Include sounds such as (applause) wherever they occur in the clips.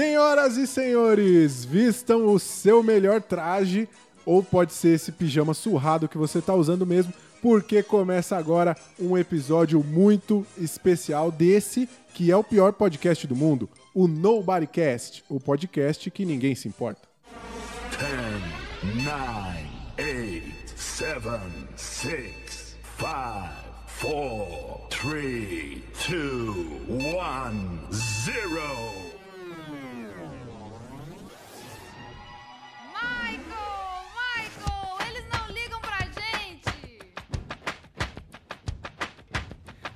Senhoras e senhores, vistam o seu melhor traje, ou pode ser esse pijama surrado que você tá usando mesmo, porque começa agora um episódio muito especial desse, que é o pior podcast do mundo, o Nobodycast, o podcast que ninguém se importa. 10, 9, 8, 7, 6, 5, 4, 3, 2, 1, 0.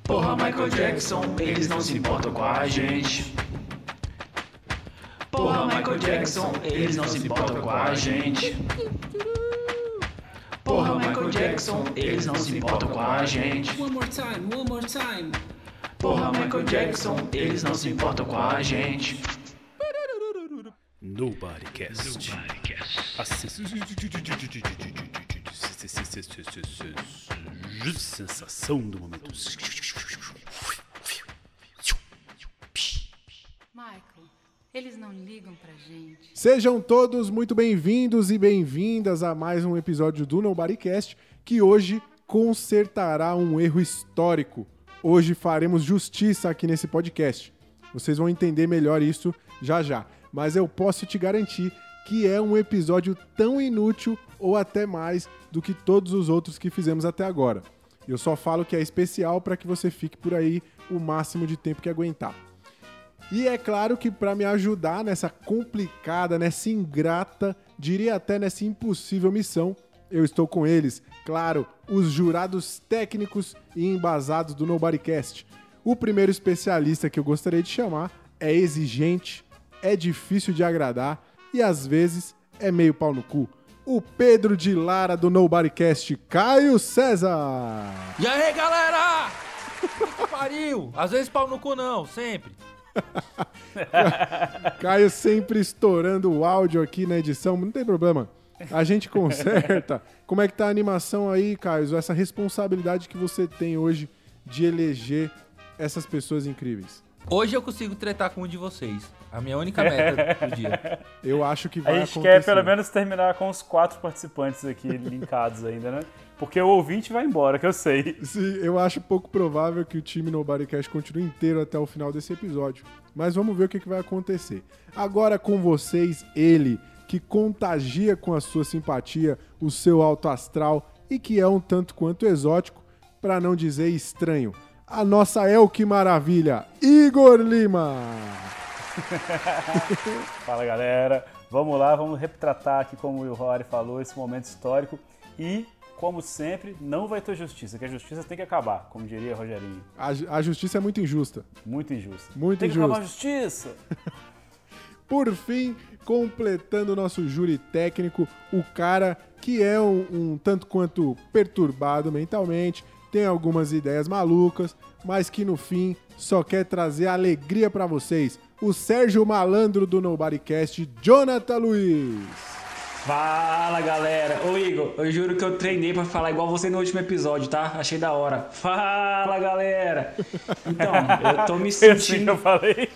Porra, Michael Jackson, eles não se importam com a gente. Porra, Michael Jackson, eles não se importam com a gente. Porra, Michael Jackson, eles não se importam com a gente. One more time, one more time. Porra, Michael Jackson, eles não se importam com a gente. Nobodycast. A (laughs) sensação do momento. Michael, eles não ligam pra gente. Sejam todos muito bem-vindos e bem-vindas a mais um episódio do Nobodycast, que hoje consertará um erro histórico. Hoje faremos justiça aqui nesse podcast. Vocês vão entender melhor isso já já. Mas eu posso te garantir que é um episódio tão inútil ou até mais do que todos os outros que fizemos até agora. Eu só falo que é especial para que você fique por aí o máximo de tempo que aguentar. E é claro que para me ajudar nessa complicada, nessa ingrata, diria até nessa impossível missão, eu estou com eles, claro, os jurados técnicos e embasados do Nobodycast. O primeiro especialista que eu gostaria de chamar é exigente, é difícil de agradar e às vezes é meio pau no cu. O Pedro de Lara do Nobodycast, Caio César. E aí, galera? Pariu! Às vezes pau no cu não, sempre. (laughs) Caio sempre estourando o áudio aqui na edição, não tem problema. A gente conserta. (laughs) Como é que tá a animação aí, Caio? Essa responsabilidade que você tem hoje de eleger essas pessoas incríveis. Hoje eu consigo tretar com um de vocês. A minha única meta do dia. (laughs) Eu acho que A vai gente acontecer. quer pelo menos terminar com os quatro participantes aqui linkados ainda, né? Porque o ouvinte vai embora, que eu sei. Sim, eu acho pouco provável que o time Nobodycast continue inteiro até o final desse episódio. Mas vamos ver o que, que vai acontecer. Agora com vocês, ele, que contagia com a sua simpatia, o seu alto astral e que é um tanto quanto exótico, para não dizer estranho. A nossa El que maravilha, Igor Lima. (laughs) Fala galera, vamos lá, vamos retratar aqui, como o Rory falou, esse momento histórico. E, como sempre, não vai ter justiça, que a justiça tem que acabar, como diria Rogerinho. A, a justiça é muito injusta. Muito injusto. Muito tem que injusto. acabar a justiça! (laughs) Por fim, completando o nosso júri técnico, o cara que é um, um tanto quanto perturbado mentalmente, tem algumas ideias malucas, mas que no fim só quer trazer alegria pra vocês. O Sérgio Malandro do Nobodycast, Jonathan Luiz. Fala galera, ô Igor, eu juro que eu treinei pra falar igual você no último episódio, tá? Achei da hora. Fala galera! Então, eu tô me (laughs) assim sentindo. eu falei.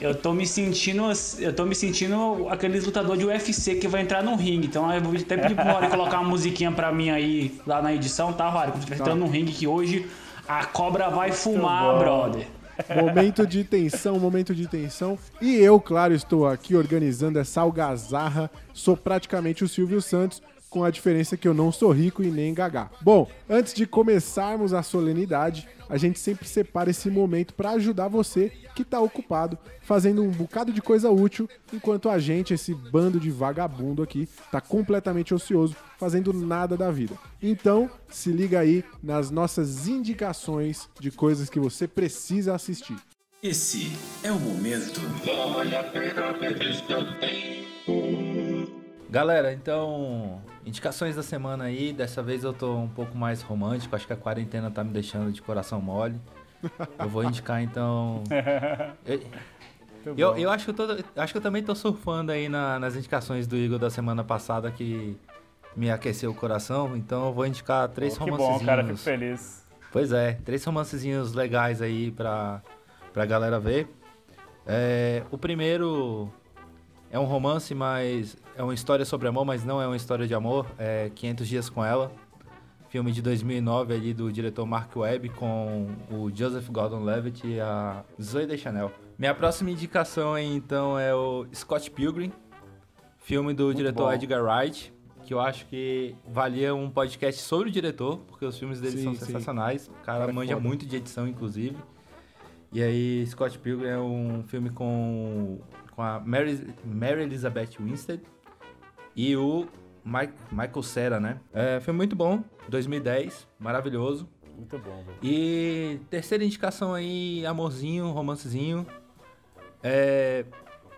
Eu tô me sentindo. Eu tô me sentindo aqueles lutadores de UFC que vai entrar num ringue. Então eu vou até pedir pro Rory colocar uma musiquinha pra mim aí lá na edição, tá, Rory? Quando estiver entrando num ringue que hoje a cobra vai fumar, brother. Momento de tensão, momento de tensão. E eu, claro, estou aqui organizando essa algazarra. Sou praticamente o Silvio Santos, com a diferença que eu não sou rico e nem gagá. Bom, antes de começarmos a solenidade, a gente sempre separa esse momento para ajudar você que está ocupado fazendo um bocado de coisa útil, enquanto a gente, esse bando de vagabundo aqui, tá completamente ocioso, fazendo nada da vida. Então, se liga aí nas nossas indicações de coisas que você precisa assistir. Esse é o momento. Galera, então, indicações da semana aí. Dessa vez eu tô um pouco mais romântico. Acho que a quarentena tá me deixando de coração mole. Eu vou indicar então. (laughs) Eu, eu, eu acho, que eu, tô, acho que eu também tô surfando aí na- nas indicações do Igor da semana passada que me aqueceu o coração. Então eu vou indicar três que romancezinhos. bom, cara, fico feliz. Pois é, três romancezinhos legais aí pra, pra galera ver. É, o primeiro É um romance, mas é uma história sobre amor, mas não é uma história de amor. É 500 Dias com Ela. Filme de 2009 ali do diretor Mark Webb com o Joseph Gordon-Levitt e a Zoe Deschanel. Minha próxima indicação aí, então é o Scott Pilgrim, filme do diretor bom. Edgar Wright, que eu acho que valia um podcast sobre o diretor, porque os filmes dele Sim, são sim. sensacionais. O cara Cara, é manja foda. muito de edição, inclusive. E aí, Scott Pilgrim é um filme com, com a Mary, Mary Elizabeth Winstead e o Mike, Michael Cera, né? É filme muito bom, 2010, maravilhoso. Muito bom, velho. E terceira indicação aí, amorzinho, romancezinho. É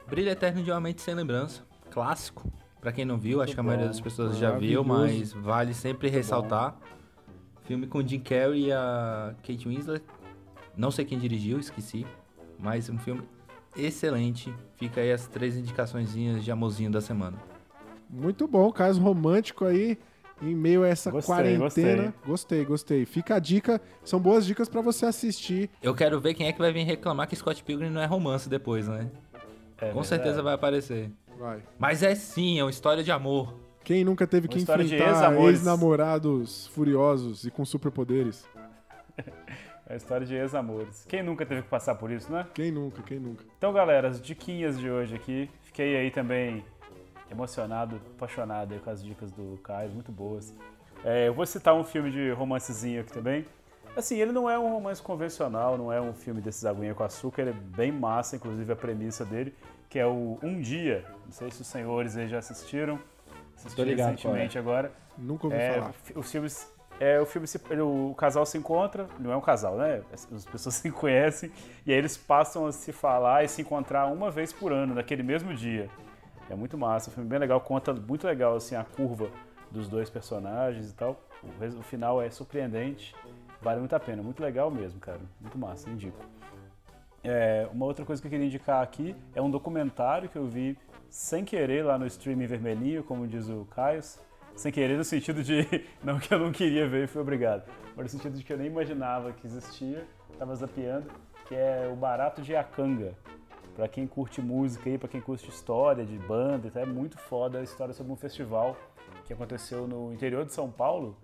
Brilho Eterno de uma Mente Sem Lembrança, clássico. Pra quem não viu, acho que a bom, maioria das pessoas já viu, mas vale sempre ressaltar. Filme com Jim Carrey e a Kate Winslet. Não sei quem dirigiu, esqueci. Mas um filme excelente. Fica aí as três indicaçõezinhas de amorzinho da semana. Muito bom, caso romântico aí, em meio a essa Gostei, quarentena. Gostei. gostei, Fica a dica, são boas dicas pra você assistir. Eu quero ver quem é que vai vir reclamar que Scott Pilgrim não é romance depois, né? É Com verdade. certeza vai aparecer. Vai. Mas é sim, é uma história de amor. Quem nunca teve Uma que enfrentar ex-namorados furiosos e com superpoderes? (laughs) É a história de ex-amores. Quem nunca teve que passar por isso, né? Quem nunca, quem nunca? Então, galera, as diquinhas de hoje aqui. Fiquei aí também emocionado, apaixonado com as dicas do Caio, muito boas. É, eu vou citar um filme de romancezinho aqui também. Assim, ele não é um romance convencional, não é um filme desses aguinha com açúcar, ele é bem massa, inclusive a premissa dele, que é o Um Dia. Não sei se os senhores aí já assistiram. Assistiram ligado recentemente agora. Nunca ouvi É, falar. os filmes. É, o filme se- o casal se encontra, não é um casal, né? As pessoas (laughs) se conhecem e aí eles passam a se falar e se encontrar uma vez por ano, naquele mesmo dia. É muito massa, um filme bem legal, conta muito legal assim a curva dos dois personagens e tal. O, o final é surpreendente, vale muito a pena, muito legal mesmo, cara. Muito massa, indico. É, uma outra coisa que eu queria indicar aqui é um documentário que eu vi sem querer lá no streaming vermelhinho, como diz o Caio. Sem querer no sentido de (laughs) não que eu não queria ver fui obrigado, mas no sentido de que eu nem imaginava que existia, tava zapeando, que é o Barato de Akanga. Pra quem curte música aí, pra quem curte história de banda, e tal, é muito foda a história sobre um festival que aconteceu no interior de São Paulo.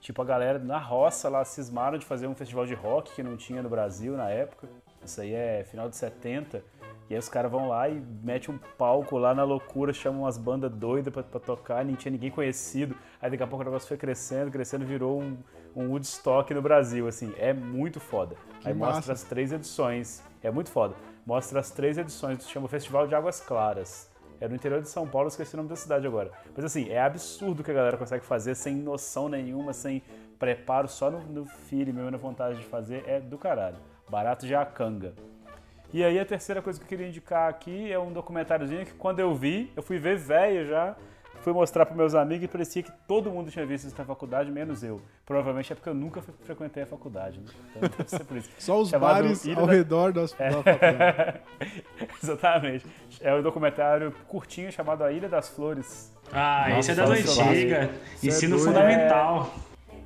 Tipo, a galera na roça lá cismaram de fazer um festival de rock que não tinha no Brasil na época. Isso aí é final de 70. E aí os caras vão lá e metem um palco lá na loucura, chamam umas bandas doidas pra, pra tocar, nem tinha ninguém conhecido. Aí daqui a pouco o negócio foi crescendo, crescendo, virou um, um Woodstock no Brasil, assim. É muito foda. aí massa. mostra as três edições. É muito foda. Mostra as três edições, chama Festival de Águas Claras. É no interior de São Paulo, esqueci o nome da cidade agora. Mas assim, é absurdo o que a galera consegue fazer sem noção nenhuma, sem preparo, só no, no feeling mesmo, na vontade de fazer. É do caralho. Barato de Acanga. E aí a terceira coisa que eu queria indicar aqui é um documentáriozinho que quando eu vi, eu fui ver velho já, fui mostrar para meus amigos e parecia que todo mundo tinha visto isso na faculdade, menos eu. Provavelmente é porque eu nunca fre- frequentei a faculdade, né? Então deve ser por isso. (laughs) Só os Chamado bares Ilha ao da- redor das, da faculdade. (laughs) Exatamente. É um documentário curtinho chamado A Ilha das Flores. Ah, Nossa, esse é das antigas. Isso é Ensino doido. fundamental.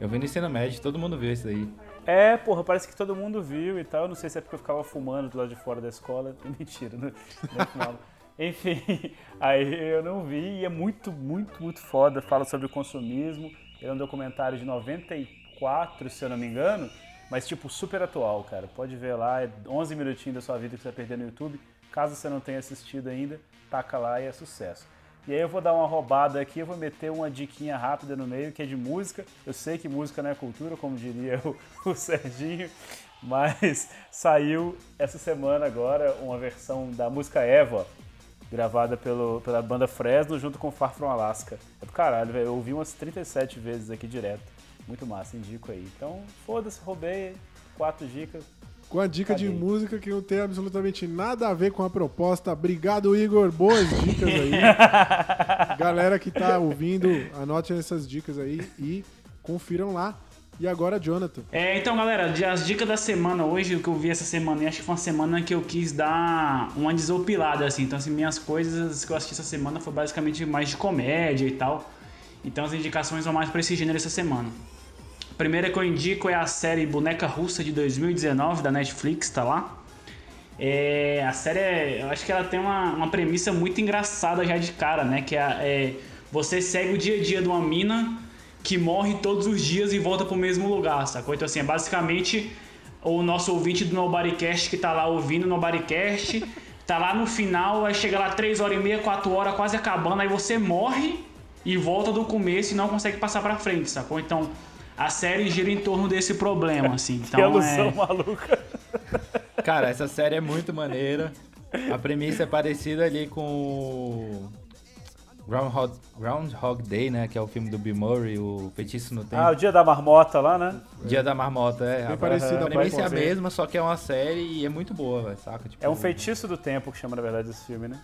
Eu vi no ensino médio, todo mundo viu isso aí. É, porra, parece que todo mundo viu e tal. Eu não sei se é porque eu ficava fumando do lado de fora da escola. (laughs) Mentira, não, não fumava. Enfim, (laughs) aí eu não vi e é muito, muito, muito foda. Fala sobre o consumismo. Ele é um documentário de 94, se eu não me engano, mas tipo super atual, cara. Pode ver lá, é 11 minutinhos da sua vida que você vai perder no YouTube. Caso você não tenha assistido ainda, taca lá e é sucesso. E aí eu vou dar uma roubada aqui, eu vou meter uma diquinha rápida no meio, que é de música. Eu sei que música não é cultura, como diria o, (laughs) o Serginho, mas (laughs) saiu essa semana agora uma versão da música Eva, gravada pelo, pela banda Fresno junto com Far From Alaska. É do caralho, velho. Eu ouvi umas 37 vezes aqui direto. Muito massa, indico aí. Então, foda-se, roubei quatro dicas. Com a dica de música que não tem absolutamente nada a ver com a proposta. Obrigado, Igor. Boas dicas aí. (laughs) Galera que tá ouvindo, anotem essas dicas aí e confiram lá. E agora, Jonathan. É, então, galera, as dicas da semana hoje, o que eu vi essa semana, e acho que foi uma semana que eu quis dar uma desopilada, assim. Então, assim, minhas coisas que eu assisti essa semana foi basicamente mais de comédia e tal. Então, as indicações vão mais pra esse gênero essa semana. A primeira que eu indico é a série Boneca Russa de 2019 da Netflix, tá lá. É, a série, é- eu acho que ela tem uma, uma premissa muito engraçada já de cara, né? Que é, é você segue o dia a dia de uma mina que morre todos os dias e volta pro mesmo lugar, sacou? Então, assim, é basicamente o nosso ouvinte do Nobodycast que tá lá ouvindo o Nobodycast, (laughs) tá lá no final, aí chega lá 3 horas e meia, 4 horas, quase acabando, aí você morre e volta do começo e não consegue passar pra frente, sacou? Então, a série gira em torno desse problema, assim. (laughs) Que Então, alusão é... maluca. Cara, essa série é muito maneira. A premissa é parecida ali com o Groundhog, Groundhog Day, né? Que é o filme do Bill Murray, o Feitiço no Tempo. Ah, o dia da marmota lá, né? Dia da Marmota, é. Bem A, parecida, a premissa é a mesma, só que é uma série e é muito boa, velho, saca? Tipo, É um feitiço do tempo que chama, na verdade, esse filme, né?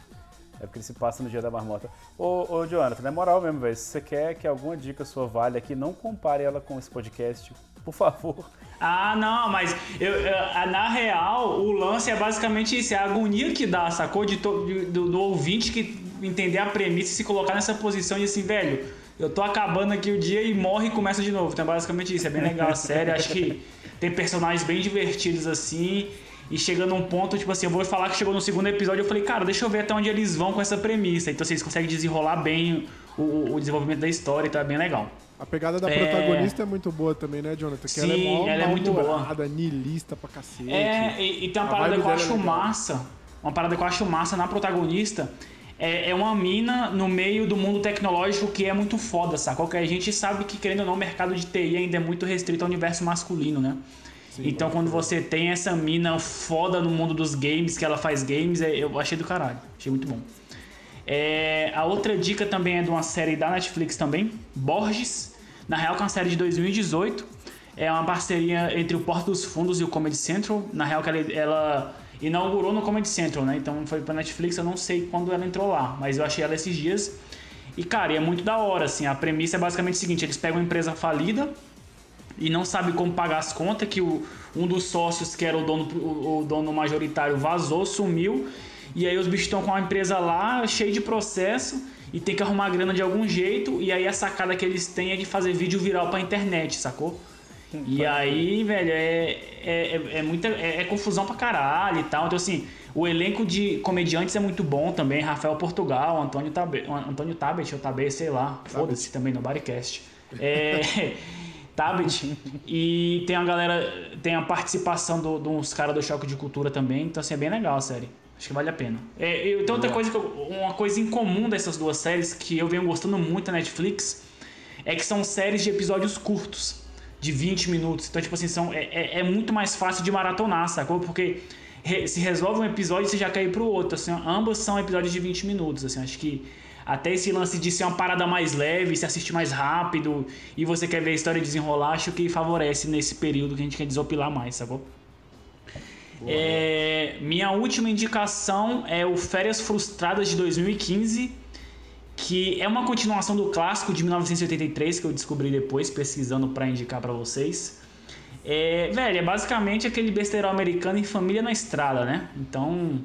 É porque ele se passa no dia da marmota. Ô, ô Jonathan, é moral mesmo, velho. Se você quer que alguma dica sua valha aqui, não compare ela com esse podcast, por favor. Ah, não, mas eu, eu- na real, o lance é basicamente isso, é a agonia que dá, sacou? De to- de- do, do ouvinte que entender a premissa e se colocar nessa posição de assim, velho, eu tô acabando aqui o dia e morre e começa de novo. Então é basicamente isso, é bem legal a série. Acho que tem personagens bem divertidos assim. E chegando num ponto, tipo assim, eu vou falar que chegou no segundo episódio, eu falei, cara, deixa eu ver até onde eles vão com essa premissa. Então vocês conseguem desenrolar bem o- o desenvolvimento da história, então é bem legal. A pegada da É. protagonista é muito boa também, né, Jonathan? Que ela é, Sim, mó ela é muito boa. niilista pra cacete. É, e, e tem uma A parada que eu é acho legal. massa. Uma parada que eu acho massa na protagonista. É, é uma mina no meio do mundo tecnológico que é muito foda, sacou? Que a gente sabe que, querendo ou não, o mercado de TI ainda é muito restrito ao universo masculino, né? então, quando você tem essa mina foda no mundo dos games, que ela faz games, é- eu achei do caralho. Achei muito bom. É, a outra dica também é de uma série da Netflix também, Borges. Na real, que é uma série de 2018. É uma parceria entre o Porto dos Fundos e o Comedy Central. Na real, que ela, ela inaugurou no Comedy Central, né? Então foi pra Netflix, eu não sei quando ela entrou lá, mas eu achei ela esses dias. E, cara, é muito da hora, assim. A premissa é basicamente o seguinte: eles pegam uma empresa falida e não sabe como pagar as contas, que o, um dos sócios, que era o dono, o, o dono majoritário, vazou, sumiu. E aí os bichos estão com a empresa lá, cheio de processo, e tem que arrumar grana de algum jeito. E aí a sacada que eles têm é de fazer vídeo viral pra internet, sacou? E aí, velho, é, é, é, é muita. É, é confusão pra caralho e tal. Então, assim, o elenco de comediantes é muito bom também. Rafael Portugal, Antônio Tabet, Antônio Tabet ou Tabet, sei lá. Foda-se também no Bodycast. (laughs) É. (laughs) Tablet. E tem a galera. Tem a participação do- de uns caras do Choque de Cultura também. Então, assim, é bem legal a série. Acho que vale a pena. É, eu- tem outra coisa que eu- uma coisa em comum dessas duas séries que eu venho gostando muito da Netflix é que são séries de episódios curtos, de 20 minutos. Então, tipo assim, são, é, é- é muito mais fácil de maratonar, sacou? Porque re- se resolve um episódio e você já quer ir pro outro. Assim, ambos são episódios de 20 minutos. Assim, acho que até esse lance de ser uma parada mais leve, se assiste mais rápido e você quer ver a história desenrolar, acho que favorece nesse período que a gente quer desopilar mais, sacou? É, minha última indicação é o Férias Frustradas de 2015, que é uma continuação do clássico de 1983 que eu descobri depois pesquisando pra indicar pra vocês. É, velho, é basicamente aquele besteirão americano em família na estrada, né? Então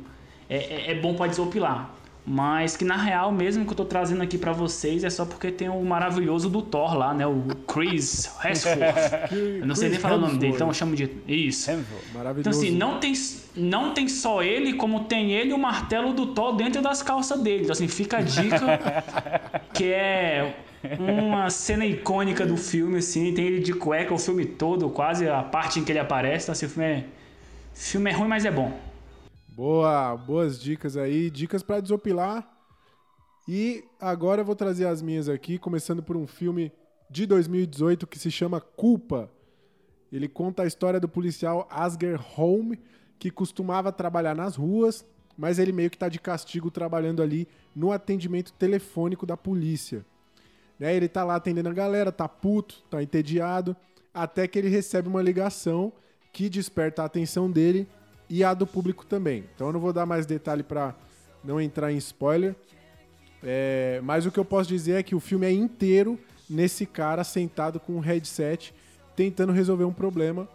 é, é- é bom pra desopilar. Mas que na real mesmo que eu tô trazendo aqui pra vocês é só porque tem o maravilhoso do Thor lá, né? O Chris Hemsworth. (laughs) Eu não sei nem falar o nome dele, então eu Hemsworth. chamo de. Isso. Hemsworth. Maravilhoso. Então, assim, não tem, não tem só ele, como tem ele o martelo do Thor dentro das calças dele. Então, assim, fica a dica (laughs) que é uma cena icônica do filme, assim. Tem ele de cueca o filme todo, quase a parte em que ele aparece. Então, assim, o filme é, o filme é ruim, mas é bom. Boa, boas dicas aí, dicas pra desopilar. E agora eu vou trazer as minhas aqui, começando por um filme de 2018 que se chama Culpa. Ele conta a história do policial Asger Holm, que costumava trabalhar nas ruas, mas ele meio que tá de castigo trabalhando ali no atendimento telefônico da polícia. Né, Ele tá lá atendendo a galera, tá puto, tá entediado, até que ele recebe uma ligação que desperta a atenção dele e a do público também. Então eu não vou dar mais detalhe para não entrar em spoiler. É, mas o que eu posso dizer é que o filme é inteiro nesse cara sentado com um headset tentando resolver um problema.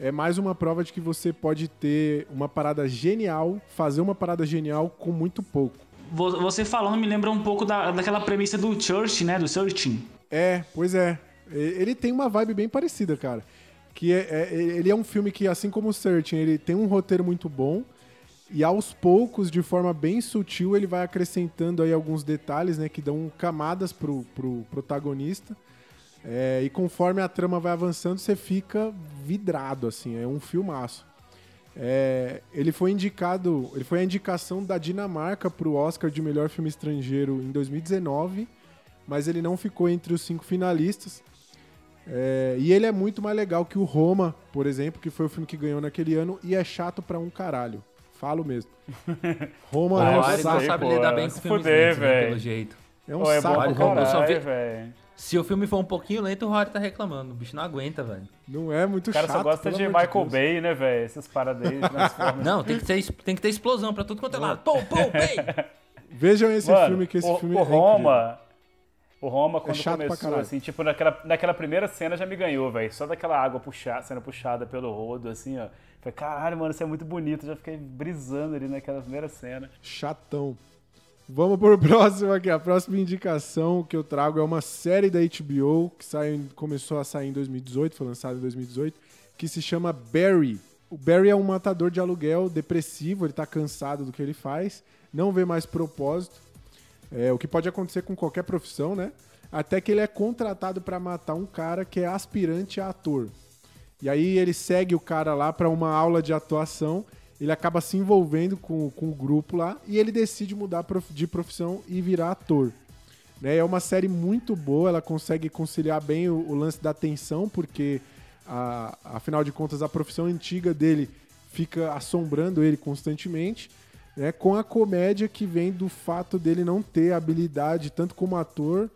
É mais uma prova de que você pode ter uma parada genial, fazer uma parada genial com muito pouco. Vo- Você falando me lembra um pouco da, daquela premissa do Church, né? Do Searching. É, pois é. Ele tem uma vibe bem parecida, cara. Que é, é- ele é um filme que, assim como o Searching, ele tem um roteiro muito bom. E aos poucos, de forma bem sutil, ele vai acrescentando aí alguns detalhes, né, que dão camadas pro, pro protagonista. É, e conforme a trama vai avançando, você fica vidrado, assim, é um filmaço. É, ele foi indicado, ele foi a indicação da Dinamarca para o Oscar de melhor filme estrangeiro em 2019, mas ele não ficou entre os cinco finalistas. É, e ele é muito mais legal que o Roma, por exemplo, que foi o filme que ganhou naquele ano e é chato pra um caralho. Falo mesmo. (laughs) Roma Ah, é um sei, não saco. sabe lidar bem com filmes fuder, lentos, né, velho. pelo jeito. É um Pô, é saco. bom eu só caralho, vi- velho. Se o filme for um pouquinho lento, o Rory tá reclamando. O bicho não aguenta, velho. Não é muito O cara chato. só gosta de Michael Deus. Bay, né, velho? Essas paradas aí. (laughs) Não, tem que ter, tem que ter explosão pra tudo quanto é lado. Pô, pô, bem! Vejam esse Mano, filme, que esse o, filme o é Roma. O Roma, quando pra começou, assim, tipo, naquela, naquela primeira cena já me ganhou, velho. Só daquela água puxada, sendo puxada pelo rodo, assim, ó. Falei, caralho, mano, isso é muito bonito. Já fiquei brisando ali naquela primeira cena. Chatão. Vamos pro (laughs) próximo aqui. A próxima indicação que eu trago é uma série da HBO que saiu, começou a sair em 2018, foi lançada em 2018, que se chama Barry. O Barry é um matador de aluguel depressivo, ele tá cansado do que ele faz, não vê mais propósito. É, o que pode acontecer com qualquer profissão, né? Até que ele é contratado para matar um cara que é aspirante a ator. E aí ele segue o cara lá para uma aula de atuação, ele acaba se envolvendo com, com o grupo lá e ele decide mudar de profissão e virar ator. Né? É uma série muito boa, ela consegue conciliar bem o, o lance da tensão, porque a- afinal de contas a profissão antiga dele fica assombrando ele constantemente, né? com a comédia que vem do fato dele não ter habilidade tanto como ator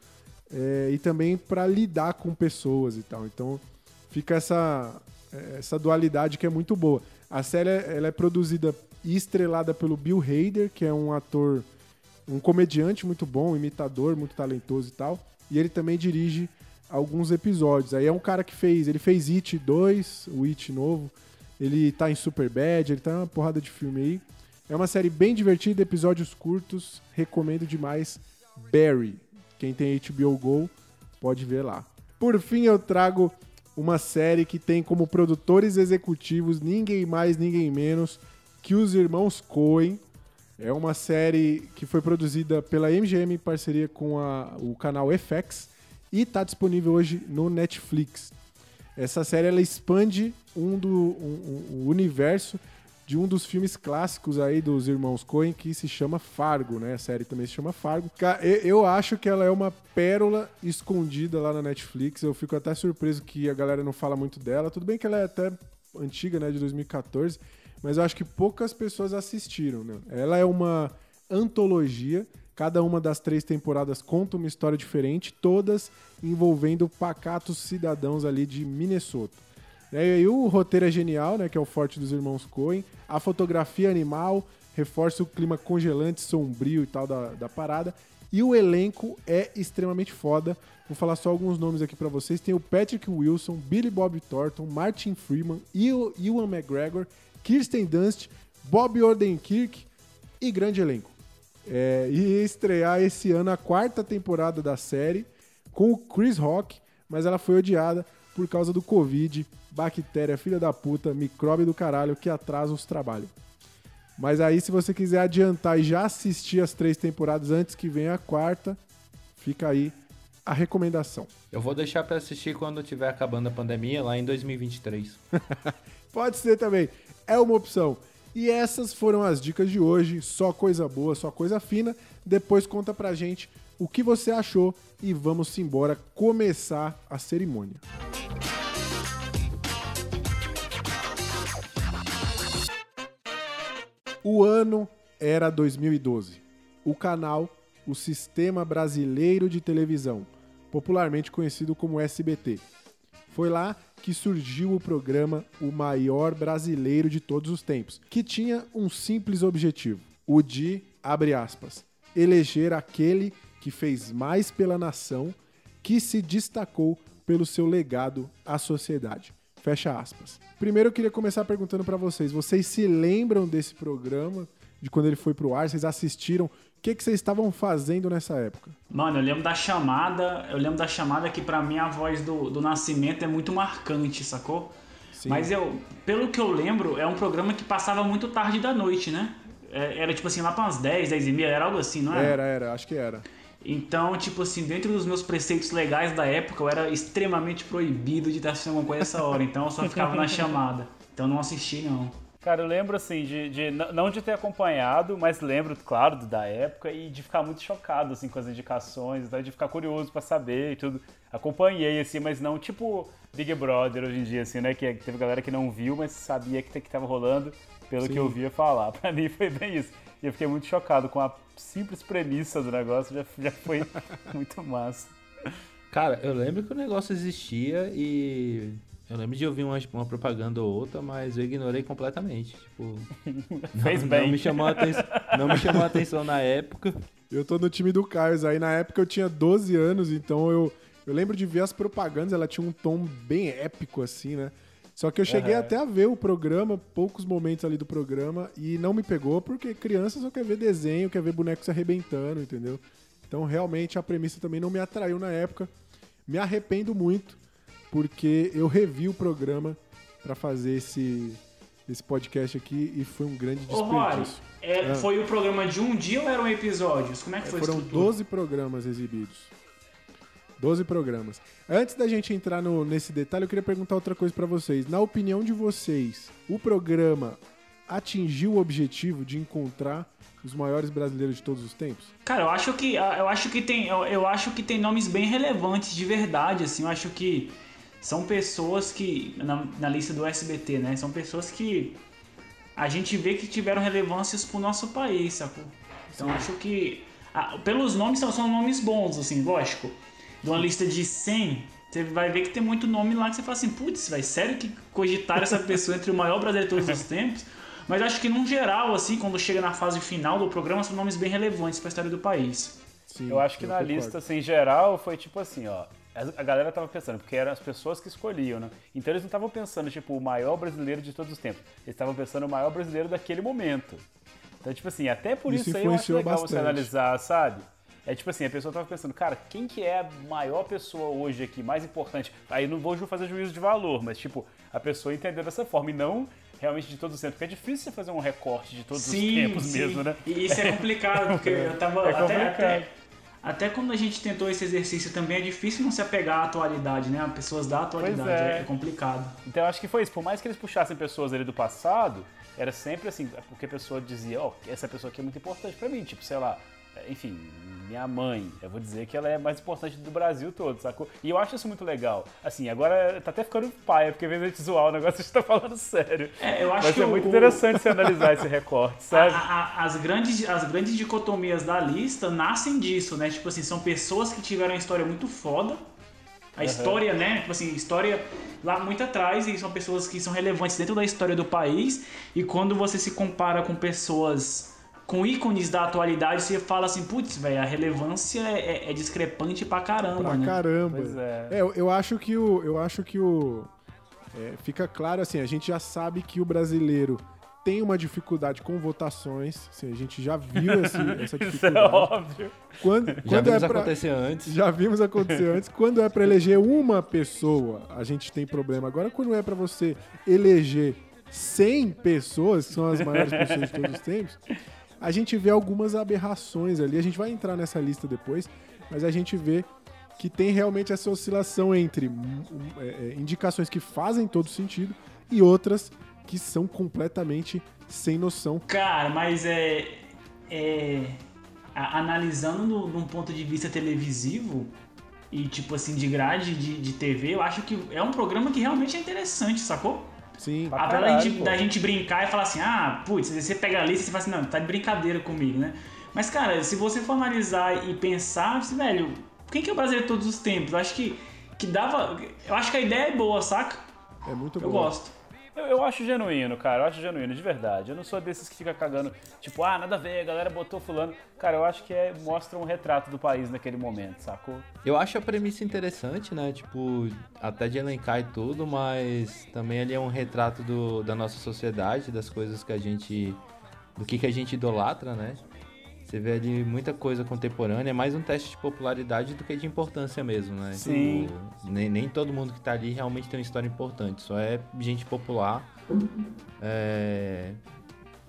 é, e também para lidar com pessoas e tal. Então fica essa, essa dualidade que é muito boa. A série ela é produzida e estrelada pelo Bill Hader, que é um ator, um comediante muito bom, imitador, muito talentoso e tal. E ele também dirige alguns episódios. Aí é um cara que fez, ele fez It 2, o It novo. Ele tá em Superbad, ele tá em uma porrada de filme aí. É uma série bem divertida, episódios curtos, recomendo demais. Barry, quem tem HBO Go pode ver lá. Por fim, eu trago uma série que tem como produtores executivos ninguém mais, ninguém menos que os irmãos Coen. É uma série que foi produzida pela MGM em parceria com a- o canal FX e está disponível hoje no Netflix. Essa série ela expande um do um- um- o universo de um dos filmes clássicos aí dos irmãos Coen que se chama Fargo, né? A série também se chama Fargo. Eu acho que ela é uma pérola escondida lá na Netflix. Eu fico até surpreso que a galera não fala muito dela. Tudo bem que ela é até antiga, né, de 2014, mas eu acho que poucas pessoas assistiram, né? Ela é uma antologia. Cada uma das três temporadas conta uma história diferente, todas envolvendo pacatos cidadãos ali de Minnesota. E aí o roteiro é genial, né? Que é o forte dos irmãos Coen. A fotografia animal reforça o clima congelante, sombrio e tal da, da parada. E o elenco é extremamente foda. Vou falar só alguns nomes aqui pra vocês. Tem o Patrick Wilson, Billy Bob Thornton, Martin Freeman, Ew- Ewan McGregor, Kirsten Dunst, Bob Odenkirk e grande elenco. É, e estrear esse ano a quarta temporada da série com o Chris Rock, mas ela foi odiada por causa do Covid, bactéria filha da puta, micróbio do caralho que atrasa os trabalhos. Mas aí, se você quiser adiantar e já assistir as três temporadas antes que venha a quarta, fica aí a recomendação. (laughs) Eu vou deixar pra assistir quando tiver acabando a pandemia, lá em 2023. (laughs) Pode ser também. É uma opção. E essas foram as dicas de hoje. Só coisa boa, só coisa fina. Depois conta pra gente o que você achou e vamos embora começar a cerimônia. O ano era 2012. O canal, o Sistema Brasileiro de Televisão, popularmente conhecido como SBT. Foi lá que surgiu o programa O Maior Brasileiro de Todos os Tempos, que tinha um simples objetivo: o de, abre aspas, eleger aquele que fez mais pela nação, que se destacou pelo seu legado à sociedade. Fecha aspas. Primeiro eu queria começar perguntando pra vocês: vocês se lembram desse programa, de quando ele foi pro ar? Vocês assistiram? O que, que vocês estavam fazendo nessa época? Mano, eu lembro da chamada, eu lembro da chamada que pra mim a voz do, do Nascimento é muito marcante, sacou? Sim. Mas eu, pelo que eu lembro, é um programa que passava muito tarde da noite, né? é, era tipo assim, lá para umas 10, 10 e meia, era algo assim, não era? Era, era, acho que era. Então, tipo assim, dentro dos meus preceitos legais da época, eu era extremamente proibido de estar assistindo alguma coisa essa hora. Então eu só ficava na chamada. Então não assisti, não. Cara, eu lembro assim, de, de- não de ter acompanhado, mas lembro, claro, do- da época e de ficar muito chocado, assim, com as indicações, né, de ficar curioso pra saber e tudo. Acompanhei, assim, mas não tipo Big Brother hoje em dia, assim, né, que teve galera que não viu, mas sabia que, que tava rolando pelo Sim. que eu ouvia falar. (laughs) Pra mim foi bem isso. E eu fiquei muito chocado com a simples premissa do negócio, já, já foi (laughs) muito massa. Cara, eu lembro que o negócio existia e eu lembro de ouvir uma, uma propaganda ou outra, mas eu ignorei completamente. Tipo, (laughs) não, Fez não bem. me chamou a atenção, não me chamou a atenção na época. Eu tô no time do Carlos. Aí na época eu tinha 12 anos, então eu, eu lembro de ver as propagandas, ela tinha um tom bem épico, assim, né? Só que eu cheguei Aham. até a ver o programa, poucos momentos ali do programa, e não me pegou porque criança só quer ver desenho, quer ver boneco se arrebentando, entendeu? Então realmente a premissa também não me atraiu na época. Me arrependo muito, porque eu revi o programa pra fazer esse, esse podcast aqui e foi um grande Ô, Rory, desperdício. é, Ah. foi o programa de um dia ou eram episódios? Como é que É, foi foram a estrutura? 12 programas exibidos. 12 programas. Antes da gente entrar no- nesse detalhe, eu queria perguntar outra coisa pra vocês. Na opinião de vocês, o programa atingiu o objetivo de encontrar os maiores brasileiros de todos os tempos? Cara, eu acho que eu acho que tem eu, eu acho que tem nomes bem relevantes de verdade, assim. Eu acho que são pessoas que na, na lista do SBT, né? São pessoas que a gente vê que tiveram relevâncias pro nosso país, sacou? Então eu acho que pelos nomes são, são nomes bons, assim, lógico. De uma lista de 100, você vai ver que tem muito nome lá que você fala assim, putz, vai sério que cogitaram essa pessoa entre o maior brasileiro de todos os tempos? Mas eu acho que, num geral, assim, quando chega na fase final do programa, são nomes bem relevantes para a história do país. Sim, Eu acho que na concordo. lista, assim, em geral, foi tipo assim, ó. A galera tava pensando, porque eram as pessoas que escolhiam, né? Então eles não estavam pensando, tipo, o maior brasileiro de todos os tempos. Eles estavam pensando o maior brasileiro daquele momento. Então, tipo assim, até por Isso isso, aí eu acho legal você bastante. analisar, sabe? É tipo assim, a pessoa tava pensando, cara, quem que é a maior pessoa hoje aqui, mais importante? Aí não vou fazer juízo de valor, mas tipo, a pessoa entender dessa forma e não realmente de todos os tempos, porque é difícil você fazer um recorte de todos os tempos mesmo, né? E isso é complicado, porque eu (laughs) tava. É até, até, até quando a gente tentou esse exercício também é difícil não se apegar à atualidade, né? A pessoas da atualidade. é. É. complicado. Então eu acho que foi isso. Por mais que eles puxassem pessoas ali do passado, era sempre assim, porque a pessoa dizia, ó, essa pessoa aqui é muito importante pra mim. Tipo, sei lá, enfim, minha mãe. Eu vou dizer que ela é mais importante do Brasil todo, sacou? E eu acho isso muito legal. Assim, agora tá até ficando paia, porque às vezes a gente zoar o negócio, a gente tá falando sério. É, eu acho Mas que é muito o- interessante você analisar esse recorte, (laughs) sabe? a- a- as, grandes, as grandes dicotomias da lista nascem disso, né? Tipo assim, são pessoas que tiveram uma história muito foda. A história, né? Tipo assim, história lá muito atrás e são pessoas que são relevantes dentro da história do país. E quando você se compara com pessoas com ícones da atualidade, você fala assim, putz, velho, a relevância é, é- é discrepante pra caramba, Pra né? caramba. Pois é. eu, eu acho que o. Eu acho que o. é, fica claro assim, a gente já sabe que o brasileiro tem uma dificuldade com votações. Assim, a gente já viu esse- (laughs) essa Isso é dificuldade. óbvio. Quando, Já quando vimos é pra, acontecer antes. Já vimos acontecer antes. Quando é pra eleger uma pessoa, a gente tem problema. Agora, quando é pra você eleger 100 pessoas, que são as maiores pessoas de todos os tempos, a gente vê algumas aberrações ali. A gente vai entrar nessa lista depois, mas a gente vê que tem realmente essa oscilação entre hum, hum, é, é, indicações que fazem todo sentido e outras que são completamente sem noção. Cara, mas é. é a- analisando no- num ponto de vista televisivo e tipo assim, de grade de, de TV, eu acho que é um programa que realmente é interessante, sacou? Sim, Pra Apesar da caralho, gente, da gente brincar e falar assim, ah, putz, você pega a lista e você fala assim, não, tá de brincadeira comigo, né? Mas, cara, se você for analisar e pensar, assim, velho, quem que é o brasileiro de todos os tempos? Eu acho que, que dava. Eu acho que a ideia é boa, saca? é muito Eu bom. gosto. Eu, eu acho genuíno, cara. Eu acho genuíno, de verdade. Eu não sou desses que fica cagando, tipo, ah, nada a ver, a galera botou fulano. Cara, eu acho que é, mostra um retrato do país naquele momento, sacou? Eu acho a premissa interessante, né? Tipo, até de elencar e tudo, mas também ele é um retrato do, da nossa sociedade, das coisas que a gente. do que, que a gente idolatra, né? Você vê ali muita coisa contemporânea, é mais um teste de popularidade do que de importância mesmo, né? Sim. Tipo, nem, nem todo mundo que tá ali realmente tem uma história importante, só é gente popular. É,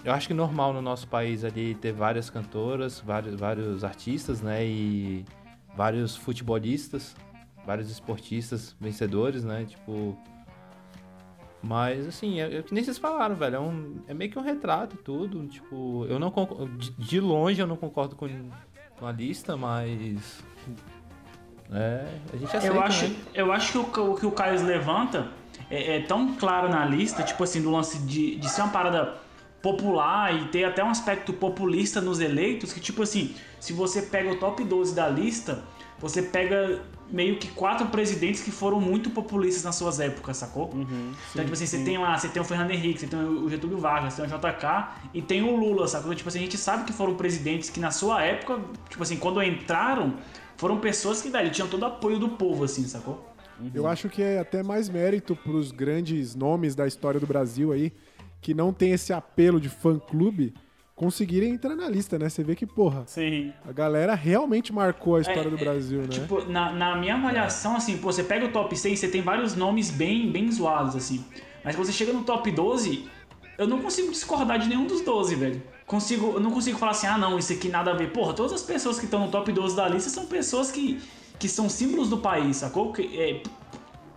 eu acho que normal no nosso país ali ter várias cantoras, vários, vários artistas, né? E vários futebolistas, vários esportistas vencedores, né? Tipo. Mas, assim, é, é que nem vocês falaram, velho. É, um, é meio que um retrato tudo. Tipo, eu não concordo. De, de longe eu não concordo com, com a lista, mas. É, a gente aceita, Eu acho, né? eu acho que o, o que o Caio levanta é, é tão claro na lista, tipo assim, do lance de, de ser uma parada popular e ter até um aspecto populista nos eleitos, que tipo assim, se você pega o top 12 da lista, você pega meio que quatro presidentes que foram muito populistas nas suas épocas, sacou? então, tipo assim, você tem lá, você tem o Fernando Henrique, você tem o Getúlio Vargas, você tem o JK e tem o Lula, sacou? Tipo assim, a gente sabe que foram presidentes que na sua época, tipo assim, quando entraram, foram pessoas que, velho, tinham todo o apoio do povo, assim, sacou? Eu acho que é até mais mérito pros grandes nomes da história do Brasil aí, que não tem esse apelo de fã-clube, conseguirem entrar na lista, né? Você vê que, porra, Sim. a galera realmente marcou a história É, do é, Brasil, né? Tipo, na, na minha avaliação, assim, pô, você pega o top 6, você tem vários nomes bem, bem zoados, assim. Mas quando você chega no top 12, eu não consigo discordar de nenhum dos 12, velho. Consigo, eu não consigo falar assim, ah não, isso aqui nada a ver. Porra, todas as pessoas que estão no top 12 da lista são pessoas que, que são símbolos do país, sacou? Que, é,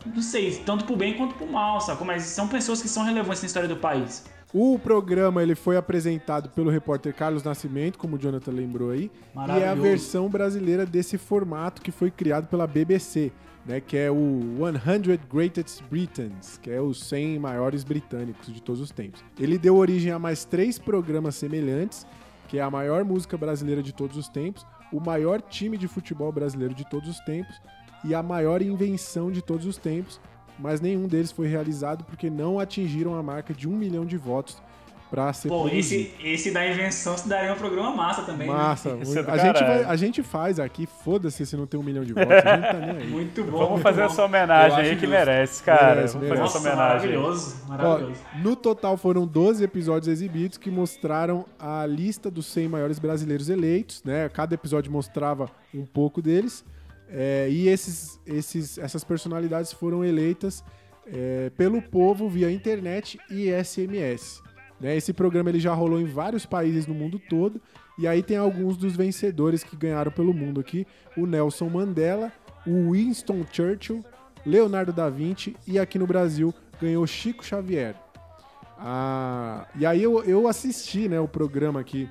não sei, tanto pro bem quanto pro mal, sacou? Mas são pessoas que são relevantes na história do país. O programa ele foi apresentado pelo repórter Carlos Nascimento, como o Jonathan lembrou aí, e é a versão brasileira desse formato que foi criado pela BBC, né, que é o 100 Greatest Britons, que é os 100 maiores britânicos de todos os tempos. Ele deu origem a mais três programas semelhantes, que é a maior música brasileira de todos os tempos, o maior time de futebol brasileiro de todos os tempos e a maior invenção de todos os tempos, mas nenhum deles foi realizado porque não atingiram a marca de um milhão de votos para ser Pô, produzido. esse, esse da invenção se daria um programa massa também, né? Massa, é do a, gente vai- a gente faz aqui, foda-se se não tem um milhão de votos, a gente tá nem aí. Muito bom. Vamos fazer essa homenagem aí que justo. merece, cara. Merece, Vamos merece. fazer essa homenagem. aí. maravilhoso, Ó, maravilhoso. no total foram 12 episódios exibidos que mostraram a lista dos 100 maiores brasileiros eleitos, né? Cada episódio mostrava um pouco deles. É, e esses, esses, essas personalidades foram eleitas é, pelo povo via internet e SMS. né? Esse programa ele já rolou em vários países no mundo todo. E aí tem alguns dos vencedores que ganharam pelo mundo aqui: o Nelson Mandela, o Winston Churchill, Leonardo da Vinci e aqui no Brasil ganhou Chico Xavier. Ah, e aí eu, eu assisti né, o programa aqui.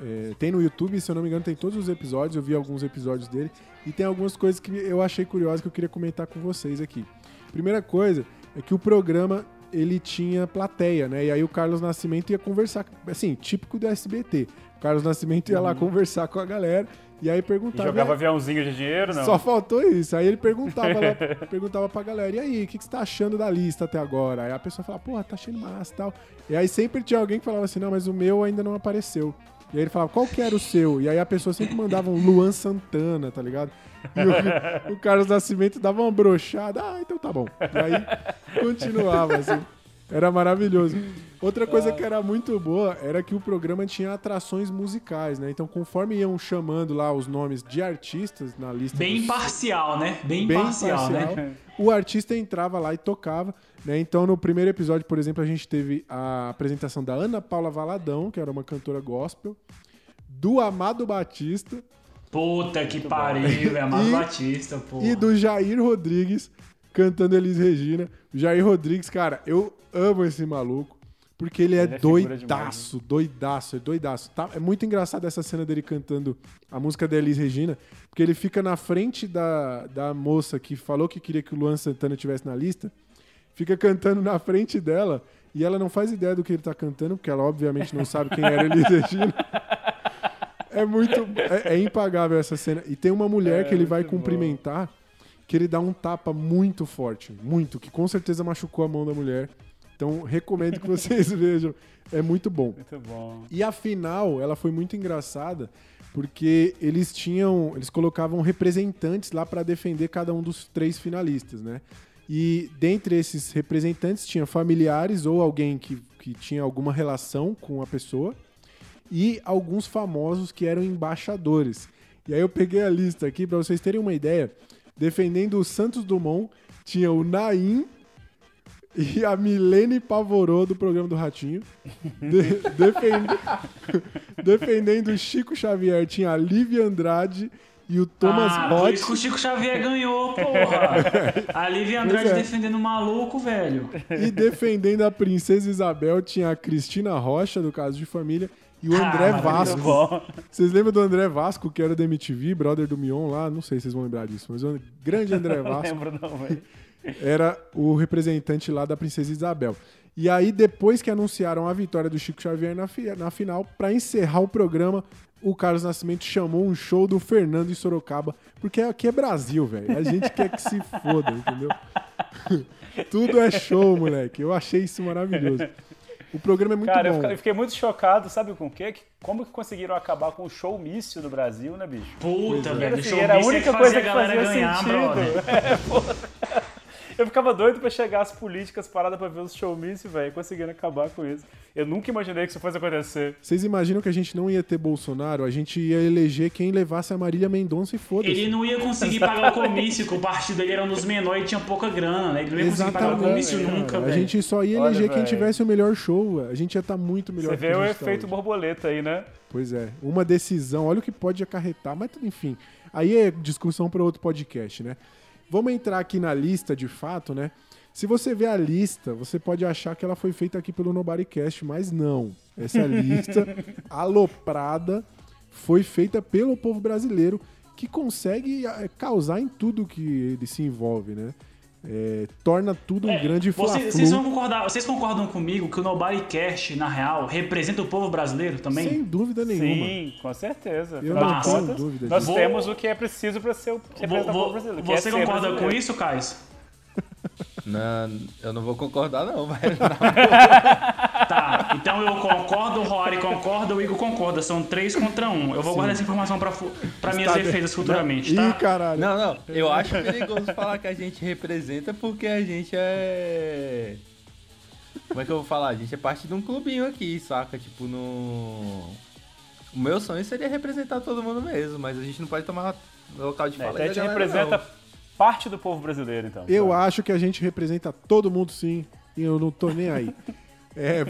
É, tem no YouTube, se eu não me engano, tem todos os episódios. Eu vi alguns episódios dele. E tem algumas coisas que eu achei curiosas que eu queria comentar com vocês aqui. Primeira coisa é que o programa ele tinha plateia, né? E aí o Carlos Nascimento ia conversar, assim, típico do SBT. O Carlos Nascimento ia lá conversar com a galera e aí E perguntava. jogava aviãozinho de dinheiro, não? Só faltou isso. Aí ele perguntava, lá, (laughs) perguntava pra galera, e aí, o que, que você tá achando da lista até agora? Aí a pessoa falava, porra, tá achando massa e tal. E aí sempre tinha alguém que falava assim, não, mas o meu ainda não apareceu. E aí ele falava, qual que era o seu? E aí a pessoa sempre mandava um Luan Santana, tá ligado? E o, o Carlos Nascimento dava uma brochada, ah, então tá bom. E aí continuava, assim. Era maravilhoso. Outra coisa que era muito boa era que o programa tinha atrações musicais, né? Então, conforme iam chamando lá os nomes de artistas na lista Bem dos- imparcial, né? Bem, bem imparcial, imparcial, né? o artista entrava lá e tocava, né? Então, no primeiro episódio, por exemplo, a gente teve a apresentação da Ana Paula Valadão, que era uma cantora gospel, do Amado Batista Puta que pariu, velho. Amado E- Batista, pô. e do Jair Rodrigues cantando Elis Regina. O Jair Rodrigues, cara, eu amo esse maluco. Porque ele é, Ele é doidaço, doidaço, é doidaço. Tá, é muito engraçado essa cena dele cantando a música da Elis Regina, porque ele fica na frente da, da moça que falou que queria que o Luan Santana estivesse na lista, fica cantando na frente dela, e ela não faz ideia do que ele tá cantando, porque ela obviamente não sabe quem era Elis Regina. É muito. É, é impagável essa cena. E tem uma mulher que ele vai muito bom. cumprimentar que ele dá um tapa muito forte. Muito. Que com certeza machucou a mão da mulher. Então recomendo que vocês (laughs) vejam. É muito bom. Muito bom. E a final, ela foi muito engraçada porque eles tinham, eles colocavam representantes lá para defender cada um dos três finalistas, né? E dentre esses representantes tinha familiares ou alguém que, que tinha alguma relação com a pessoa e alguns famosos que eram embaixadores. E aí eu peguei a lista aqui para vocês terem uma ideia. Defendendo o Santos Dumont, tinha o Naim e a Milene Pavorô do programa do Ratinho. De- (laughs) defende- (laughs) defendendo o Chico Xavier tinha a Lívia Andrade e o Thomas ah, por Roth. isso que o Chico Xavier ganhou, (laughs) porra. A Lívia Andrade é. defendendo o maluco, velho. E defendendo a Princesa Isabel tinha a Cristina Rocha, do Caso de Família, e o André Ah, Vasco. Vocês lembram do André Vasco, que era da MTV, brother do Mion lá? Não sei se vocês vão lembrar disso, mas o grande André (laughs) não Vasco lembro não, velho. (laughs) era o representante lá da Princesa Isabel. E aí, depois que anunciaram a vitória do Chico Xavier na, fi- na final, pra encerrar o programa, o Carlos Nascimento chamou um show do Fernando em Sorocaba, porque aqui é Brasil, velho. A gente quer que se foda, entendeu? (laughs) Tudo é show, moleque. Eu achei isso maravilhoso. O programa é muito Cara, eu bom. fica- eu fiquei muito chocado, sabe com o quê? Como que conseguiram acabar com o showmício no Brasil, né, bicho? Puta, velho. O Assim, show era a business única é que coisa fazia que a galera fazia ganhar, brother. sentido. (laughs) É, porra. Eu ficava doido pra chegar as políticas paradas pra ver os showmícios, velho, conseguindo acabar com isso. Eu nunca imaginei que isso fosse acontecer. Vocês imaginam que a gente não ia ter Bolsonaro? A gente ia eleger quem levasse a Marília Mendonça e foda-se. Ele não ia conseguir pagar o comício, que o partido dele era um dos menores e tinha pouca grana, né? Ele não ia conseguir pagar o Exatamente. comício nunca, A velho. gente só ia Olha, eleger quem velho. tivesse o melhor show. A gente ia estar muito melhor Você vê a o tá efeito hoje. borboleta aí, né? Pois é. Uma decisão, olha o que pode acarretar, mas enfim. Aí é discussão para outro podcast, né? Vamos entrar aqui na lista de fato, né? Se você vê a lista, você pode achar que ela foi feita aqui pelo Nobodycast, mas não. Essa lista (laughs) aloprada foi feita pelo povo brasileiro que consegue eh, causar em tudo que ele se envolve, né? É, torna tudo um É, grande Vocês, vocês vão concordar, vocês concordam comigo que o Nobodycast, na real, representa o povo brasileiro também? Sem dúvida nenhuma. Sim, com certeza. Eu Afinal não tenho contas, dúvida Nós disso. temos o que é preciso pra ser o Vo- representar o vo- povo brasileiro. é você ser concorda com brasileiro. isso, Caio? (laughs) Não, eu não vou concordar, não, velho. (laughs) Tá, então eu concordo, o Rory concorda, o Igor concorda. São três contra um. Eu vou guardar essa informação pra, pra minhas Tá- defesas futuramente, Ih, tá? caralho. Não, não. Eu acho perigoso falar que a gente representa porque a gente é. Como é que eu vou falar? A gente é parte de um clubinho aqui, saca? Tipo, no. O meu sonho seria representar todo mundo mesmo, mas a gente não pode tomar local de É, fala. então a gente representa não. parte do povo brasileiro, então. Eu Tá. acho que a gente representa todo mundo sim, e eu não tô nem aí. É,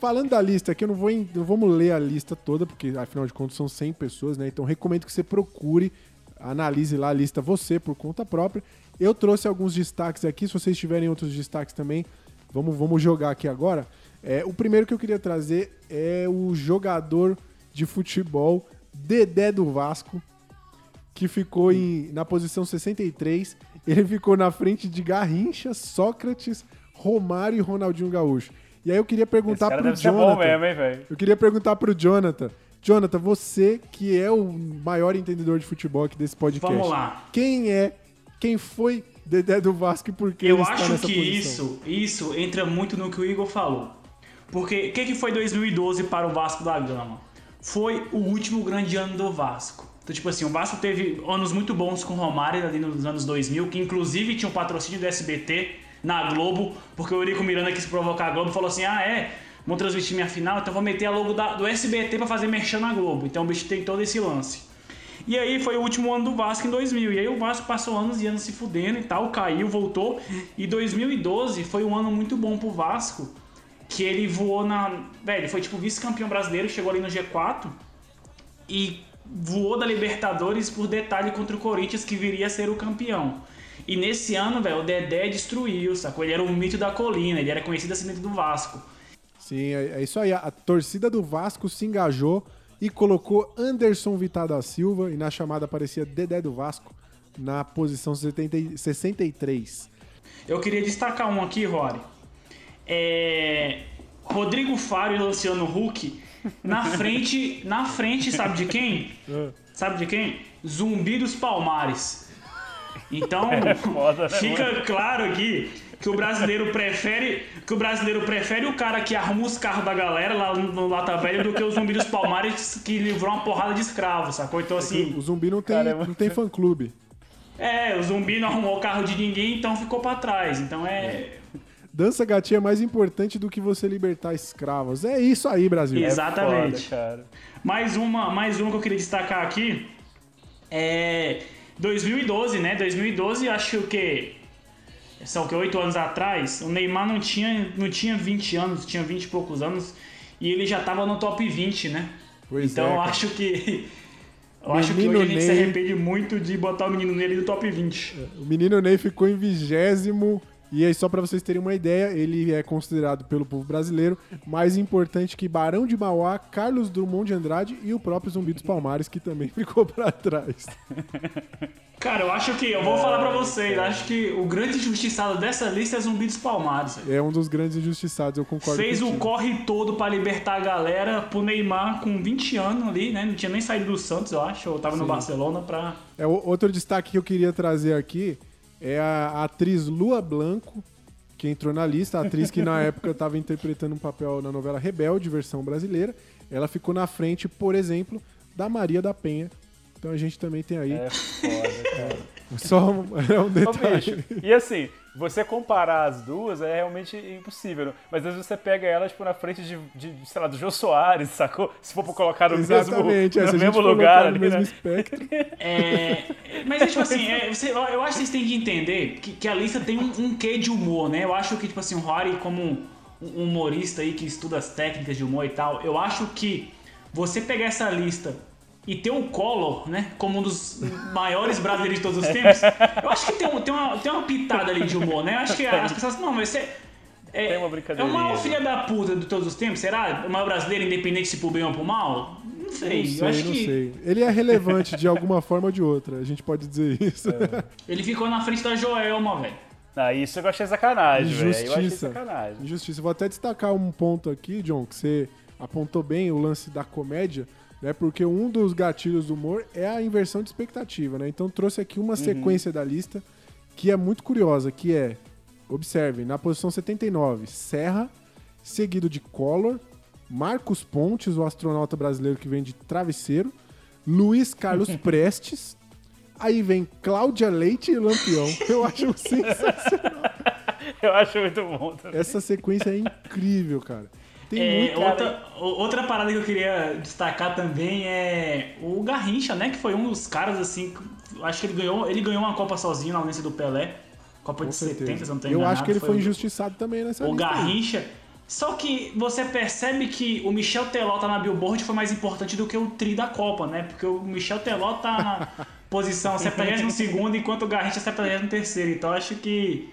falando da lista aqui, eu não vou não vamos ler a lista toda, porque afinal de contas são 100 pessoas, né? Então recomendo que você procure, analise lá a lista você por conta própria. Eu trouxe alguns destaques aqui, se vocês tiverem outros destaques também, vamos, vamos jogar aqui agora. É, o primeiro que eu queria trazer é o jogador de futebol Dedé do Vasco, que ficou em, na posição 63. Ele ficou na frente de Garrincha, Sócrates, Romário e Ronaldinho Gaúcho. E aí eu queria Esse perguntar cara pro deve ser bom Jonathan. mesmo? Eu queria perguntar pro Jonathan. Jonathan, você que é o maior entendedor de futebol aqui desse podcast. Vamos lá. Quem é, quem foi Dedé do Vasco e por que Eu ele está acho nessa que posição? isso, isso entra muito no que o Igor falou. Porque o que, que foi 2012 para o Vasco da Gama? Foi o último grande ano do Vasco. Então, tipo assim, o Vasco teve anos muito bons com o Romário ali nos anos 2000, que inclusive tinha um patrocínio do SBT na Globo, porque o Eurico Miranda quis provocar a Globo falou assim: ah, é, vão transmitir minha final, então vou meter a logo da- do SBT pra fazer merchan na Globo. Então o bicho tem todo esse lance. E aí foi o último ano do Vasco em 2000. E aí o Vasco passou anos e anos se fudendo e tal, caiu, voltou. E 2012 foi um ano muito bom pro Vasco, que ele voou na... Velho, foi tipo vice-campeão brasileiro, chegou ali no G4 e voou da Libertadores por detalhe contra o Corinthians, que viria a ser o campeão. E nesse ano, velho, o Dedé destruiu, sacou? Ele era o mito da colina, ele era conhecido assim dentro do Vasco. Sim, é, é isso aí. A torcida do Vasco se engajou e colocou Anderson Vitar da Silva e na chamada aparecia Dedé do Vasco na posição 70 e- 63. Eu queria destacar um aqui, Rory. É... Rodrigo Faro e Luciano Huck na (laughs) frente, na frente, sabe de quem? Sabe de quem? Zumbi dos Palmares. Então, foda, né, fica claro aqui que o brasileiro prefere que o brasileiro prefere o cara que arruma os carros da galera lá no, Lata Velha do que o Zumbi dos Palmares que livrou uma porrada de escravos, sacou? Então assim, O zumbi não tem, Cara, é não tem fã-clube. é, o Zumbi não arrumou o carro de ninguém, então ficou pra trás. Então é Dança gatinha é mais importante do que você libertar escravos. É isso aí, Brasil. Isso. Exatamente. Foda, cara. Mais uma, mais uma que eu queria destacar aqui é 2012, né? 2012, acho que são que oito anos atrás, o Neymar não tinha, não tinha 20 anos, tinha 20 e poucos anos, e ele já tava no top 20, né? Pois então é, eu acho que. Eu acho que Menino hoje a gente se arrepende muito de botar o menino nele no top 20. O menino Ney ficou em vigésimo. E aí, só pra vocês terem uma ideia, ele é considerado pelo povo brasileiro mais importante que Barão de Mauá, Carlos Drummond de Andrade e o próprio Zumbi dos Palmares, que também (laughs) ficou pra trás. (laughs) Cara, eu acho que. Eu vou falar pra vocês, acho que o grande injustiçado dessa lista é Zumbi dos Palmares. É um dos grandes injustiçados, eu concordo Fez o corre todo pra libertar a galera pro Neymar com 20 anos ali, né? Não tinha nem saído do Santos, eu acho, ou tava no Barcelona pra. É, outro destaque que eu queria trazer aqui é a, atriz Lua Blanco, que entrou na lista, a atriz que na época estava interpretando um papel na novela Rebelde, versão brasileira. Ela ficou na frente, por exemplo, da Maria da Penha. Então a gente também tem aí É foda, cara. só um, (laughs) é um Ô, detalhe. bicho, e assim, você comparar as duas é realmente impossível. né? Mas às vezes você pega elas tipo, na frente de, de, de, sei lá, do Jô Soares, (laughs) sacou? Se for colocar no Exatamente, é, mesmo, no mesmo lugar no ali, mesmo né? espectro. É, mas é tipo assim, é, você- eu acho que vocês têm que entender que, que a lista tem um, um quê de humor, né? Eu acho que, tipo assim, o Rory, como um um humorista aí que estuda as técnicas de humor e tal, eu acho que você pegar essa lista e ter o Collor, né, como um dos maiores brasileiros de todos os tempos, eu acho que tem, um- tem, uma, tem uma pitada ali de humor, né? Eu acho que as pessoas, não, mas você. É, Tem uma é brincadeirinha, o maior né? filho da puta de todos os tempos, será? O maior brasileiro, independente se por bem ou por mal? Não sei. Não eu sei, acho não que sei. Ele é relevante de alguma forma ou de outra, a gente pode dizer isso. ele ficou na frente da Joelma, velho. Ah, isso eu achei sacanagem, velho. Eu achei Injustiça. sacanagem. Injustiça. Vou até destacar um ponto aqui, John, que você apontou bem o lance da comédia, né? Porque um dos gatilhos do humor é a inversão de expectativa, né? Então trouxe aqui uma sequência da lista que é muito curiosa, que é, observe, na posição 79, Serra, seguido de Collor, Marcos Pontes, o astronauta brasileiro que vem de travesseiro, Luiz Carlos (laughs) Prestes, aí vem Cláudia Leite e Lampião. (laughs) Eu acho sensacional. Eu acho muito bom também. Essa sequência é incrível, cara. Tem É, muito. outra, o- outra parada que eu queria destacar também é o Garrincha, né? Que foi um dos caras assim. Acho que ele ganhou, ele ganhou uma Copa sozinho na ausência do Pelé. Copa Com de 70, certeza. se eu não tô Eu enganado, acho que ele foi o- injustiçado também nessa O lista. aí. Garrincha. Só que você percebe que o Michel Teló tá na Billboard foi mais importante do que o tri da Copa, né? Porque o Michel Teló tá na (laughs) posição 72 enquanto o Garrincha é 73 Então acho que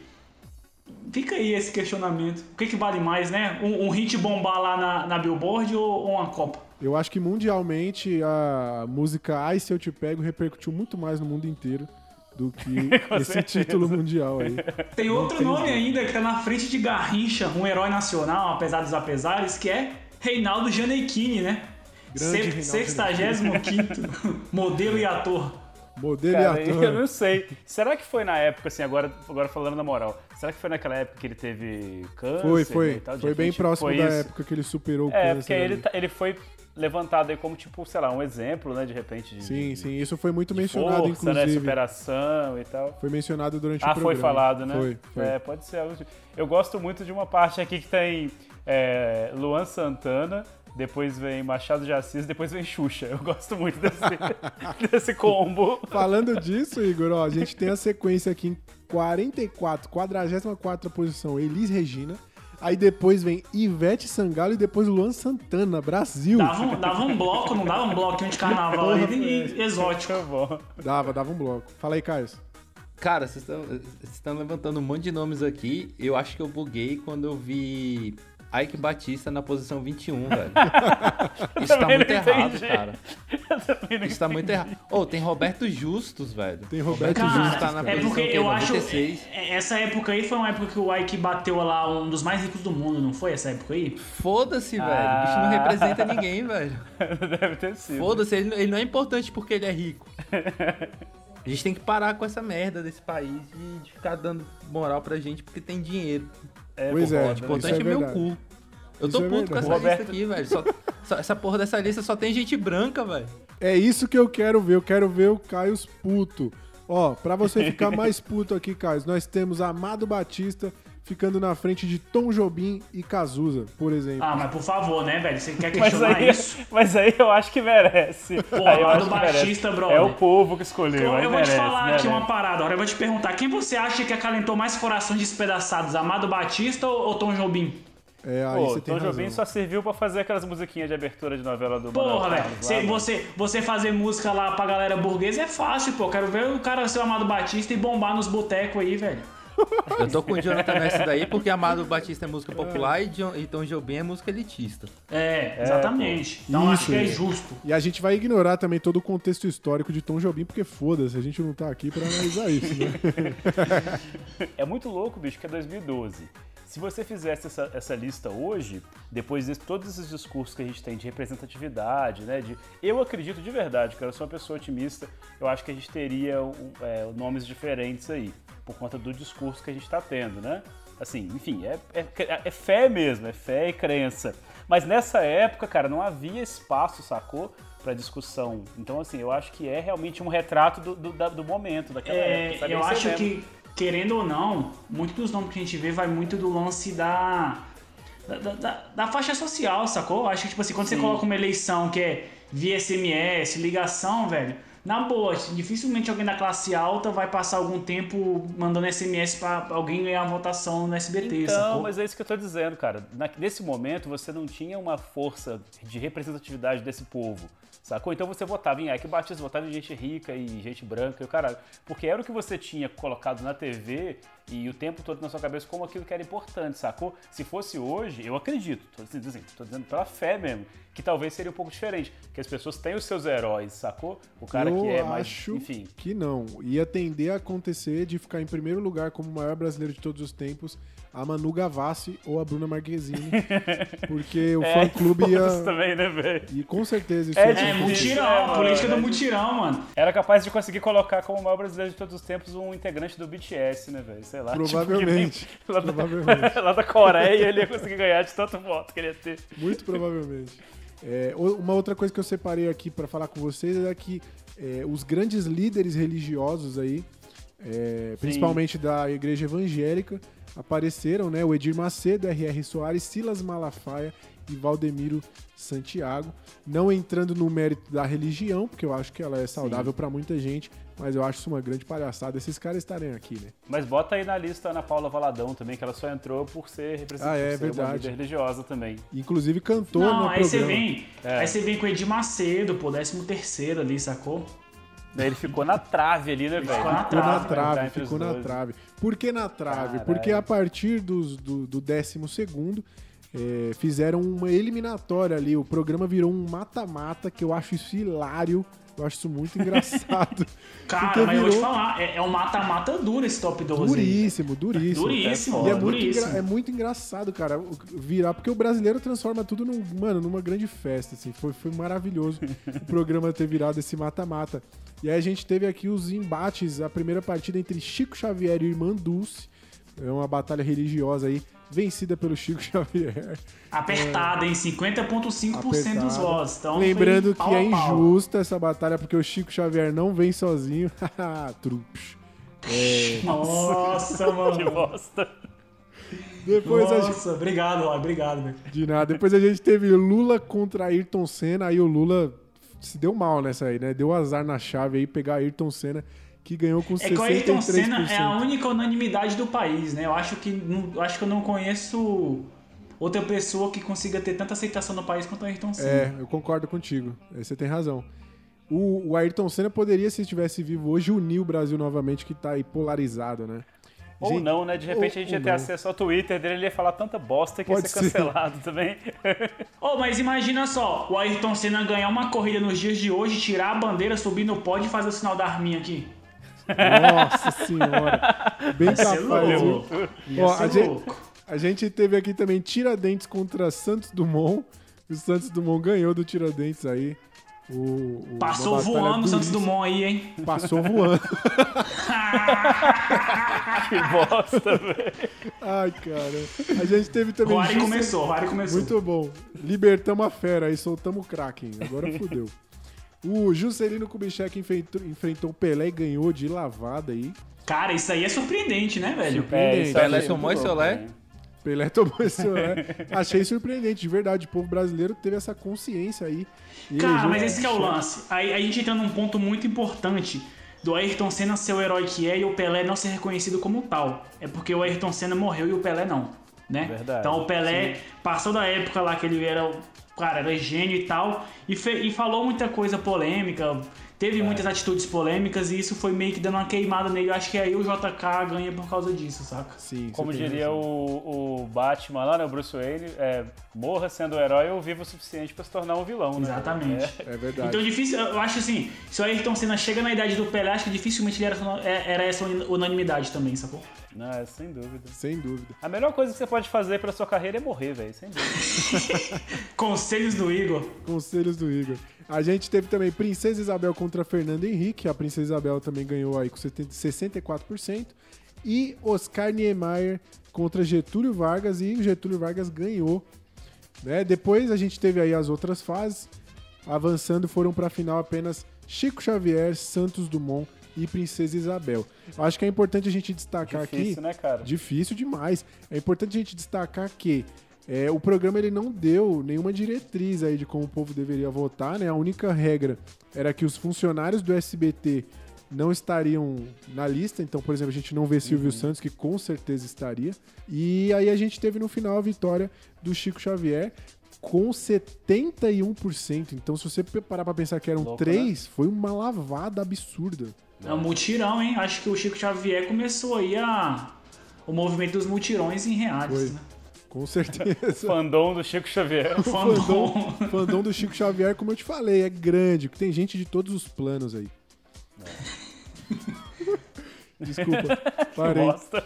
fica aí esse questionamento. O que, que vale mais, né? Um, um hit bombar lá na, na Billboard ou, ou uma Copa? Eu acho que mundialmente a música Ai Se Eu Te Pego repercutiu muito mais no mundo inteiro do que (laughs) esse certeza. título mundial aí. Tem outro tem nome jeito. ainda que tá na frente de Garrincha, um herói nacional, apesar dos apesares, que é Reinaldo Janequini, né? Grande Reinaldo 65 (laughs) modelo e ator. Modelo Cara, e eu ator. não sei. Será que foi na época, assim, agora, agora falando na moral, será que foi naquela época que ele teve câncer? Foi, né, foi. e tal, Foi bem próximo foi da isso? época que ele superou o É, câncer. porque ele, tá- ele foi levantado aí como, tipo, sei lá, um exemplo, né, de repente. De, Sim, de- sim. Isso foi muito mencionado, força, né, inclusive. superação e tal. Foi mencionado durante o Ah, programa. foi falado, né? Foi, foi. É, pode ser. Eu gosto muito de uma parte aqui que tem é, Luan Santana, depois vem Machado de Assis, depois vem Xuxa. Eu gosto muito desse, (laughs) desse combo. Falando disso, Igor, ó, a gente tem a sequência aqui em 44, 44 posição, Elis Regina. Aí depois vem Ivete Sangalo e depois Luan Santana, Brasil. Dava um, dava um bloco, não dava um bloquinho de carnaval aí e exótico. Dava, dava um bloco. Fala aí, Caio. Cara, vocês estão levantando um monte de nomes aqui. Eu acho que eu buguei quando eu vi Ike Batista na posição 21, velho. (laughs) Isso tá muito errado, cara. Isso tá muito errado. Ô, tem Roberto Justus, velho. Tem Roberto Cara, Justus. tá na é posição porque que? eu acho. 96. é- Essa época aí foi uma época que o Ike bateu lá um dos mais ricos do mundo, não foi essa época aí? Foda-se, velho. O bicho não representa ninguém, velho. (laughs) Deve ter sido. Foda-se, ele, ele não é importante porque ele é rico. (laughs) A gente tem que parar com essa merda desse país de, de ficar dando moral pra gente porque tem dinheiro. É, Pois é, O Isso importante é é, meu cu. Eu Isso tô é puto com verdade. essa Roberto- lista aqui, velho. Só- só- essa porra dessa lista só tem gente branca, velho. É isso que eu quero ver. Eu quero ver o Caio puto. Ó, pra você ficar (laughs) mais puto aqui, Caio, nós temos Amado Batista, ficando na frente de Tom Jobim e Cazuza, por exemplo. Ah, mas por favor, né, velho? Você quer (laughs) Mas questionar aí, isso? mas aí eu acho que merece. Pô, aí eu acho merece. baixista, brother. É o povo que escolheu. Eu, aí eu vou te merece, falar né, aqui uma parada, agora eu vou te perguntar. Quem você acha que acalentou mais corações despedaçados, Amado Batista ou, ou Tom Jobim? É, aí Pô, você tem Tom razão. Jobim só serviu pra fazer aquelas musiquinhas de abertura de novela do Porra, velho. Você, você, você fazer música lá pra galera burguesa é fácil, pô. Quero ver o cara ser o Amado Batista e bombar nos botecos aí, velho. Eu tô com o Jonathan nessa daí porque Amado Batista é música popular e, John, e Tom Jobim é música elitista. É, exatamente. Então acho Isso, que é é. justo. E a gente vai ignorar também todo o contexto histórico de Tom Jobim, porque foda-se, a gente não tá aqui pra analisar isso, né? (laughs) É muito louco, bicho, que é 2012. Se você fizesse essa, essa lista hoje, depois de todos esses discursos que a gente tem de representatividade, né? De, eu acredito de verdade, cara, eu sou uma pessoa otimista, eu acho que a gente teria é, nomes diferentes aí, por conta do discurso que a gente está tendo, né? Assim, enfim, é, é, é fé mesmo, é fé e crença. Mas nessa época, cara, não havia espaço, sacou? Pra discussão. Então, assim, eu acho que é realmente um retrato do, do, da- do momento, daquela É, época. sabe? eu acho que, querendo ou não, muitos dos nomes que a gente vê vai muito do lance da. Da, da- da- faixa social, sacou? Acho que, tipo assim, quando você coloca uma eleição que é via SMS, ligação, velho, na boa, dificilmente alguém da classe alta vai passar algum tempo mandando SMS pra alguém ganhar a votação no SBT, Então, sacou? mas é isso que eu tô dizendo, cara. Nesse momento, você não tinha uma força de representatividade desse povo, sacou? Então você votava em Ike Batista, votava em gente rica e gente branca e o caralho. Porque era o que você tinha colocado na TV e o tempo todo na sua cabeça como aquilo que era importante, sacou? Se fosse hoje, eu acredito, tô dizendo, assim, tô dizendo pela fé mesmo, que talvez seria um pouco diferente. Que as pessoas têm os seus heróis, sacou? O cara eu que é mais. acho Enfim. que não. Ia tender a acontecer de ficar em primeiro lugar como o maior brasileiro de todos os tempos a Manu Gavassi ou a Bruna Marquezine. (laughs) porque o É, fã-clube ia... também, né, velho? E com certeza isso É É, acontecer. mutirão, é, a mano, política do é mutirão, mano. Era capaz de conseguir colocar como o maior brasileiro de todos os tempos um integrante do BTS, né, velho? Sei lá. tipo, Provavelmente. nem- (laughs) lá, da, Provavelmente. (laughs) lá da Coreia ele ia conseguir ganhar de tanto voto que ele ia ter. Muito provavelmente. É, uma outra coisa que eu separei aqui pra falar com vocês é que é, os grandes líderes religiosos aí, é, principalmente da igreja evangélica, apareceram, né? O Edir Macedo, R.R. Soares, Silas Malafaia e Valdemiro Santiago. Não entrando no mérito da religião, porque eu acho que ela é saudável pra muita gente, mas eu acho isso uma grande palhaçada esses caras estarem aqui, né? Mas bota aí na lista a Ana Paula Valadão também, que ela só entrou por ser representante Ah, é ser uma verdade. líder religiosa também. Inclusive cantou Não, no aí você programa. vem. É. Aí você vem com o Edir Macedo, pô, 13 terceiro ali, sacou? Daí ele ficou na trave ali, né, velho? ficou na Ficou na trave, trave, tá ficou na trave. Por que na trave? Caralho. Porque a partir dos, do, do décimo segundo, é, fizeram uma eliminatória ali. O programa virou um mata-mata, que eu acho isso hilário. Eu acho isso muito engraçado. (laughs) Cara, Porque mas eu vou te falar, é, é um mata-mata duro esse top 12. aí. Duríssimo, duríssimo. Duríssimo, E é muito, duríssimo. engra- é muito engraçado, cara, virar, porque o brasileiro transforma tudo num, mano, numa grande festa, assim. Foi, foi maravilhoso o programa ter virado esse mata-mata. E aí a gente teve aqui os embates, a primeira partida entre Chico Xavier e Irmã Dulce. É uma batalha religiosa aí, vencida pelo Chico (laughs) Xavier. Apertada, hein? 50,5% dos votos. Então Lembrando que é injusta essa batalha, porque o Chico Xavier não vem sozinho. (laughs) Trups. Nossa, (laughs) Que mano. bosta. Depois a gente... Nossa, obrigado, ó, obrigado, velho. De nada. Depois a gente teve Lula contra Ayrton Senna. Aí o Lula se deu mal nessa aí, né? Deu azar na chave aí, pegar Ayrton Senna, que ganhou com É 63%. que o Ayrton Senna é a única unanimidade do país, né? Eu acho que, não, eu acho que eu não conheço outra pessoa que consiga ter tanta aceitação no país quanto o Ayrton Senna. É, eu concordo contigo. Aí Você tem razão. O, o Ayrton Senna poderia, se estivesse vivo hoje, unir o Brasil novamente, que tá aí polarizado, né? Ou Gente, não, né? De repente a gente ou ia ter não. acesso ao Twitter dele, ele ia falar tanta bosta que ia Pode ser ser. cancelado também. (laughs) Oh, mas imagina só, o Ayrton Senna ganhar uma corrida nos dias de hoje, tirar a bandeira, subir no pódio e fazer o sinal da arminha aqui. Nossa senhora. Bem ser capaz, viu? Ó, a gente- louco. A gente teve aqui também Tiradentes contra Santos Dumont. O Santos Dumont ganhou do Tiradentes aí. O, o- Passou voando o Santos. Dumont aí, hein? Passou voando. (laughs) que bosta, velho. Ai, cara. A gente teve também. O Ari começou, o Ari começou. Muito bom. Libertamos a fera aí, soltamos o Kraken. Agora fudeu. O Juscelino Kubitschek enfrentou, enfrentou o Pelé e ganhou de lavada aí. Cara, isso aí é surpreendente, né, velho? Surpreendente. isso eu Pelé achei tomou esse olé? Pelé tomou esse olé. Achei surpreendente, de verdade. O povo brasileiro teve essa consciência aí. Cara, mas esse que é o lance. Aí a gente entra num ponto muito importante do Ayrton Senna ser o herói que é e o Pelé não ser reconhecido como tal. É porque o Ayrton Senna morreu e o Pelé não, né? Verdade, Então o Pelé passou da época lá que ele era, o- cara, era gênio e tal, e, e falou muita coisa polêmica, teve muitas atitudes polêmicas e isso foi meio que dando uma queimada nele. Eu acho que aí o JK ganha por causa disso, saca? Sim, Como diria o, o Batman lá, né, o Bruce Wayne, é, morra sendo o herói ou viva o suficiente pra se tornar um vilão, né? Exatamente. É. É verdade. Então difícil, eu acho assim, se o Ayrton Senna chega na idade do Pelé, acho que dificilmente ele era, é- era essa unanimidade também, sacou? Não, é, sem dúvida. Sem dúvida. A melhor coisa que você pode fazer pra sua carreira é morrer, velho, sem dúvida. (laughs) Conselhos do Igor. Conselhos do Igor. A gente teve também Princesa Isabel contra Fernanda Henrique. A Princesa Isabel também ganhou aí com 70 64%. E Oscar Niemeyer contra Getúlio Vargas. E o Getúlio Vargas ganhou. Né? Depois a gente teve aí as outras fases. Avançando foram para a final apenas Chico Xavier, Santos Dumont e Princesa Isabel. Acho que é importante a gente destacar aqui. Difícil, né, cara? Difícil demais. É importante a gente destacar que é, o programa ele não deu nenhuma diretriz aí de como o povo deveria votar, né? A única regra era que os funcionários do SBT não estariam na lista. Então, por exemplo, a gente não vê Silvio Uhum. Santos, que com certeza estaria. E aí a gente teve no final a vitória do Chico Xavier com 71%. Então, se você parar pra pensar que eram Louco, três, foi uma lavada absurda. É um mutirão, hein? Acho que o Chico Xavier começou aí a... o movimento dos mutirões em reais, né? Com certeza. (laughs) Fandom do Chico Xavier. O Fandom. fandom, do Chico Xavier, como eu te falei, é grande. Tem gente de todos os planos aí. Desculpa, (laughs) parei. Bosta.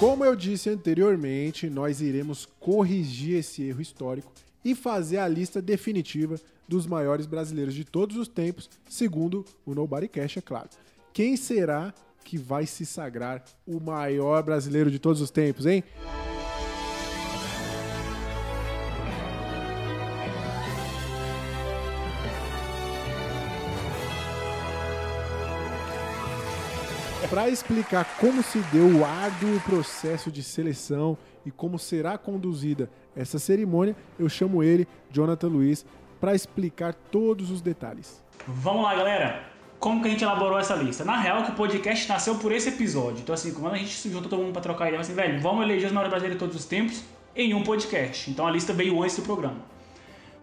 Como eu disse anteriormente, nós iremos corrigir esse erro histórico e fazer a lista definitiva dos maiores brasileiros de todos os tempos, segundo o Nobody Cash, é claro. Quem será que vai se sagrar o maior brasileiro de todos os tempos, hein? Para explicar como se deu o árduo processo de seleção e como será conduzida essa cerimônia, eu chamo ele, Jonathan Luiz, para explicar todos os detalhes. Vamos lá, galera. Como que a gente elaborou essa lista? Na real, que o podcast nasceu por esse episódio. Então, assim, quando a gente se juntou todo mundo pra trocar ideia, assim, velho, vamos eleger os maiores brasileiros de todos os tempos em um podcast. Então, a lista veio antes do programa.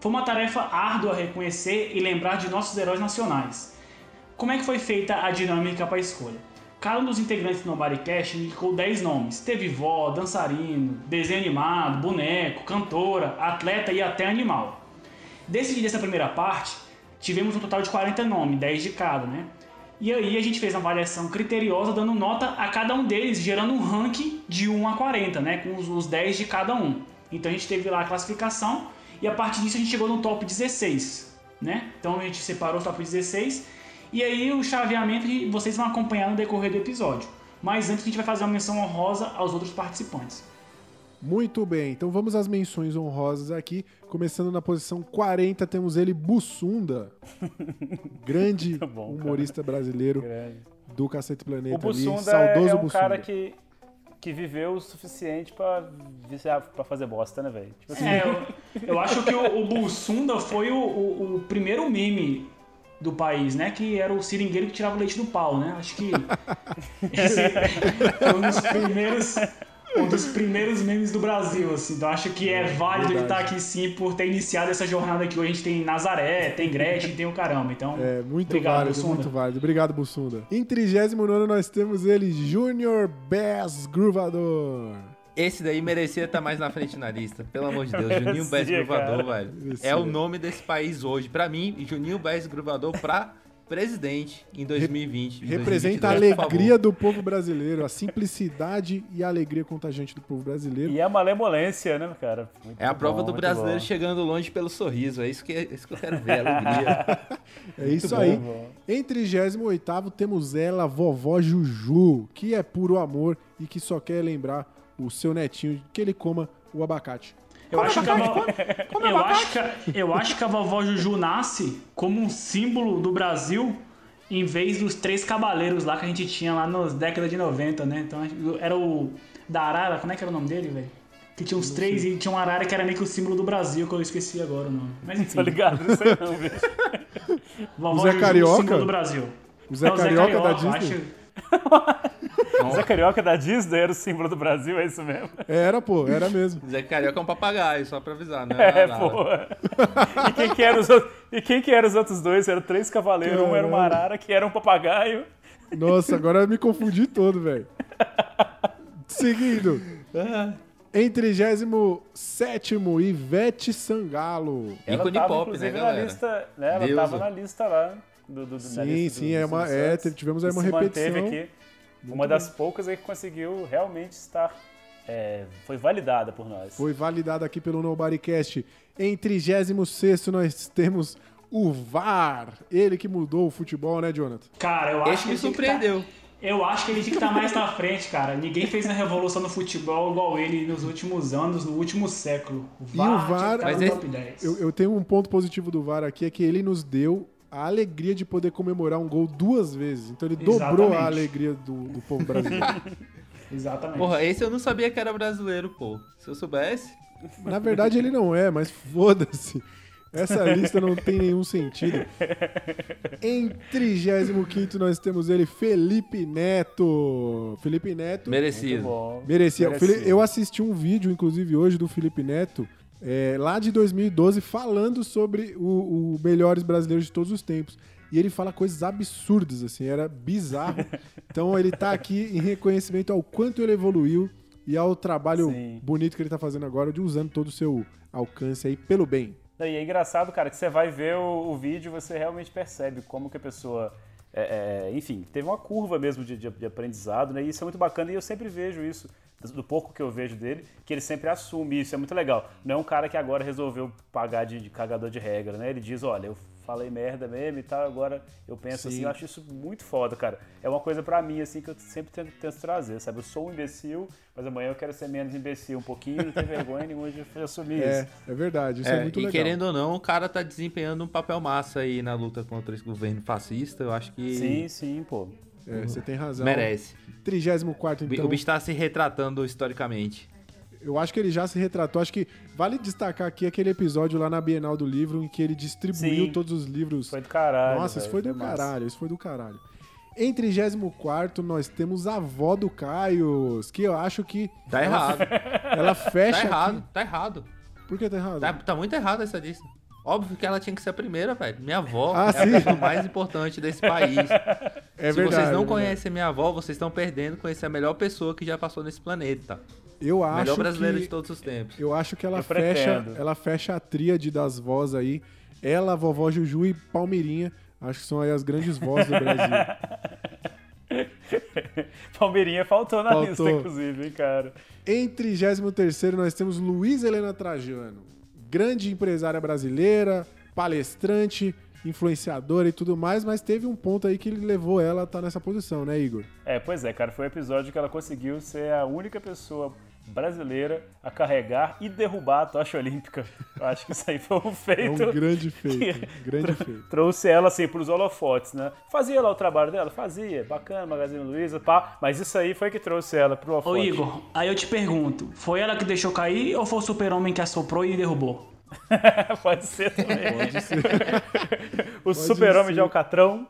Foi uma tarefa árdua reconhecer e lembrar de nossos heróis nacionais. Como é que foi feita a dinâmica para a escolha? Cada um dos integrantes do Nobodycast indicou 10 nomes. Teve vó, dançarino, desenho animado, boneco, cantora, atleta e até animal. Decidindo essa primeira parte, tivemos um total de 40 nomes, 10 de cada, né? E aí a gente fez uma avaliação criteriosa, dando nota a cada um deles, gerando um ranking de 1 a 40, né? Com os, os 10 de cada um. Então a gente teve lá a classificação e a partir disso a gente chegou no top 16, né? Então a gente separou o top 16 e aí o chaveamento vocês vão acompanhar no decorrer do episódio. Mas antes a gente vai fazer uma menção honrosa aos outros participantes. Muito bem, então vamos às menções honrosas aqui. Começando na posição 40, temos ele, Bussunda. (laughs) Grande bom, cara. humorista brasileiro Grande. do Cacete Planeta O Bussunda ali. Saudoso é, é um Bussunda. cara que, que viveu o suficiente pra, fazer bosta, né, velho? Tipo assim, É, eu, eu acho que o, o Bussunda foi o, o- o primeiro meme do país, né? Que era o seringueiro que tirava o leite do pau, né? Acho que (laughs) esse foi um dos primeiros, um dos primeiros memes do Brasil, assim. Então acho que é válido ele verdade. estar aqui sim por ter iniciado essa jornada que hoje a gente tem Nazaré, tem Gretchen, tem o caramba. Então, É, muito obrigado, válido, Bussunda. muito válido. Obrigado, Bussunda. Em 39 nós temos ele, Junior Bass Gruvador. Esse daí merecia estar mais na frente na lista. Pelo amor de Deus, (laughs) Juninho Bass Gruvador, velho. Merecia. É o nome desse país hoje. Pra mim, Juninho Bass Gruvador pra presidente em 2020. em Representa a 2022, por alegria do povo brasileiro, a simplicidade e a alegria contagiante do povo brasileiro. E a malemolência, né, cara? Muito É a prova bom, do muito brasileiro bom. chegando longe pelo sorriso. É isso que, é isso que eu quero ver, (laughs) alegria. É isso bom, aí. bom. Em 38 temos ela, vovó Juju, que é puro amor e que só quer lembrar o seu netinho que ele coma o abacate. Eu acho, que a vo- eu, acho que eu acho que a vovó Juju nasce como um símbolo do Brasil em vez dos três cavaleiros lá que a gente tinha lá nas décadas de 90, né? Então era o da Arara, como é que era o nome dele, velho? Que tinha uns três e tinha um Arara que era meio que o símbolo do Brasil, que eu esqueci agora o nome. Mas enfim, Tá ligado? Não sei não, bicho. vovó O Zé Juju, Carioca? símbolo do Brasil. O Zé É Carioca da Disney? acho- (laughs) Zé Carioca da Disney era o símbolo do Brasil, é isso mesmo? Era, pô, era mesmo. Zé Carioca é um papagaio, só pra avisar, né? É, Nada. pô. E quem que eram os outros, e quem que eram os outros dois? Eram três cavaleiros, um era uma arara, que era um papagaio. Nossa, agora eu me confundi todo, velho. Seguindo. Em 37 Ivete Sangalo. Ela Ícone tava, pop, inclusive, né, na galera? lista, né? Ela Deusa. tava na lista lá. Do, do, Sim, lista sim, do- é uma- é, tivemos aí uma repetição. aqui. Uma das poucas aí que conseguiu realmente estar... é, foi validada por nós. Foi validado aqui pelo Nobodycast. Em 36 nós temos o VAR. Ele que mudou o futebol, né, Jonathan? Cara, eu acho Esse que me ele tá- surpreendeu. Eu acho que ele tinha que estar mais na frente, cara. Ninguém fez a revolução no futebol igual ele nos últimos anos, no último século. O E o VAR- Mas no esse- top 10. Eu, eu tenho um ponto positivo do VAR aqui, é que ele nos deu a alegria de poder comemorar um gol duas vezes. Então ele dobrou a Exatamente. alegria do, do povo brasileiro. (laughs) Exatamente. Porra, esse eu não sabia que era brasileiro, pô. Se eu soubesse. Na verdade ele não é, mas foda-se. Essa lista não tem nenhum sentido. Em 35 nós temos ele, Felipe Neto. Felipe Neto Merecido. merecia. O Merecia. Fili- Eu assisti um vídeo, inclusive hoje, do Felipe Neto, é, lá de 2012, falando sobre o, o melhores brasileiros de todos os tempos. E ele fala coisas absurdas, assim, era bizarro. (laughs) Então ele tá aqui em reconhecimento ao quanto ele evoluiu e ao trabalho Sim. bonito que ele tá fazendo agora, de usando todo o seu alcance aí pelo bem. E é engraçado, cara, que você vai ver o, o vídeo você realmente percebe como que a pessoa. É, é, enfim, teve uma curva mesmo de, de- de aprendizado, né? E isso é muito bacana e eu sempre vejo isso, do pouco que eu vejo dele, que ele sempre assume isso, é muito legal. Não é um cara que agora resolveu pagar de, de cagador de regra, né? Ele diz: olha, eu falei merda mesmo e tal, agora eu penso Sim. assim, eu acho isso muito foda, cara. É uma coisa pra mim, assim, que eu sempre tento, tento trazer, sabe? Eu sou um imbecil, mas amanhã eu quero ser menos imbecil um pouquinho, não ter (laughs) vergonha nenhuma de assumir É, isso. é verdade, isso é, É, muito e legal. querendo ou não, o cara tá desempenhando um papel massa aí na luta contra esse governo fascista. Eu acho que Sim, sim, pô. É, você tem razão. merece. 34 O bi- então. O bicho tá se retratando historicamente. Eu acho que ele já se retratou. Acho que vale destacar aqui aquele episódio lá na Bienal do Livro em que ele distribuiu Sim. todos os livros. Foi do caralho. Nossa, isso velho, foi do massa. caralho, isso foi do caralho. Em 34 nós temos a avó do Caio, que eu acho que Tá errado. ela fecha Tá errado, aqui. tá errado. Por que tá errado? Tá, tá muito errado essa lista. Óbvio que ela tinha que ser a primeira, velho. Minha avó Ah, é sim. a pessoa mais importante desse país. (laughs) é Se verdade. vocês não é conhecem minha avó, vocês estão perdendo conhecer a melhor pessoa que já passou nesse planeta. Eu acho melhor brasileira que de todos os tempos. eu acho que ela Eu fecha, pretendo. ela fecha a tríade das vós aí. Ela, vovó Juju e Palmeirinha. Acho que são aí as grandes vozes do Brasil. (laughs) Palmeirinha faltou na Faltou. lista, inclusive, hein, cara. Em 33 nós temos Luiz Helena Trajano, grande empresária brasileira, palestrante, influenciadora e tudo mais, mas teve um ponto aí que levou ela a estar nessa posição, né, Igor? É, pois é, cara, foi o episódio que ela conseguiu ser a única pessoa brasileira a carregar e derrubar a tocha olímpica. Eu acho que isso aí foi um (laughs) É um feito. grande feito, grande feito. Trouxe ela assim pros holofotes, né? Fazia lá o trabalho dela? Fazia, bacana, Magazine Luiza, pá. Mas isso aí foi que trouxe ela pro Ô holofote. Igor, aí eu te pergunto, foi ela que deixou cair ou foi o super-homem que assoprou e derrubou? (laughs) Pode ser também. Pode ser. (laughs) o super-homem de Alcatrão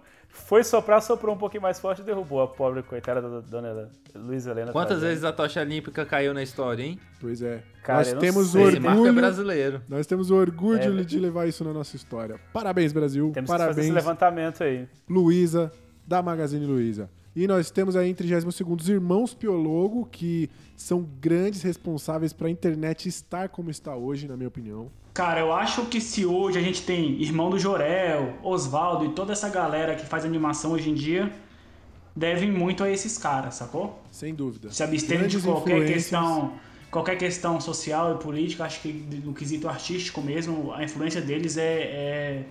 foi soprar, soprou um pouquinho mais forte e derrubou a pobre coitada da dona Luísa Helena. Quantas vezes a tocha olímpica caiu na história, hein? Pois é. Cara, nós temos sei. o é orgulho. brasileiro. Nós temos o orgulho É. de levar isso na nossa história. Parabéns, Brasil. Temos que fazer esse Parabéns, levantamento aí. Luísa, da Magazine Luiza. E nós temos aí em 32 os irmãos Piologo, que são grandes responsáveis para a internet estar como está hoje, na minha opinião. Cara, eu acho que se hoje a gente tem irmão do Jorel, Oswaldo e toda essa galera que faz animação hoje em dia, devem muito a esses caras, sacou? Sem dúvida. Se abstendo de qualquer questão, qualquer questão social e política, acho que no quesito artístico mesmo, a influência deles é,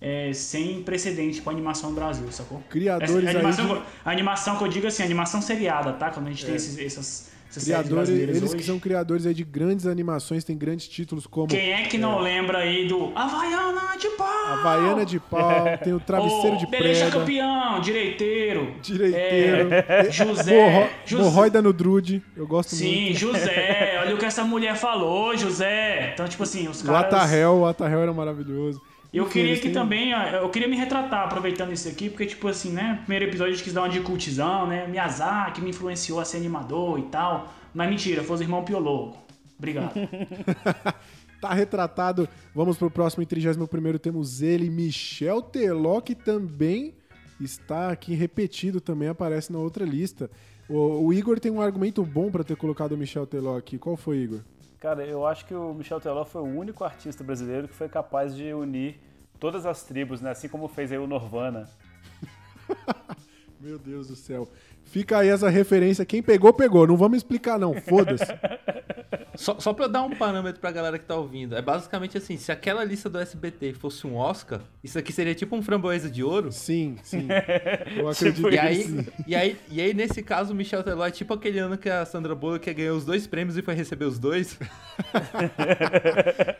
é, é sem precedente pra animação no Brasil, sacou? Criadores Essa- a, animação, de- a animação que eu digo assim, animação seriada, tá? Quando a gente tem É. esses, essas, Criadores, eles que hoje. são criadores aí de grandes animações, tem grandes títulos como Quem é que não lembra aí do Havaiana de pau? Havaiana de Pau, tem o Travesseiro Ô, de Beleza Preda, campeão, direiteiro. Direiteiro, É, José. Morro- José. Morroida no Drude, eu gosto Sim, muito. José. (laughs) Olha o que essa mulher falou, José. Então, tipo assim, os O caras... Atahel, o Atahel era maravilhoso. Eu Enfim, queria que também, eu queria me retratar aproveitando isso aqui, porque, tipo assim, né? Primeiro episódio a gente quis dar uma de cultizão, né? Miyazaki me influenciou a ser animador e tal. Mas mentira, foi os irmãos Piologo. Obrigado. (laughs) Tá retratado. Vamos pro próximo, em 31 temos ele, Michel Teló, que também está aqui repetido, também aparece na outra lista. O, o Igor tem um argumento bom pra ter colocado o Michel Teló aqui. Qual foi, Igor? Cara, eu acho que o Michel Teló foi o único artista brasileiro que foi capaz de unir todas as tribos, né? Assim como fez aí o Norvana. (laughs) Meu Deus do céu. Fica aí essa referência. Quem pegou, pegou. Não vamos explicar, não. Foda-se. (laughs) Só, só pra dar um parâmetro pra galera que tá ouvindo, é basicamente assim, se aquela lista do SBT fosse um Oscar, isso aqui seria tipo um framboesa de ouro. Sim, sim. (laughs) Eu acredito Tipo E que aí, sim. e, aí, e aí, nesse caso, o Michel Teló é tipo aquele ano que a Sandra Bullock ganhou os dois prêmios e foi receber os dois. (laughs)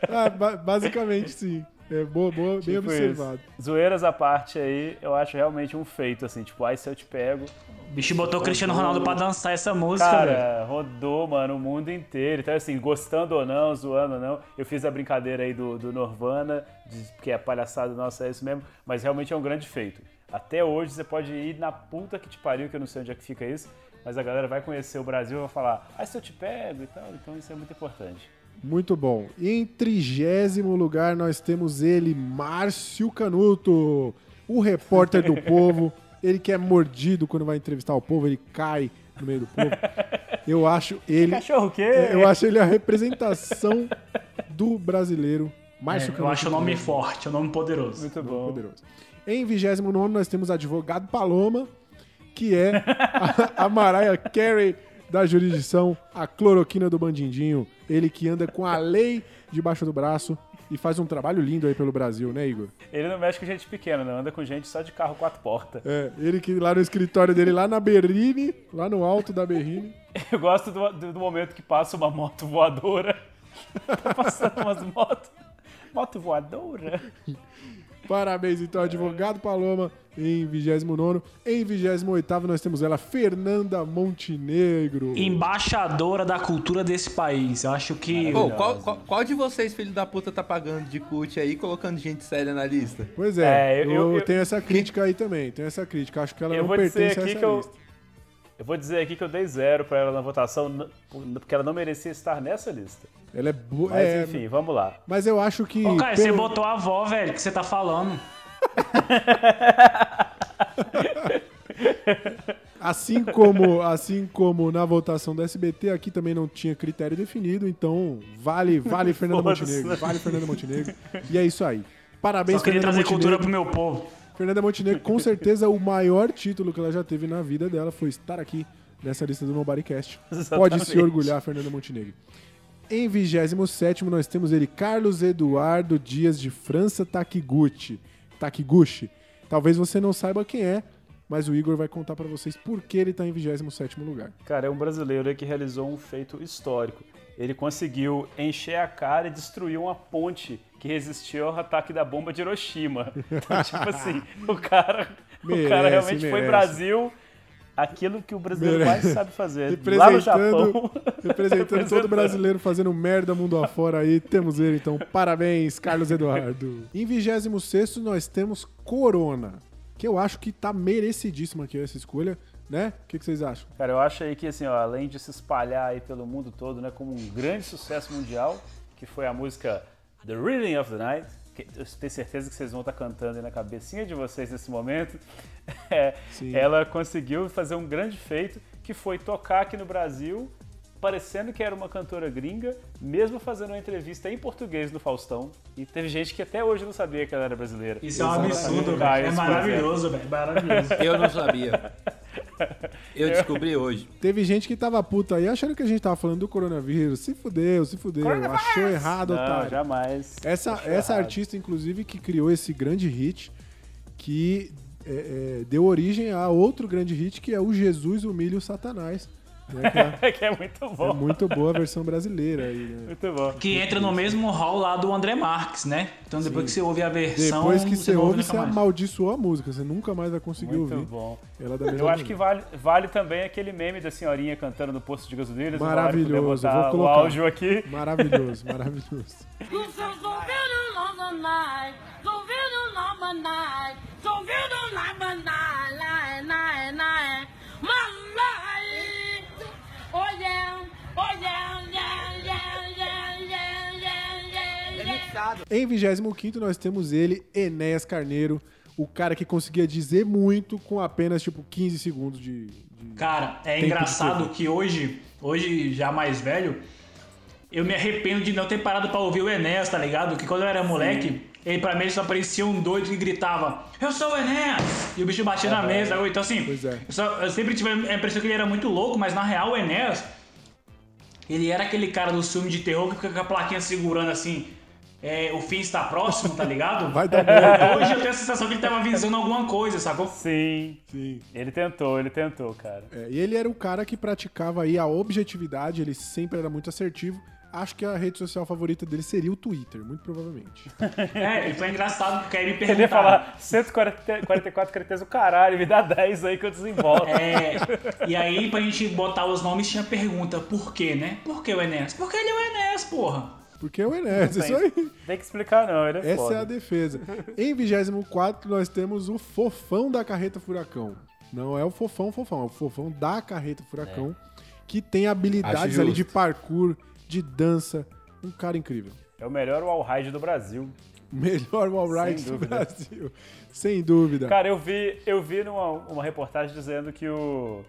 Ah, ba- basicamente, sim. É boa, boa, bem Tipo observado. isso. Zoeiras à parte aí, eu acho realmente um feito, assim, tipo, ai se eu te pego. O bicho botou o Cristiano Ronaldo pra dançar essa música, velho. Cara, rodou, mano, o mundo inteiro. Então, assim, gostando ou não, zoando ou não, eu fiz a brincadeira aí do, do Norvana, de- porque é palhaçada nossa, é isso mesmo, mas realmente é um grande feito. Até hoje você pode ir na puta que te pariu, que eu não sei onde é que fica isso, mas a galera vai conhecer o Brasil e vai falar, ai se eu te pego e tal, então isso é muito importante. Muito bom. Em trigésimo lugar nós temos ele, Márcio Canuto, o repórter do (laughs) povo. Ele que é mordido quando vai entrevistar o povo, ele cai no meio do povo. Eu acho (laughs) ele, Cachorro o quê? é, eu acho ele a representação do brasileiro. Márcio É, Canuto. eu acho o nome forte, o nome poderoso. Muito bom. poderoso. Em 29 nós temos advogado Paloma, que é a, a Mariah Carey da jurisdição, a cloroquina do bandindinho. Ele que anda com a lei debaixo do braço e faz um trabalho lindo aí pelo Brasil, né, Igor? Ele não mexe com gente pequena, não, anda com gente só de carro quatro portas. É, ele que lá no escritório dele, lá na Berrine, lá no alto da Berrine. (laughs) Eu gosto do, do- do momento que passa uma moto voadora. (laughs) tá passando umas motos. Moto voadora? (laughs) Parabéns, então, advogado Paloma em 29 Em 28 nós temos ela, Fernanda Montenegro. Embaixadora da cultura desse país. Eu acho que. Pô, qual, qual, qual de vocês, filho da puta, tá pagando de cult aí, colocando gente séria na lista? Pois é, É, eu, eu- eu- tenho essa crítica aí também, tenho essa crítica. Acho que ela Eu não vou dizer pertence a essa que eu. Eu vou dizer aqui que eu dei zero pra ela na votação, porque ela não merecia estar nessa lista. Ela é boa. Mas é, enfim, vamos lá. Mas eu acho que. Ô, cara, pelo- você botou a avó, velho, que você tá falando. (laughs) Assim como, assim como na votação do SBT, aqui também não tinha critério definido, então vale, vale (laughs) Fernanda Foda-se. Montenegro, vale Fernanda Montenegro. E é isso aí. Parabéns, Só queria Fernanda trazer cultura Montenegro. pro meu povo. Fernanda Montenegro, com certeza, o maior título que ela já teve na vida dela foi estar aqui nessa lista do Nobodycast. Pode se orgulhar, Fernanda Montenegro. Em 27 nós temos ele, Carlos Eduardo Dias de França Takiguchi. Takiguchi. Talvez você não saiba quem é, mas o Igor vai contar pra vocês por que ele tá em 27 lugar. Cara, é um brasileiro que realizou um feito histórico. Ele conseguiu encher a cara e destruir uma ponte que resistiu ao ataque da bomba de Hiroshima. (laughs) Então, tipo assim, o cara, o Merece, cara realmente foi merece. Brasil aquilo que o brasileiro mais sabe fazer. Lá no Japão. Representando, (laughs) representando todo brasileiro fazendo merda mundo afora aí. Temos ele, então. Parabéns, Carlos Eduardo. Em 26 nós temos Corona, que eu acho que tá merecidíssima aqui essa escolha, né? O que, que vocês acham? Cara, eu acho aí que, assim, ó, além de se espalhar aí pelo mundo todo, né, como um grande sucesso mundial, que foi a música The Rhythm of the Night, que eu tenho certeza que vocês vão estar cantando aí na cabecinha de vocês nesse momento, (laughs) é, ela conseguiu fazer um grande feito, que foi tocar aqui no Brasil, parecendo que era uma cantora gringa, mesmo fazendo uma entrevista em português no Faustão, e teve gente que até hoje não sabia que ela era brasileira. Isso é um absurdo, velho. É por maravilhoso, velho. Maravilhoso. Eu não sabia. (laughs) (laughs) Eu descobri hoje. Teve gente que tava puta aí achando que a gente tava falando do coronavírus. Se fudeu, se fudeu. Achou errado. Não, otário. jamais. Essa, Achou essa errado. artista, inclusive, que criou esse grande hit, que é, é, deu origem a outro grande hit, que é o Jesus Humilha o Satanás, É, que é- que é muito é bom. muito boa a versão brasileira aí, né? Muito bom. Que entra no mesmo hall lá do André Marques, né? Então depois que você ouve a versão. Depois que você não ouve, você mais. amaldiçoou a música. Você nunca mais vai conseguir Muito ouvir bom. ela da mesma Eu acho que vale, vale também aquele meme da senhorinha cantando no posto de gasolina. o Maravilhoso, vou o colocar. áudio aqui. Maravilhoso, maravilhoso. Em 25 nós temos ele, Enéas Carneiro, o cara que conseguia dizer muito com apenas tipo 15 segundos de. de- Cara, é engraçado que hoje, hoje já mais velho, eu me arrependo de não ter parado pra ouvir o Enéas, tá ligado? Que quando eu era moleque, ele pra mim ele só parecia um doido que gritava: Eu sou o Enéas! E o bicho batia na mesa. Então, assim, Pois é. eu, só- eu sempre tive a impressão que ele era muito louco, mas na real o Enéas, ele era aquele cara do filme de terror que fica com a plaquinha segurando assim. é, o fim está próximo, tá ligado? (laughs) Vai dar merda. (laughs) Hoje eu tenho a sensação que ele tava visando alguma coisa, sacou? Sim. Sim. Ele tentou, ele tentou, cara. É, e ele era o cara que praticava aí a objetividade, ele sempre era muito assertivo. Acho que a rede social favorita dele seria o Twitter, muito provavelmente. (laughs) É, e foi engraçado porque aí me Ele ia perguntaram. falar 144 caracteres o caralho, me dá 10 aí que eu desembolso. É, e aí, pra gente botar os nomes, tinha pergunta, por quê, né? Por que o Enéas? Porque ele é o Enéas, porra. Porque é o Enéas, isso aí. Tem que explicar não, ele é Essa foda. é a defesa. Em 24 nós temos o fofão da carreta furacão. Não é o fofão fofão, é o fofão da carreta furacão, que tem habilidades ali de parkour, de dança. Um cara incrível. É o melhor wallride do Brasil. (laughs) Melhor wallride do. Brasil. Sem dúvida. Cara, eu vi, eu vi numa uma reportagem dizendo que o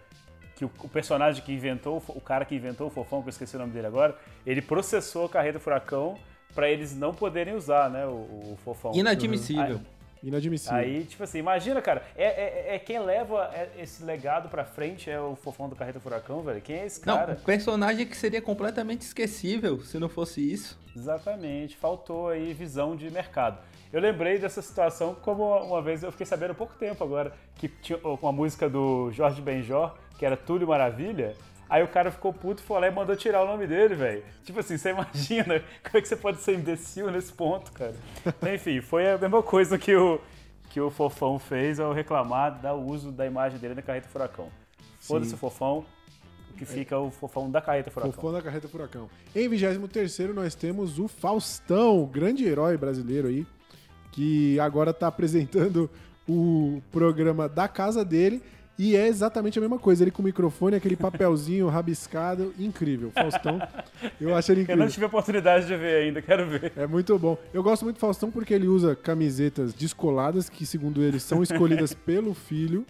que o, o personagem que inventou, o cara que inventou o fofão, que eu esqueci o nome dele agora, ele processou a carreta furacão pra eles não poderem usar, né, o, o fofão. Inadmissível. Inadmissível. Aí, tipo assim, imagina, cara, é, é, é quem leva é- esse legado pra frente é o fofão do Carreta Furacão, velho. Quem é esse Não, cara? um personagem que seria completamente esquecível se não fosse isso. Exatamente, faltou aí visão de mercado. Eu lembrei dessa situação como uma vez eu fiquei sabendo há pouco tempo agora que tinha uma música do Jorge Benjor, que era Túlio Maravilha. Aí o cara ficou puto, foi lá e mandou tirar o nome dele, velho. Tipo assim, você imagina (laughs) como é que você pode ser imbecil nesse ponto, cara. (laughs) Enfim, foi a mesma coisa que o, que o Fofão fez ao reclamar do uso da imagem dele na Carreta Furacão. Foda-se o Fofão, o que fica é o Fofão da Carreta Furacão. Fofão da carreta furacão. Em 23 nós temos o Faustão, grande herói brasileiro aí, que agora tá apresentando o programa da casa dele. E é exatamente a mesma coisa. Ele com o microfone, aquele papelzinho (laughs) rabiscado, incrível. Faustão, eu acho ele Eu incrível. não tive a oportunidade de ver ainda, quero ver. É muito bom. Eu gosto muito do Faustão porque ele usa camisetas descoladas, que segundo ele são escolhidas (laughs) pelo filho,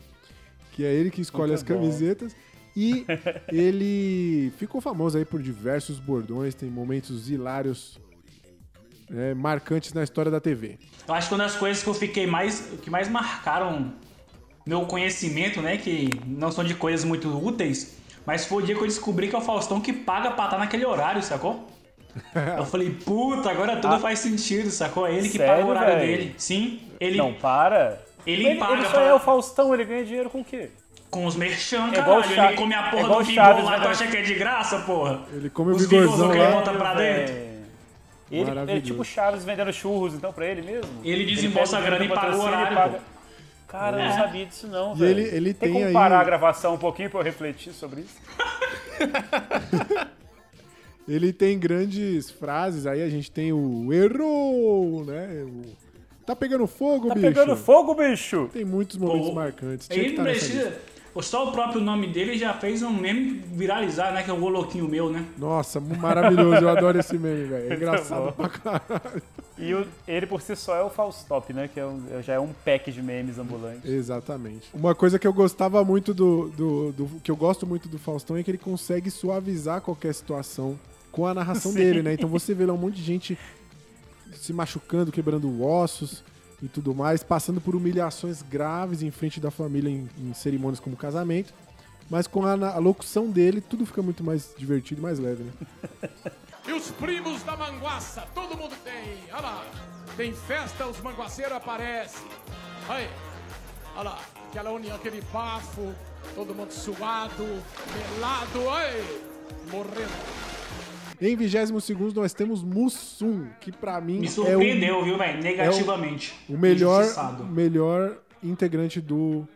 que é ele que escolhe Muito as bom. camisetas. E (laughs) ele ficou famoso aí por diversos bordões, tem momentos hilários, né, marcantes na história da TV. Eu acho que uma das coisas que eu fiquei mais. que mais marcaram meu conhecimento, né? Que não são de coisas muito úteis, mas foi o dia que eu descobri que é o Faustão que paga pra estar naquele horário, sacou? Eu (laughs) falei, puta, agora tudo faz sentido, sacou? É ele que paga Ah. Sério, o horário velho? dele. Sim, ele Não, para. Ele ele, paga ele só pra- é o Faustão, ele ganha dinheiro com o quê? com os merchan, É caralho. Chaves- ele come a é porra igual do Chaves, lá, né, tu acha que é de graça, porra? Ele come o Os vigorzão que ele bota pra dentro. É. Ele é tipo Chaves vendendo churros, então, pra ele mesmo? Ele desembolsa pega a grana e paga o horário, paga- Cara, eu É. não sabia disso não, E velho. ele- ele tem como aí- parar a gravação um pouquinho pra eu refletir sobre isso? (laughs) Ele tem grandes frases, aí a gente tem o errou, né? O, tá pegando fogo, Tá bicho. pegando fogo, bicho! Tem muitos momentos Pô, marcantes. Tinha Ele tá precisa. Só o próprio nome dele já fez um meme viralizar, né? Que é o Oloquinho meu, né? Nossa, maravilhoso. Eu adoro esse meme, velho. É engraçado pra caralho. E o- ele por si só é o Faustop, né? Que é um- já é um pack de memes ambulantes. Exatamente. Uma coisa que eu gostava muito do, do, do- que eu gosto muito do Faustão é que ele consegue suavizar qualquer situação com a narração (laughs) dele, né? Então você vê lá um monte de gente se machucando, quebrando ossos e tudo mais, passando por humilhações graves em frente da família em, em cerimônias como casamento. Mas com a, a locução dele, tudo fica muito mais divertido e mais leve, né? E os primos da manguaça, todo mundo tem. Olha lá. Tem festa, os manguaceiros aparecem. Aí. Olha lá, aquela união, aquele bafo, todo mundo suado, melado, ai, morrendo. Em 22 nós temos Mussum, que pra mim Me é surpreendeu, viu, velho? Negativamente. o, o melhor, melhor integrante do,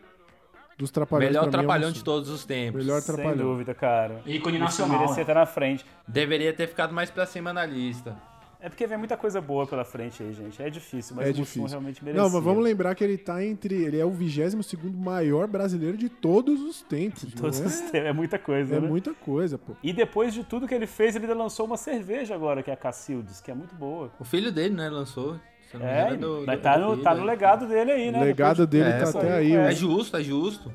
dos Trapalhões. Melhor é o trapalhão Mussum. de todos os tempos. Melhor Sem Trapalhão. dúvida, cara. Ícone nacional. merecia é. estar na frente. Deveria ter ficado mais pra cima na lista. É porque vem muita coisa boa pela frente aí, gente. É difícil, mas É o Mussum realmente merecia. Não, mas vamos lembrar que ele tá entre. Ele é o 22 maior brasileiro de todos os tempos. Todos não os é? tempos. É muita coisa, É né? muita coisa, pô. E depois de tudo que ele fez, ele lançou uma cerveja agora, que é a Cacildes, que é muito boa. O filho dele, né, lançou. É, engano, do- mas do- tá do no, filho, tá no legado dele aí, né? O legado Depois de- dele É, tá até aí. é É justo, é justo.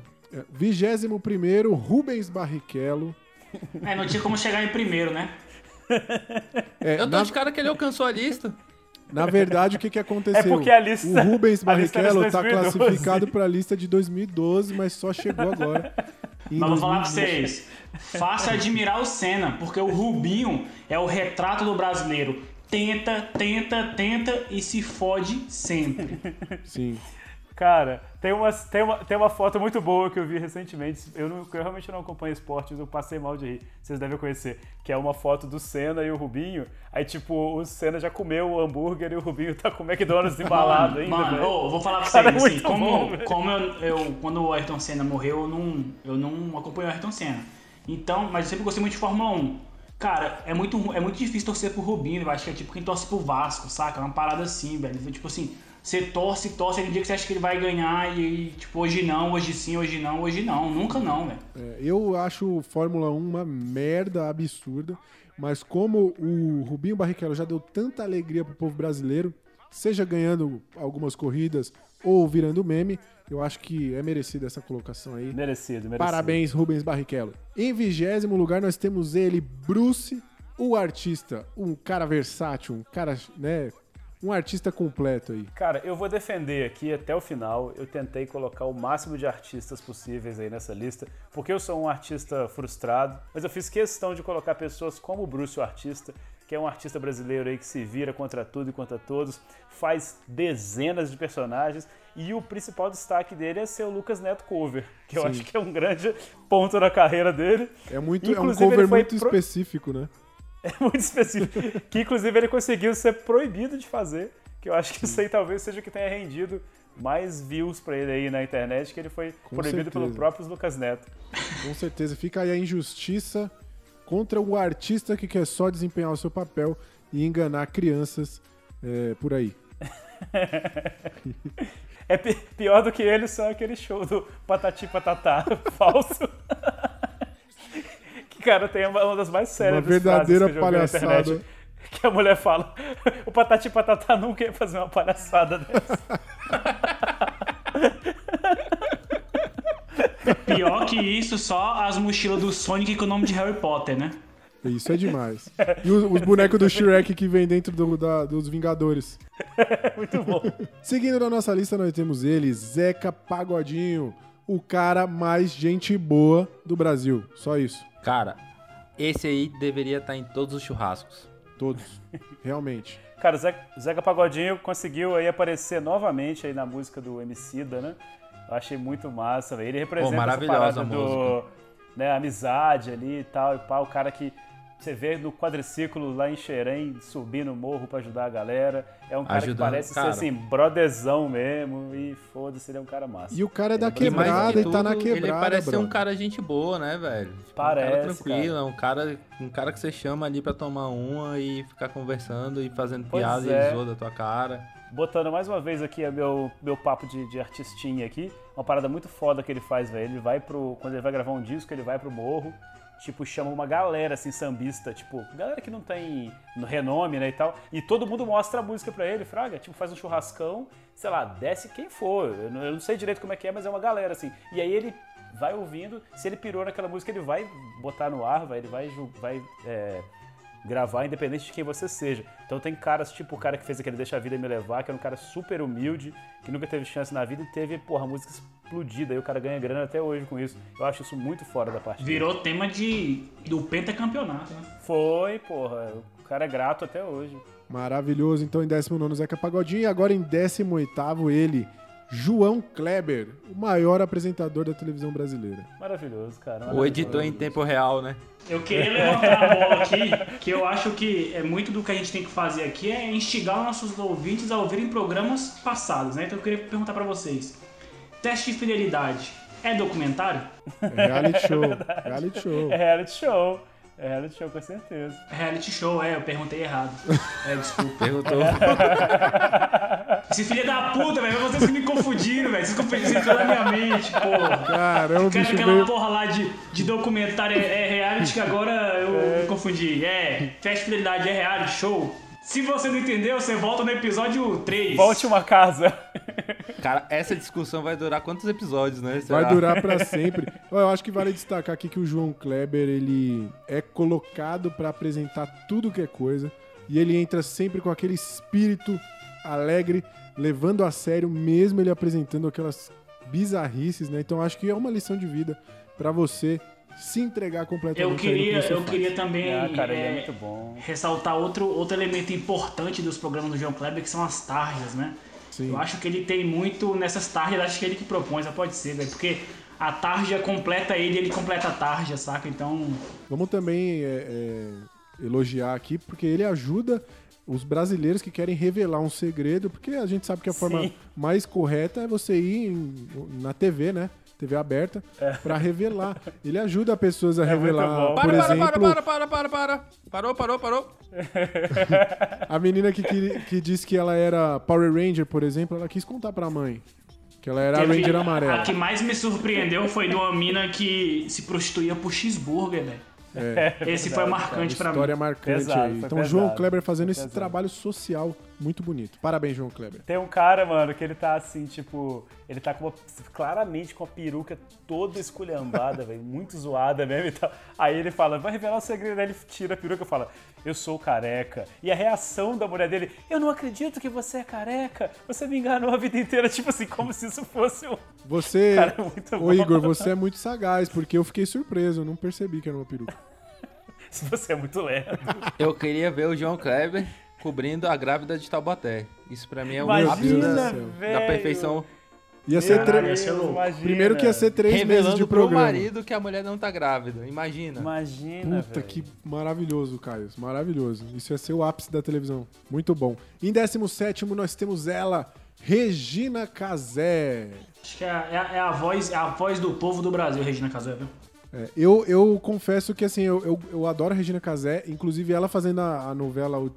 21 Rubens Barrichello. É, não tinha como chegar em primeiro, né? É, Eu tô na, de cara que ele alcançou a lista. na verdade, o que, que aconteceu? É porque a lista- O Rubens a Barrichello tá 2012. classificado pra lista de 2012, mas só chegou agora. Mas vou falar pra 2020. vocês. Fácil admirar o Senna, porque o Rubinho é o retrato do brasileiro. Tenta, tenta, tenta e se fode sempre. Sim. Cara, tem uma, tem, uma, tem uma foto muito boa que eu vi recentemente. Eu, não, eu realmente não acompanho esporte, mas eu passei mal de rir. Vocês devem conhecer. Que é uma foto do Senna e o Rubinho. Aí, tipo, o Senna já comeu o hambúrguer e o Rubinho tá com o McDonald's embalado ainda, Mano, velho. ô, eu vou falar pra Cara, vocês, é assim, muito como, bom, como eu, eu- quando o Ayrton Senna morreu, eu não, eu não acompanhei o Ayrton Senna. Então, mas eu sempre gostei muito de Fórmula 1. Cara, é muito, é muito difícil torcer pro Rubinho, eu acho que é tipo quem torce pro Vasco, saca? É uma parada assim, velho. Tipo assim, você torce, torce, aquele dia que você acha que ele vai ganhar e, tipo, hoje não, hoje sim, hoje não, hoje não. Nunca não, velho. É, eu acho Fórmula 1 uma merda absurda, mas como o Rubinho Barrichello já deu tanta alegria pro povo brasileiro, seja ganhando algumas corridas ou virando meme, eu acho que é merecida essa colocação aí. Merecido, merecido. Parabéns, Rubens Barrichello. Em vigésimo lugar, nós temos ele, Bruce, o artista, um cara versátil, um cara, né, um artista completo aí. Cara, eu vou defender aqui até o final. Eu tentei colocar o máximo de artistas possíveis aí nessa lista, porque eu sou um artista frustrado, mas eu fiz questão de colocar pessoas como o Bruce, o artista, que é um artista brasileiro aí que se vira contra tudo e contra todos, faz dezenas de personagens, e o principal destaque dele é ser o Lucas Neto cover, que eu Sim. acho que é um grande ponto na carreira dele. É muito, é um Inclusive, cover muito pro- específico, né? (laughs) É muito específico. que inclusive ele conseguiu ser proibido de fazer. Que eu acho que isso aí talvez seja o que tenha rendido mais views pra ele aí na internet, que ele foi Com proibido pelo certeza. próprio Lucas Neto. Com certeza. Fica aí a injustiça contra o artista que quer só desempenhar o seu papel e enganar crianças é, por aí. (laughs) É pi- pior do que ele só aquele show do Patati Patatá (laughs) falso. (laughs) cara, tem uma, uma das mais sérias Uma verdadeira frases que eu já ouvi na palhaçada. internet. (laughs) Que a mulher fala, (laughs) o Patati Patatá nunca ia fazer uma palhaçada dessa. Pior que isso, só as mochilas do Sonic com o nome de Harry Potter, né? Isso é demais. E os, os bonecos do Shrek que vem dentro do- da- dos Vingadores. Muito bom. Seguindo na nossa lista, nós temos ele, Zeca Pagodinho, o cara mais gente boa do Brasil. Só isso. Cara, esse aí deveria estar em todos os churrascos. Todos. (laughs) Realmente. Cara, o Zeca, Pagodinho conseguiu aí aparecer novamente aí na música do Emicida, né? Eu achei muito massa, velho. Ele representa essa maravilhosa parada a do, música. né, amizade ali e tal, e pá, o cara que você vê no quadriciclo lá em Xerém, subindo o morro pra ajudar a galera. É um cara Ajudando, que parece cara. ser assim, brothezão mesmo, e foda-se, ele é um cara massa. E o cara é da quebrada que e tá na quebrada. Ele parece ser um cara gente boa, né, velho? Tipo, Parece, um cara tranquilo, é um cara, um cara que você chama ali pra tomar uma e ficar conversando e fazendo Pois piada é. e zoa da tua cara. Botando mais uma vez aqui o meu, meu papo de, de artistinha aqui, uma parada muito foda que ele faz, velho. Ele vai pro. Quando ele vai gravar um disco, ele vai pro morro, tipo, chama uma galera assim, sambista, tipo, galera que não tem no renome, né, e tal. E todo mundo mostra a música pra ele, Fraga, tipo, faz um churrascão, sei lá, desce quem for. Eu não, sei direito como é que é, mas é uma galera, assim. E aí ele vai ouvindo, se ele pirou naquela música, ele vai botar no ar, vai, ele vai, vai é, gravar independente de quem você seja. Então tem caras, tipo o cara que fez aquele Deixa a Vida Me Levar, que era um cara super humilde, que nunca teve chance na vida e teve, porra, a música explodida. E o cara ganha grana até hoje com isso. Eu acho isso muito fora da parte dele. Virou tema de, do pentacampeonato, né? Foi, porra. O cara é grato até hoje. Maravilhoso. Então, em 19 Zeca Pagodinho. E agora em 18 ele, João Kleber, o maior apresentador da televisão brasileira. Maravilhoso, cara. O maravilhoso. editor em tempo real, né? Eu queria levantar a bola aqui, que eu acho que é muito do que a gente tem que fazer aqui é instigar nossos ouvintes a ouvirem programas passados, né? Então eu queria perguntar pra vocês: teste de fidelidade é documentário? É reality show. reality show. É reality show. É reality show, com certeza. Reality show, é, eu perguntei errado. É, desculpa. Perguntou. (laughs) Esse filho da puta, velho, vocês me confundiram, velho. Vocês confundiram isso na minha mente, porra. Caramba, Cara, bicho aquela veio. porra lá de, de documentário é, é reality que agora eu me confundi. É, de fidelidade é reality show. Se você não entendeu, você volta no episódio 3. Volte uma casa. Cara, essa discussão vai durar quantos episódios, né? Vai Será? durar pra sempre. Eu acho que vale destacar aqui que o João Kleber, ele é colocado pra apresentar tudo que é coisa e ele entra sempre com aquele espírito alegre, levando a sério mesmo ele apresentando aquelas bizarrices, né? Então acho que é uma lição de vida pra você se entregar completamente. Eu queria, eu faz. queria também Ah, cara, é é, muito bom. ressaltar outro, outro elemento importante dos programas do João Kleber, que são as tarjas, né? Sim. Eu acho que ele tem muito nessas tarjas, acho que ele que propõe, só pode ser, velho. Porque a tarja completa ele, ele completa a tarja, saca? Então, Vamos também é, é, elogiar aqui, porque ele ajuda os brasileiros que querem revelar um segredo, porque a gente sabe que a forma Sim. mais correta é você ir em- na TV, né? TV aberta, pra revelar. Ele ajuda pessoas a É revelar, por Para, para, exemplo, para, para, para, para, para. Parou, parou, parou. (laughs) a menina que, que, que disse que ela era Power Ranger, por exemplo, ela quis contar pra mãe que ela era a teve- Ranger a amarela. que mais me surpreendeu foi de uma mina que se prostituía por cheeseburger, velho. Esse foi marcante pra mim. História marcante Pesado, aí. Então, pesado, João Kleber fazendo esse trabalho social muito bonito. Parabéns, João Kleber. Tem um cara, mano, que ele tá assim, tipo. Ele tá com uma, claramente com a peruca toda esculhambada, (laughs) velho. Muito zoada mesmo e tal. Aí ele fala, vai revelar o segredo. Aí ele tira a peruca e fala, eu sou careca. E a reação da mulher dele, eu não acredito que você é careca. Você me enganou a vida inteira. (laughs) Tipo assim, como se isso fosse um. Você, (laughs) Cara, é muito ô bom. Igor, você é muito sagaz, porque eu fiquei surpreso, eu não percebi que era uma peruca. Você é muito lerdo. Eu queria ver o João Kleber cobrindo a grávida de Taubaté. Isso pra mim é um ápice da, perfeição. Ia ser tre- imagina. Primeiro que ia ser três meses de Revelando pro programa. marido que a mulher não tá grávida. Imagina. Imagina, Puta velho. que maravilhoso, Caio. Maravilhoso. Isso ia ser o ápice da televisão. Muito bom. Em 17 nós temos ela, Regina Casé. Acho que é, a- é é a voz, é a voz do povo do Brasil, Regina Casé, viu? É, eu, eu confesso que assim, eu, eu, eu adoro a Regina Casé, inclusive ela fazendo a, a novela, o-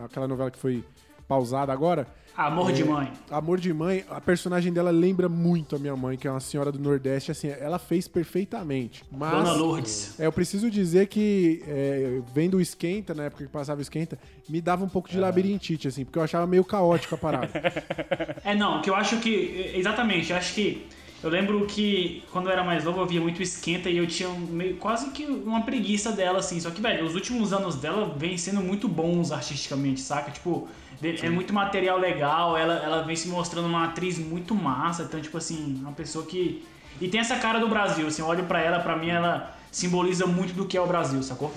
é, aquela novela que foi pausada agora. Amor de É, mãe. Amor de Mãe, a personagem dela lembra muito a minha mãe, que é uma senhora do Nordeste, assim, ela fez perfeitamente. Mas Dona Lourdes. é, eu preciso dizer que, é, vendo o Esquenta, na época que passava o Esquenta, me dava um pouco de labirintite, assim, porque eu achava meio caótico a parada. (laughs) É, não, que eu acho que. Exatamente, eu acho que. Eu lembro que quando eu era mais novo eu via muito esquenta e eu tinha meio, quase que uma preguiça dela, assim. Só que, velho, os últimos anos dela vem sendo muito bons artisticamente, saca? Tipo, de- é muito material legal, ela, ela vem se mostrando uma atriz muito massa. Então, tipo assim, uma pessoa que. E tem essa cara do Brasil, assim, eu olho pra ela, pra mim ela simboliza muito do que é o Brasil, sacou?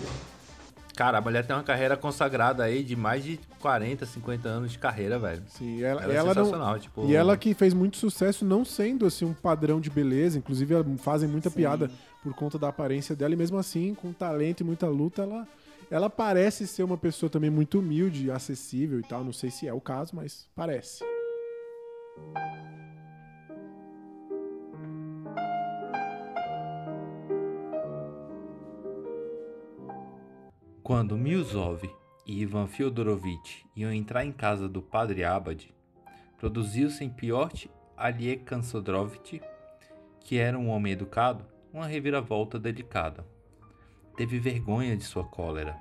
Cara, a mulher tem uma carreira consagrada aí de mais de 40, 50 anos de carreira, velho. Sim, ela, Ela é ela não, sensacional, tipo- E ela que fez muito sucesso não sendo assim um padrão de beleza, inclusive fazem muita piada por conta da aparência dela e mesmo assim, com talento e muita luta, ela ela parece ser uma pessoa também muito humilde, acessível e tal, não sei se é o caso, mas parece. Quando Milzov e Ivan Fyodorovitch iam entrar em casa do padre Abad, produziu-se em Piotr Aliekansodrovitch, que era um homem educado, uma reviravolta delicada. Teve vergonha de sua cólera.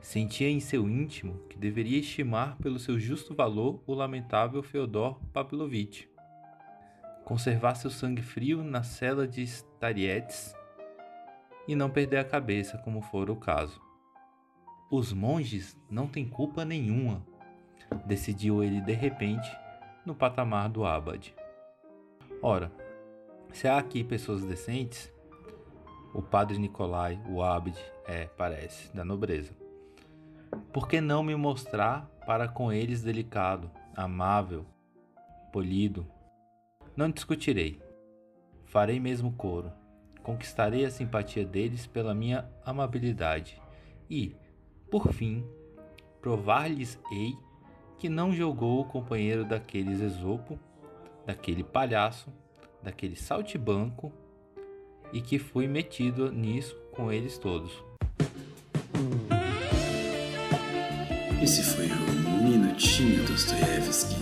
Sentia em seu íntimo que deveria estimar pelo seu justo valor o lamentável Feodor Pavlovitch. Conservar seu sangue frio na cela de Stariets e não perder a cabeça, como for o caso. Os monges não têm culpa nenhuma, decidiu ele de repente no patamar do Abad. Ora, se há aqui pessoas decentes, o padre Nicolai, o Abad, é, parece, da nobreza. Por que não me mostrar para com eles delicado, amável, polido? Não discutirei. Farei mesmo coro. Conquistarei a simpatia deles pela minha amabilidade. E, por fim, provar-lhes-ei que não jogou o companheiro daqueles Esopo, daquele palhaço, daquele saltibanco, e que fui metido nisso com eles todos. Esse foi o Minutinho Dostoiévski.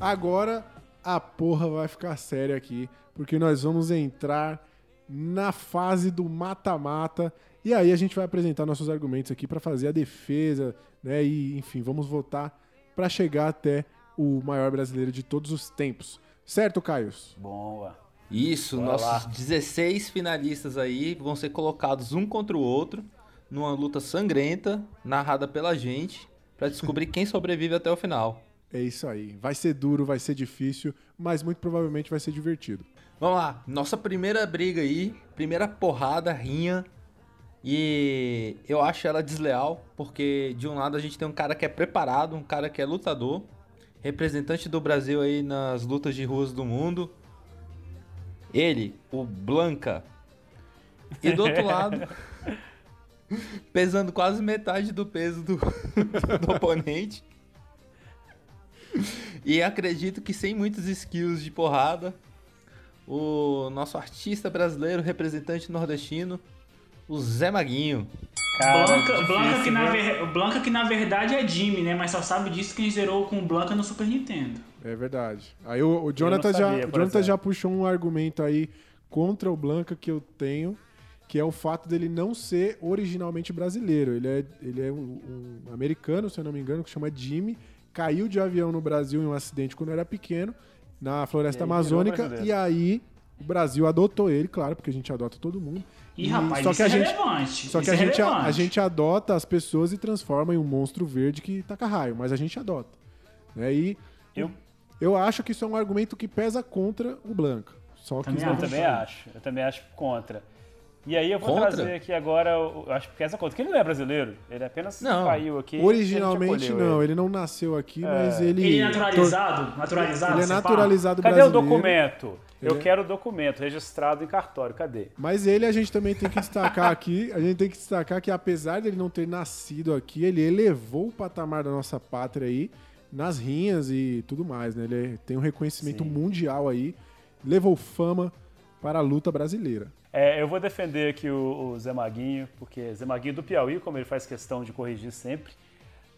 Agora a porra vai ficar séria aqui, porque nós vamos entrar na fase do mata-mata e aí a gente vai apresentar nossos argumentos aqui para fazer a defesa, né? E enfim, vamos votar para chegar até o maior brasileiro de todos os tempos. Certo, Caios? Boa. Isso, Bora nossos lá. 16 finalistas aí vão ser colocados um contra o outro numa luta sangrenta, narrada pela gente, pra descobrir quem sobrevive até o final. É isso aí. Vai ser duro, vai ser difícil, mas muito provavelmente vai ser divertido. Vamos lá, nossa primeira briga aí, primeira porrada, rinha. E eu acho ela desleal, porque de um lado a gente tem um cara que é preparado, um cara que é lutador, representante do Brasil aí nas lutas de ruas do mundo. Ele, o Blanca. E do outro (laughs) lado, pesando quase metade do peso do, (laughs) do oponente. (laughs) E acredito que sem muitos skills de porrada, o nosso artista brasileiro, representante nordestino, o Zé Maguinho. Cara, Blanca, difícil, Blanca, que ver- Blanca que na verdade é Jimmy, né? Mas só sabe disso quem zerou com Blanca no Super Nintendo. É verdade. Aí o, o Jonathan, já, sabia, o por Jonathan já puxou um argumento aí contra o Blanca que eu tenho, que é o fato dele não ser originalmente brasileiro. Ele é, ele é um, um americano, se eu não me engano, que chama Jimmy. Caiu de avião no Brasil em um acidente quando era pequeno, na floresta E amazônica. E aí o Brasil adotou ele, claro, porque a gente adota todo mundo. Ih, rapaz, só isso que a é gente, relevante. Só que a é gente, a, relevante. a gente adota as pessoas e transforma em um monstro verde que taca raio, mas a gente adota. Né? E Eu- eu acho que isso é um argumento que pesa contra o Blanca. Só que Também Eu também acho. Eu também acho contra. E aí eu vou Contra? trazer aqui agora, eu acho que essa conta. Porque ele não é brasileiro, ele apenas Não. caiu aqui. Originalmente não, ele. ele não nasceu aqui, mas ele. Ele é naturalizado? Naturalizado? Ele é você fala? naturalizado Cadê brasileiro. o documento? Eu Ele é- quero o documento registrado em cartório. Cadê? Mas ele a gente também tem que destacar aqui, a gente tem que destacar que apesar dele não ter nascido aqui, ele elevou o patamar da nossa pátria aí nas rinhas e tudo mais, né? Ele tem um reconhecimento Sim. mundial aí, levou fama para a luta brasileira. É, eu vou defender aqui o, o Zé Maguinho, porque Zé Maguinho do Piauí, como ele faz questão de corrigir sempre,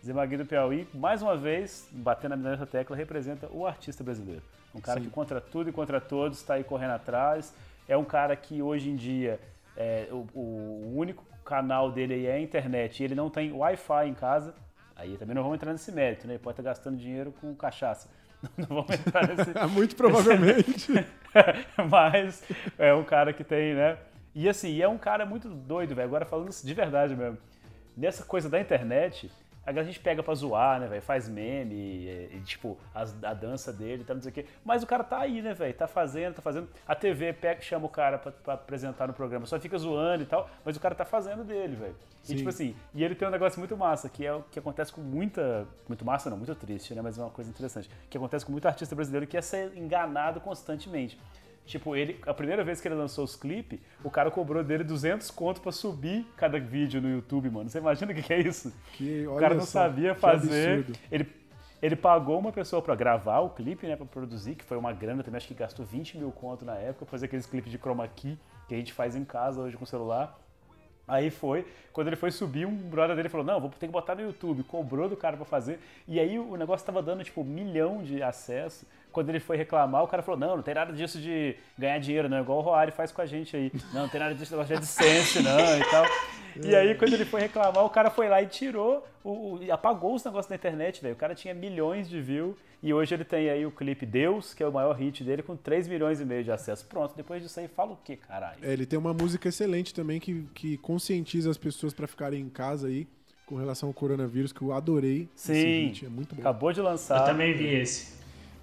Zé Maguinho do Piauí, mais uma vez, batendo nessa tecla, representa o artista brasileiro. Um cara que contra tudo e contra todos está aí correndo atrás. É um cara que hoje em dia é, o, o único canal dele aí é a internet e ele não tem Wi-Fi em casa. Aí também não vamos entrar nesse mérito, né? Ele pode estar gastando dinheiro com cachaça. (laughs) Não vamos entrar nesse, (laughs) Muito provavelmente. (laughs) mas é um cara que tem, né? E assim, e é um cara muito doido, velho. Agora falando de verdade mesmo. Nessa coisa da internet, a gente pega pra zoar, né, velho? Faz meme, e, e, tipo, as- a dança dele, tá, não sei o quê. Mas o cara tá aí, né, velho? Tá fazendo, tá fazendo. A TV pega, chama o cara pra, pra apresentar no programa, só fica zoando e tal, mas o cara tá fazendo dele, velho. E tipo assim, e ele tem um negócio muito massa, que é o que acontece com muita. Muito massa, não, muito triste, né? Mas é uma coisa interessante. Que acontece com muito artista brasileiro que é ser enganado constantemente. Tipo, ele, a primeira vez que ele lançou os clipes, o cara cobrou dele 200 conto pra subir cada vídeo no YouTube, mano. Você imagina o que, que é isso? Que, O cara não só, sabia fazer. Ele, ele pagou uma pessoa pra gravar o clipe, né, pra produzir, que foi uma grana também, acho que gastou 20 mil conto na época, pra fazer aqueles clipes de chroma key que a gente faz em casa hoje com o celular. Aí foi, quando ele foi subir, um brother dele falou: Não, vou ter que botar no YouTube. Cobrou do cara pra fazer. E aí o negócio tava dando, tipo, um milhão de acesso. Quando ele foi reclamar, o cara falou: Não, não tem nada disso de ganhar dinheiro, não. Igual o Roari faz com a gente aí. Não, não tem nada disso de AdSense, não, e tal. E aí, quando ele foi reclamar, o cara foi lá e tirou, o, o- apagou os negócios da internet, velho. O cara tinha milhões de views. E hoje ele tem aí o clipe Deus, que é o maior hit dele, com 3 milhões e meio de acesso. Pronto, depois disso aí, fala o quê, caralho? É, ele tem uma música excelente também que, que conscientiza as pessoas pra ficarem em casa aí com relação ao coronavírus, que eu adorei. esse Sim, hit, é muito bom. acabou de lançar. Eu também vi esse.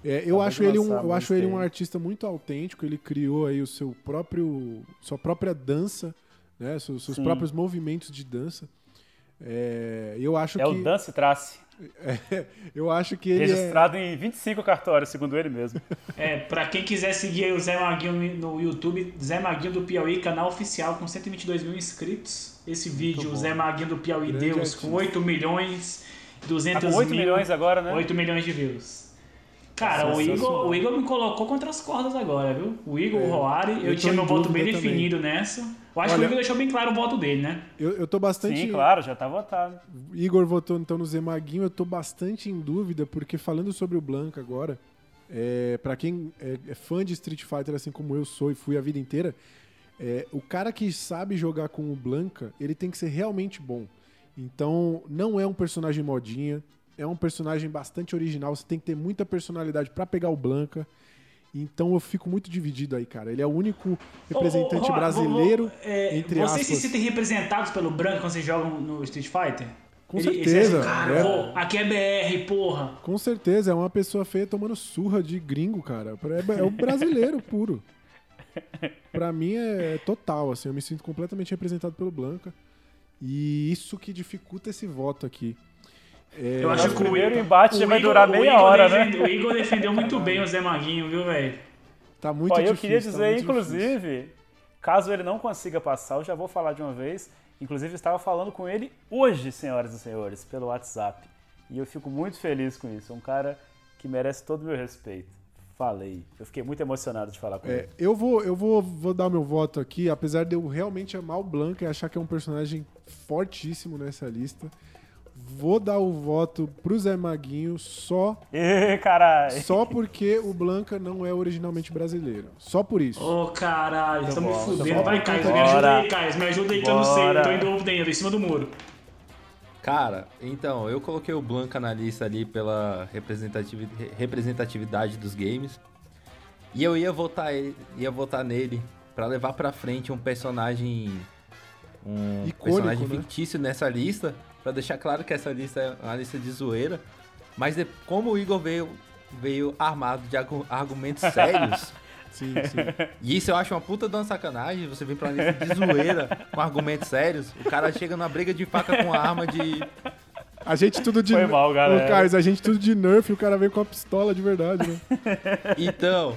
É, eu Acabou acho ele um, eu acho ele um artista muito autêntico. Ele criou aí o seu próprio, sua própria dança, né? Seus, seus próprios movimentos de dança. É, eu acho É que. o Dance Trace, eu acho que ele é, registrado em 25 cartórios, segundo ele mesmo. É, pra quem quiser seguir o Zé Maguinho no YouTube, Zé Maguinho do Piauí, canal oficial com 122 mil inscritos. Esse vídeo, o Zé Maguinho do Piauí Grande Deus, artista. com 8 milhões e 200 Tá com 8 mil. milhões agora, né? 8 milhões de views. Cara, o Igor, o Igor me colocou contra as cordas agora, viu? O Igor, o Roari, eu, É, eu tinha meu voto bem também. definido nessa. Eu acho que Olha- o Igor deixou bem claro o voto dele, né? eu, eu tô bastante. Sim, claro, já tá votado. Igor votou então no Zé Maguinho, eu tô bastante em dúvida, porque falando sobre o Blanca agora, é, para quem é, é fã de Street Fighter, assim como eu sou e fui a vida inteira, é, o cara que sabe jogar com o Blanca, ele tem que ser realmente bom. Então, não é um personagem modinha, é um personagem bastante original, você tem que ter muita personalidade pra pegar o Blanca. Então eu fico muito dividido aí, cara. Ele é o único representante Ô, ô, Roa, brasileiro, vou- é, entre Vocês se aspas. sentem representados pelo branco quando vocês jogam no Street Fighter? Com Ele- certeza, dizem, Cara, é. pô, aqui é BR, porra. Com certeza, é uma pessoa feia tomando surra de gringo, cara. É, é o brasileiro puro. Pra mim é total, assim, eu me sinto completamente representado pelo Blanca. E isso que dificulta esse voto aqui. É, Eu acho que o primeiro embate o vai Igor- durar meia hora, defende- né? O Igor defendeu muito bem o Zé Maguinho, viu, velho? tá muito Ó, eu difícil. queria tá dizer, difícil. inclusive, caso ele não consiga passar, eu já vou falar de uma vez. Inclusive, eu estava falando com ele hoje, senhoras e senhores, pelo WhatsApp. E eu fico muito feliz com isso. É um cara que merece todo o meu respeito. Falei. Eu fiquei muito emocionado de falar com É, ele. eu vou, eu vou, vou dar meu voto aqui, apesar de eu realmente amar o Blanca e achar que é um personagem fortíssimo nessa lista. Vou dar o voto pro Zé Maguinho só, (laughs) caralho. só porque o Blanca não é originalmente brasileiro. Só por isso. Ô, caralho, tô me bom, fudendo. tá Vai. Caio, me ajuda aí, Caio. Me ajuda aí que eu não sei. Tô dúvida ainda, em cima do muro. Cara, então, eu coloquei o Blanca na lista ali pela representativi- re- representatividade dos games. E eu ia votar, ele- ia votar nele pra levar pra frente um personagem. Um Icônico, personagem né? fictício nessa lista. Pra deixar claro que essa lista é uma lista de zoeira. Mas de- como o Igor veio, veio armado de argu- argumentos (laughs) sérios. Sim, sim. E isso eu acho uma puta de uma sacanagem. Você vem pra uma lista de zoeira com argumentos sérios. O cara chega numa briga de faca com arma de. A gente tudo de. Foi mal, galera. Ô, Carlos, a gente tudo de nerf e o cara veio com a pistola de verdade, né? (laughs) Então,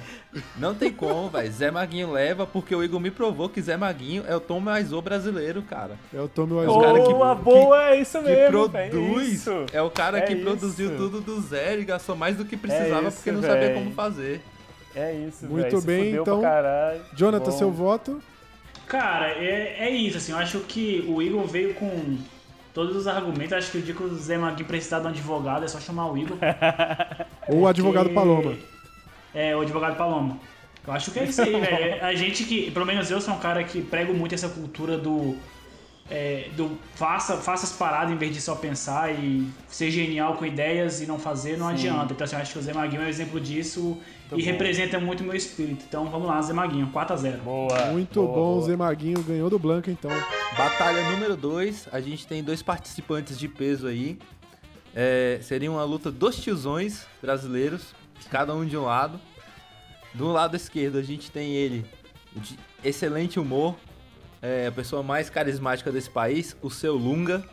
não tem como, velho. Zé Maguinho leva porque o Igor me provou que Zé Maguinho é o Tom Maizô brasileiro, cara. É o Tommy o cara que- Boa, que- boa, é isso Que mesmo. velho, produz. isso. É o cara É que isso. produziu tudo do zero e gastou mais do que precisava isso, porque não sabia véi. como fazer. É isso, Muito velho, se bem, fudeu então. Jonathan, Bom. seu voto? Cara, é, é isso, assim, eu acho que o Igor veio com todos os argumentos. Acho que o dia que o Zé Maguinho precisar de um advogado é só chamar o Igor. Ou (laughs) o advogado Que- Paloma? É, o advogado Paloma. Eu acho que é isso aí, (laughs) velho. A gente que, pelo menos eu sou um cara que prego muito essa cultura do. é, do faça, faça as paradas em vez de só pensar e ser genial com ideias e não fazer, não adianta. Então, assim, eu acho que o Zé Maguinho é um exemplo disso e representa muito o meu espírito. Então, vamos lá, Zé Maguinho, 4x0. Boa. Muito boa, bom, boa. Zé Maguinho ganhou do Blanca, então. Batalha número 2, a gente tem dois participantes de peso aí. É, seria uma luta dos tiozões brasileiros, cada um de um lado. Do lado esquerdo a gente tem ele, o de excelente humor, é, a pessoa mais carismática desse país, o seu Lunga.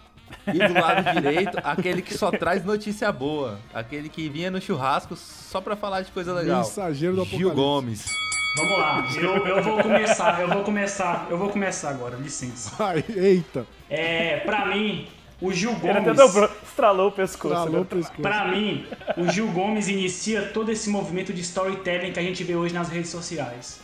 E do lado direito, aquele que só traz notícia boa, aquele que vinha no churrasco só pra falar de coisa legal. Mensageiro do Gil Apocalipse. Gomes. Vamos lá, eu, eu vou começar, eu vou começar, eu vou começar agora, licença. Ai, eita. É, pra mim, o Gil Ele até Gomes. dobrou, estralou o pescoço. Tralou o né? pescoço. Pra mim, o Gil Gomes inicia todo esse movimento de storytelling que a gente vê hoje nas redes sociais.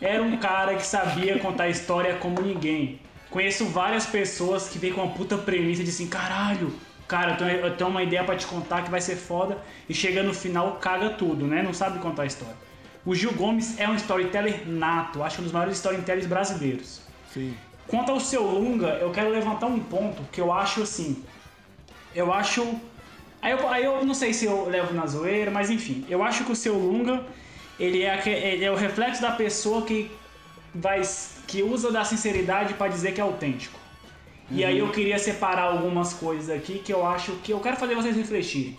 Era um cara que sabia contar história como ninguém. Conheço várias pessoas que vêm com uma puta premissa de assim, caralho, cara, eu tenho, uma ideia pra te contar que vai ser foda, e chega no final, caga tudo, né? Não sabe contar a história. O Gil Gomes é um storyteller nato, acho um dos maiores storytellers brasileiros. Sim. Quanto ao seu Lunga, eu quero levantar um ponto que eu acho assim. Eu acho. Aí eu, aí eu não sei se eu levo na zoeira, mas enfim. Eu acho que o seu Lunga, ele é, ele é o reflexo da pessoa que vai. Que usa da sinceridade pra dizer que é autêntico. E aí eu queria separar algumas coisas aqui que eu acho que eu quero fazer vocês refletirem.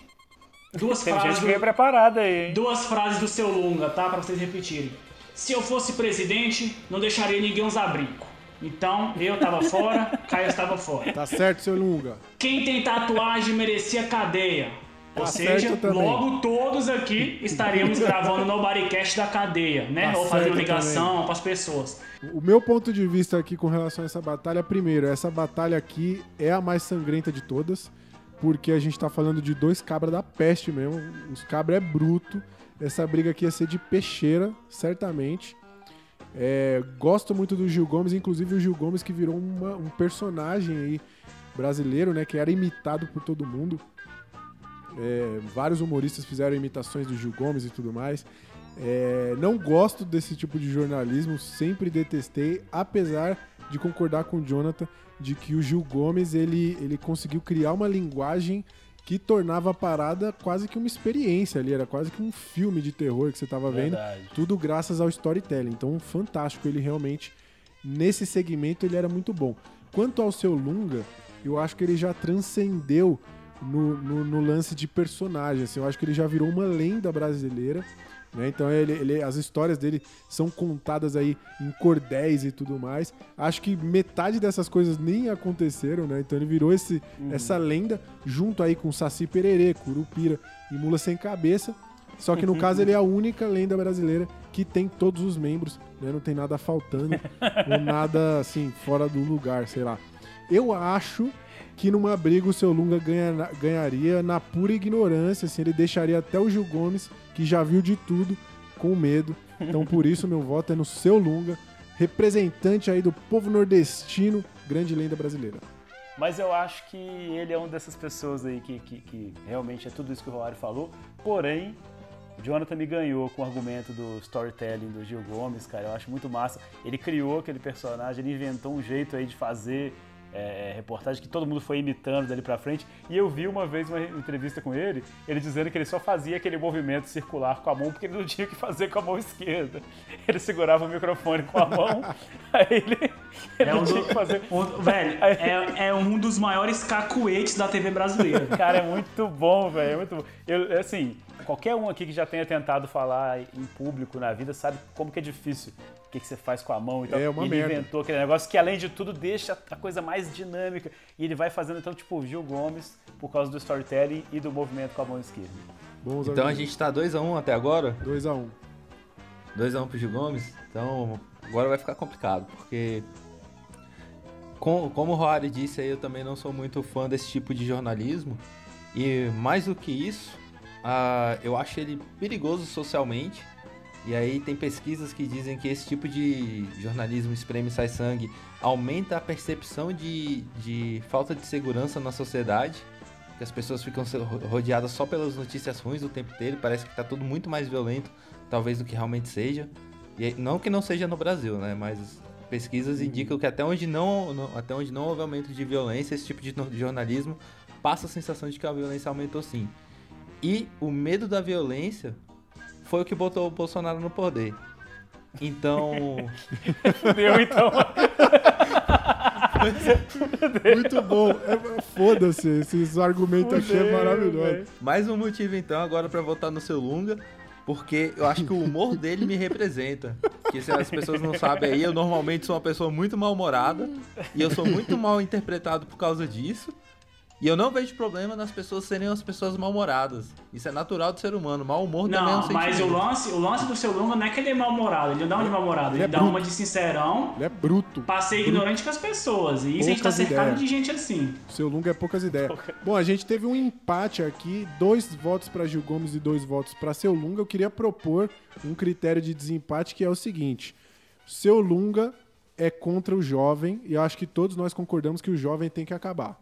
Duas Tem frases. gente do- preparada aí, hein? Duas frases do seu Lunga, tá? Pra vocês repetirem. Se eu fosse presidente, não deixaria ninguém usar brinco. Então, eu tava fora, (laughs) Caio estava fora. Tá certo, seu Lunga. Quem tem tatuagem merecia cadeia. Ou Tá seja, também. logo todos aqui estaríamos gravando no Bodycast da cadeia, né? Tá Ou fazendo ligação para as pessoas. O meu ponto de vista aqui com relação a essa batalha, primeiro, essa batalha aqui é a mais sangrenta de todas, porque a gente tá falando de dois cabras da peste mesmo. Os cabras é bruto. Essa briga aqui ia ser de peixeira, certamente. É, gosto muito do Gil Gomes, inclusive o Gil Gomes que virou uma- um personagem aí brasileiro, né? Que era imitado por todo mundo. É, vários humoristas fizeram imitações do Gil Gomes e tudo mais. É, não gosto desse tipo de jornalismo, sempre detestei, apesar de concordar com o Jonathan de que o Gil Gomes ele, ele conseguiu criar uma linguagem que tornava a parada quase que uma experiência ali, era quase que um filme de terror que você tava vendo. Verdade. Tudo graças ao storytelling. Então, fantástico. Ele realmente, nesse segmento, ele era muito bom. Quanto ao seu Lunga, eu acho que ele já transcendeu no, no- no lance de personagem. assim. eu acho que ele já virou uma lenda brasileira. né? Então, ele, ele- as histórias dele são contadas aí em cordéis e tudo mais. Acho que metade dessas coisas nem aconteceram, né? Então, ele virou esse, essa lenda junto aí com Saci Pererê, Curupira e Mula Sem Cabeça. Só que no (laughs) caso ele é a única lenda brasileira que tem todos os membros, né? Não tem nada faltando (laughs) ou nada assim fora do lugar, sei lá. Eu acho que numa briga o seu Lunga ganha- ganharia na pura ignorância, assim, ele deixaria até o Gil Gomes, que já viu de tudo, com medo. Então por isso meu voto é no seu Lunga, representante aí do povo nordestino, grande lenda brasileira. Mas eu acho que ele é uma dessas pessoas aí que, que, que realmente é tudo isso que o Roário falou. Porém, Jonathan me ganhou com o argumento do storytelling do Gil Gomes, cara. Eu acho muito massa. Ele criou aquele personagem, ele inventou um jeito aí de fazer é, reportagem que todo mundo foi imitando dali pra frente. E eu vi uma vez uma entrevista com ele, ele dizendo que ele só fazia aquele movimento circular com a mão porque ele não tinha o que fazer com a mão esquerda. Ele segurava o microfone com a mão, (laughs) aí ele, ele É não um tinha do- o que fazer. um- velho, é, é um dos maiores cacuetes da TV brasileira. (laughs) Cara, é muito bom, velho. É muito bom. Eu, assim, qualquer um aqui que já tenha tentado falar em público na vida sabe como que é difícil. O que, que você faz com a mão e tal. É uma ele merda. inventou aquele negócio que, além de tudo, deixa a coisa mais dinâmica. E ele vai fazendo, então, tipo, o Gil Gomes, por causa do storytelling e do movimento com a mão esquerda. Bons Então a gente tá 2x1 até agora. 2x1. 2x1 pro Gil Gomes. Então agora vai ficar complicado, porque. com- como o Roari disse aí, eu também não sou muito fã desse tipo de jornalismo. E mais do que isso, ah, eu acho ele perigoso socialmente. E aí tem pesquisas que dizem que esse tipo de jornalismo espreme sai sangue aumenta a percepção de, de falta de segurança na sociedade. Que as pessoas ficam rodeadas só pelas notícias ruins o tempo inteiro. Parece que tá tudo muito mais violento, talvez do que realmente seja. E não que não seja no Brasil, né? Mas pesquisas indicam que até onde não, não- até onde não houve aumento de violência, esse tipo de jornalismo passa a sensação de que a violência aumentou sim. E o medo da violência foi o que botou o Bolsonaro no poder. Então, (laughs) Deu, então. (laughs) Muito bom. É- é- Foda-se, esses argumentos aqui é Fudeu, maravilhoso. velho. mais um motivo então agora pra votar no seu Lunga, porque eu acho que o humor dele me representa. Que se as pessoas não sabem aí, eu normalmente sou uma pessoa muito mal-humorada e eu sou muito mal interpretado por causa disso. E eu não vejo problema nas pessoas serem as pessoas mal-humoradas. Isso é natural do ser humano. Mau humor também é um Não, mas o sentimento. lance, o lance do seu Lunga não é que ele é mal-humorado, ele não dá uma de mal-humorado, ele, Ele é dá bruto. uma de sincerão Ele é bruto. pra ser ignorante com as pessoas. E isso a gente tá Poucas cercado ideias. de gente assim. O seu Lunga é poucas ideias. Bom, a gente teve um empate aqui, dois votos pra Gil Gomes e dois votos pra seu Lunga. Eu queria propor um critério de desempate que é o seguinte: seu Lunga é contra o jovem e eu acho que todos nós concordamos que o jovem tem que acabar.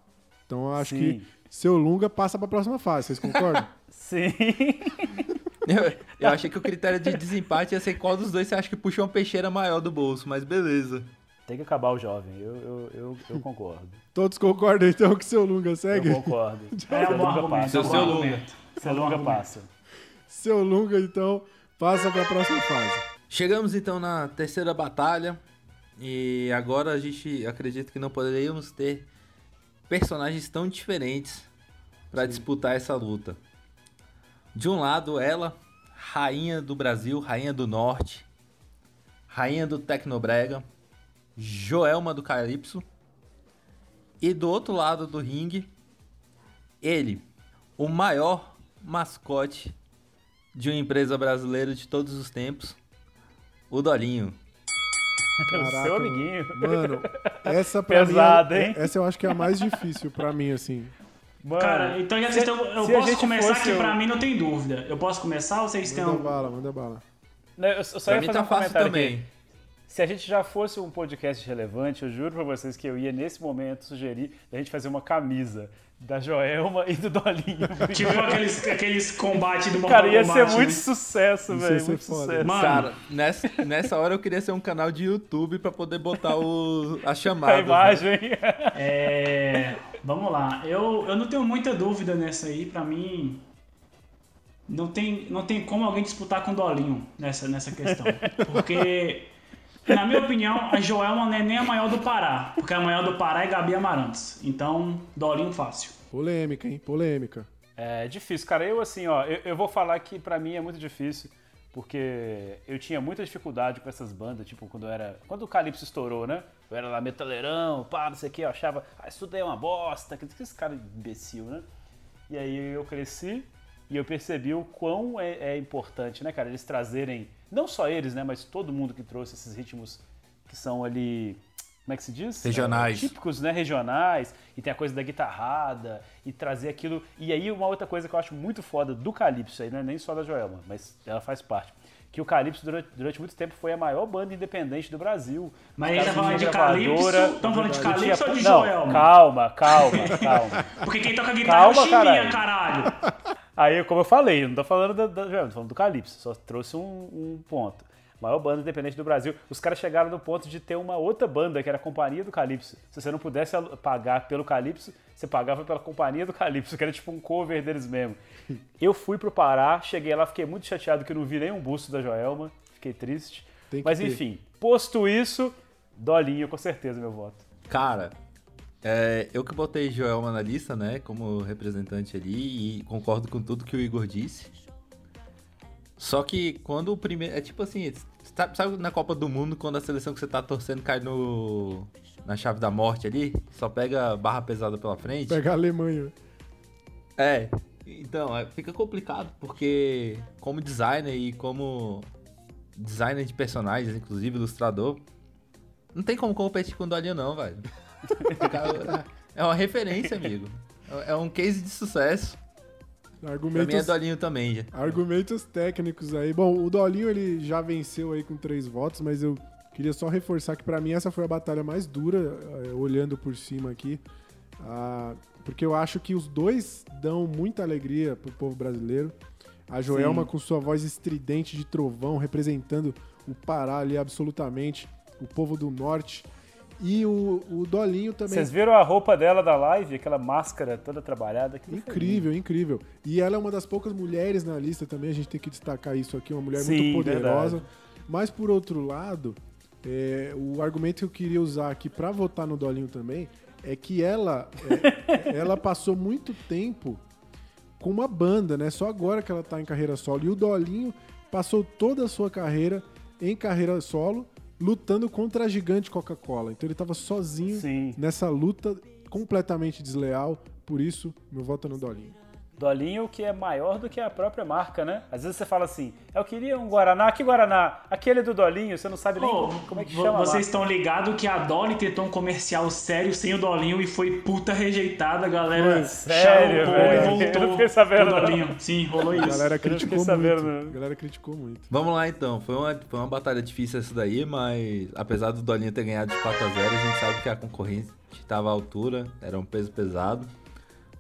Então eu acho Sim. que seu Lunga passa pra próxima fase. Vocês concordam? (laughs) Sim. Eu, eu achei que o critério de desempate ia ser qual dos dois você acha que puxa uma peixeira maior do bolso, mas beleza. Tem que acabar o jovem. Eu, eu, eu, eu concordo. todos concordam então que seu Lunga Eu segue? concordo. (laughs) É um Lunga passa. é Seu Lunga. Seu Lunga passa. Seu Lunga então passa pra próxima fase. Chegamos então na terceira batalha e agora a gente acredita que não poderíamos ter personagens tão diferentes para disputar essa luta. De um lado, ela, rainha do Brasil, rainha do Norte, rainha do Tecnobrega, Joelma do Calypso. E do outro lado do ringue, ele, o maior mascote de uma empresa brasileira de todos os tempos, o Dolinho. (laughs) Caraca, Seu amiguinho. Mano, essa pra Pesado, mim, é- (laughs) hein? essa eu acho que é a mais difícil pra mim, assim. Mano, Cara, então já se- vocês estão. Eu se a posso gente começar que o- pra mim não tem dúvida. Eu posso começar ou vocês têm Manda um. bala, manda bala. Eu só Pra ia mim fazer tá um fácil comentário também. aqui. Se a gente já fosse um podcast relevante, eu juro pra vocês que eu ia, nesse momento, sugerir a gente fazer uma camisa da Joelma e do Dolinho. (laughs) Tipo aqueles, aqueles combates do Mortal Cara, ia ser muito né? sucesso, velho. Muito foda. sucesso. Mano, Cara, nessa, nessa hora eu queria ser um canal de YouTube pra poder botar o, a (laughs) A chamada. né? imagem. É, vamos lá. Eu, eu não tenho muita dúvida nessa aí. Pra mim, não tem, não tem como alguém disputar com o Dolinho nessa, nessa questão. (laughs) Porque, na minha opinião, a Joelma não é nem a maior do Pará. Porque a maior do Pará é Gabi Amarantos. Então, Dolinho fácil. Polêmica, hein? Polêmica. É difícil, cara. Eu, assim, ó, eu, eu vou falar que pra mim é muito difícil, porque eu tinha muita dificuldade com essas bandas, tipo, quando eu era. Quando o Calypso estourou, né? Eu era lá metaleirão, pá, não sei o que, eu achava, ah, isso daí é uma bosta, que esse cara imbecil, né? E aí eu cresci e eu percebi o quão é, é importante, né, cara, eles trazerem, não só eles, né, mas todo mundo que trouxe esses ritmos que são ali. Como é que se diz? Regionais. É, típicos, né, regionais, e tem a coisa da guitarrada, e trazer aquilo. E aí, uma outra coisa que eu acho muito foda do Calypso aí, não é nem só da Joelma, mas ela faz parte. Que o Calypso, durante, durante muito tempo, foi a maior banda independente do Brasil. Mas aí tá caras falando de Calypso? gravadora, Tão falando de Calypso ou de não, Joelma? Calma, calma, calma. (laughs) Porque quem toca guitarra é o Calma, Chimbinha, caralho. caralho. Aí, como eu falei, não tô falando da, da Joelma, tô falando do Calypso, só trouxe um, um ponto. Maior banda independente do Brasil. Os caras chegaram no ponto de ter uma outra banda, que era a Companhia do Calypso. Se você não pudesse pagar pelo Calypso, você pagava pela Companhia do Calypso, que era tipo um cover deles mesmo. (laughs) Eu fui pro Pará, cheguei lá, fiquei muito chateado que não vi nenhum busto da Joelma, fiquei triste. Mas ter. enfim, posto isso, Dolinho, com certeza, meu voto. Cara, é, eu que botei Joelma na lista, né, como representante ali, e concordo com tudo que o Igor disse. Só que quando o primeiro. É tipo assim, sabe, sabe na Copa do Mundo, quando a seleção que você tá torcendo cai no. na chave da morte ali? Só pega barra pesada pela frente? Pega a Alemanha. É. Então, é, fica complicado, porque como designer e como designer de personagens, inclusive ilustrador, não tem como competir com o Dolinho não, velho. (laughs) É uma referência, amigo. É um case de sucesso. Pra mim é Argumentos, Dolinho também, já. argumentos técnicos aí. Bom, o Dolinho ele já venceu aí com três votos, mas eu queria só reforçar que pra mim essa foi a batalha mais dura, eh, olhando por cima aqui. Ah, porque eu acho que os dois dão muita alegria pro povo brasileiro. A Joelma com sua voz estridente de trovão, representando o Pará ali absolutamente, o povo do norte. E o, o Dolinho também. Vocês viram a roupa dela da live? Aquela máscara toda trabalhada? foi Incrível, incrível. E ela é uma das poucas mulheres na lista também, a gente tem que destacar isso aqui, uma mulher Sim, muito poderosa. verdade. Mas por outro lado, é, o argumento que eu queria usar aqui pra votar no Dolinho também é que ela, é, (laughs) ela passou muito tempo com uma banda, né? Só agora que ela tá em carreira solo. E o Dolinho passou toda a sua carreira em carreira solo, lutando contra a gigante Coca-Cola. Então ele tava sozinho Sim. nessa luta completamente desleal. Por isso, meu voto é no Dolinho. Dolinho que é maior do que a própria marca, né? Às vezes você fala assim, eu queria um Guaraná, que Guaraná? Aquele do Dolinho, você não sabe nem Ô, como, como é que chama Vocês estão ligados que a Dolly tentou um comercial sério sem o Dolinho e foi puta rejeitada, a galera. Sério, velho? e (laughs) Eu voltou não fiquei sabendo, pro não. Dolinho. Sim, rolou A isso. galera fiquei criticou sabendo, muito. né? A galera criticou muito. Vamos lá então, foi uma, foi uma batalha difícil essa daí, mas apesar do Dolinho ter ganhado de 4 a 0 a gente sabe que a concorrência estava à altura, era um peso pesado.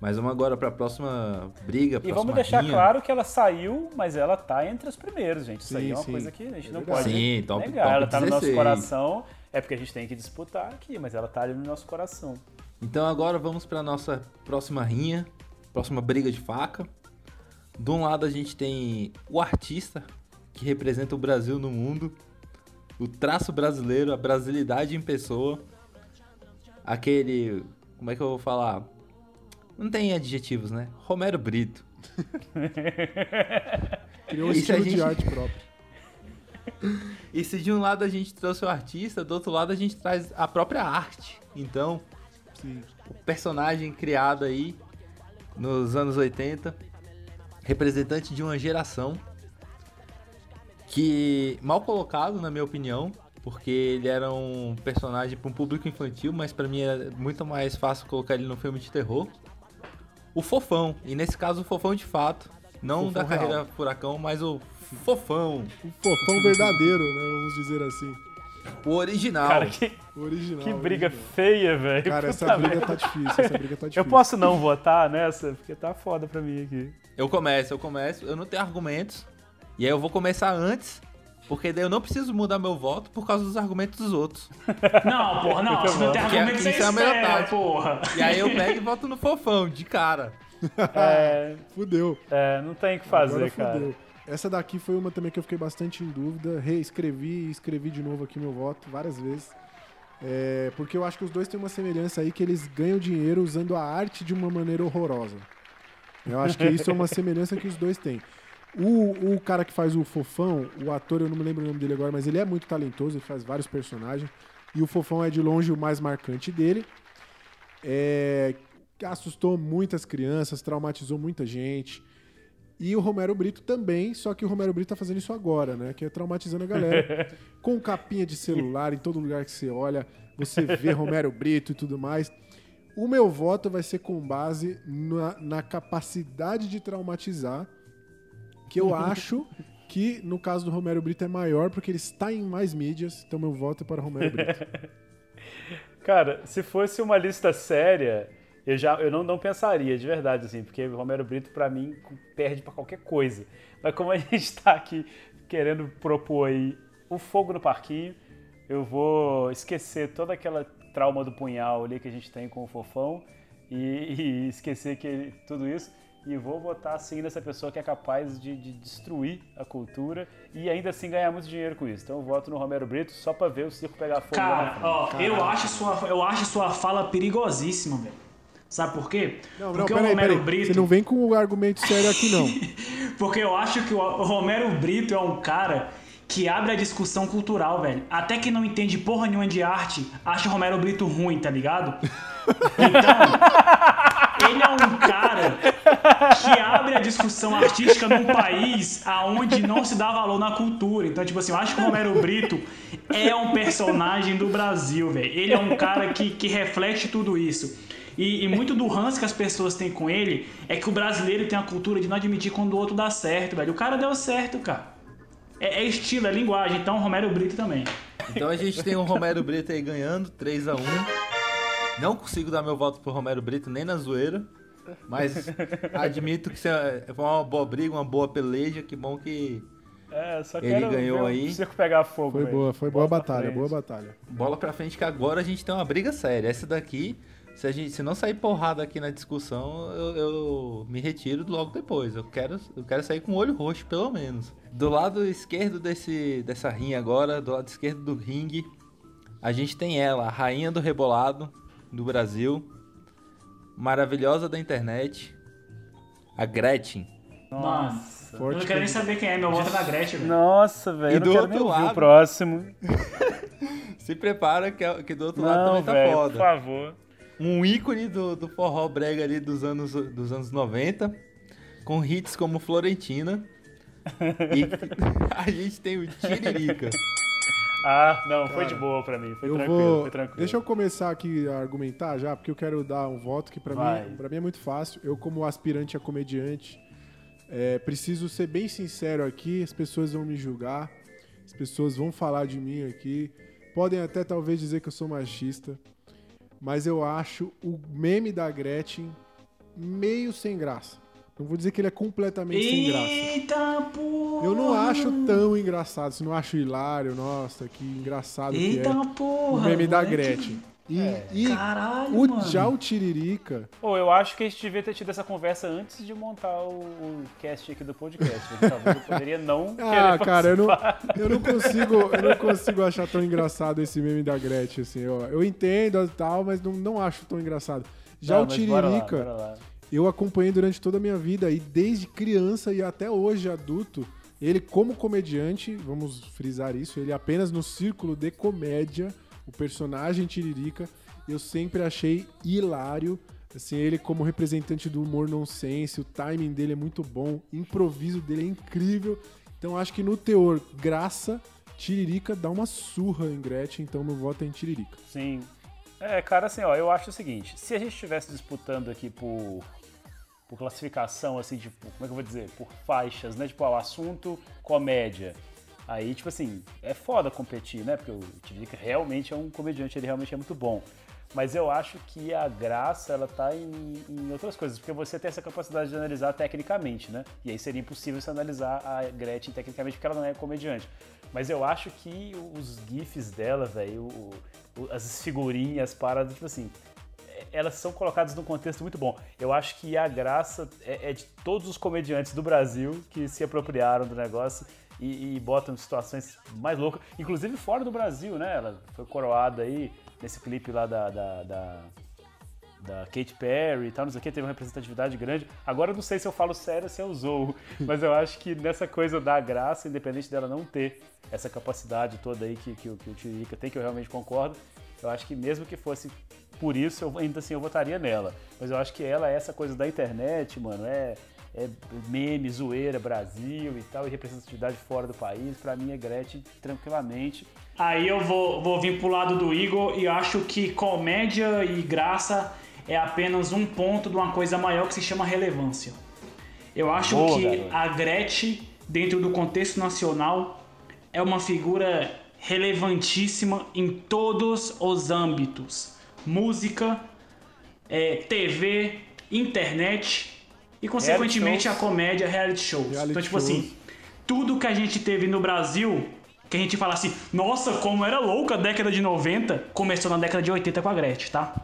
Mas vamos agora para a próxima briga, E próxima vamos deixar rinha. claro que ela saiu, mas ela tá entre os primeiros, gente. Isso aí Sim, é uma sim. coisa que a gente É não pode Sim, top- negar. top ela tá no nosso 16. coração, é porque a gente tem que disputar aqui, mas ela tá ali no nosso coração. Então agora vamos para nossa próxima rinha, próxima briga de faca. De um lado a gente tem o artista que representa o Brasil no mundo, o traço brasileiro, a brasilidade em pessoa, aquele, como é que eu vou falar? Não tem adjetivos, né? Romero Brito. (laughs) Criou um estilo de gente- arte próprio. (laughs) E se de um lado a gente trouxe o artista, do outro lado a gente traz a própria arte. Então, Sim. o personagem criado aí nos anos 80, representante de uma geração que mal colocado na minha opinião, porque ele era um personagem para um público infantil, mas pra mim é muito mais fácil colocar ele no filme de terror. O Fofão, e nesse caso o Fofão de fato, não Fofão da carreira real. Furacão, mas o Fofão, Um fofão verdadeiro, né? Vamos dizer assim. o original. Cara, que, O Original. que briga original. feia, velho. Cara, Puta essa briga tá difícil. Essa briga tá difícil. Eu posso não votar nessa? Porque tá foda pra mim aqui. Eu começo, eu começo, eu não tenho argumentos. E aí eu vou começar antes, porque daí eu não preciso mudar meu voto por causa dos argumentos dos outros. (laughs) Não, porra, não. Se não tem Que é- argumento, você é a melhor parte. porra. E aí eu (laughs) pego e voto no fofão, de cara. É, (laughs) Fudeu. é, não tem o que fazer, Agora cara. fudeu. Essa daqui foi uma também que eu fiquei bastante em dúvida. Reescrevi e escrevi de novo aqui meu voto várias vezes. É, porque eu acho que os dois têm uma semelhança aí que eles ganham dinheiro usando a arte de uma maneira horrorosa. Eu acho que isso é uma semelhança que os dois têm. O, o cara que faz o Fofão, o ator, eu não me lembro o nome dele agora, mas ele é muito talentoso, ele faz vários personagens. E o Fofão é de longe o mais marcante dele. É, que assustou muitas crianças, traumatizou muita gente. E o Romero Brito também, só que o Romero Brito tá fazendo isso agora, né? Que é traumatizando a galera. (laughs) com capinha de celular em todo lugar que você olha, você vê Romero Brito e tudo mais. O meu voto vai ser com base na, na capacidade de traumatizar, que eu acho que no caso do Romero Brito é maior, porque ele está em mais mídias, então meu voto é para Romero Brito. (laughs) Cara, se fosse uma lista séria, eu já eu não, não pensaria, de verdade, assim, porque Romero Brito, pra mim, perde pra qualquer coisa. Mas como a gente (laughs) tá aqui querendo propor aí o fogo no parquinho, eu vou esquecer toda aquela trauma do punhal ali que a gente tem com o fofão e, (laughs) e esquecer que tudo isso. E vou votar assim nessa pessoa que é capaz de, de destruir a cultura e ainda assim ganhar muito dinheiro com isso. Então eu voto no Romero Brito só pra ver o circo pegar fogo Cara, ó, eu acho, sua, eu acho sua fala perigosíssima, velho. Sabe por quê? Não, não, Porque o peraí, Romero peraí. Brito. Você não vem com um argumento sério aqui, não. (laughs) Porque eu acho que o Romero Brito é um cara que abre a discussão cultural, velho. Até que não entende porra nenhuma de arte, acha o Romero Brito ruim, tá ligado? (laughs) Então, ele é um cara que abre a discussão artística num país aonde não se dá valor na cultura. Então, tipo assim, eu acho que o Romero Brito é um personagem do Brasil, velho. Ele é um cara que, que reflete tudo isso. E, e muito do ranço que as pessoas têm com ele é que o brasileiro tem a cultura de não admitir quando o outro dá certo, velho. O cara deu certo, cara. É, é estilo, é linguagem. Então, Romero Brito também. Então a gente tem o Romero Brito aí ganhando, 3 a 1 Não consigo dar meu voto pro Romero Brito nem na zoeira. Mas admito que é- foi uma boa briga, uma boa peleja. Que bom que É, só Ele quero ganhou aí. o circo pegar fogo, Foi boa, foi boa batalha, frente. boa batalha. bola pra frente que agora a gente tem uma briga séria. Essa daqui, se, a gente, se não sair porrada aqui na discussão, eu, eu me retiro logo depois. Eu quero, eu quero sair com o olho roxo, pelo menos. Do lado esquerdo desse, dessa rinha agora, do lado esquerdo do ringue, a gente tem ela, a rainha do rebolado do Brasil, maravilhosa da internet, a Gretchen. Mano, Forte eu não quero nem saber quem é, meu voto é da Gretchen, velho. Nossa, velho, E eu não do quero outro nem ouvir lado- o próximo. (laughs) Se prepara que, que do outro lado Não, também tá foda. por favor. um ícone do, do forró brega ali dos anos, dos anos 90, com hits como Florentina. (laughs) e (laughs) a gente tem o Tiririca. Ah, não, foi de boa pra mim. Foi tranquilo, vou. foi tranquilo. Deixa eu começar aqui a argumentar já, porque eu quero dar um voto que pra Vai. mim, pra mim é muito fácil. Eu, como aspirante a comediante, é, preciso ser bem sincero aqui. As pessoas vão me julgar, as pessoas vão falar de mim aqui. Podem até talvez dizer que eu sou machista, mas eu acho o meme da Gretchen meio sem graça. Não vou dizer que ele é completamente sem graça. Eita, porra! Eu não acho tão engraçado, se não acho hilário, nossa, que engraçado que é. Eita, O porra! meme da. Gretchen. E, e Caralho, o, mano. já o Tiririca, Pô, eu acho que a gente devia ter tido essa conversa antes de montar o, o cast aqui do podcast. Talvez eu poderia não (laughs) ah, cara, eu não, eu não consigo, eu não consigo achar tão engraçado esse meme da Gretchen, assim, ó. Eu entendo e tal, mas não, não acho tão engraçado. Já Não, o mas bora lá, Tiririca, bora lá. Eu acompanhei durante toda a minha vida e desde criança e até hoje adulto, Ele, como comediante, vamos frisar isso, ele apenas no círculo de comédia, o personagem Tiririca, eu sempre achei hilário. Assim, ele como representante do humor nonsense, o timing dele é muito bom, o improviso dele é incrível. Então acho que no teor graça, Tiririca dá uma surra em Gretchen, então meu voto é em Tiririca. Sim. É, cara, assim, ó, eu acho o seguinte, se a gente estivesse disputando aqui por, por classificação, assim, tipo, como é que eu vou dizer? Por faixas, né? Tipo, ó, assunto, comédia. Aí, tipo assim, é foda competir, né? Porque o Tiririca realmente é um comediante, ele realmente é muito bom. Mas eu acho que a graça, ela tá em, em outras coisas, porque você tem essa capacidade de analisar tecnicamente, né? E aí seria impossível você analisar a Gretchen tecnicamente, porque ela não é comediante. Mas eu acho que os gifs dela, velho, as figurinhas, as paradas, tipo assim, elas são colocadas num contexto muito bom. Eu acho que a graça é, é de todos os comediantes do Brasil que se apropriaram do negócio e, e botam situações mais loucas, inclusive fora do Brasil, né? Ela foi coroada aí nesse clipe lá da, da, da, da Katy Perry e tal, não sei o que, teve uma representatividade grande. Agora eu não sei se eu falo sério se eu usou, (laughs) mas eu acho que nessa coisa da graça, independente dela não ter essa capacidade toda aí que, que, que o Tiririca tem, que eu realmente concordo, eu acho que mesmo que fosse por isso, eu, ainda assim eu votaria nela. Mas eu acho que ela é essa coisa da internet, mano, é, é meme, zoeira, Brasil e tal, e representatividade fora do país. Pra mim é Gretchen tranquilamente. Aí eu vou, vou vir pro lado do Igor e acho que comédia e graça é apenas um ponto de uma coisa maior que se chama relevância. Eu acho Boa, que garoto. a Gretchen, dentro do contexto nacional, é uma figura relevantíssima em todos os âmbitos: música, é, TV, internet e, consequentemente, a comédia, reality shows. Reality então, tipo shows. assim, tudo que a gente teve no Brasil, que a gente fala assim, nossa, como era louca a década de 90, começou na década de 80 com a Gretchen, tá?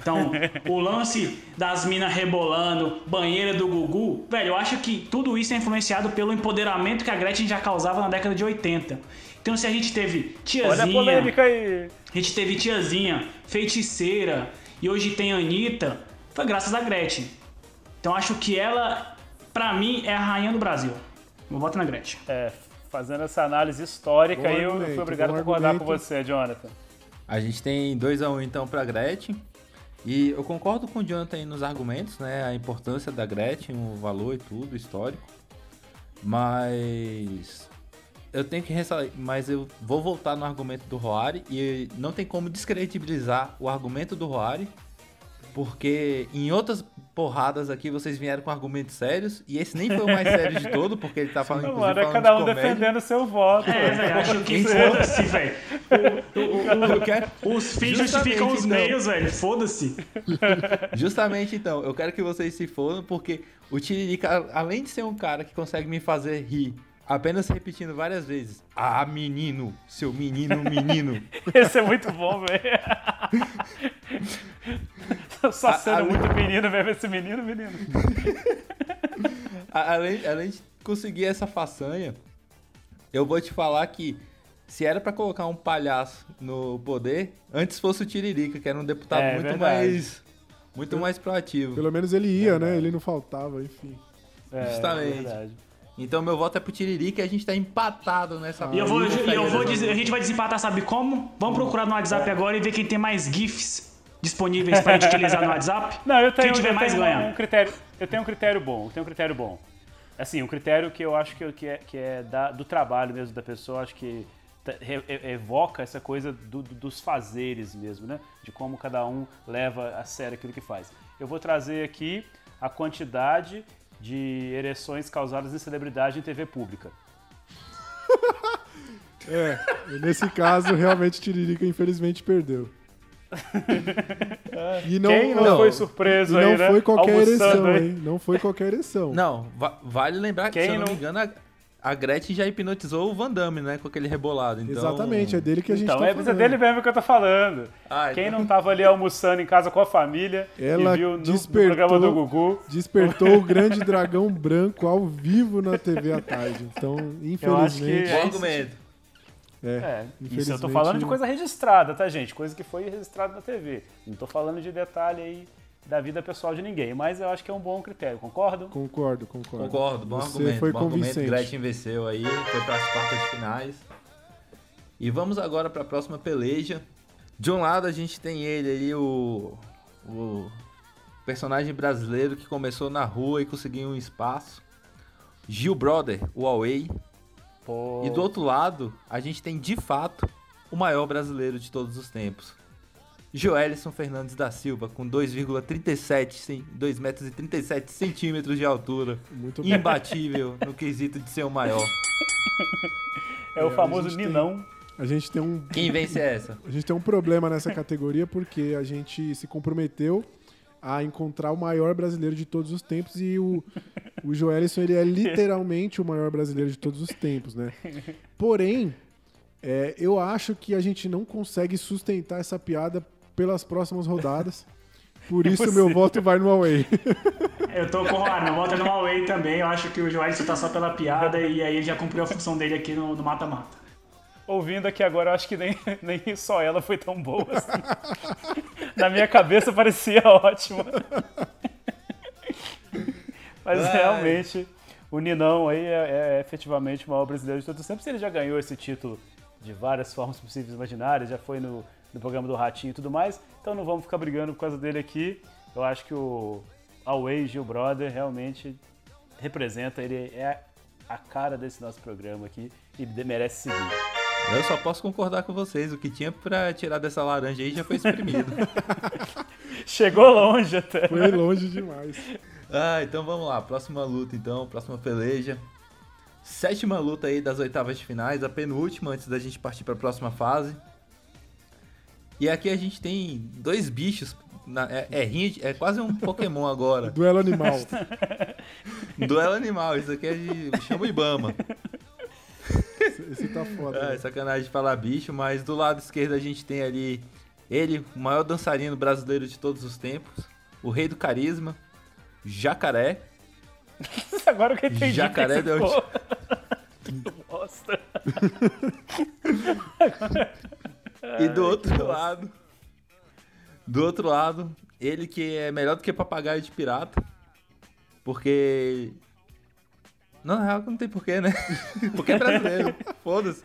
Então, (laughs) o lance das minas rebolando, banheira do Gugu, velho, eu acho que tudo isso é influenciado pelo empoderamento que a Gretchen já causava na década de 80. Então, se a gente teve Olha a tiazinha, polêmica aí. a gente teve tiazinha, feiticeira e hoje tem Anitta, foi graças a Gretchen. Então, acho que ela, pra mim, é a rainha do Brasil. Eu voto na Gretchen. É, fazendo essa análise histórica Bom aí, eu argumento, fui obrigado a concordar com você, Jonathan. A gente tem 2x1 então pra Gretchen. E eu concordo com o Jonathan aí nos argumentos, né? A importância da Gretchen, o valor e tudo, o histórico. Mas eu tenho que ressaltar, mas eu vou voltar no argumento do Roari e não tem como descredibilizar o argumento do Roari, porque em outras porradas aqui vocês vieram com argumentos sérios e esse nem foi o mais sério de todo, porque ele tá falando inclusive Mano, é falando cada de um comédia. defendendo o seu voto. É, velho, acho que foda-se, velho. Quero- Os fins justificam os então. meios, velho. Foda-se. Justamente então, eu quero que vocês se fodam, porque o Tiririca, além de ser um cara que consegue me fazer rir, apenas repetindo várias vezes, ah, menino, seu menino, menino. (laughs) Esse é muito bom, velho. (laughs) Só A- sendo a- muito menino mesmo, esse menino, menino. (laughs) A- além, além de conseguir essa façanha, eu vou te falar que se era pra colocar um palhaço no poder, antes fosse o Tiririca, que era um deputado É, muito verdade. mais muito mais proativo. Pelo menos ele ia, né? Ele não faltava, enfim. É, Justamente. verdade. Então meu voto é pro Tiririca e a gente tá empatado nessa E eu vou, e eu vou dizer, a gente vai desempatar, sabe como? Vamos procurar no WhatsApp agora e ver quem tem mais GIFs disponíveis pra gente utilizar no WhatsApp. (laughs) Não, eu tenho, Quem tiver eu mais tenho ganha. um critério. Eu tenho um critério bom, eu tenho um critério bom. Assim, um critério que eu acho que, que é, que é da- do trabalho mesmo da pessoa, acho que tá- evoca essa coisa do- do- dos fazeres mesmo, né? De como cada um leva a sério aquilo que faz. Eu vou trazer aqui a quantidade de ereções causadas em celebridade em TV pública. (laughs) É, nesse caso, realmente Tiririca infelizmente perdeu. (laughs) E não, Quem não, não, foi e surpreso não aí, né? foi qualquer Almoçando ereção, hein? Não foi qualquer ereção. Não, va- vale lembrar que, Quem se eu não, não- me engano, a, a Gretchen já hipnotizou o Van Damme, né? Com aquele rebolado. Então... Exatamente, é dele que a gente Então, tá é, é falando. dele mesmo que eu tô falando. Ah, Quem então- não tava ali almoçando em casa com a família Ela e viu no, no despertou- programa do Gugu. Despertou o grande dragão branco ao vivo na TV à tarde. Então, infelizmente. É Bom isso. argumento. É, É, isso eu tô falando de coisa registrada, tá, gente? Coisa que foi registrada na TV. Não tô falando de detalhe aí da vida pessoal de ninguém. Mas eu acho que é um bom critério, concordo? Concordo, concordo. Concordo, bom Você argumento. foi bom argumento. convincente. Gretchen venceu aí, foi para as quartas de finais. E vamos agora para a próxima peleja. De um lado a gente tem ele aí, o, o personagem brasileiro que começou na rua e conseguiu um espaço. Gil Brother, o Huawei. Pô, E do outro lado, a gente tem de fato o maior brasileiro de todos os tempos. Joelison Fernandes da Silva, com 2,37 cen- 2 metros e 37 centímetros de altura. Muito bom. Imbatível no quesito de ser o maior. é o a famoso gente tem- Ninão. A gente tem um Quem vence é essa? A gente tem um problema nessa categoria porque a gente se comprometeu a encontrar o maior brasileiro de todos os tempos e o, o Joelison ele é literalmente o maior brasileiro de todos os tempos, né? Porém, é, eu acho que a gente não consegue sustentar essa piada pelas próximas rodadas. Por (laughs) isso, meu voto vai no Away. (laughs) Eu tô com o Romário, meu voto é no Huawei também. Eu acho que o Joelson tá só pela piada e aí ele já cumpriu a função dele aqui no no mata-mata. Ouvindo aqui agora, eu acho que nem, (laughs) nem só ela foi tão boa assim. Na minha cabeça parecia ótima. Mas Ai. realmente, o Ninão aí é, é efetivamente o maior brasileiro de todos os tempos. Ele já ganhou esse título de várias formas possíveis e imaginárias, já foi no, no programa do Ratinho e tudo mais. Então não vamos ficar brigando por causa dele aqui. Eu acho que o Away Gil Brother realmente representa, ele é a cara desse nosso programa aqui e merece seguir. Eu só posso concordar com vocês. O que tinha pra tirar dessa laranja aí já foi exprimido. (laughs) Chegou longe até. Foi longe demais. ah, então vamos lá. Próxima luta, então. Próxima peleja. Sétima luta aí das oitavas de finais. A penúltima antes da gente partir pra próxima fase. E aqui a gente tem dois bichos. na- é, é, de- é quase um Pokémon agora. (laughs) Duelo animal. (laughs) Duelo animal. Isso aqui é de. Chama o Ibama. Esse, esse tá foda. É, né? sacanagem de falar bicho, mas do lado esquerdo a gente tem ali ele, o maior dançarino brasileiro de todos os tempos, o rei do carisma, Jacaré. (laughs) Agora que eu entendi. Jacaré deu- ficou. E do outro lado, do outro lado, ele que é melhor do que papagaio de pirata, porque não, na real não tem porquê, né? (laughs) Porque é brasileiro, foda-se.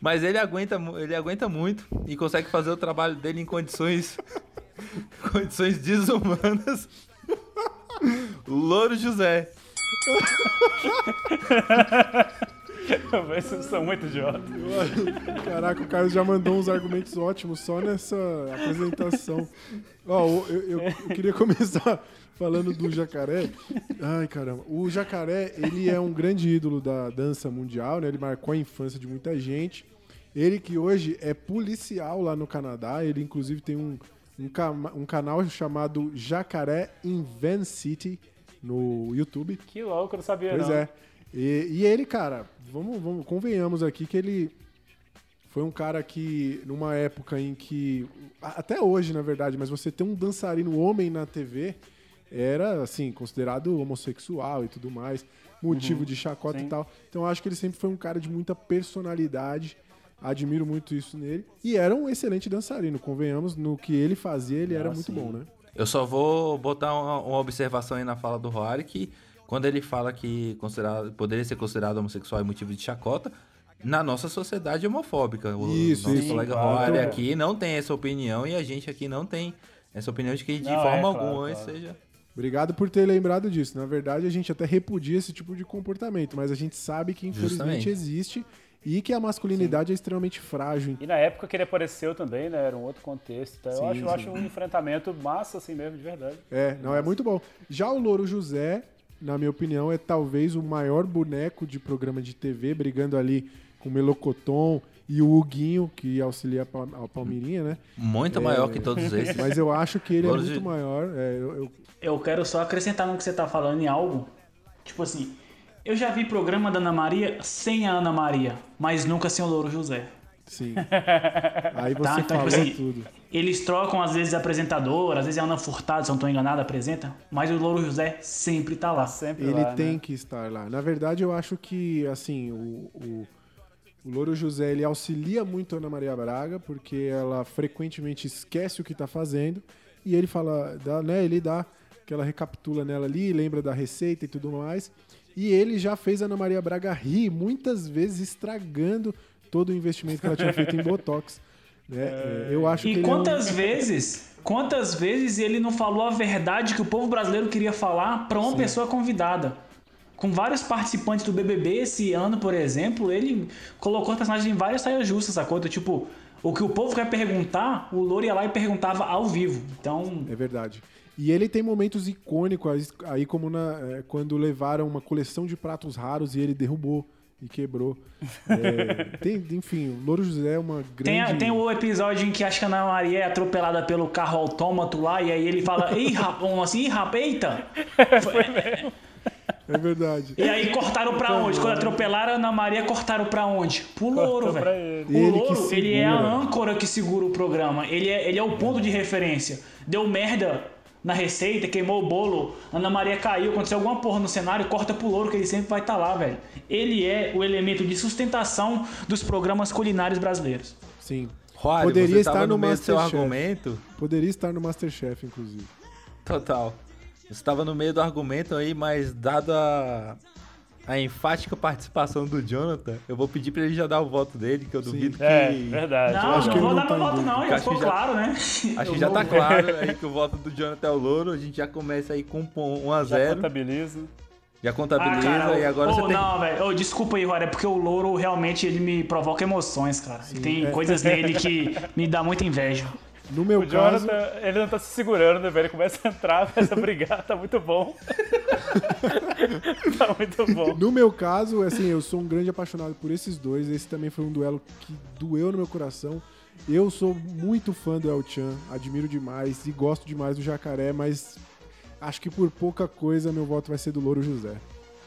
Mas ele aguenta, ele aguenta muito e consegue fazer o trabalho dele em condições (laughs) condições desumanas. Louro José. (laughs) Vocês são muito idiotas. Caraca, o Carlos já mandou uns argumentos ótimos só nessa apresentação. Ó, eu, eu- eu queria começar falando do jacaré. Ai, caramba. O jacaré, ele é um grande ídolo da dança mundial, né? Ele marcou a infância de muita gente. Ele que hoje é policial lá no Canadá. Ele, inclusive, tem um, um, um canal chamado Jacaré in Van City no YouTube. Que louco, eu não sabia Pois não. é. E, e ele, cara, vamos, vamos, convenhamos aqui que ele foi um cara que, numa época em que. Até hoje, na verdade, mas você ter um dançarino homem na TV era, assim, considerado homossexual e tudo mais, motivo de chacota sim. e tal. Então eu acho que ele sempre foi um cara de muita personalidade. Admiro muito isso nele. E era um excelente dançarino, convenhamos, no que ele fazia, ele era Ah, muito sim. bom, né? Eu só vou botar uma, uma observação aí na fala do Roari que quando ele fala que considerado, poderia ser considerado homossexual é motivo de chacota, na nossa sociedade homofóbica. O Isso, nosso isso. colega Claro. Roari Então- aqui não tem essa opinião e a gente aqui não tem essa opinião de que de Não, forma é, claro, alguma claro. seja. Obrigado por ter lembrado disso. Na verdade, a gente até repudia esse tipo de comportamento, mas a gente sabe que infelizmente Justamente. existe e que a masculinidade é extremamente frágil. E na época que ele apareceu também, né? Era um outro contexto. Então, eu, Sim, acho, eu sim. acho um enfrentamento massa assim mesmo, de verdade. É, não, é muito bom. Já o Louro José, na minha opinião, é talvez o maior boneco de programa de TV, brigando ali com o Melocoton e o Huguinho, que auxilia a Pal- a Palmirinha, né? Muito maior que todos esses. Mas eu acho que ele é muito maior. É, eu- eu- Eu quero só acrescentar no que você tá falando em algo. Tipo assim, eu já vi programa da Ana Maria sem a Ana Maria, mas nunca sem o Louro José. Sim. (laughs) Aí você Tá, então, falou tipo assim, tudo. Eles trocam às vezes apresentador, às vezes é Ana Furtado, se eu não tô enganado, apresenta, mas o Louro José sempre tá lá. Sempre Ele lá, tem né? que estar lá. Na verdade, eu acho que, assim, o, o, o Louro José, ele auxilia muito a Ana Maria Braga, porque ela frequentemente esquece o que tá fazendo, e ele fala, dá, né, ele dá aquela recapitula nela ali, lembra da receita e tudo mais. E ele já fez a Ana Maria Braga rir muitas vezes estragando todo o investimento que ela tinha feito em Botox. né? É, Eu acho que E é um- quantas vezes, quantas vezes ele não falou a verdade que o povo brasileiro queria falar pra uma pessoa convidada? Com vários participantes do BBB esse ano, por exemplo, ele colocou os personagens em várias saias justas, sacou? Então, Tipo, o que o povo quer perguntar, o Louro ia lá e perguntava ao vivo. Então, É verdade. E ele tem momentos icônicos aí, como na, é, quando levaram uma coleção de pratos raros e ele derrubou e quebrou. É, (laughs) tem, enfim, o Louro José é uma tem, grande. tem o episódio em que acho que a Ana Maria é atropelada pelo carro autômato lá, e aí ele fala, Ih, rapaz, assim, Ih, rapaz, eita! É verdade. E aí cortaram pra onde? Quando atropelaram a Ana Maria, cortaram pra onde? Pro Louro, velho. O Louro, ele é a âncora que segura o programa. Ele é, ele é o ponto de referência. Deu merda na receita, queimou o bolo, Ana Maria caiu, aconteceu alguma porra no cenário, corta pro Louro, que ele sempre vai estar lá, velho. Ele é o elemento de sustentação dos programas culinários brasileiros. Sim. Roário, Poderia você estar no no meio do seu Masterchef. argumento. Poderia estar no Masterchef, inclusive. Total. Estava no meio do argumento aí, mas dado a, enfática participação do Jonathan, eu vou pedir pra ele já dar o voto dele, que eu duvido que. É, verdade. Não, acho que não ele vou não dar tá meu voto, não, já Acho que ficou já- claro, né? Acho que Eu já tá claro aí que o voto do Jonathan é o Louro. A gente já começa aí com um 1 a Já 0 contabiliza. Já Ah, contabiliza cara, e agora ô, você tem. Não, velho. Ô, desculpa aí, Rora, é porque o louro realmente ele me provoca emoções, cara. Tem é. coisas nele que me dá muita inveja. No meu O caso. Jonathan, ele não tá se segurando, né, velho? Ele começa a entrar, começa a brigar, tá muito bom. (laughs) tá muito bom. No meu caso, assim, eu sou um grande apaixonado por esses dois. Esse também foi um duelo que doeu no meu coração. Eu sou muito fã do El Chan, admiro demais e gosto demais do Jacaré, mas acho que por pouca coisa meu voto vai ser do Louro José.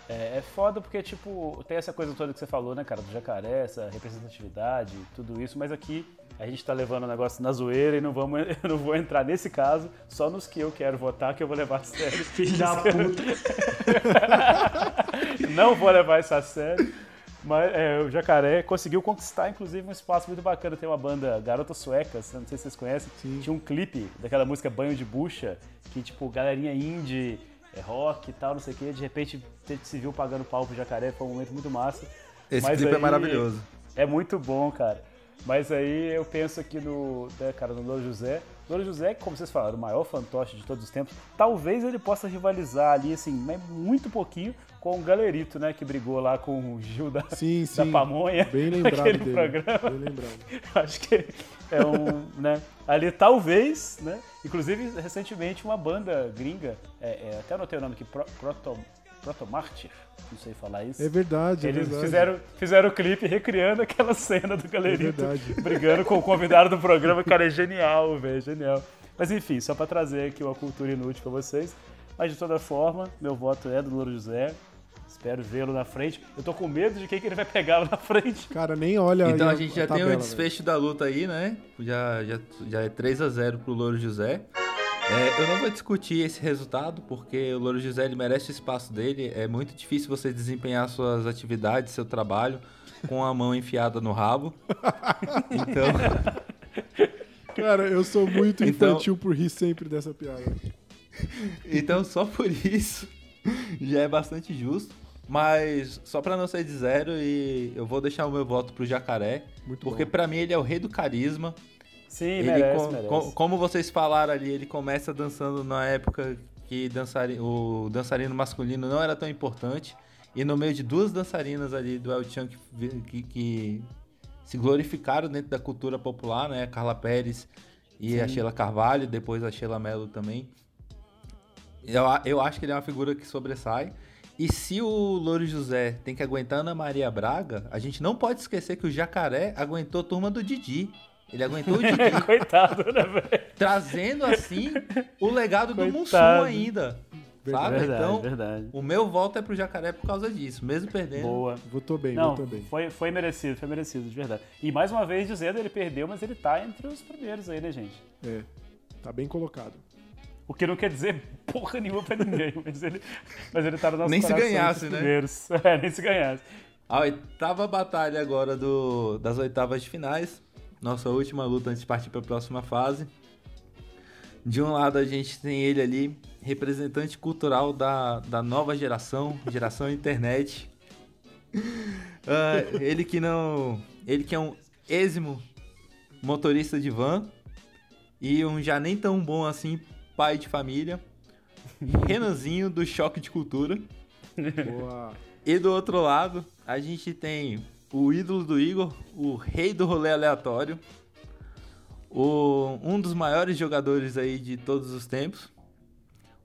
É, é foda porque, tipo, tem essa coisa toda que você falou, né, cara, do jacaré, essa representatividade, tudo isso, mas aqui a gente tá levando o negócio na zoeira e não, vamos, (laughs) eu não vou entrar nesse caso, só nos que eu quero votar, que eu vou levar a sério. (laughs) Filho da puta. (laughs) não vou levar isso a sério. Mas é, o Jacaré conseguiu conquistar, inclusive, um espaço muito bacana. Tem uma banda Garotas Suecas, não sei se vocês conhecem. Tinha um clipe daquela música Banho de Bucha, que, tipo, galerinha indie, é, rock e tal, não sei o quê. De repente, se viu pagando pau pro Jacaré, foi um momento muito massa. Esse Mas clipe é maravilhoso. É muito bom, cara. Mas aí eu penso aqui no, né, cara, no Louro José. Louro José, como vocês falaram, o maior fantoche de todos os tempos. Talvez ele possa rivalizar ali, assim, mas muito pouquinho com o Galerito, né? Que brigou lá com o Gil da, Sim, da sim. Pamonha. Bem (laughs) lembrado naquele dele. programa. Bem lembrado. (laughs) Acho que é um, né? Ali talvez, né? Inclusive, recentemente, uma banda gringa, é, é, até anotei o nome aqui, Pro, Proto, Protomartyr, não sei falar isso. É verdade, é Eles verdade. fizeram, fizeram o clipe recriando aquela (laughs) cena do Galerito É verdade. brigando com o convidado do programa. Cara, é genial, velho, genial. Mas enfim, só pra trazer aqui uma cultura inútil pra vocês. Mas de toda forma, meu voto é do Louro José. Espero vê-lo na frente. Eu tô com medo de quem que ele vai pegar lá na frente. Cara, nem olha Então aí a gente já tem tabela, o desfecho da luta aí, né? Já, já, já é 3 a 0 pro Louro José. É, eu não vou discutir esse resultado, porque o Louro José ele merece o espaço dele. É muito difícil você desempenhar suas atividades, seu trabalho, com a mão enfiada no rabo. (laughs) Então. Cara, eu sou muito Então- infantil por rir sempre dessa piada. então só por isso já é bastante justo. Mas só pra não sair de zero, e eu vou deixar o meu voto pro Jacaré. Muito porque pra mim ele é o rei do carisma. Sim, Ele, merece, co- merece. co- como vocês falaram ali, ele começa dançando na época que dançari- o dançarino masculino não era tão importante. E no meio de duas dançarinas ali do El Chan que, que- que se glorificaram dentro da cultura popular, né? A Carla Pérez e a Sheila Carvalho, depois a Sheila Mello também. Eu, eu acho que ele é uma figura que sobressai. E se o Louro José tem que aguentar Ana Maria Braga, a gente não pode esquecer que o Jacaré aguentou a turma do Didi. Ele aguentou o (laughs) Didi, Coitado, né, velho? trazendo assim o legado do Mussum Coitado. ainda. Sabe? Verdade, então, verdade. o meu voto é pro Jacaré por causa disso, mesmo perdendo. Boa. Votou bem, Não, votou bem. foi, foi merecido, foi merecido, de verdade. E mais uma vez dizendo, ele perdeu, mas ele tá entre os primeiros aí, né, gente? É, tá bem colocado. O que não quer dizer (laughs) porra nenhuma pra ninguém, mas ele, mas ele tá no nosso Nem se ganhasse, né? primeiros. (laughs) É, nem se ganhasse. A oitava batalha agora do, das oitavas de finais. Nossa última luta antes de partir para a próxima fase. De um lado a gente tem ele ali, representante cultural da, da nova geração, geração internet. (laughs) Ah, ele que não. Ele que é um êximo motorista de van e um já nem tão bom assim pai de família. Renanzinho do Choque de Cultura. Boa. E do outro lado, a gente tem o ídolo do Igor, o rei do rolê aleatório, o, um dos maiores jogadores aí de todos os tempos,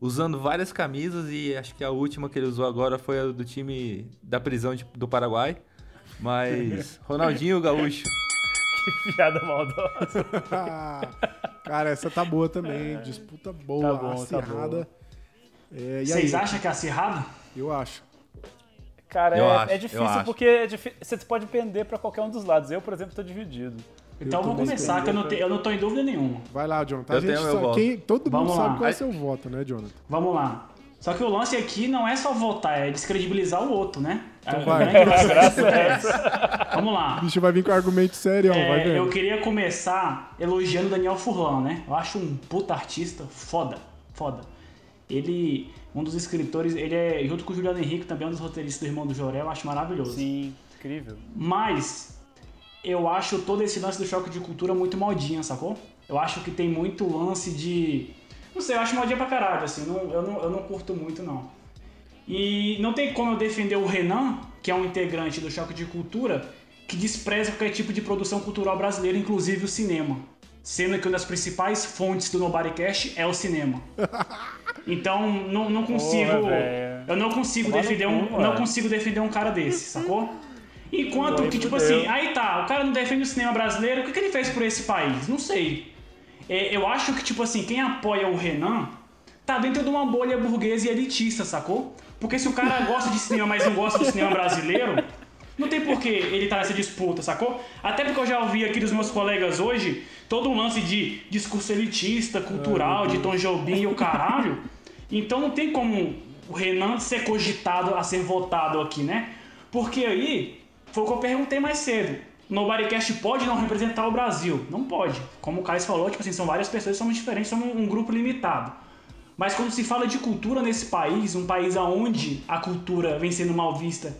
usando várias camisas e acho que a última que ele usou agora foi a do time da prisão de- do Paraguai. Mas (laughs) Ronaldinho Gaúcho. Que piada maldosa. (laughs) Cara, essa tá boa também. Disputa boa, Tá bom, tá acirrada. É, e Vocês acham que é acirrado? Eu acho. Cara, Eu é, acho, é eu difícil porque é você pode pender pra qualquer um dos lados. Eu, por exemplo, tô dividido. Então eu vou começar, que eu não, te- eu não tô em dúvida nenhuma. Vai lá, Jonathan. Eu A gente tenho meu sabe- voto. quem- todo mundo Vamos sabe lá. qual é seu voto, né, Jonathan? Vamos lá. Só que o lance aqui não é só votar, é descredibilizar o outro, né? Então É, vai. o grande lance dessa é Vamos lá. O bicho vai vir com argumento sério, É, vai eu vendo. queria começar elogiando o Daniel Furlan, né? Eu acho um puta artista foda, foda. Ele, um dos escritores, ele é, junto com o Juliano Henrique, também é um dos roteiristas do Irmão do Jorel, eu acho maravilhoso. Sim, incrível. Mas eu acho todo esse lance do choque de cultura muito modinha, sacou? Eu acho que tem muito lance de. Não sei, eu acho modinha pra caralho, assim. não- eu, não, eu não curto muito, não. E não tem como eu defender o Renan, que é um integrante do choque de cultura, que despreza qualquer tipo de produção cultural brasileira, inclusive o cinema. Sendo que uma das principais fontes do Nobodycast é o cinema. (laughs) Então, não, não consigo. Porra, eu não consigo Tomar no defender um. Não consigo defender um cara desse, sacou? Enquanto que, tipo assim, aí tá, o cara não defende o cinema brasileiro, o que, que ele fez por esse país? Não sei. É, eu acho que, tipo assim, quem apoia o Renan tá dentro de uma bolha burguesa e elitista, sacou? Porque se o cara gosta de cinema, mas não gosta do cinema brasileiro, não tem por que ele tá nessa disputa, sacou? Até porque eu já ouvi aqui dos meus colegas hoje todo um lance de discurso elitista, cultural, de Tom Jobim e o caralho. Então não tem como o Renan ser cogitado a ser votado aqui, né? Porque aí, foi o que eu perguntei mais cedo. Nobodycast pode não representar o Brasil? Não pode. Como o Carlos falou, tipo assim, são várias pessoas, somos diferentes, somos um grupo limitado. Mas quando se fala de cultura nesse país, um país onde a cultura vem sendo mal vista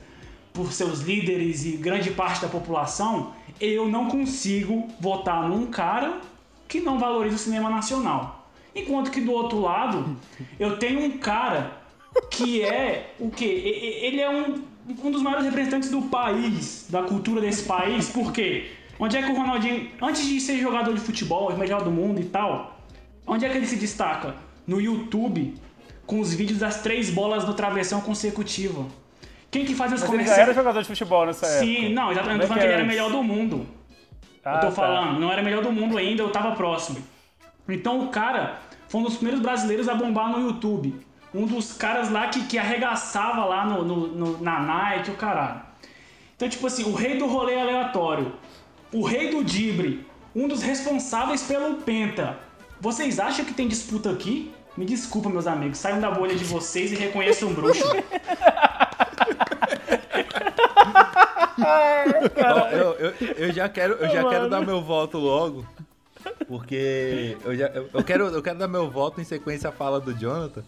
por seus líderes e grande parte da população, eu não consigo votar num cara que não valoriza o cinema nacional. Enquanto que do outro lado, eu tenho um cara que é o quê? Ele é um, um dos maiores representantes do país, da cultura desse país, por quê? Onde é que o Ronaldinho, antes de ser jogador de futebol, o melhor do mundo e tal, onde é que ele se destaca? No YouTube, com os vídeos das três bolas no travessão consecutiva. Quem que faz os Mas ele já comerciais? era jogador de futebol nessa época. Sim, não, exatamente. Eu tô Como falando é que ele é era melhor do mundo. Ah, eu tô tá. falando, não era melhor do mundo ainda, eu tava próximo. Então o cara foi um dos primeiros brasileiros a bombar no YouTube. Um dos caras lá que, que arregaçava lá no, no- no- na Nike, o caralho. Então, tipo assim, o rei do rolê aleatório, o rei do Dibre, um dos responsáveis pelo Penta. Vocês acham que tem disputa aqui? Me desculpa, meus amigos, saiam da bolha de vocês e reconheçam um bruxo. (laughs) Ó, eu, eu, eu já quero, eu já quero dar meu voto logo. Porque eu, já, eu, eu quero, eu quero dar meu voto em sequência à fala do Jonathan.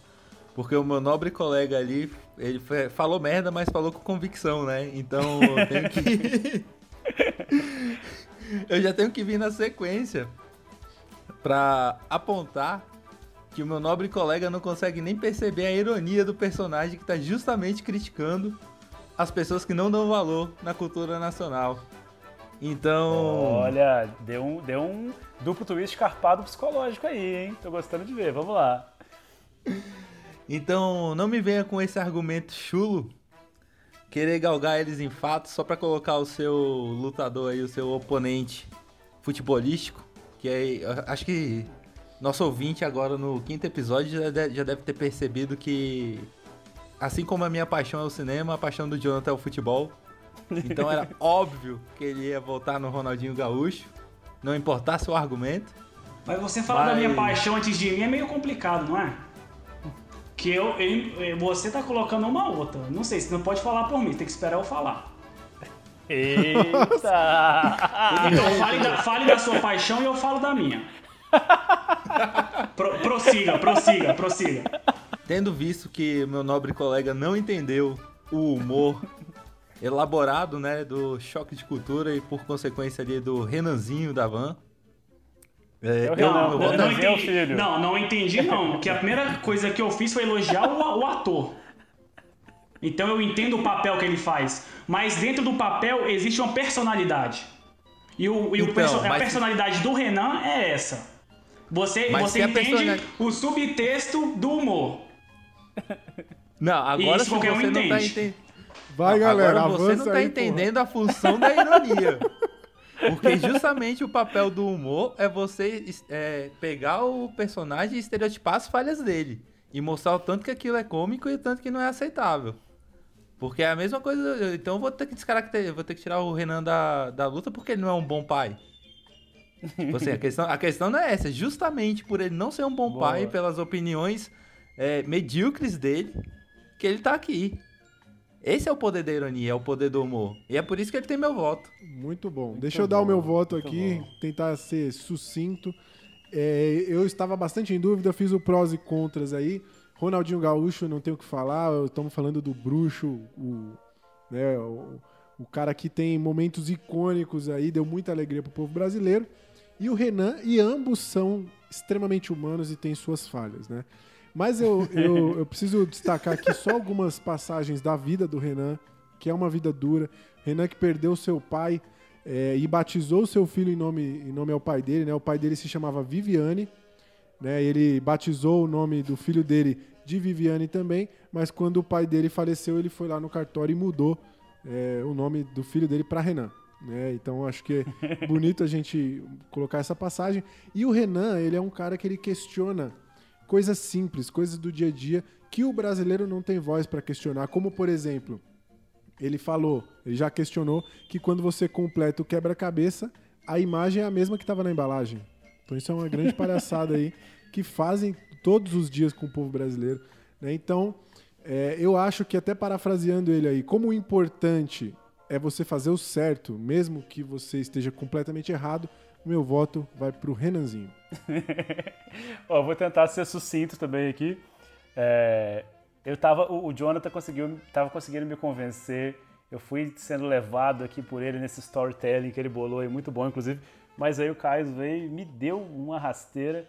Porque o meu nobre colega ali, ele falou merda, mas falou com convicção, né? Então eu tenho que. (laughs) (laughs) eu já tenho que vir na sequência pra apontar que o meu nobre colega não consegue nem perceber a ironia do personagem que tá justamente criticando as pessoas que não dão valor na cultura nacional. Então. Olha, deu um, deu um duplo twist carpado psicológico aí, hein? Tô gostando de ver, vamos lá. Então, não me venha com esse argumento chulo, querer galgar eles em fatos só pra colocar o seu lutador aí, o seu oponente futebolístico, que aí, acho que nosso ouvinte agora no quinto episódio já de- já deve ter percebido que, assim como a minha paixão é o cinema, a paixão do Jonathan é o futebol. Então era (laughs) óbvio que ele ia voltar no Ronaldinho Gaúcho, não importasse o argumento. Mas você falar da Mas- minha paixão antes de mim é meio complicado, não é? Que eu, eu- você tá colocando uma outra. Não sei, você não pode falar por mim, tem que esperar eu falar. Eita! Então fale da, fale da sua paixão e eu falo da minha. Pro- prossiga, prossiga, prossiga. Tendo visto que meu nobre colega não entendeu o humor elaborado, né, do choque de cultura e por consequência ali do Renanzinho da van. É, É eu, Renan, eu não, Renanzinho é o entendi, filho. não, não entendi não. Porque a primeira coisa que eu fiz foi elogiar o, o ator. Então eu entendo o papel que ele faz. Mas dentro do papel existe uma personalidade. E, o, e o Então, perso- a mas- personalidade do Renan é essa. Você, Mas você a entende personalidade- o subtexto do humor. Não, agora Isso se um você não tá entende. entendendo. Vai, galera, Agora você avança não tá aí, porra. entendendo a função da ironia. Porque justamente o papel do humor é você é, pegar o personagem e estereotipar as falhas dele. E mostrar o tanto que aquilo é cômico e o tanto que não é aceitável. Porque é a mesma coisa. Então eu vou ter que descaracterizar, vou ter que tirar o Renan da, da luta porque ele não é um bom pai. Tipo assim, a, questão, a questão não é essa. Justamente por ele não ser um bom Boa. pai, pelas opiniões é, medíocres dele, que ele tá aqui. Esse é o poder da ironia, é o poder do humor. E é por isso que ele tem meu voto. Muito bom. Deixa eu dar o meu voto muito aqui, bom. tentar ser sucinto. É, eu estava bastante em dúvida, fiz o prós e contras aí. Ronaldinho Gaúcho, não tenho o que falar, estamos falando do bruxo, o, né, o, o cara que tem momentos icônicos aí, deu muita alegria pro povo brasileiro. E o Renan, e ambos são extremamente humanos e têm suas falhas, né? Mas eu, (laughs) eu, eu preciso destacar aqui só algumas passagens da vida do Renan, que é uma vida dura. Renan que perdeu seu pai é, e batizou seu filho em nome, em nome ao pai dele, né? O pai dele se chamava Viviane, né? Ele batizou o nome do filho dele de Viviane também, mas quando o pai dele faleceu, ele foi lá no cartório e mudou é, o nome do filho dele para Renan. Né? Então acho que é (laughs) bonito a gente colocar essa passagem. E o Renan, ele é um cara que ele questiona coisas simples, coisas do dia a dia que o brasileiro não tem voz para questionar, como por exemplo, ele falou, ele já questionou que quando você completa o quebra-cabeça, a imagem é a mesma que estava na embalagem. Então isso é uma grande palhaçada aí que fazem todos os dias com o povo brasileiro. né? Então, é, eu acho que até parafraseando ele aí, como o importante é você fazer o certo, mesmo que você esteja completamente errado, meu voto vai pro Renanzinho. (laughs) Ó, vou tentar ser sucinto também aqui. É, eu tava, o, o Jonathan conseguiu, tava conseguindo me convencer. Eu fui sendo levado aqui por ele nesse storytelling que ele bolou aí, muito bom, inclusive. Mas aí o Caio veio e me deu uma rasteira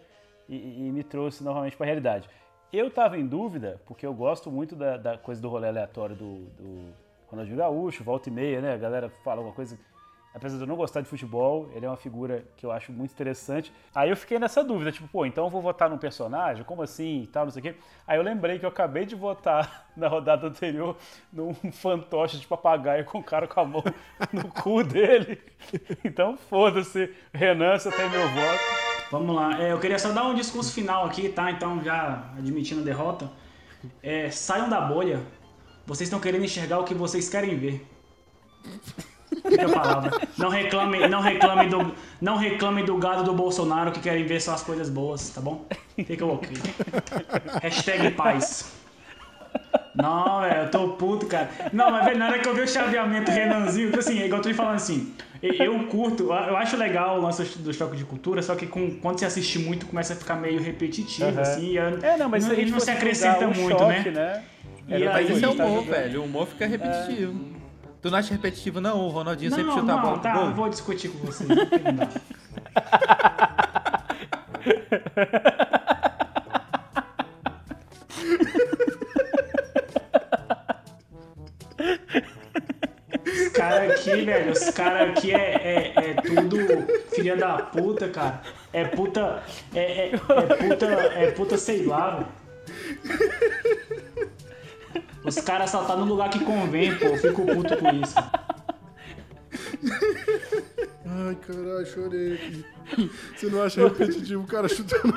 e, e me trouxe novamente para a realidade. Eu tava em dúvida, porque eu gosto muito da, da coisa do rolê aleatório do, do Ronaldinho Gaúcho, volta e meia, né? A galera fala alguma coisa apesar de eu não gostar de futebol, ele é uma figura que eu acho muito interessante. Aí eu fiquei nessa dúvida, tipo, pô, então eu vou votar num personagem? Como assim? E tal, não sei o quê. Aí eu lembrei que eu acabei de votar (laughs) na rodada anterior num fantoche de papagaio com o cara com a mão (laughs) no cu dele. Então foda-se, Renan, você tem meu voto. Vamos lá. É, eu queria só dar um discurso final aqui, tá? Então, já admitindo a derrota. É, saiam da bolha. Vocês estão querendo enxergar o que vocês querem ver. Fica a palavra. Não reclame, não reclame do, não reclame do gado do Bolsonaro que querem ver só as coisas boas, tá bom? Fica ok. Hashtag paz. Não, velho, eu tô puto, cara. Não, mas velho, na hora que eu vi o chaveamento Renanzinho, tipo assim, igual eu tô te falando assim, eu- curto, eu acho legal o lance do choque de cultura, só que com- quando você assiste muito começa a ficar meio repetitivo, Aham. assim, e eu- É, não, mas se a não, gente não se acrescenta o muito, choque, né? E E aí, Mas aí, esse é o tá humor, velho. O humor fica repetitivo. Tu não acha repetitivo, não? O Ronaldinho sempre Não, chuta a bola não, tá, gol. eu vou discutir com vocês. não. Os caras aqui, velho, os caras aqui é, é, é tudo filha da puta, cara. É puta. É, é, é puta. É puta, sei lá, velho. Os caras só tá no lugar que convém, pô. Eu fico puto com isso. Ai, caralho, chorei aqui. Você não acha repetitivo o cara chutando?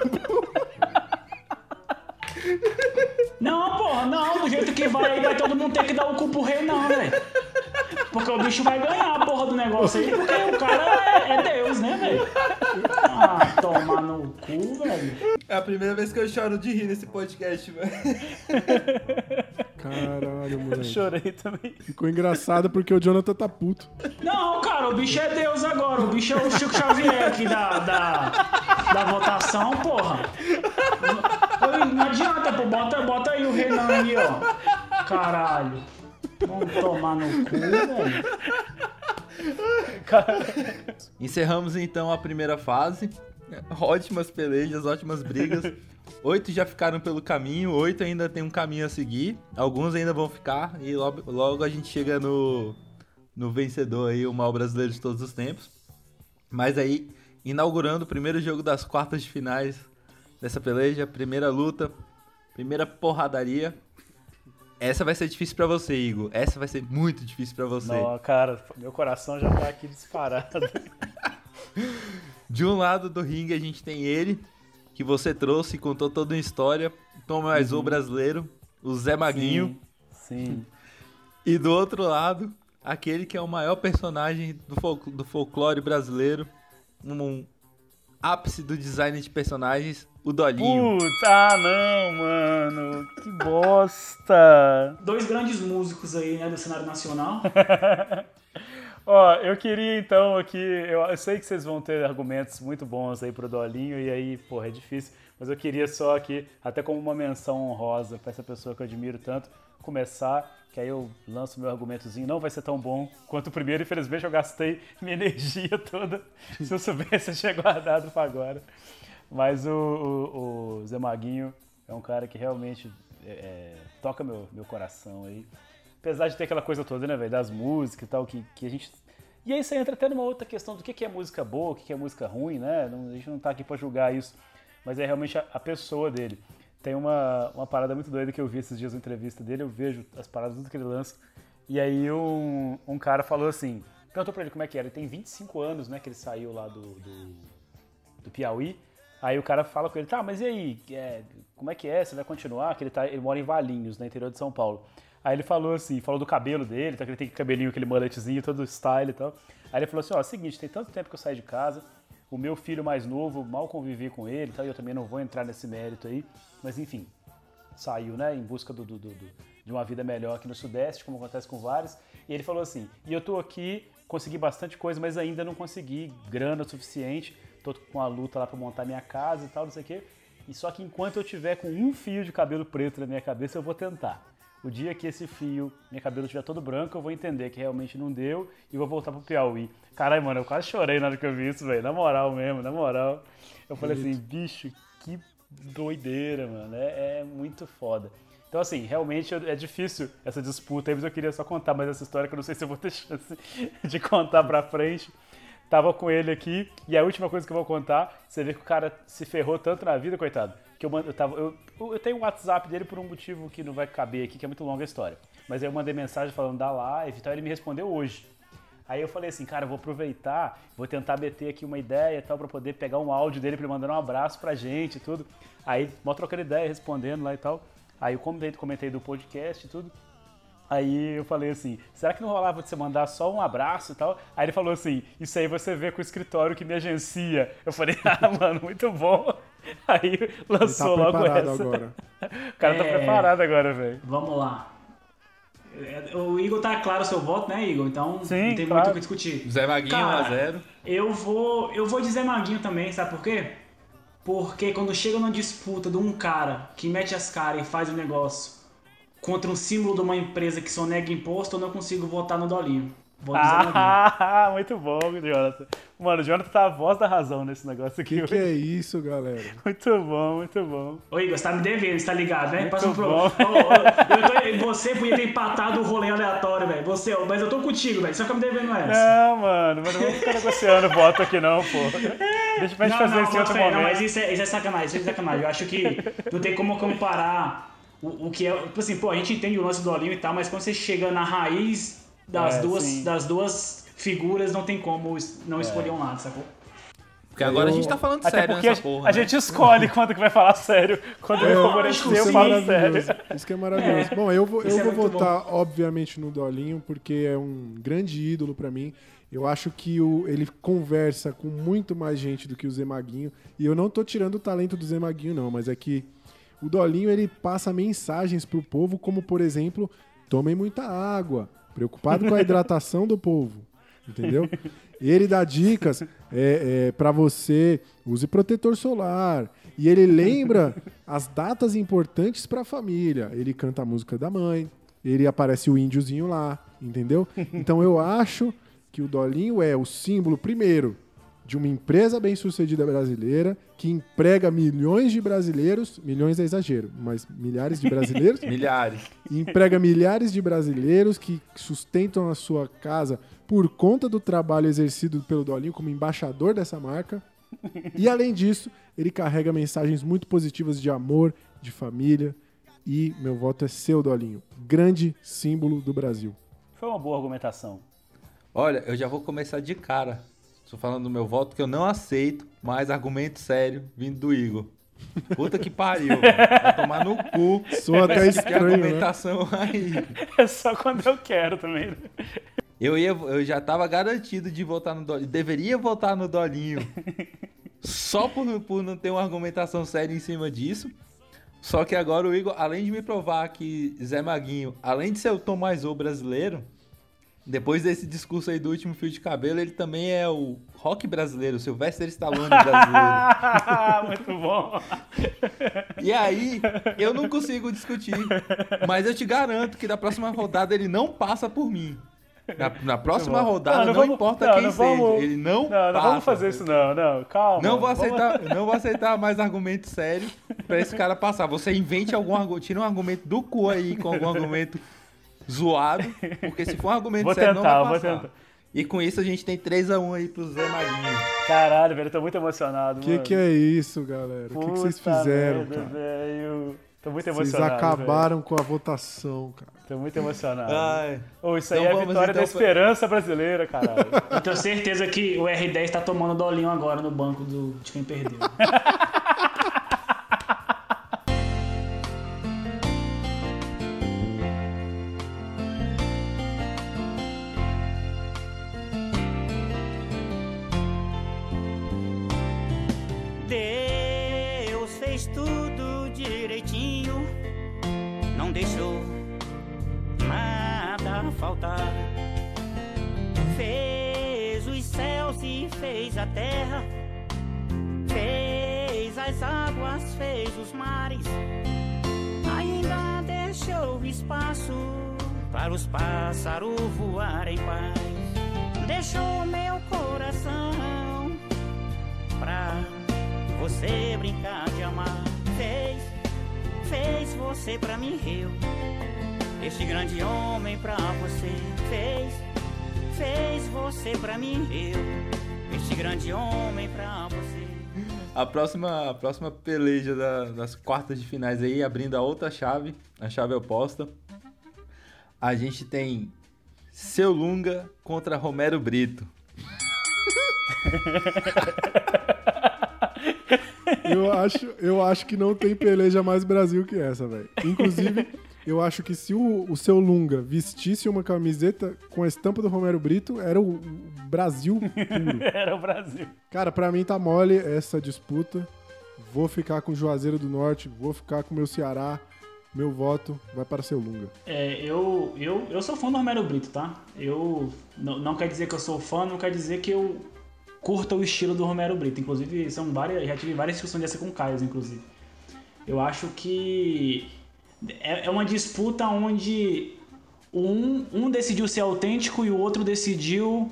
Não, porra, não, do jeito que vai aí, vai todo mundo ter que dar o cu pro rei, não, velho. Porque o bicho vai ganhar a porra do negócio aí, porque o cara é, é Deus, né, velho? Ah, tomar no cu, velho. É a primeira vez que eu choro de rir nesse podcast, velho. Caralho, moleque. Chorei também. Ficou engraçado porque o Jonathan tá puto. Não, cara, o bicho é Deus agora. O bicho é o Chico Xavier aqui da, da, da votação, porra. Não, não adianta, pô. Bota, bota aí o Renan aí, ó. Caralho. Vamos tomar no cu, velho. Encerramos então a primeira fase. (laughs) Ótimas pelejas, ótimas brigas. Oito já ficaram pelo caminho, oito ainda tem um caminho a seguir. Alguns ainda vão ficar e logo, logo a gente chega no, no vencedor aí, o maior brasileiro de todos os tempos. Mas aí, inaugurando o primeiro jogo das quartas de finais dessa peleja, primeira luta, primeira porradaria. Essa vai ser difícil pra você, Igor. Essa vai ser muito difícil pra você. Não, cara, meu coração já tá aqui disparado. (laughs) De um lado do ringue a gente tem ele, que você trouxe e contou toda uma história. Tom mais o brasileiro, o Zé Maguinho. Sim. E do outro lado, aquele que é o maior personagem do, fol- do folclore brasileiro. Um ápice do design de personagens, o Dolinho. Puta, ah, não, mano. Que bosta. Dois grandes músicos aí, né, do cenário nacional. (laughs) Ó, eu queria então aqui, eu, sei que vocês vão ter argumentos muito bons aí pro Dolinho, e aí, porra, é difícil, mas eu queria só aqui, até como uma menção honrosa pra essa pessoa que eu admiro tanto, começar, que aí eu lanço meu argumentozinho, não vai ser tão bom quanto o primeiro, infelizmente eu gastei minha (laughs) energia toda, se eu soubesse eu tinha guardado pra agora. Mas o, o, o Zé Maguinho é um cara que realmente é, é, toca meu, meu coração aí. Apesar de ter aquela coisa toda, né, velho, das músicas e tal, que, que a gente. E aí você entra até numa outra questão do que que é música boa, o que que é música ruim, né? Não- a gente não tá aqui pra julgar isso, mas é realmente a, a pessoa dele. Tem uma, uma parada muito doida que eu vi esses dias na entrevista dele, eu vejo as paradas tudo que ele lança. E aí um, um cara falou assim, perguntou pra ele como é que era, ele tem 25 anos, né, que ele saiu lá do, do, do Piauí. Aí o cara fala com ele, tá, mas e aí, é, como é que é? Você vai continuar? Que ele, tá, ele mora em Valinhos, no interior de São Paulo. Aí ele falou assim, falou do cabelo dele, tá, que ele tem cabelinho, aquele mulletzinho, todo style e tal. Aí ele falou assim, ó, seguinte, tem tanto tempo que eu saí de casa, o meu filho mais novo, mal convivi com ele e tal, e eu também não vou entrar nesse mérito aí, mas enfim, saiu, né, em busca do, do- do- do- de uma vida melhor aqui no Sudeste, como acontece com vários. E ele falou assim: e eu tô aqui, consegui bastante coisa, mas ainda não consegui grana suficiente. Tô com a luta lá pra montar minha casa e tal, não sei o quê. E só que enquanto eu tiver com um fio de cabelo preto na minha cabeça, eu vou tentar. O dia que esse fio, meu cabelo estiver todo branco, eu vou entender que realmente não deu e vou voltar pro Piauí. Caralho, mano, eu quase chorei na hora que eu vi isso, velho. Na moral mesmo, na moral. Eu falei assim, bicho, que doideira, mano. É, é muito foda. Então, assim, realmente é difícil essa disputa aí, mas eu queria só contar mais essa história que eu não sei se eu vou ter (laughs) chance de contar pra frente. Tava com ele aqui, e a última coisa que eu vou contar, você vê que o cara se ferrou tanto na vida, coitado, que eu, eu, tava, eu, eu tenho o WhatsApp dele por um motivo que não vai caber aqui, que é muito longa a história. Mas aí eu mandei mensagem falando da live e tal, ele me respondeu hoje. Aí eu falei assim, cara, eu vou aproveitar, vou tentar meter aqui uma ideia e tal, pra poder pegar um áudio dele pra ele mandar um abraço pra gente e tudo. Aí, mó trocando ideia, respondendo lá e tal. Aí eu comentei, comentei do podcast e tudo. Aí eu falei assim, será que não rolava de você mandar só um abraço e tal? Aí ele falou assim, isso aí você vê com o escritório que me agencia. Eu falei, (laughs) ah, mano, muito bom. (laughs) Aí Ele tá lançou logo essa. agora. (laughs) O cara tá É. preparado agora, velho. Vamos lá. O Igor tá claro o seu voto, né, Igor? Então Sim, não tem claro. muito o que discutir. Zé Maguinho Cara, 1x0. Eu vou, eu vou dizer Maguinho também, sabe por quê? Porque quando chega numa disputa de um cara que mete as caras e faz o negócio contra um símbolo de uma empresa que sonega imposto, eu não consigo votar no Dolinho. Vou. Ah, (laughs) muito bom, Jonathan. Mano, o Jonathan tá a voz da razão nesse negócio aqui. Que que é isso, galera? Muito bom, muito bom. Ô Igor, você tá me devendo, você tá ligado, né? Muito Passa um pro... bom. Ô, ô, eu tô- Você podia ter empatado o rolê aleatório, velho. Você, mas eu tô contigo, velho. Só que eu me devendo essa. Não, mano, mas não vamos ficar negociando voto aqui não, pô. Deixa pra gente não, fazer não, isso em bota outro fé, não, momento. mas isso é, isso é sacanagem, isso é sacanagem. Eu acho que não tem como comparar o, o que é. Tipo assim, pô, a gente entende o lance do Olinho e tal, mas quando você chega na raiz das, É, duas, sim. das duas figuras, não tem como não escolher um lado, sacou? Porque agora Eu- a gente tá falando Até sério porque a, nessa porra. a né? gente escolhe (laughs) quando que vai falar sério. Quando ele É, favorecer, eu Isso é falo sério. Isso que é maravilhoso. Bom, eu vou, eu Isso é vou votar, obviamente, no Dolinho, porque é um grande ídolo pra mim. Eu acho que o, ele conversa com muito mais gente do que o Zé Maguinho. E eu não tô tirando o talento do Zé Maguinho, não, mas é que o Dolinho ele passa mensagens pro povo, como por exemplo, tomem muita água, preocupado com a hidratação do povo, entendeu? Ele dá dicas é, é, para você, use protetor solar. E ele lembra as datas importantes para a família. Ele canta a música da mãe, ele aparece o índiozinho lá, entendeu? Então eu acho que o Dolinho é o símbolo, primeiro, de uma empresa bem-sucedida brasileira que emprega milhões de brasileiros, milhões é exagero, mas milhares de brasileiros, (laughs) Milhares. emprega milhares de brasileiros que sustentam a sua casa por conta do trabalho exercido pelo Dolinho como embaixador dessa marca. E além disso, ele carrega mensagens muito positivas de amor, de família. E meu voto é seu, Dolinho. Grande símbolo do Brasil. Foi uma boa argumentação. Olha, eu já vou começar de cara. Estou falando do meu voto que eu não aceito mais argumento sério vindo do Igor. Puta que pariu, velho. Vai tomar no cu. Soa até Que estranho, né? argumentação aí. É só quando eu quero também. né? Eu, ia, eu já tava garantido de votar no Dolinho. Deveria votar no Dolinho. Só por, não- por não ter uma argumentação séria em cima disso. Só que agora o Igor, além de me provar que Zé Maguinho, além de ser o Tom Maisô brasileiro, depois desse discurso aí do último fio de cabelo, ele também é o rock brasileiro, o Sylvester Stallone brasileiro. (laughs) Muito bom. E aí, eu não consigo discutir. Mas eu te garanto que na próxima rodada ele não passa por mim. Na, na próxima rodada, não, vamos- importa não, quem não seja, vamos- ele não, Não, não passa. vamos fazer isso não, não. Calma. Não vou Vamos- aceitar, não vou aceitar mais argumento sério pra esse cara passar. Você invente algum argumento, tira um argumento do cu aí com algum argumento zoado, porque se for um argumento Vou sério tentar, não vou vai passar. tentar. E com isso a gente tem 3x1 aí pro Zé Maguinho. Caralho, velho, eu tô muito emocionado, Que mano. que é isso, galera? O que, que vocês fizeram, merda, cara? velho. Tô muito Vocês emocionado. acabaram com a votação, cara. Tô muito emocionado. Ai. Ô, isso aí Então é a vitória então, da esperança brasileira, caralho. Eu tenho certeza que o R10 tá tomando dolinho agora no banco do, de quem perdeu. (laughs) espaço para os pássaros voar em paz. Deixou meu coração pra você brincar de amar. Fez, fez você pra mim, eu. Este grande homem pra você. Fez, fez você pra mim, eu. Este grande homem pra você. A próxima, a próxima peleja da- das quartas de finais aí, abrindo a outra chave, a chave oposta. A gente tem Seu Lunga contra Romero Brito. (laughs) Eu acho, eu acho que não tem peleja mais Brasil que essa, velho. Inclusive, (laughs) eu acho que se o, o seu Lunga vestisse uma camiseta com a estampa do Romero Brito, era o, Brasil puro. (laughs) Era o Brasil. Cara, pra mim tá mole essa disputa. Vou ficar com o Juazeiro do Norte, vou ficar com o meu Ceará. Meu voto vai para seu Lunga. É, eu, eu, eu sou fã do Romero Brito, tá? Eu não, não quer dizer que eu sou fã, não quer dizer que eu curta o estilo do Romero Brito. Inclusive, são várias, já tive várias discussões dessa com o Caio, inclusive. Eu acho que é, é uma disputa onde um, um decidiu ser autêntico e o outro decidiu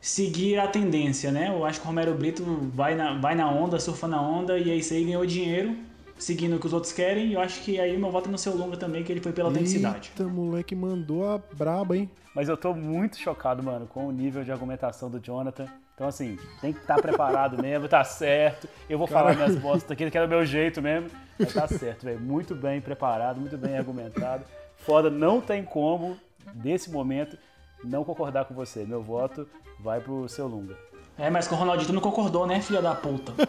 seguir a tendência, né? Eu acho que o Romero Brito vai na, vai na onda, surfa na onda e aí isso aí ganhou dinheiro, seguindo o que os outros querem. E eu acho que aí meu voto é no seu Lunga também, que ele foi pela autenticidade. Eita, moleque mandou a braba, hein? Mas eu tô muito chocado, mano, com o nível de argumentação do Jonathan. Então, assim, tem que estar preparado mesmo, tá certo. Eu vou falar minhas bostas aqui, que é do meu jeito mesmo. Mas tá certo, velho. Muito bem preparado, muito bem argumentado. Foda, não tem como, nesse momento, não concordar com você. Meu voto vai pro seu Lunga. É, mas com o Ronaldinho tu não concordou, né, filha da puta? (laughs)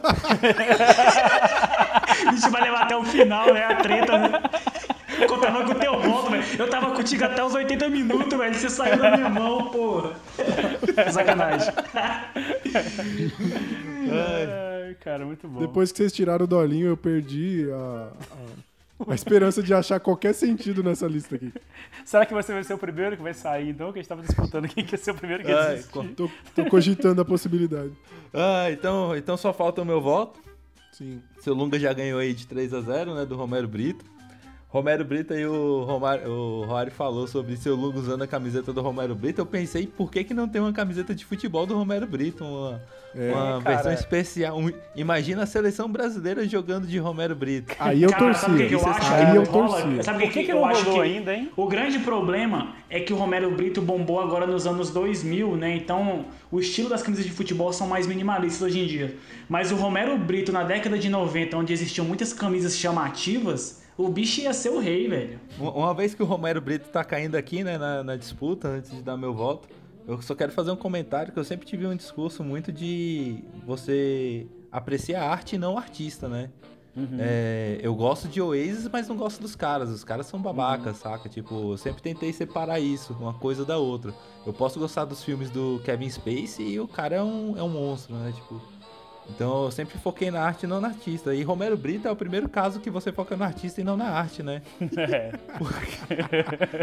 a gente vai levar até o final, né? A treta, né? Eu contava com o teu voto, velho. Eu tava contigo até os 80 minutos, velho. Você saiu da minha mão, porra. Sacanagem. Ai, cara, muito bom. Depois que vocês tiraram o Dolinho, eu perdi a, a- A esperança de achar qualquer sentido nessa lista aqui. Será que você vai ser o primeiro que vai sair, então? Que a gente tava disputando quem quer ser o primeiro que Ai, desistir. Tô, tô cogitando a possibilidade. Ah, então, então só falta o meu voto. Sim. Seu Lunga já ganhou aí de 3 a 0 né? Do Romero Brito. Romero Brito aí o, Romar, o Rory falou sobre seu Lunga usando a camiseta do Romero Brito. Eu pensei, por que, que não tem uma camiseta de futebol do Romero Brito? Uma, É, uma versão especial. Um- imagina a seleção brasileira jogando de Romero Brito. Aí eu Cara, sabe o que, eu acho? Aí eu rola? torcia. Sabe o Por que, que eu não acho que ainda, hein? O grande problema é que o Romero Brito bombou agora nos anos 2000, né? Então, o estilo das camisas de futebol são mais minimalistas hoje em dia. Mas o Romero Brito, na década de 90, onde existiam muitas camisas chamativas, o bicho ia ser o rei, velho. Uma vez que o Romero Brito tá caindo aqui, né, na, na disputa, antes de dar meu voto, eu só quero fazer um comentário que eu sempre tive um discurso muito de você apreciar a arte e não o artista, né? É, eu gosto de Oasis, mas não gosto dos caras. Os caras são babacas, saca? Tipo, eu sempre tentei separar isso, uma coisa da outra. Eu posso gostar dos filmes do Kevin Spacey e o cara é um, é um monstro, né? Tipo, então eu sempre foquei na arte e não no artista. E Romero Brito é o primeiro caso que você foca no artista e não na arte, né? (laughs) É. (laughs)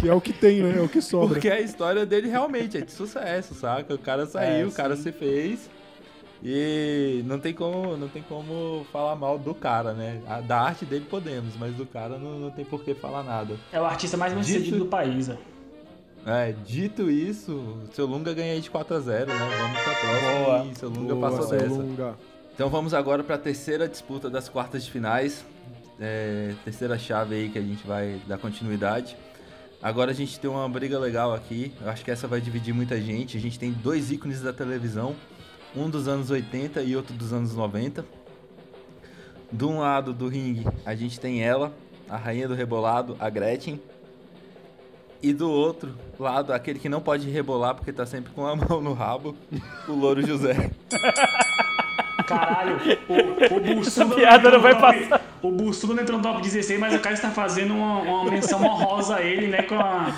Que é o que tem, né? É o que sobra. Porque a história dele realmente é de sucesso, saca? O cara saiu, É, o cara se fez. E não tem como, não tem como falar mal do cara, né? A- Da arte dele podemos, mas do cara não, não tem por que falar nada. É o artista mais bem sucedido Dito- do país, velho. É, dito isso, seu Lunga ganha aí de 4 a 0 né? Vamos pra próxima Boa. e seu Lunga Boa, passou seu dessa. Lunga. Então vamos agora para a terceira disputa das quartas de finais. É, terceira chave aí que a gente vai dar continuidade. Agora a gente tem uma briga legal aqui. Eu acho que essa vai dividir muita gente. A gente tem dois ícones da televisão, um dos anos 80 e outro dos anos 90. De um lado do ringue, a gente tem ela, a rainha do rebolado, a Gretchen. E do outro lado, aquele que não pode rebolar porque tá sempre com a (laughs) mão no rabo, o Louro José. (laughs) Caralho, o, o Bussudo piada não vai entrou no top- passar. O Bussudo não entrou no top 16, mas o cara está fazendo uma, uma menção honrosa a ele, né? Com a,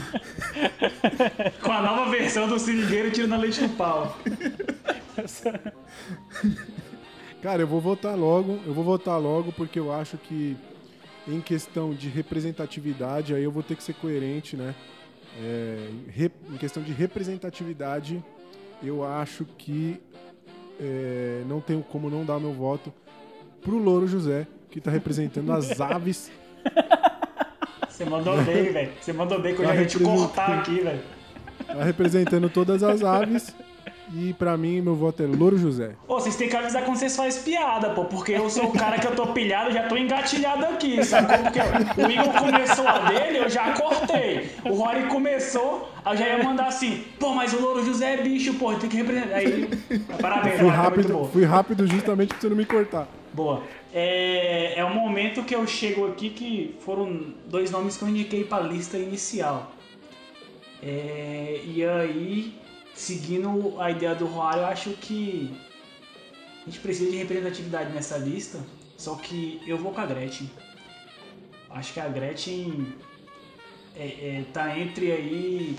com a nova versão do Sirigueiro tirando a leite do pau. (laughs) Cara, eu vou votar logo, eu vou votar logo porque eu acho que em questão de representatividade, aí eu vou ter que ser coerente, né? É, em questão de representatividade, eu acho que é, não tenho como não dar meu voto pro Louro José, que tá representando as (laughs) aves. Você mandou bem, velho. Você mandou bem que eu Tá já ia te representando. cortar aqui, velho. Tá representando todas as aves. E pra mim, meu voto é Louro José. Ô, vocês têm que avisar quando vocês fazem piada, pô, porque eu sou o cara que eu tô pilhado, já tô engatilhado aqui, sacou? Porque o Igor começou a dele, eu já cortei. O Rory começou, eu já ia mandar assim, pô, mas o Louro José é bicho, pô, tem que representar. Aí, parabéns, Fui rápido, fui rápido justamente pra você não me cortar. Boa. É, é o momento que eu chego aqui que foram dois nomes que eu indiquei pra lista inicial. É, e aí, seguindo a ideia do Roário, eu acho que a gente precisa de representatividade nessa lista. Só que eu vou com a Gretchen. Acho que a Gretchen é, é, tá entre aí.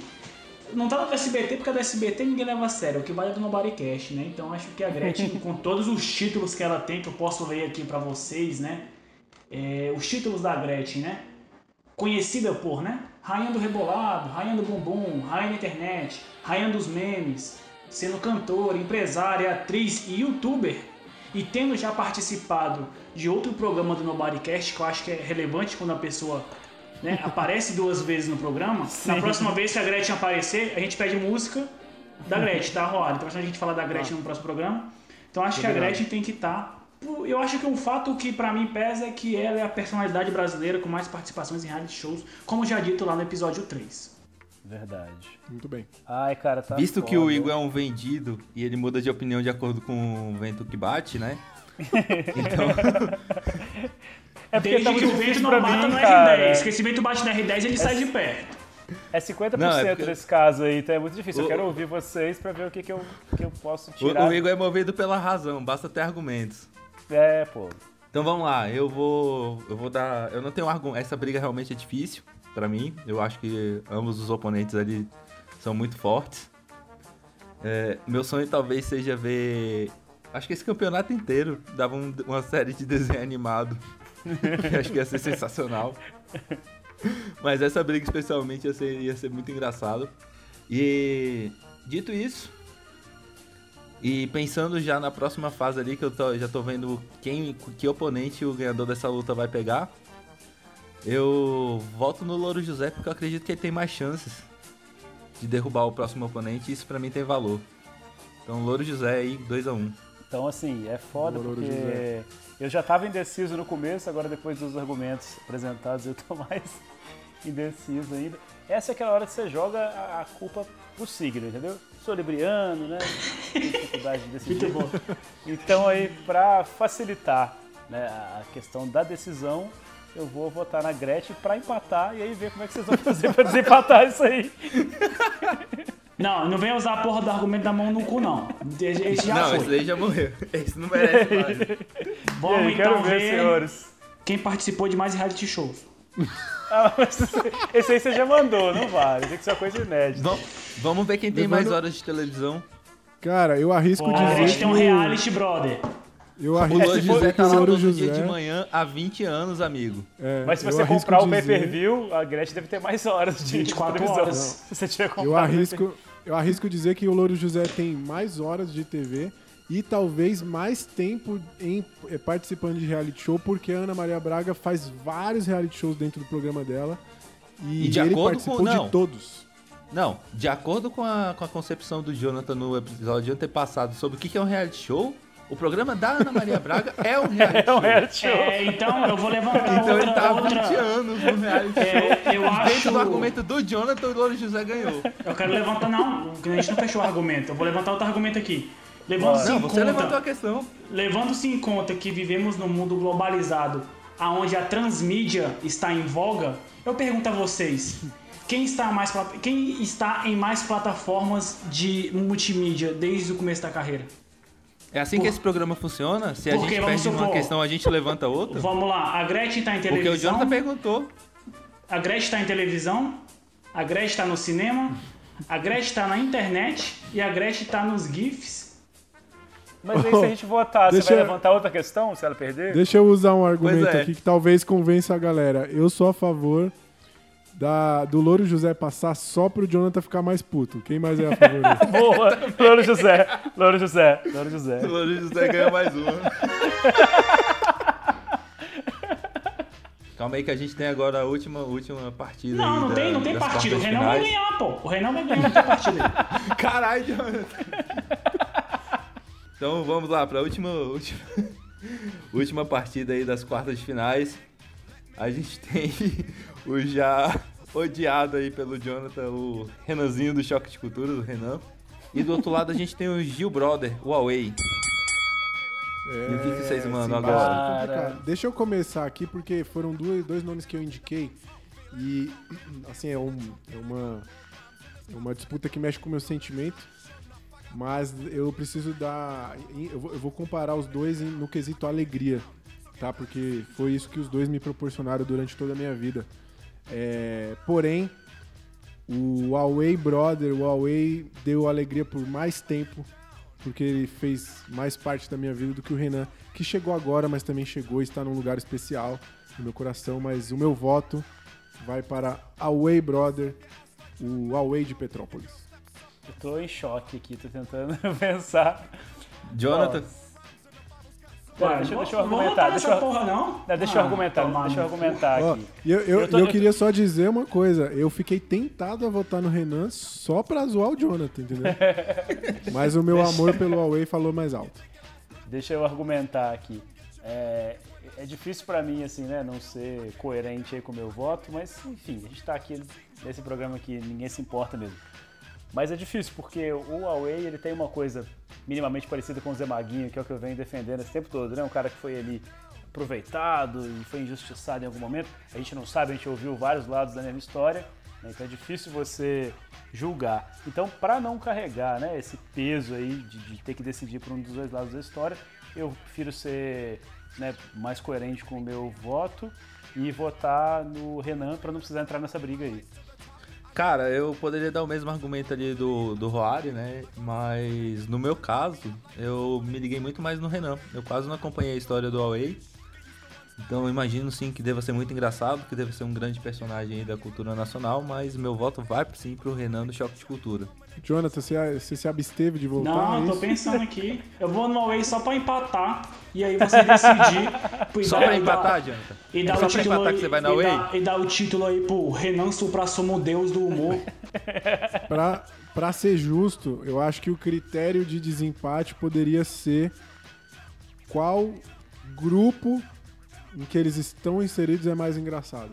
Não tá no SBT porque do SBT ninguém leva a sério, o que vale é do Nobodycast, né? Então acho que a Gretchen, (laughs) com todos os títulos que ela tem, que eu posso ler aqui pra vocês, né? É, os títulos da Gretchen, né? Conhecida por, né? Rainha do Rebolado, Rainha do Bumbum, Rainha da Internet, Rainha dos Memes, sendo cantora, empresária, atriz e youtuber, e tendo já participado de outro programa do Nobodycast, que eu acho que é relevante quando a pessoa né, (laughs) aparece duas vezes no programa. Na próxima vez que a Gretchen aparecer, a gente pede música da (laughs) Gretchen, tá, Roara? Então a gente fala da Gretchen no próximo programa. Então acho que a Obrigado. Gretchen tem que estar. Eu acho que o fato que pra mim pesa é que ela é a personalidade brasileira com mais participações em reality shows, como já dito lá no episódio 3. Verdade. Muito bem. Ai, cara, tá Visto que o foda. Igor é um vendido e ele muda de opinião de acordo com o vento que bate, né? (laughs) Então, É porque Desde tá que o vento não bata mim, no cara. R10. Que esse vento bate no R10, ele sai de perto. É 50% Não, é porque- nesse caso aí, então é muito difícil. Eu O- quero ouvir vocês pra ver o que, que, eu, que eu posso o, tirar. o Igor é movido pela razão, basta ter argumentos. É, pô. Então vamos lá, eu vou. Eu vou dar. Eu não tenho argumento. Essa briga realmente é difícil pra mim. Eu acho que ambos os oponentes ali são muito fortes. É, meu sonho talvez seja ver. Acho que esse campeonato inteiro dava um- uma série de desenho animado (laughs) acho que ia ser sensacional. Mas essa briga especialmente ia ser, ia ser muito engraçado. E dito isso, e pensando já na próxima fase ali, que eu tô- já tô vendo quem, que oponente o ganhador dessa luta vai pegar, eu volto no Louro José porque eu acredito que ele tem mais chances de derrubar o próximo oponente e isso pra mim tem valor. Então Louro José aí, 2x1. Então, assim, é foda Louro porque José. eu já tava indeciso no começo, agora depois dos argumentos apresentados eu tô (laughs) mais indeciso ainda. Essa é aquela hora que você joga a a culpa pro signo, entendeu? Sou libriano, né? (laughs) Tenho dificuldade de decidir. Então aí, pra facilitar né, a questão da decisão, eu vou votar na Gretchen pra empatar e aí ver como é que vocês vão fazer pra desempatar isso aí. Não, não vem usar a porra do argumento da mão no cu, não. Esse já não, foi. esse daí já morreu. Esse não merece mais. Vamos aí, então quero ver, ver senhores. quem participou de mais reality shows. (laughs) Ah, mas esse aí você já mandou, não vale. Tem que ser uma coisa inédita. Vamos, vamos ver quem tem Levando- mais horas de televisão. Cara, eu arrisco A gente dizer tem um o- reality, brother. eu O arrisco Louro dizer José que tá o lá Louro todo dia José... de manhã há 20 anos, amigo. é, Mas se você comprar o dizer- pay-per-view, a Gretchen deve ter mais horas de 24 televisão. horas. (laughs) Se você tiver comprado Eu o arrisco, eu arrisco dizer que o Louro José tem mais horas de TV e talvez mais tempo em eh, participando de reality show, porque a Ana Maria Braga faz vários reality shows dentro do programa dela e, E de ele acordo participou com- não. de todos. Não, de acordo com a, com a concepção do Jonathan no episódio antepassado sobre o que é um reality show, o programa da Ana Maria Braga (laughs) é um reality É um show. reality show. É, então eu vou levantar Então ele outra... tá há outra... 20 anos no reality show. É, eu Dentro acho... do argumento do Jonathan, o Louro José ganhou. Eu quero levantar... Não, a gente não fechou o argumento. Eu vou levantar outro argumento aqui. Levando-se em você levantou a conta... questão. Levando-se em conta que vivemos num mundo globalizado, aonde a transmídia está em voga, eu pergunto a vocês, quem está, mais, quem está em mais plataformas de multimídia desde o começo da carreira? É assim que esse programa funciona? Se a Porque, gente vamos perde uma supor- questão, a gente levanta outra? Vamos lá, a Gretchen está em Porque o televisão, Jonathan perguntou. a Gretchen está em televisão, a Gretchen está no cinema, a Gretchen está na internet e a Gretchen está nos GIFs. Mas aí se a gente votar, Deixa- você vai levantar outra questão se ela perder? Deixa eu usar um argumento é. aqui que talvez convença a galera. Eu sou a favor da, do Louro José passar só pro Jonathan ficar mais puto. Quem mais é a favor disso? (laughs) Boa! Louro José, Louro José, Louro José. O Louro José ganhou mais uma. (laughs) Calma aí que a gente tem agora a última, última partida Não, aí não da- tem, não tem das partido. O Renan vai ganhar, pô. O Renan vai ganhar, não tem partido aí. (laughs) Caralho, Jonathan. Então vamos lá para a última, última, (laughs) última partida aí das quartas de finais. A gente (laughs) tem o já odiado aí pelo Jonathan, o Renanzinho do Choque de Cultura, do Renan. E do outro lado a gente tem o Gil Brother, o Huawei. E o que, que vocês mandam sim, agora? complicado. Deixa eu começar aqui, porque foram dois, dois nomes que eu indiquei. E, assim, é, um, é uma, é uma disputa que mexe com o meu sentimento. Mas eu preciso dar. Eu vou, comparar os dois no quesito alegria, tá? Porque foi isso que os dois me proporcionaram durante toda a minha vida. É, porém, o Huawei Brother, o Huawei deu alegria por mais tempo porque ele fez mais parte da minha vida do que o Renan, que chegou agora, mas também chegou e está num lugar especial no meu coração. Mas o meu voto vai para Away Brother, o Huawei de Petrópolis. Eu tô em choque aqui, tô tentando (laughs) pensar. Jonathan, Pera, deixa, deixa eu argumentar. Deixa eu, porra, não. não, deixa eu Ah, argumentar, tomar deixa eu argumentar Ó, aqui. e eu, eu, Eu tô- eu queria só dizer uma coisa, eu fiquei tentado a votar no Renan só pra zoar o Jonathan, entendeu? (laughs) mas o meu amor pelo Huawei falou mais alto. Deixa eu argumentar aqui. É, é difícil pra mim, assim, né, não ser coerente aí com o meu voto, mas enfim, a gente tá aqui nesse programa que ninguém se importa mesmo. Mas é difícil, porque o Huawei ele tem uma coisa minimamente parecida com o Zé Maguinho, que é o que eu venho defendendo esse tempo todo, né? Um cara que foi ali aproveitado e foi injustiçado em algum momento. A gente não sabe, a gente ouviu vários lados da mesma história, né? então é difícil você julgar. Então, para não carregar né, esse peso aí de, de ter que decidir por um dos dois lados da história, eu prefiro ser né, mais coerente com o meu voto e votar no Renan para não precisar entrar nessa briga aí. Cara, eu poderia dar o mesmo argumento ali do, do Roari, né? Mas no meu caso, eu me liguei muito mais no Renan. Eu quase não acompanhei a história do Huawei. Então eu imagino sim que deva ser muito engraçado, que deva ser um grande personagem aí da cultura nacional, mas meu voto vai sim pro Renan do Choque de Cultura. Jonathan, você, você se absteve de voltar? Não, é eu tô isso? pensando aqui. Eu vou no Away só pra empatar. E aí você (laughs) decidir. E Só pra e empatar, Jonathan? E É dar só o pra título empatar aí, que você vai na e Away? dar- E dar o título aí pro Renan Supra-Sumo Deus do Humor. (laughs) Pra, pra ser justo, eu acho que o critério de desempate poderia ser qual grupo em que eles estão inseridos é mais engraçado.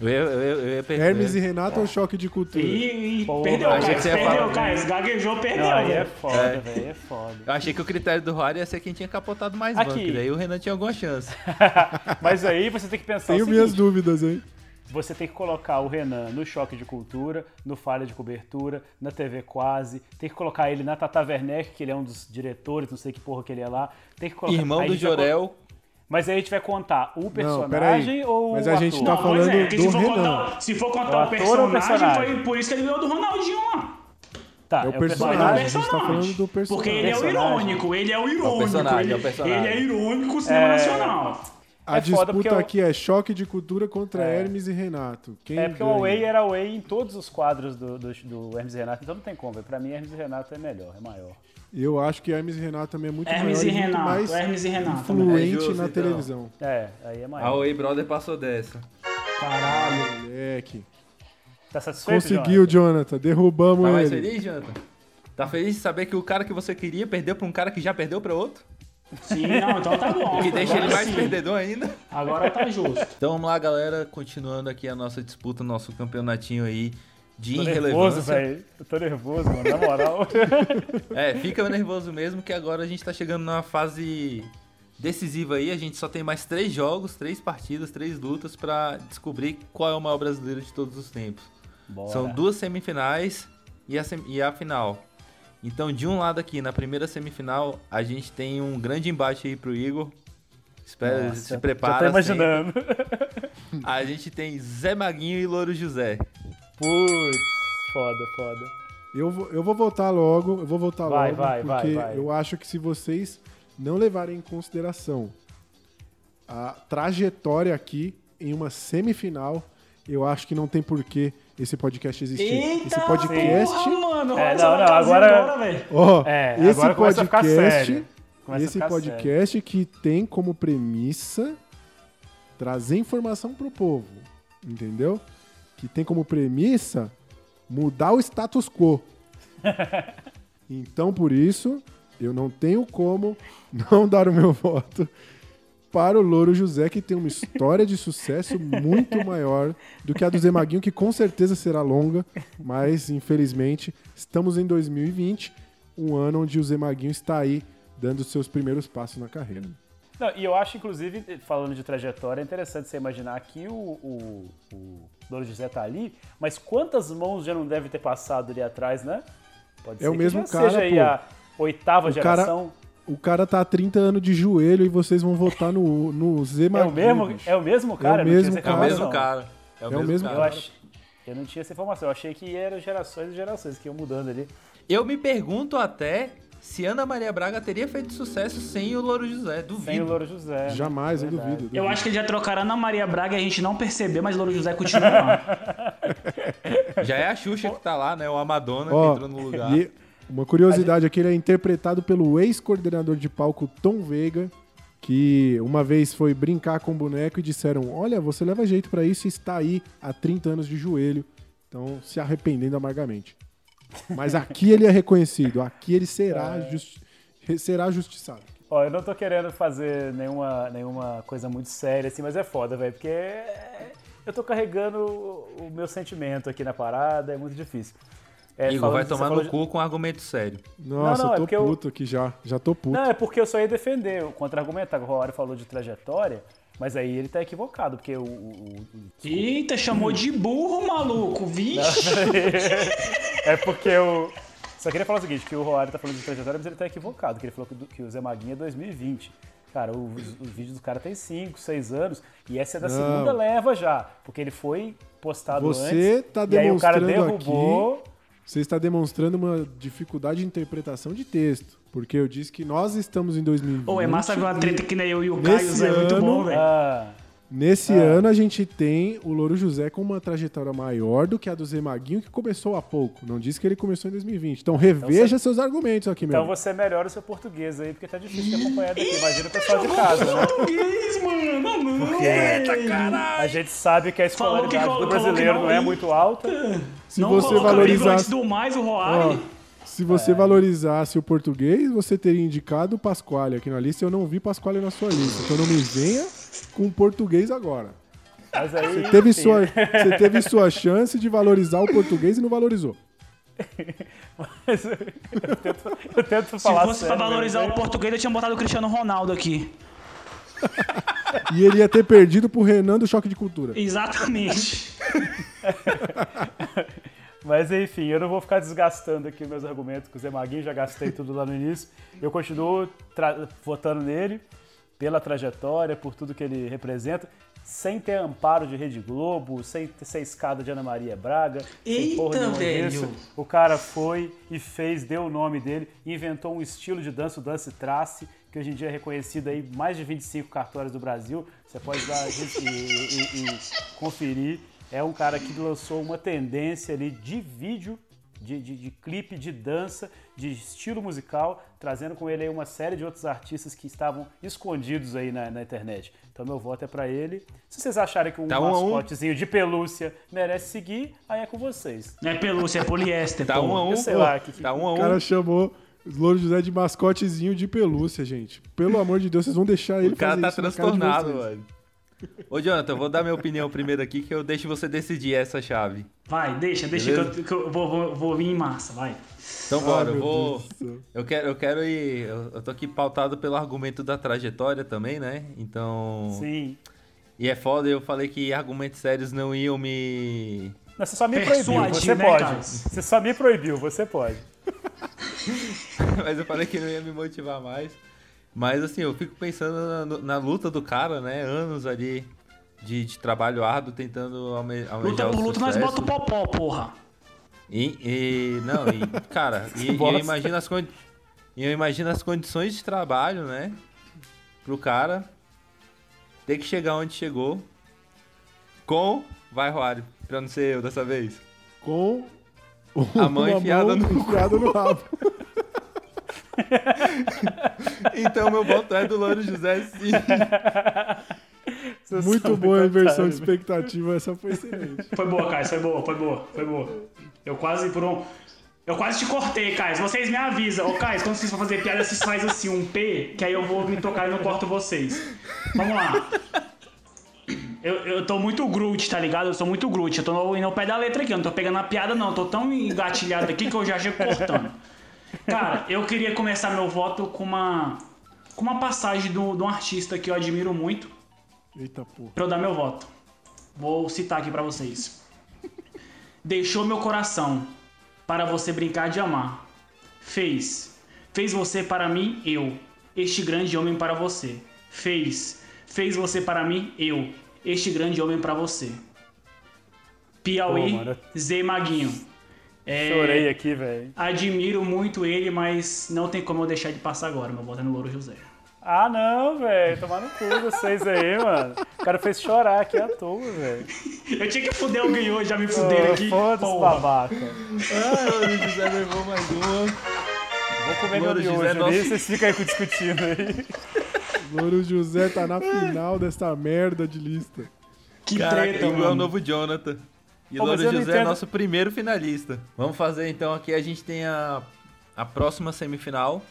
Eu eu eu perder. Hermes e Renato ou Choque de Cultura? E, e Porra, perdeu, que você ia Perdeu, falar. Caio. Gaguejou, perdeu. Não, aí é foda, É. velho, é foda. Eu achei que o critério do Rory ia ser quem tinha capotado mais Aqui. banco, e daí o Renan tinha alguma chance. (laughs) Mas aí você tem que pensar Tenho o minhas seguinte, dúvidas, hein? você tem que colocar o Renan no Choque de Cultura, no Falha de Cobertura, na TV Quase, tem que colocar ele na Tata Werneck, que ele é um dos diretores, não sei que porra que ele é lá. Tem que colocar... Irmão do Jorel. Mas aí a gente vai contar o personagem peraí. ou Mas o a gente ator? tá Não, falando é, porque se do for Renan. contar, se for O contar o o personagem, personagem? foi por isso que ele ganhou do Ronaldinho lá. Tá, É o é o personagem, personagem. a gente tá falando do personagem. Porque ele é o irônico, ele é o irônico. personagem, ele, é o personagem. ele é irônico cinema É. nacional. A É disputa eu- aqui é Choque de Cultura contra É. Hermes e Renato. Quem É porque o ganha? Away era Away em todos os quadros do, do, do Hermes e Renato, então não tem como. Pra mim, Hermes e Renato é melhor, é maior. Eu acho que Hermes e Renato também é muito Hermes maior e muito Renato, mais Hermes e Renato. influente É justo, na então. televisão. É, aí é A maior. Way Brother passou dessa. Caralho. Moleque. Tá satisfeito, Conseguiu, Jonathan. Derrubamos Tá mais ele. feliz, Jonathan? Tá feliz de saber que o cara que você queria perdeu pra um cara que já perdeu pra outro? Sim, não, então tá bom. O (laughs) que deixa Agora ele mais sim. perdedor ainda? Agora tá justo. Então vamos lá, galera. Continuando aqui a nossa disputa, nosso campeonatinho aí de Tô nervoso, irrelevância. velho. Eu tô nervoso, mano, na moral. (laughs) É, fica nervoso mesmo que agora a gente tá chegando na fase decisiva aí. A gente só tem mais três jogos, três partidas, três lutas pra descobrir qual é o maior brasileiro de todos os tempos. Bora. São duas semifinais e a, sem- e a final. Então, de um lado aqui, na primeira semifinal, a gente tem um grande embate aí pro Igor. Espera, Nossa, se prepara. Já tô imaginando. sempre. (laughs) A gente tem Zé Maguinho e Louro José. Putz, foda, foda. Eu vou, eu vou votar logo, eu vou votar Vai, logo, vai, vai, porque vai. eu acho que se vocês não levarem em consideração a trajetória aqui em uma semifinal, eu acho que não tem porquê esse podcast existir. Eita, esse podcast, porra, mano. É, não, não, agora- velho. ó, É, esse agora podcast, sério. Esse podcast que tem como premissa trazer informação pro povo, entendeu? Que tem como premissa mudar o status quo. (laughs) Então, por isso, eu não tenho como não dar o meu voto para o Louro José, que tem uma história de sucesso muito maior do que a do Zé Maguinho, que com certeza será longa, mas infelizmente estamos em 2020, um ano onde o Zé Maguinho está aí dando os seus primeiros passos na carreira. Não, e eu acho, inclusive, falando de trajetória, é interessante você imaginar que o, o, o Louro José tá ali, mas quantas mãos já não deve ter passado ali atrás, né? Pode É o que mesmo já cara, seja aí pô. a oitava O cara- geração. O cara tá há 30 anos de joelho e vocês vão votar no, no Zé É o mesmo, bicho. é o mesmo cara? É o mesmo essa É o Cara, mesmo cara. É o É o mesmo, mesmo cara. Eu, ach... eu não tinha essa informação, eu achei que eram gerações e gerações que iam mudando ali. Eu me pergunto até se Ana Maria Braga teria feito sucesso sem o Louro José. Duvido. Sem o Louro José. Jamais, eu Verdade. duvido. Eu duvido. acho que eles já trocaram Ana Maria Braga e a gente não percebeu, mas Louro José continua lá. (laughs) Já é a Xuxa que tá lá, né? O Amadonna Ó, que entrou no lugar. e uma curiosidade aqui, ele é interpretado pelo ex-coordenador de palco Tom Veiga, que uma vez foi brincar com o boneco e disseram: Olha, você leva jeito pra isso e está aí há 30 anos de joelho, então se arrependendo amargamente. Mas aqui ele é reconhecido, aqui ele será, justi- será justiçado. Ó, eu não tô querendo fazer nenhuma, nenhuma coisa muito séria, assim, mas é foda, velho, porque eu tô carregando o meu sentimento aqui na parada, é muito difícil. É, Igor vai tomar no de- cu com argumento sério. Nossa, Não, não, é eu porque tô eu- puto aqui já, já tô puto. Não, é porque eu só ia defender o contra-argumentar. O Roário falou de trajetória, mas aí ele tá equivocado, porque o. o- o- Eita, chamou de burro, maluco. Vixe. (laughs) é porque eu. Só queria falar o seguinte, que o Roário tá falando de trajetória, mas ele tá equivocado, que ele falou que, do- que o Zé Maguinho é 2020. Cara, o- os, os vídeos do cara tem 5, 6 anos, e essa é da Não. segunda leva já, porque ele foi postado Você antes. tá e aí o cara demonstrando derrubou. você está demonstrando uma dificuldade de interpretação de texto. Porque eu disse que nós estamos em 2020. Ô, é massa ver uma treta que nem eu e o Nesse Caio, é muito ano- bom, velho. Ah, Nesse Ah. ano a gente tem o Louro José com uma trajetória maior do que a do Zé Maguinho, que começou há pouco. Não disse que ele começou em 2020. Então reveja seus argumentos aqui, meu. então você melhora o seu português aí, porque tá difícil de acompanhar daqui. Imagina o pessoal de casa, né? Português, mano. Não, não. Porque velho. a gente sabe que a que escolaridade do brasileiro não não é muito alta. Se não você coloca valorizasse, antes do mais, o Roari. Ó, se você valorizasse o português, você teria indicado o Pasquale aqui na lista. Eu não vi Pasquale na sua lista. Então não me venha com o português agora. Mas aí. Você teve, sua, você teve sua chance de valorizar o português e não valorizou. mas eu tento, eu tento Se falar fosse pra valorizar o português, eu tinha botado o Cristiano Ronaldo aqui. E ele ia ter perdido pro Renan do Choque de Cultura. Exatamente. (laughs) Mas enfim, eu não vou ficar desgastando aqui meus argumentos com o Zé Maguinho, já gastei tudo lá no início. Eu continuo votando nele pela trajetória, por tudo que ele representa, sem ter amparo de Rede Globo, sem ter ser escada de Ana Maria Braga, Eita, velho. disso. O cara foi e fez, deu o nome dele, inventou um estilo de dança, o dance trace, que hoje em dia é reconhecido aí em mais de 25 cartórios do Brasil. Você pode dar e, e- e- e conferir. É um cara que lançou uma tendência ali de vídeo, de, de, de clipe, de dança, de estilo musical, trazendo com ele aí uma série de outros artistas que estavam escondidos aí na, na internet. Então meu voto é pra ele. Se vocês acharem que um Tá um a um. mascotezinho de pelúcia merece seguir, aí é com vocês. Não é pelúcia, é poliéster. Tá pô. um a um, Eu sei pô. lá, que- Tá um a O um. cara chamou o Louro José de mascotezinho de pelúcia, gente. Pelo amor de Deus, vocês vão deixar ele O cara fazer tá isso na cara de transtornado, vocês. Ô, Jonathan, eu vou dar minha opinião primeiro aqui, que eu deixo você decidir essa chave. Vai, deixa, deixa que eu, que eu vou, vou, vou vir em massa, vai. Então bora, Ai, eu vou. Eu quero, eu quero ir. Eu, eu tô aqui pautado pelo argumento da trajetória também, né? Então. Sim. E é foda, eu falei que argumentos sérios não iam me. Não, você só me proibiu, Persuadir, você né, pode. Carlos? Você só me proibiu, você pode. (laughs) Mas eu falei que não ia me motivar mais. Mas assim, eu fico pensando na, na luta do cara, né? Anos ali de, de trabalho árduo tentando alme, almejar Luta o por luta, nós bota o popó, porra. E, e- não, e, cara, (laughs) e, e eu imagino as e eu imagino as condições de trabalho, né? Pro cara ter que chegar onde chegou com vai Roário, pra não ser eu dessa vez. Com A mão (laughs) enfiada mão no enfiada no rabo. (laughs) (laughs) Então meu voto é do Louro José sim. Vocês Muito boa a inversão de né? expectativa, essa foi excelente. Foi boa, Caio, foi boa, foi boa, foi boa. Eu quase por um. Eu quase te cortei, Caio. Vocês me avisam. Ô, Caio, quando vocês for fazer piada, vocês fazem assim, um P, que aí eu vou me tocar e não corto vocês. Vamos lá. Eu, eu tô muito Groot, tá ligado? Eu sou muito Groot. Eu tô indo ao pé da letra aqui. Eu não tô pegando a piada, não. Eu tô tão engatilhado aqui que eu já chego cortando. Cara, eu queria começar meu voto com uma. Com uma passagem do- de um artista que eu admiro muito Eita porra. pra eu dar meu voto. Vou citar aqui pra vocês. Deixou meu coração para você brincar de amar. Fez. Fez você para mim, eu. Este grande homem para você. Fez. Fez você para mim, eu. Este grande homem para você. Piauí, Pô, mano. Zé Maguinho. É, Chorei aqui, velho. Admiro muito ele, mas não tem como eu deixar de passar agora. Meu voto é no Louro José. Ah, não, velho. Tomar no cu vocês aí, (laughs) mano. O cara fez chorar aqui à toa, velho. (laughs) Eu tinha que fuder alguém hoje, já me fuderam Ô, aqui. Foda-se, babaca. Ah, o Louro José levou mais uma. Vou comer meu Louro José, miojo nosso- vocês ficam aí discutindo aí. (laughs) Louro José tá na final dessa merda de lista. Que Caraca, treta, igual mano. o novo Jonathan. E Pô, mas Louro José é nosso primeiro finalista. Vamos fazer então aqui, a gente tem a, a próxima semifinal.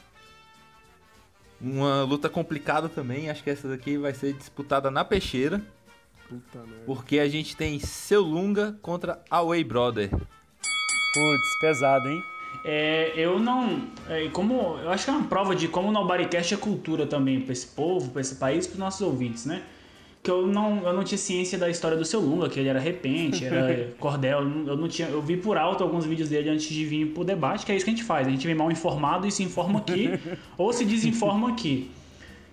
Uma luta complicada também, acho que essa daqui vai ser disputada na peixeira. Puta merda. Porque a gente tem Seu Lunga contra Away Brother. Putz, pesado, hein? É, eu não. é, como, eu acho que é uma prova de como o Nobodycast é cultura também pra esse povo, pra esse país, pros nossos ouvintes, né? Que eu não, eu não tinha ciência da história do seu Lunga, que ele era repente, era (laughs) cordel. Eu não- tinha. Eu vi por alto alguns vídeos dele antes de vir pro debate, que é isso que a gente faz. A gente vem mal informado e se informa aqui, (laughs) ou se desinforma aqui.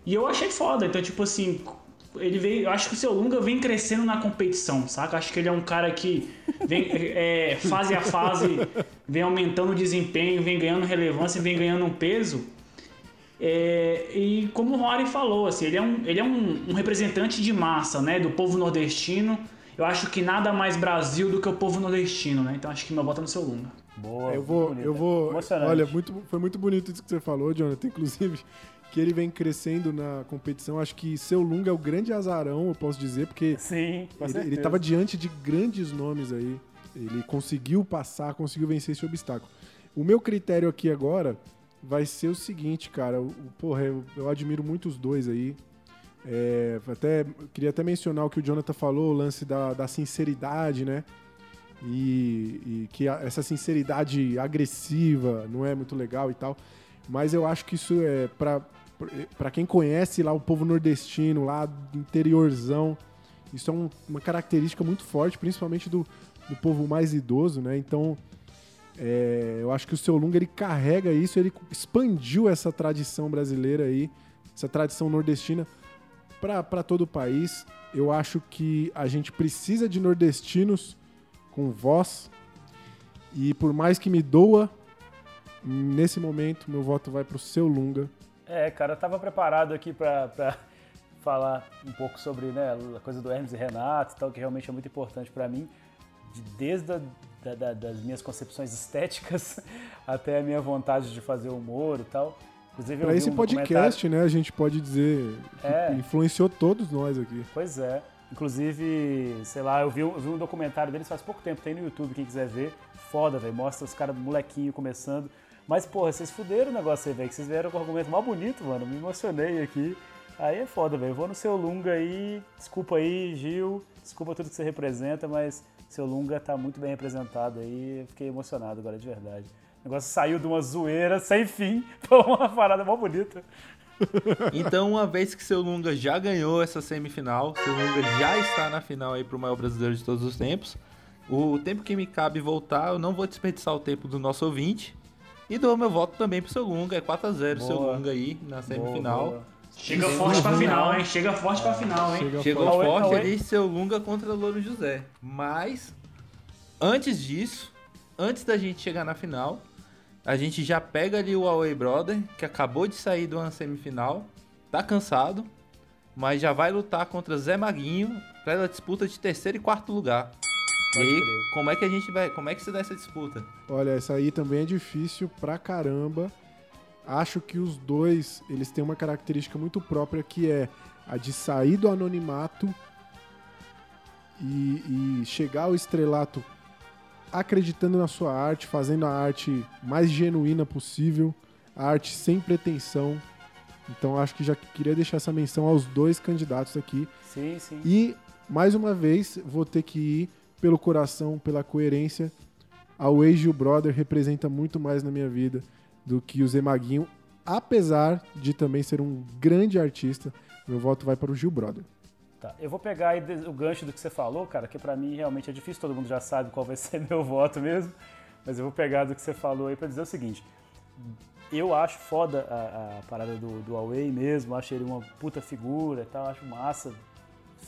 E eu achei foda. Então, tipo assim, ele veio, eu acho que o seu Lunga vem crescendo na competição, saca? Acho que ele é um cara que vem é, fase a fase, vem aumentando o desempenho, vem ganhando relevância, vem ganhando um peso. É, e como o Rory falou, assim, ele é, um, ele é um, um representante de massa, né, do povo nordestino. Eu acho que nada mais Brasil do que o povo nordestino, né? Então acho que meu voto é no seu Lunga. Boa. Eu vou, bonito. eu vou. Olha, muito, foi muito bonito isso que você falou, Jonathan. (laughs) Inclusive, que ele vem crescendo na competição. Acho que seu Lunga é o grande azarão, eu posso dizer, porque Sim, ele, certeza. ele tava diante de grandes nomes aí. Ele conseguiu passar, conseguiu vencer esse obstáculo. O meu critério aqui agora vai ser o seguinte, cara. O, porra, eu, eu admiro muito os dois aí. É, até, queria até mencionar o que o Jonathan falou, o lance da, da sinceridade, né? E, e que a- essa sinceridade agressiva não é muito legal e tal. Mas eu acho que isso é pra para quem conhece lá o povo nordestino, lá do interiorzão, isso é um- uma característica muito forte, principalmente do, do povo mais idoso, né? Então, é, eu acho que o seu Lunga ele carrega isso, ele expandiu essa tradição brasileira aí, essa tradição nordestina para todo o país. Eu acho que a gente precisa de nordestinos com voz e por mais que me doa, nesse momento meu voto vai pro seu Lunga. É, cara, eu tava preparado aqui pra (laughs) falar um pouco sobre né, a coisa do Hermes e Renato e tal, que realmente é muito importante pra mim, de- desde a, da- da- das minhas concepções estéticas (laughs) até a minha vontade de fazer humor e tal. Inclusive, vi esse um podcast, né, a gente pode dizer que É. influenciou todos nós aqui. Pois é. Inclusive, sei lá, eu vi, um- eu vi um documentário deles faz pouco tempo, tem no YouTube, quem quiser ver. Foda, velho. Mostra os caras molequinho começando. Mas, porra, vocês fuderam o negócio aí, velho. que Vocês vieram com o argumento mal bonito, mano. Me emocionei aqui. Aí é foda, velho. Vou no seu Lunga aí. Desculpa aí, Gil. Desculpa tudo que você representa, mas seu Lunga tá muito bem representado aí. Fiquei emocionado agora, de verdade. O negócio saiu de uma zoeira sem fim (laughs) pra uma parada mal bonita. Então, uma vez que seu Lunga já ganhou essa semifinal, seu Lunga já está na final aí pro maior brasileiro de todos os tempos. O tempo que me cabe voltar, eu não vou desperdiçar o tempo do nosso ouvinte. E dou meu voto também pro seu Lunga. É 4x0 seu. Lunga aí na semifinal. Boa, boa. Chega Sim, forte pra sim. final, hein? Chega forte pra final, hein? Chega Chegou forte. Forte ali seu Lunga contra Louro José. Mas, antes disso, antes da gente chegar na final, a gente já pega ali o Away Brother, que acabou de sair de uma semifinal, tá cansado, mas já vai lutar contra Zé Maguinho pela disputa de terceiro e quarto lugar. E Pode aí, crer. como é que a gente vai, como é que se dá essa disputa? Olha, essa aí também é difícil pra caramba. Acho que os dois, eles têm uma característica muito própria que é a de sair do anonimato e, e chegar ao estrelato acreditando na sua arte, fazendo a arte mais genuína possível, a arte sem pretensão. Então acho que já queria deixar essa menção aos dois candidatos aqui. Sim, sim. E, mais uma vez, vou ter que ir pelo coração, pela coerência. A Way Gil Brother representa muito mais na minha vida do que o Zé Maguinho, apesar de também ser um grande artista. Meu voto vai para o Gil Brother. Tá, eu vou pegar o gancho do que você falou, cara, que pra mim realmente é difícil, todo mundo já sabe qual vai (laughs) ser meu voto mesmo, mas eu vou pegar do que você falou aí pra dizer o seguinte. Eu acho foda a, a parada do, do Huawei mesmo, acho ele uma puta figura e tal, acho massa,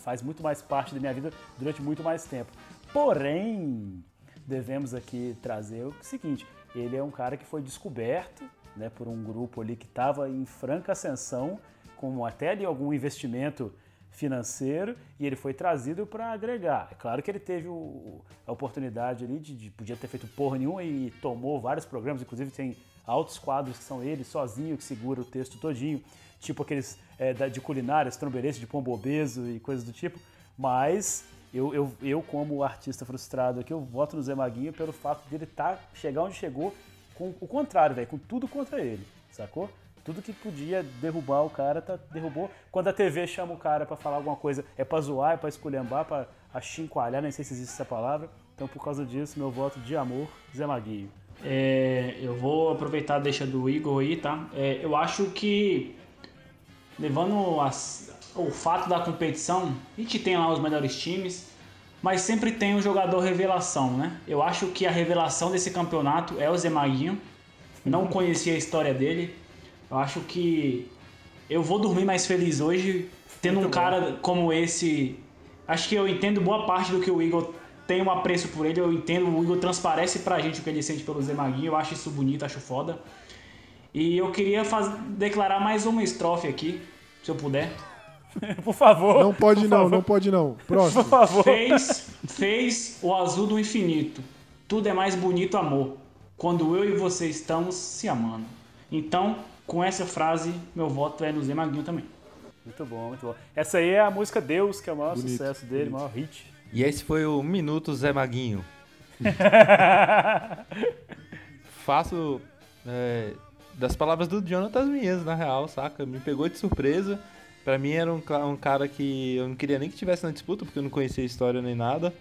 faz muito mais parte da minha vida durante muito mais tempo. Porém, devemos aqui trazer o seguinte, ele é um cara que foi descoberto né, por um grupo ali que estava em franca ascensão, com até ali algum investimento financeiro e ele foi trazido para agregar. É claro que ele teve o- a oportunidade ali de, de- podia ter feito porra nenhuma e tomou vários programas, inclusive tem altos quadros que são ele sozinho que segura o texto todinho, tipo aqueles é, de culinária, tromberense de pombo obeso e coisas do tipo, mas eu, eu, eu como artista frustrado aqui, eu voto no Zé Maguinho pelo fato dele tá, chegar onde chegou com o contrário, velho, com tudo contra ele, sacou? Tudo que podia derrubar o cara, tá, derrubou. Quando a TV chama o cara pra falar alguma coisa, é pra zoar, é pra esculhambar, pra achincoalhar, nem sei se existe essa palavra. Então, por causa disso, meu voto de amor, Zé Maguinho. É, eu vou aproveitar a deixa do Igor aí, tá? É, eu acho que, levando as- o fato da competição, a gente tem lá os melhores times, mas sempre tem um jogador revelação, né? Eu acho que a revelação desse campeonato é o Zé Maguinho. Não conhecia a história dele. Eu acho que eu vou dormir mais feliz hoje, tendo um cara como esse. Acho que eu entendo boa parte do que o Igor tem um apreço por ele, eu entendo, o Igor transparece pra gente o que ele sente pelo Zé Maguinho, eu acho isso bonito, acho foda. E eu queria faz- declarar mais uma estrofe aqui, se eu puder. (laughs) Por favor. Não pode não, favor. não pode não. Próximo. Por favor. Fez, fez o azul do infinito. Tudo é mais bonito, amor. Quando eu e você estamos se amando. Então, com essa frase, meu voto é no Zé Maguinho também. Muito bom, muito bom. Essa aí é a música Deus, que é o maior Bonito, sucesso dele, o bonito. maior hit. E esse foi o Minuto Zé Maguinho. (laughs) Faço é, das palavras do Jonathan as minhas, na real, saca? Me pegou de surpresa. Pra mim era um, um cara que eu não queria nem que tivesse na disputa, porque eu não conhecia a história nem nada.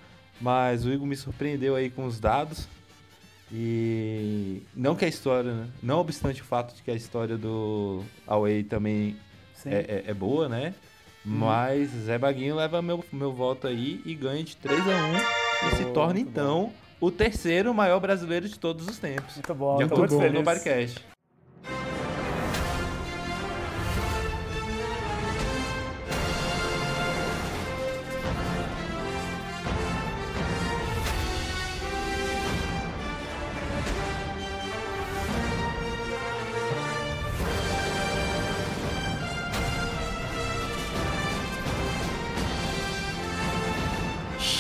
Mas o Igor me surpreendeu aí com os dados. E não que a história, né? Não obstante o fato de que a história do Away também é, é- é boa, né? Mas Zé Baguinho leva meu, meu voto aí e ganha de 3 a 1 e se torna então o terceiro maior brasileiro de todos os tempos. Muito bom, de acordo com o feliz.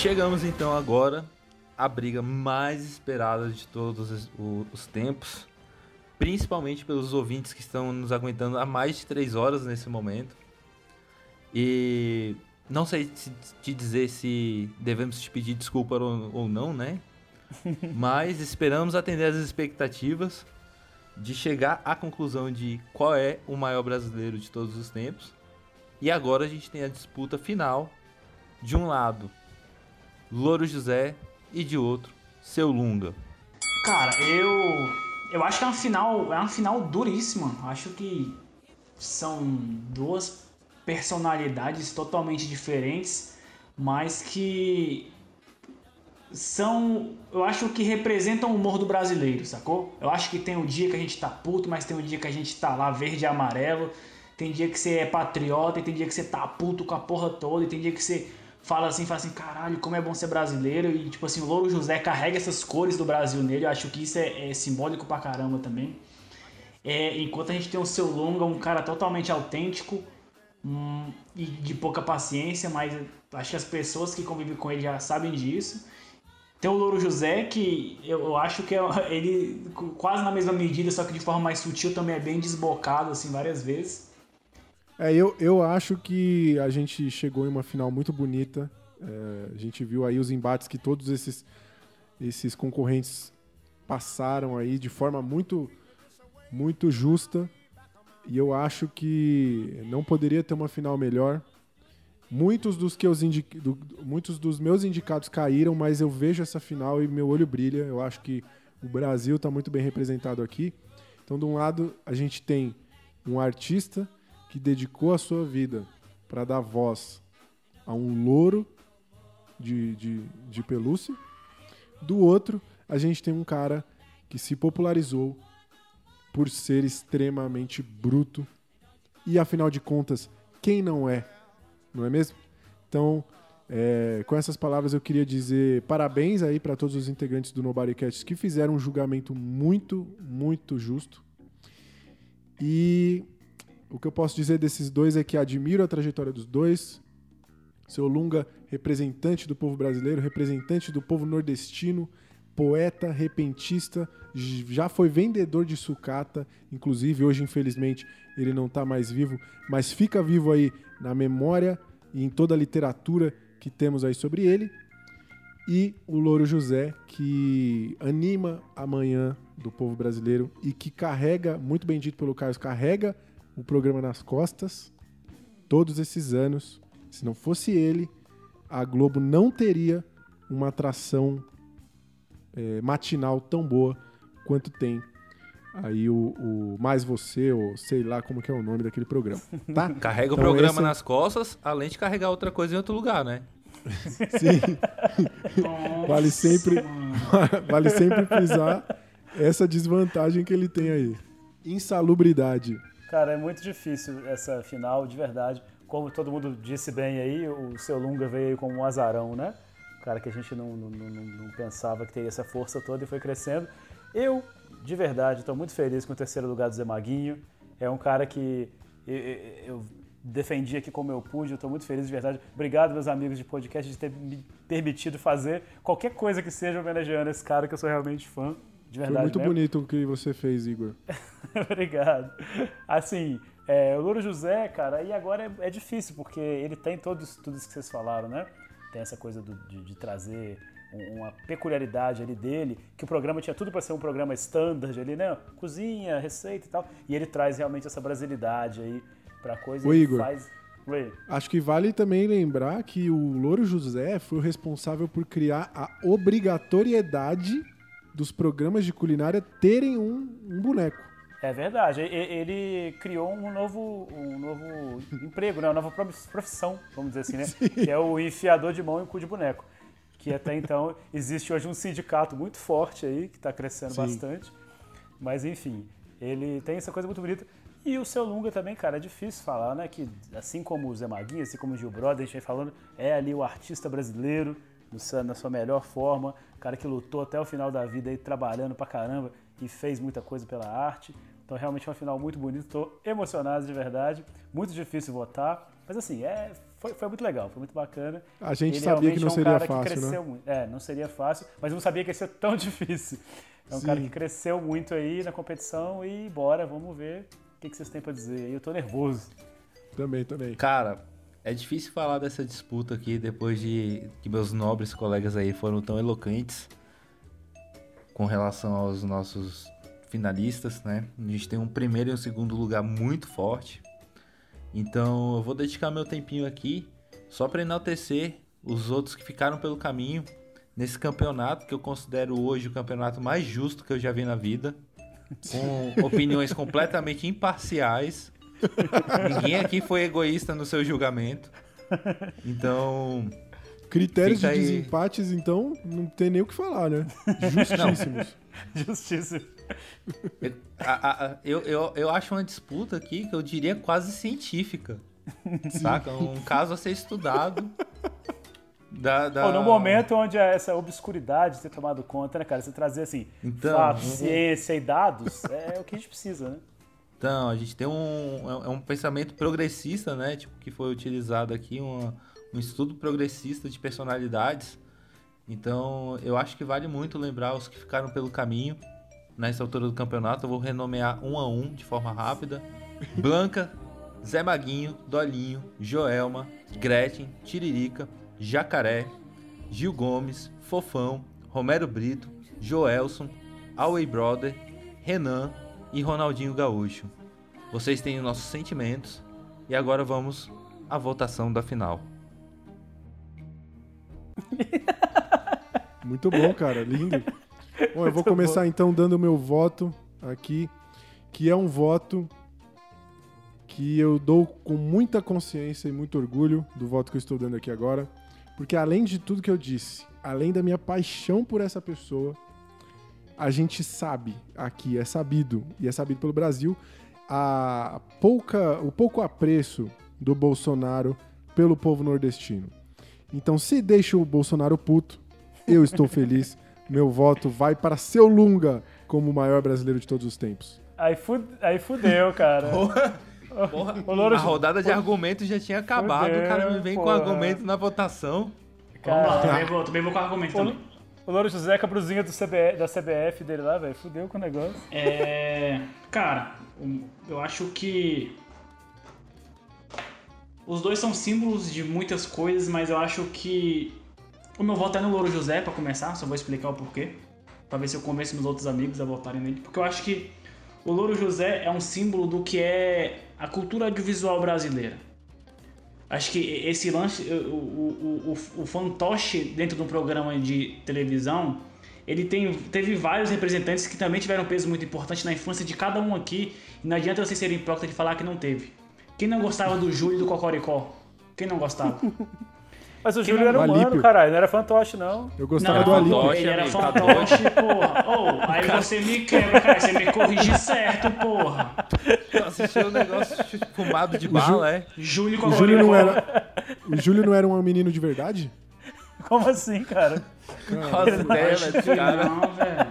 Chegamos então agora à briga mais esperada de todos os, tempos, principalmente pelos ouvintes que estão nos aguentando há mais de três horas nesse momento. E não sei se- te dizer se devemos te pedir desculpa ou, ou não, né? (laughs) Mas esperamos atender as expectativas de chegar à conclusão de qual é o maior brasileiro de todos os tempos. E agora a gente tem a disputa final. De um lado, Louro José e de outro, Seu Lunga. Cara, eu. Eu acho que é uma final. É uma final duríssima. Acho que são duas personalidades totalmente diferentes, mas que são. Eu acho que representam o humor do brasileiro, sacou? Eu acho que tem o dia que a gente tá puto, mas tem o dia que a gente tá lá verde e amarelo. Tem dia que você é patriota, e tem dia que você tá puto com a porra toda, e tem dia que você fala assim, fala assim, caralho, como é bom ser brasileiro. E tipo assim, o Louro José carrega essas cores do Brasil nele. Eu acho que isso é, é simbólico pra caramba também. É, enquanto a gente tem o seu Longa, um cara totalmente autêntico hum, e de pouca paciência, mas acho que as pessoas que convivem com ele já sabem disso. Tem o Louro José, que eu, acho que é, ele quase na mesma medida, só que de forma mais sutil também é bem desbocado, assim, várias vezes. É, eu, eu acho que a gente chegou em uma final muito bonita. É, a gente viu aí os embates que todos esses, esses concorrentes passaram aí de forma muito, muito justa. E eu acho que não poderia ter uma final melhor. Muitos dos, que eu do- muitos dos meus indicados caíram, mas eu vejo essa final e meu olho brilha. Eu acho que o Brasil está muito bem representado aqui. Então, de um lado, a gente tem um artista que dedicou a sua vida para dar voz a um louro de, de, de pelúcia. Do outro, a gente tem um cara que se popularizou por ser extremamente bruto. E afinal de contas, quem não é? Não é mesmo? Então, é, com essas palavras, eu queria dizer parabéns aí para todos os integrantes do Nobodycast que fizeram um julgamento muito, muito justo. E o que eu posso dizer desses dois é que admiro a trajetória dos dois. Seu Lunga, representante do povo brasileiro, representante do povo nordestino, poeta, repentista, já foi vendedor de sucata, inclusive hoje, infelizmente, ele não está mais vivo, mas fica vivo aí na memória e em toda a literatura que temos aí sobre ele. E o Louro José, que anima a manhã do povo brasileiro e que carrega, muito bem dito pelo Carlos, carrega o programa nas costas todos esses anos. Se não fosse ele, a Globo não teria uma atração é, matinal tão boa quanto tem aí o, o Mais Você, ou sei lá como que é o nome daquele programa, tá? (laughs) Carrega Então o programa esse- nas costas, além de carregar outra coisa em outro lugar, né? (laughs) Sim. vale sempre (laughs) vale sempre frisar essa desvantagem que ele tem aí. Insalubridade. Cara, é muito difícil essa final, de verdade. Como todo mundo disse bem aí, o seu Lunga veio como um azarão, né? Um cara que a gente não, não, não, não pensava que teria essa força toda e foi crescendo. Eu, de verdade, estou muito feliz com o terceiro lugar do Zé Maguinho. É um cara que eu, eu- eu defendi aqui como eu pude, eu estou muito feliz de verdade. Obrigado, meus amigos de podcast, de ter me permitido fazer qualquer coisa que seja homenageando esse cara que eu sou realmente fã, de Foi verdade. muito mesmo. bonito o que você fez, Igor. (laughs) Obrigado. Assim, é, o Louro José, cara, e agora é, é difícil, porque ele tem todos, tudo isso que vocês falaram, né? Tem essa coisa do- de, de trazer um- uma peculiaridade ali dele, que o programa tinha tudo para ser um programa standard ali, né? Cozinha, receita e tal. E ele traz realmente essa brasilidade aí pra coisa Ô, e Igor. faz. Oi. Acho que vale também lembrar que o Louro José foi o responsável por criar a obrigatoriedade dos programas de culinária terem um, um boneco. É verdade. E- e- Ele criou um novo, um novo emprego, né? uma nova prof- profissão, vamos dizer assim, né? (laughs) Que é o enfiador de mão em cu de boneco. Que até então existe hoje um sindicato muito forte aí, que está crescendo Sim. bastante. Mas enfim, ele tem essa coisa muito bonita. E o seu Lunga também, cara, é difícil falar, né? Que assim como o Zé Maguinho, assim como o Gil Brother, a gente vem falando, é ali o artista brasileiro, seu- na sua melhor forma, cara que lutou até o final da vida aí, trabalhando pra caramba e fez muita coisa pela arte. Então realmente é uma final muito bonita, tô emocionado de verdade, muito difícil votar, mas assim, é, foi, foi muito legal, foi muito bacana. A gente Ele sabia que realmente não é um seria cara fácil, que né? cresceu muito. É, não seria fácil, mas eu não sabia que ia ser tão (laughs) difícil. É um cara Sim. que cresceu muito aí na competição e bora, vamos ver o que, que vocês têm pra dizer. Eu tô nervoso. Também, também. Cara, é difícil falar dessa disputa aqui depois de que meus nobres colegas aí foram tão eloquentes com relação aos nossos finalistas, né? A gente tem um primeiro e um segundo lugar muito forte. Então eu vou dedicar meu tempinho aqui só para enaltecer os outros que ficaram pelo caminho nesse campeonato que eu considero hoje o campeonato mais justo que eu já vi na vida, com (laughs) opiniões completamente imparciais. Ninguém aqui foi egoísta no seu julgamento. Então, Critérios de aí. desempates, então, não tem nem o que falar, né? Justíssimos. (laughs) Justiça. eu, a- a- eu, eu, eu acho uma disputa aqui que eu diria quase científica. Saca? Um caso a ser estudado. Da, da... Pô, no momento onde essa obscuridade ter tomado conta, né, cara? Você trazer assim, Então, fatos, uhum. ciência e dados, é o que a gente precisa, né? Então, a gente tem um, é um pensamento progressista, né? Tipo, que foi utilizado aqui, um estudo progressista de personalidades. Então, eu acho que vale muito lembrar os que ficaram pelo caminho nessa altura do campeonato. Eu vou renomear um a um de forma rápida. Blanca, Zé Maguinho, Dolinho, Joelma, Gretchen, Tiririca, Jacaré, Gil Gomes, Fofão, Romero Brito, Joelson, Away Brother, Renan e Ronaldinho Gaúcho. Vocês têm os nossos sentimentos e agora vamos à votação da final. (laughs) Muito bom, cara. Lindo. (laughs) Bom, eu vou começar então dando o meu voto aqui, que é um voto que eu dou com muita consciência e muito orgulho do voto que eu estou dando aqui agora, porque além de tudo que eu disse, além da minha paixão por essa pessoa, a gente sabe aqui, é sabido e é sabido pelo Brasil, a pouca, o pouco apreço do Bolsonaro pelo povo nordestino. Então, se deixa o Bolsonaro puto, eu estou (laughs) feliz. Meu voto vai para seu Lunga como o maior brasileiro de todos os tempos. Aí, fu- aí fudeu, cara. (laughs) Porra, O Louro a rodada de argumentos já tinha acabado, o cara me vem com porra. argumento na votação. Vamos lá, Cara, também vou, também vou com argumento também. O Louro José com a brusinha da CBF dele lá, velho. Fudeu com o negócio. É. Cara, eu acho que. Os dois são símbolos de muitas coisas, mas eu acho que. O meu voto é no Louro José, pra começar, só vou explicar o porquê. Pra ver se eu convenço meus outros amigos a votarem nele. Porque eu acho que o Louro José é um símbolo do que é a cultura audiovisual brasileira. Acho que esse lance, o, o, o, o fantoche dentro de um programa de televisão, ele tem, teve vários representantes que também tiveram peso muito importante na infância de cada um aqui. E não adianta você ser hipócrita de falar que não teve. Quem não gostava do Júlio do Cocoricó? Quem não gostava? (laughs) Mas o Júlio era não- humano, Alípio. caralho. Não era fantoche, não. Eu Não, gostava era do Alípio. Ele era tá fantoche, (laughs) porra. Ô, aí você me quebra, cara. Você me corrige certo, porra. Você assistiu o negócio fumado de bala, é? Júlio O Júlio não era. O Júlio não era um menino de verdade? Como assim, cara? Nossa, ideia, velho, esse cara. Não, velho.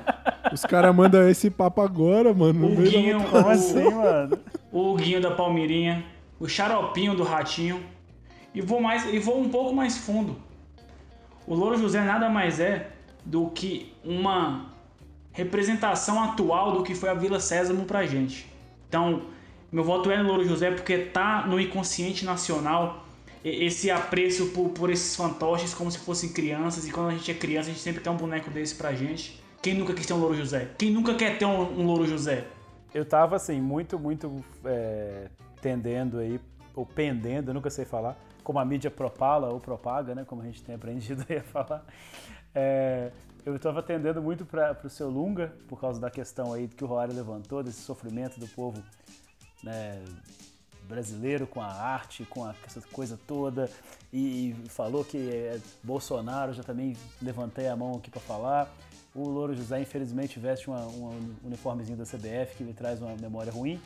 Os caras mandam esse papo agora, mano. No O Guinho, Como assim, mano? o Guinho da Palmeirinha, o Xaropinho do Ratinho. E vou, mais, e vou um pouco mais fundo. O Louro José nada mais é do que uma representação atual do que foi a Vila Sésamo pra gente. Então, meu voto é no Louro José porque tá no inconsciente nacional esse apreço por, por esses fantoches como se fossem crianças. E quando a gente é criança, a gente sempre quer um boneco desse pra gente. Quem nunca quis ter um Louro José? Quem nunca quer ter um, um Louro José? Eu tava assim, muito, muito é, tendendo aí, ou pendendo, eu nunca sei falar, como a mídia propala ou propaga, né? Como a gente tem aprendido aí a falar. É, eu tava tendendo muito para o seu Lunga, por causa da questão aí que o Roário levantou, desse sofrimento do povo né, brasileiro com a arte, com a, essa coisa toda, e, e falou que é, Bolsonaro, já também levantei a mão aqui para falar. O Louro José, infelizmente, veste uma, um uniformezinho da CBF que me traz uma memória ruim.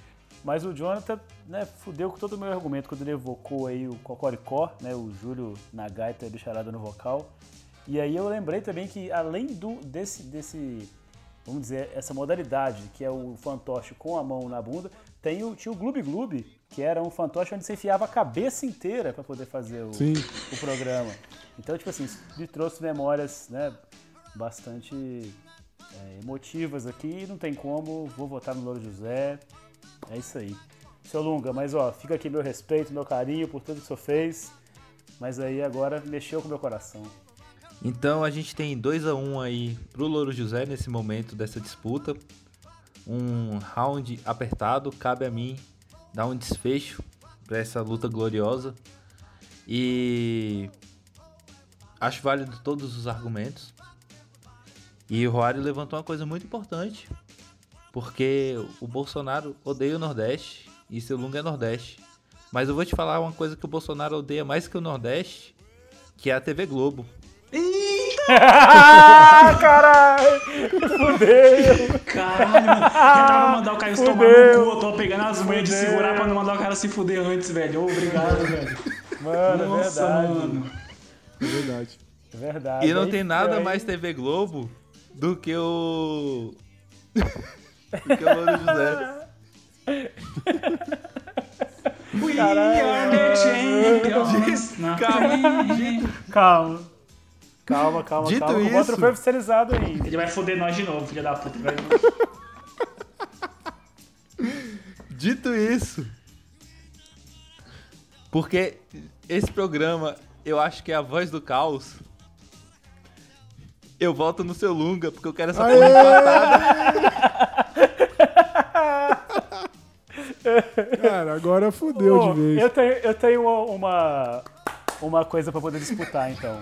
Mas o Jonathan né, fudeu com todo o meu argumento quando ele evocou aí o Cocoricó, né, o Júlio na gaita e bicharada no vocal. E aí eu lembrei também que além do desse, desse vamos dizer, essa modalidade, que é o fantoche com a mão na bunda, tem o, tinha o Gloob Gloob, que era um fantoche onde você enfiava a cabeça inteira para poder fazer o, o programa. Então, tipo assim, me trouxe memórias, né, bastante é, emotivas aqui, não tem como, vou votar no Louro José, é isso aí. Seu Lunga, mas ó, fica aqui meu respeito, meu carinho por tudo que senhor fez, mas aí agora mexeu com meu coração. Então a gente tem 2 a 1 um aí pro Louro José nesse momento dessa disputa. Um round apertado, cabe a mim dar um desfecho para essa luta gloriosa. E acho válido todos os argumentos. E o Roário levantou uma coisa muito importante, porque o Bolsonaro odeia o Nordeste e seu Lunga é Nordeste. Mas eu vou te falar uma coisa que o Bolsonaro odeia mais que o Nordeste, que é a TV Globo. Ah, (laughs) caralho! Fudeu! Caralho, mano. Mandar o Caio tomar Fudeu. no cu, eu tô pegando as manhas de segurar pra não mandar o cara se fuder antes, velho. Obrigado, velho. Mano, é Nossa, verdade. mano. É verdade. É verdade. E não Aí- tem nada aí- mais TV Globo do que o. do que o Louro José. We are the champions. Não. Calma. Calma, calma, Dito calma. O isso- outro foi oficializado ainda. Ele vai foder nós de novo, filho da puta. Vai- Dito isso. Porque esse programa, eu acho que é a voz do caos. Eu volto no seu Lunga, porque eu quero essa porra empatada. (laughs) Cara, agora fudeu Pô, de vez. eu tenho, eu tenho uma, uma coisa pra poder disputar, então.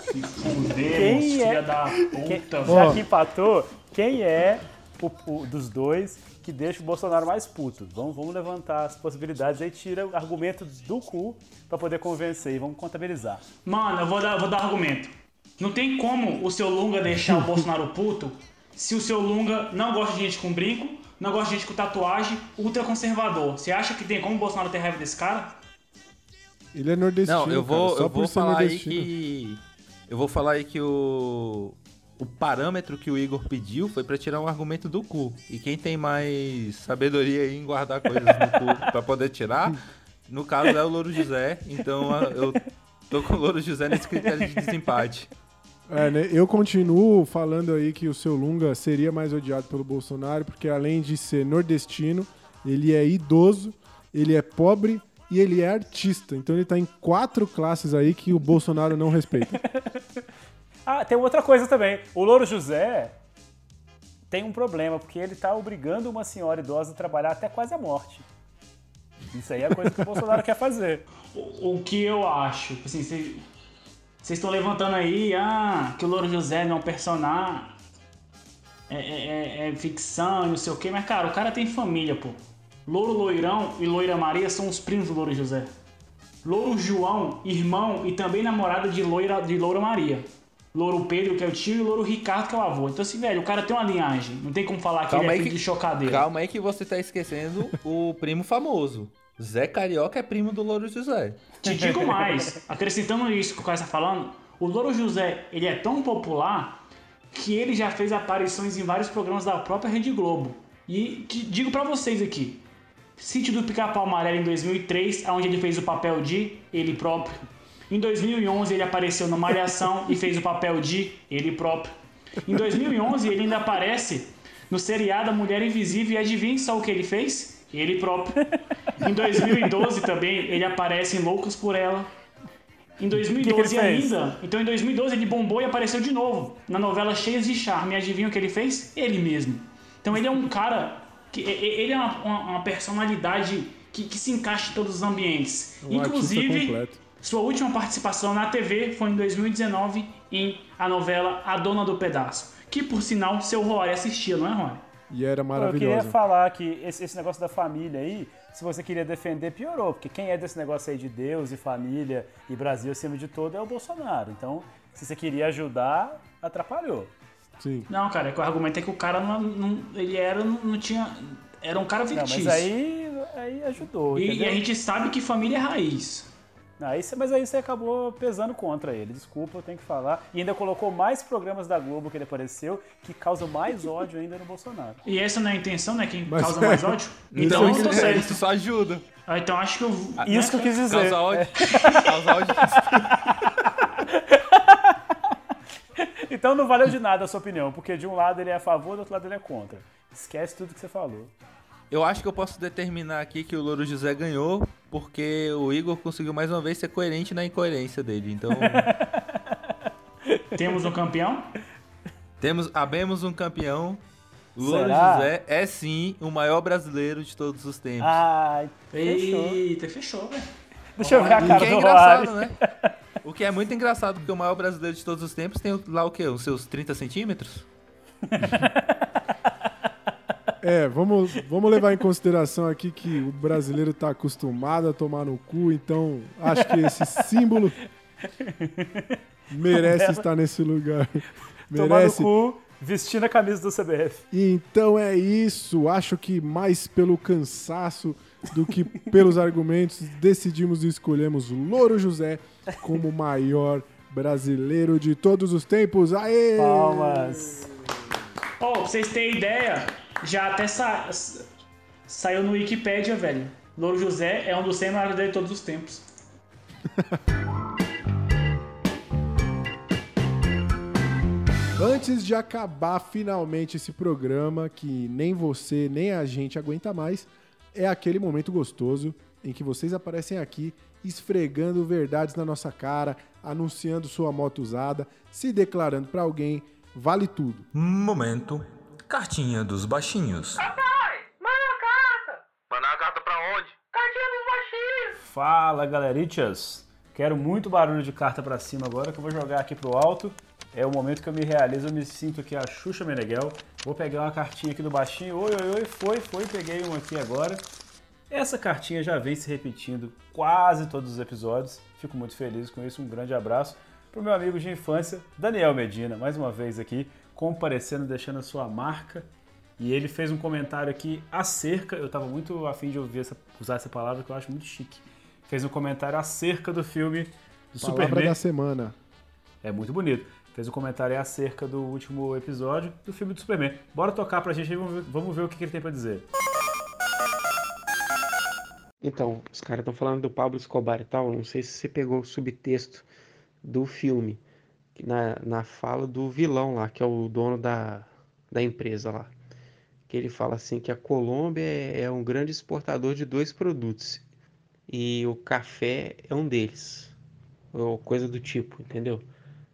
Se fuder, Quem é- filha da Quem- puta. já Ó. que empatou, quem é o, o- dos dois que deixa o Bolsonaro mais puto? Vamos, vamos levantar as possibilidades aí, tira o argumento do cu pra poder convencer e vamos contabilizar. Mano, eu vou dar, vou dar argumento. Não tem como o seu Lunga deixar o Bolsonaro puto se o seu Lunga não gosta de gente com brinco, não gosta de gente com tatuagem, ultraconservador. Você acha que tem como o Bolsonaro ter raiva desse cara? Ele é nordestino. Não, eu vou, cara, só eu por vou falar aí que. Eu vou falar aí que o. O parâmetro que o Igor pediu foi pra tirar um argumento do cu. E quem tem mais sabedoria aí em guardar coisas no cu (laughs) pra poder tirar, no caso é o Louro José. Então eu tô com o Louro José nesse critério de desempate. É, né? Eu continuo falando aí que o seu Lunga seria mais odiado pelo Bolsonaro, porque além de ser nordestino, ele é idoso, ele é pobre e ele é artista. Então ele tá em quatro classes aí que o Bolsonaro não respeita. (laughs) Ah, tem outra coisa também. O Louro José tem um problema, porque ele tá obrigando uma senhora idosa a trabalhar até quase a morte. Isso aí é a coisa que o Bolsonaro quer fazer. (laughs) O, o que eu acho, assim, vocês vocês estão levantando aí, ah, que o Louro José não é um personagem, é, é- é- é ficção e não sei o quê, mas cara, o cara tem família, pô. Louro Loirão e Loira Maria são os primos do Louro José. Louro João, irmão e também namorado de Loira, de Loura Maria. Louro Pedro, que é o tio, e Louro Ricardo, que é o avô. Então, assim, velho, o cara tem uma linhagem. Não tem como falar que Calma ele é filho que- de chocadeira. Calma aí que você tá esquecendo o primo famoso. Zé Carioca é primo do Louro José. Te digo mais, acrescentando isso que o cara está falando, o Louro José, ele é tão popular que ele já fez aparições em vários programas da própria Rede Globo. E te digo pra vocês aqui, Sítio do Pica-Pau Amarelo em 2003, onde ele fez o papel de ele próprio. Em 2011 ele apareceu na Malhação e fez o papel de ele próprio. Em 2011 ele ainda aparece no seriado Mulher Invisível e adivinha só o que ele fez? Ele próprio. Em 2012 também ele aparece em Loucos por Ela. Em 2012 que fez? ainda. Então em 2012 ele bombou e apareceu de novo na novela Cheias de Charme. E adivinha o que ele fez? Ele mesmo. Então ele é um cara que ele é uma, uma- uma personalidade que, que se encaixa em todos os ambientes. Um artista Inclusive, sua última participação na TV foi em 2019 em a novela A Dona do Pedaço. Que por sinal seu Rory assistia, não é, Rory? E era Pô, Eu queria falar que esse, esse negócio da família aí, se você queria defender, piorou. Porque quem é desse negócio aí de Deus e família e Brasil acima de tudo é o Bolsonaro. Então, se você queria ajudar, atrapalhou. Sim. Não, cara, é que o argumento é que o cara não, não- ele era não, não tinha era um cara Não, fictício. mas aí, aí ajudou, e, e a gente sabe que família é raiz. Aí você- mas aí você acabou pesando contra ele. Desculpa, eu tenho que falar. E ainda colocou mais programas da Globo que ele apareceu, que causam mais (laughs) ódio ainda no Bolsonaro. E essa não é a intenção, né? Quem Mas causa é. mais (laughs) ódio? Então, Então eu tô (laughs) isso, certo. isso só ajuda. Ah, Então acho que eu. Isso que eu quis dizer. Causa ódio. Causa ódio. Então não valeu de nada a sua opinião, porque de um lado ele é a favor, do outro lado ele é contra. Esquece tudo que você falou. Eu acho que eu posso determinar aqui que o Louro José ganhou porque o Igor conseguiu mais uma vez ser coerente na incoerência dele. Então, (laughs) Temos um campeão? temos, abemos um campeão. Louro? José é sim o maior brasileiro de todos os tempos. Ai, fechou. Eita, fechou, velho. Deixa eu ver a o cara que é do engraçado, né? O que é muito engraçado, porque o maior brasileiro de todos os tempos tem lá o quê? Os seus 30 centímetros? (laughs) É, vamos, vamos levar em consideração aqui que o brasileiro tá acostumado a tomar no cu, então acho que esse símbolo merece estar nesse lugar. Tomar no Merece. cu, vestindo a camisa do CBF. Então é isso. Acho que mais pelo cansaço do que pelos argumentos, decidimos e escolhemos Louro José como o maior brasileiro de todos os tempos. Aê! Palmas. Ó, pra vocês terem ideia, já até sa- saiu no Wikipedia, velho. Louro José é um dos 100 maiores de todos os tempos. (laughs) Antes de acabar finalmente esse programa, que nem você nem a gente aguenta mais, é aquele momento gostoso em que vocês aparecem aqui esfregando verdades na nossa cara, anunciando sua moto usada, se declarando pra alguém, vale tudo. Momento. Cartinha dos baixinhos. Fala, galeritas. Quero muito barulho de carta pra cima agora, que eu vou jogar aqui pro alto. É o momento que eu me realizo, eu me sinto aqui a Xuxa Meneghel. Vou pegar uma cartinha aqui do baixinho. Oi, oi, oi, foi, foi, peguei uma aqui agora. Essa cartinha já vem se repetindo quase todos os episódios. Fico muito feliz com isso. Um grande abraço pro meu amigo de infância, Daniel Medina, mais uma vez aqui, comparecendo, deixando a sua marca. E ele fez um comentário aqui acerca, eu tava muito afim de ouvir essa, usar essa palavra que eu acho muito chique. Fez um comentário acerca do filme do Palavra Superman. da semana. É muito bonito. Fez um comentário acerca do último episódio do filme do Superman. Bora tocar pra gente aí, vamos ver, vamos ver o que que ele tem pra dizer. Então, os caras estão falando do Pablo Escobar e tal. Não sei se você pegou o subtexto do filme, na, na fala do vilão lá, que é o dono da, da empresa lá. Que ele fala assim que a Colômbia é, é um grande exportador de dois produtos. E o café é um deles. Ou coisa do tipo, entendeu?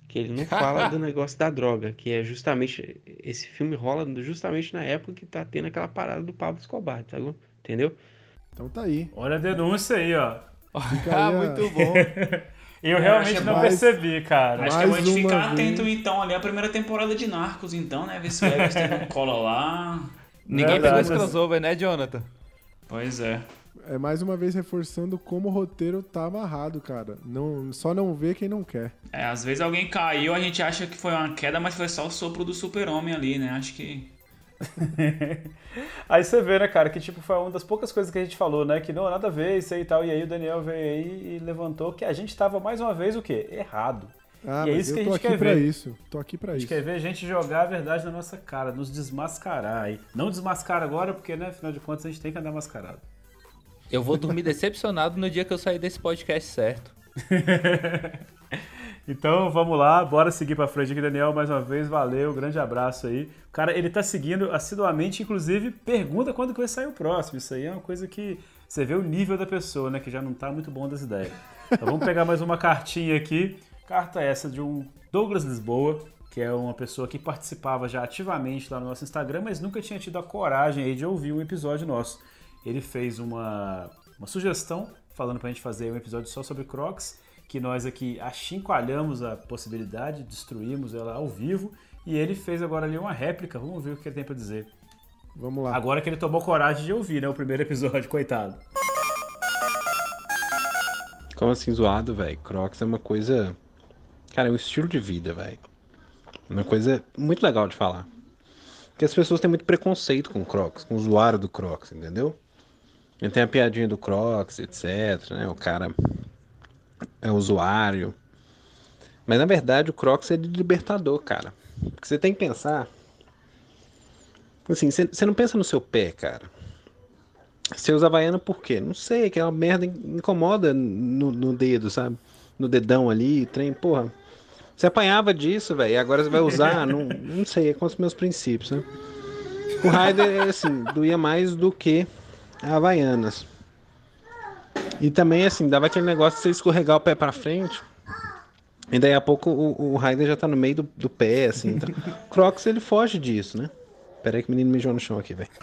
Que ele não fala do (laughs) negócio da droga, que é justamente. Esse filme rola justamente na época que tá tendo aquela parada do Pablo Escobar, tá bom? Entendeu? Então tá aí. Olha a denúncia aí, ó. (laughs) Ah, muito bom. (laughs) Eu É, realmente acho não mais- percebi, cara. Acho que é bom a Mais gente uma ficar vez. atento então ali a primeira temporada de Narcos, então, né? Ver se o Everton não cola lá. Ninguém Verdade. pegou esse crossover, né, Jonathan? Pois é. é mais uma vez reforçando como o roteiro tá amarrado, cara. Não, só não vê quem não quer. É, às vezes alguém caiu, a gente acha que foi uma queda, mas foi só o sopro do super-homem ali, né? Acho que. (laughs) Aí você vê, né, cara, que tipo, foi uma das poucas coisas que a gente falou, né? Que não, nada a ver, isso aí e tal. E aí o Daniel veio aí e levantou que a gente tava mais uma vez o quê? Errado. Ah, e é isso que eu a tô gente aqui quer pra ver. isso. Tô aqui pra A gente isso. quer ver a gente jogar a verdade na nossa cara, nos desmascarar aí. Não desmascara agora, porque, né, afinal de contas, a gente tem que andar mascarado. Eu vou dormir decepcionado no dia que eu sair desse podcast certo. (laughs) Então vamos lá, bora seguir pra frente aqui, Daniel, mais uma vez, valeu, grande abraço aí. O cara, ele tá seguindo assiduamente, inclusive pergunta quando que vai sair o próximo. Isso aí é uma coisa que você vê o nível da pessoa, né, que já não tá muito bom das ideias. Então vamos pegar mais uma cartinha aqui. Carta essa de um Douglas Lisboa, que é uma pessoa que participava já ativamente lá no nosso Instagram, mas nunca tinha tido a coragem aí de ouvir um episódio nosso. Ele fez uma, uma sugestão falando pra gente fazer um episódio só sobre Crocs, que nós aqui achincalhamos a possibilidade, destruímos ela ao vivo, e ele fez agora ali uma réplica. Vamos ver o que ele tem pra dizer. Vamos lá. Agora que ele tomou coragem de ouvir, né, o primeiro episódio, (laughs) coitado. Como assim zoado, velho? Crocs é uma coisa. Cara, é um estilo de vida, velho. Uma coisa muito legal de falar. Porque as pessoas têm muito preconceito com Crocs, com o usuário do Crocs, entendeu? Ele tem a piadinha do Crocs, etc, né? O cara é usuário. Mas na verdade o Crocs é de libertador, cara. Porque você tem que pensar. Assim, você não pensa no seu pé, cara. Você usa Havaiana por quê? Não sei, aquela merda incomoda no, no dedo, sabe? No dedão ali, trem, porra. Você apanhava disso, velho, agora você vai usar, (laughs) não, não sei, é com os meus princípios, né? O Raider, assim, doía mais do que a Havaianas. E também, assim, dava aquele negócio de você escorregar o pé pra frente, e daí a pouco o, o Raider já tá no meio do, do pé, assim. Então. (laughs) Crocs, ele foge disso, né? Pera aí que o menino mijou no chão aqui, velho. (laughs)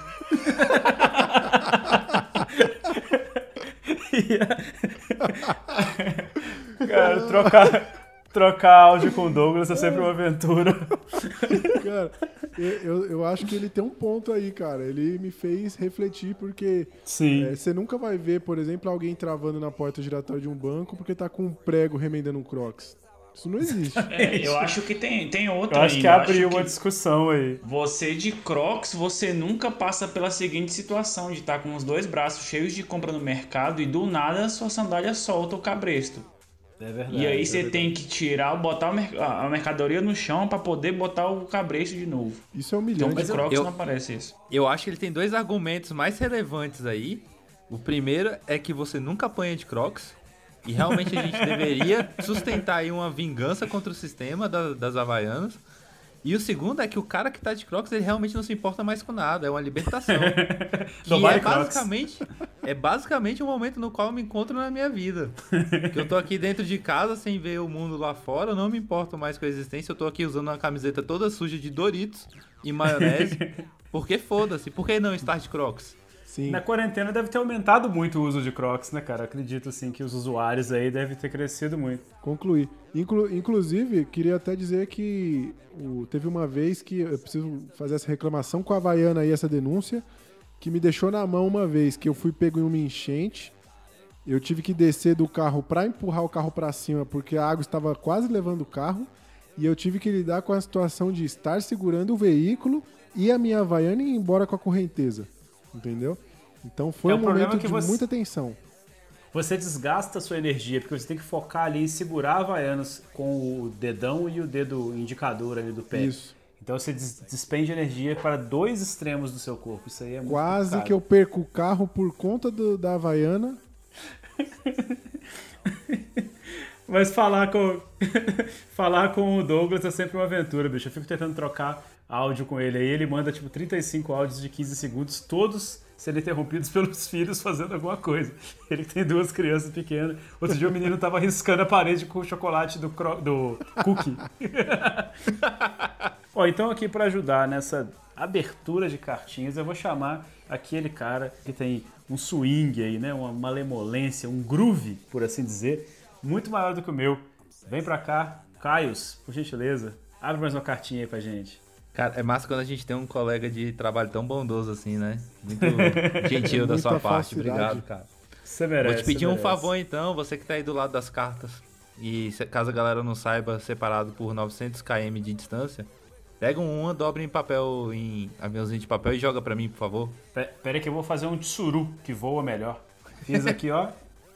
Cara, trocar, trocar áudio com o Douglas é sempre uma aventura. (laughs) Cara, eu, eu, acho que ele tem um ponto aí, cara. Ele me fez refletir porque Sim. é, você nunca vai ver, por exemplo, alguém travando na porta giratória de um banco porque tá com um prego remendando um crocs. Isso não existe. (laughs) É, eu acho que tem, tem outra Eu acho aí, que abriu uma que discussão aí. Você de Crocs, você nunca passa pela seguinte situação de estar com os dois braços cheios de compra no mercado e do nada sua sandália solta o cabresto. É verdade. E aí é você tem que tirar, botar o a mercadoria no chão pra poder botar o cabresto de novo. Isso é Então humilhante. com Crocs eu- não aparece isso. Eu acho que ele tem dois argumentos mais relevantes aí. O primeiro é que você nunca apanha de Crocs. E realmente a gente (laughs) deveria sustentar aí uma vingança contra o sistema da- das Havaianas. E o segundo é que o cara que tá de Crocs, ele realmente não se importa mais com nada. É uma libertação. (laughs) que Não é Crocs. basicamente, é basicamente o momento no qual eu me encontro na minha vida. Que eu tô aqui dentro de casa sem ver o mundo lá fora, eu não me importo mais com a existência. Eu tô aqui usando uma camiseta toda suja de Doritos e maionese. (laughs) Porque foda-se, por que não estar de Crocs? Sim. Na quarentena deve ter aumentado muito o uso de Crocs, né, cara? Acredito, assim, que os usuários aí devem ter crescido muito. Concluir. Inclu- inclusive, queria até dizer que o- teve uma vez que eu preciso fazer essa reclamação com a Havaiana aí, essa denúncia, que me deixou na mão uma vez que eu fui pego em uma enchente. Eu tive que descer do carro pra empurrar o carro pra cima, porque a água estava quase levando o carro. E eu tive que lidar com a situação de estar segurando o veículo e a minha Havaiana ir embora com a correnteza. Entendeu? Então foi É, um momento de você- muita tensão. Você desgasta a sua energia, porque você tem que focar ali em segurar a Havaianas com o dedão e o dedo indicador ali do pé. Isso. Então você des- despende energia para dois extremos do seu corpo. Isso aí é muito Quase complicado. que eu perco o carro por conta do- da Havaiana. (laughs) Mas falar com (laughs) falar com o Douglas é sempre uma aventura, bicho. Eu fico tentando trocar áudio com ele aí. Ele manda tipo 35 áudios de 15 segundos, todos sendo interrompidos (laughs) pelos filhos fazendo alguma coisa. Ele tem duas crianças pequenas. Outro dia o menino tava riscando a parede com o chocolate do, cro- do cookie. (laughs) Ó, então aqui para ajudar nessa abertura de cartinhas, eu vou chamar aquele cara que tem um swing aí, né? Uma malemolência, um groove, por assim dizer, muito maior do que o meu. Vem pra cá, Caios, por gentileza. Abre mais uma cartinha aí pra gente. Cara, é massa quando a gente tem um colega de trabalho tão bondoso assim, né? Muito (laughs) gentil da sua parte. Obrigado, cara. Você merece. Vou te pedir um merece. favor então, você que tá aí do lado das cartas. E caso a galera não saiba, separado por 900 km de distância, pega um uma, dobra em papel, em aviãozinho de papel e joga pra mim, por favor. Pe- Pera aí que eu vou fazer um tsuru, que voa melhor. Fiz aqui, ó.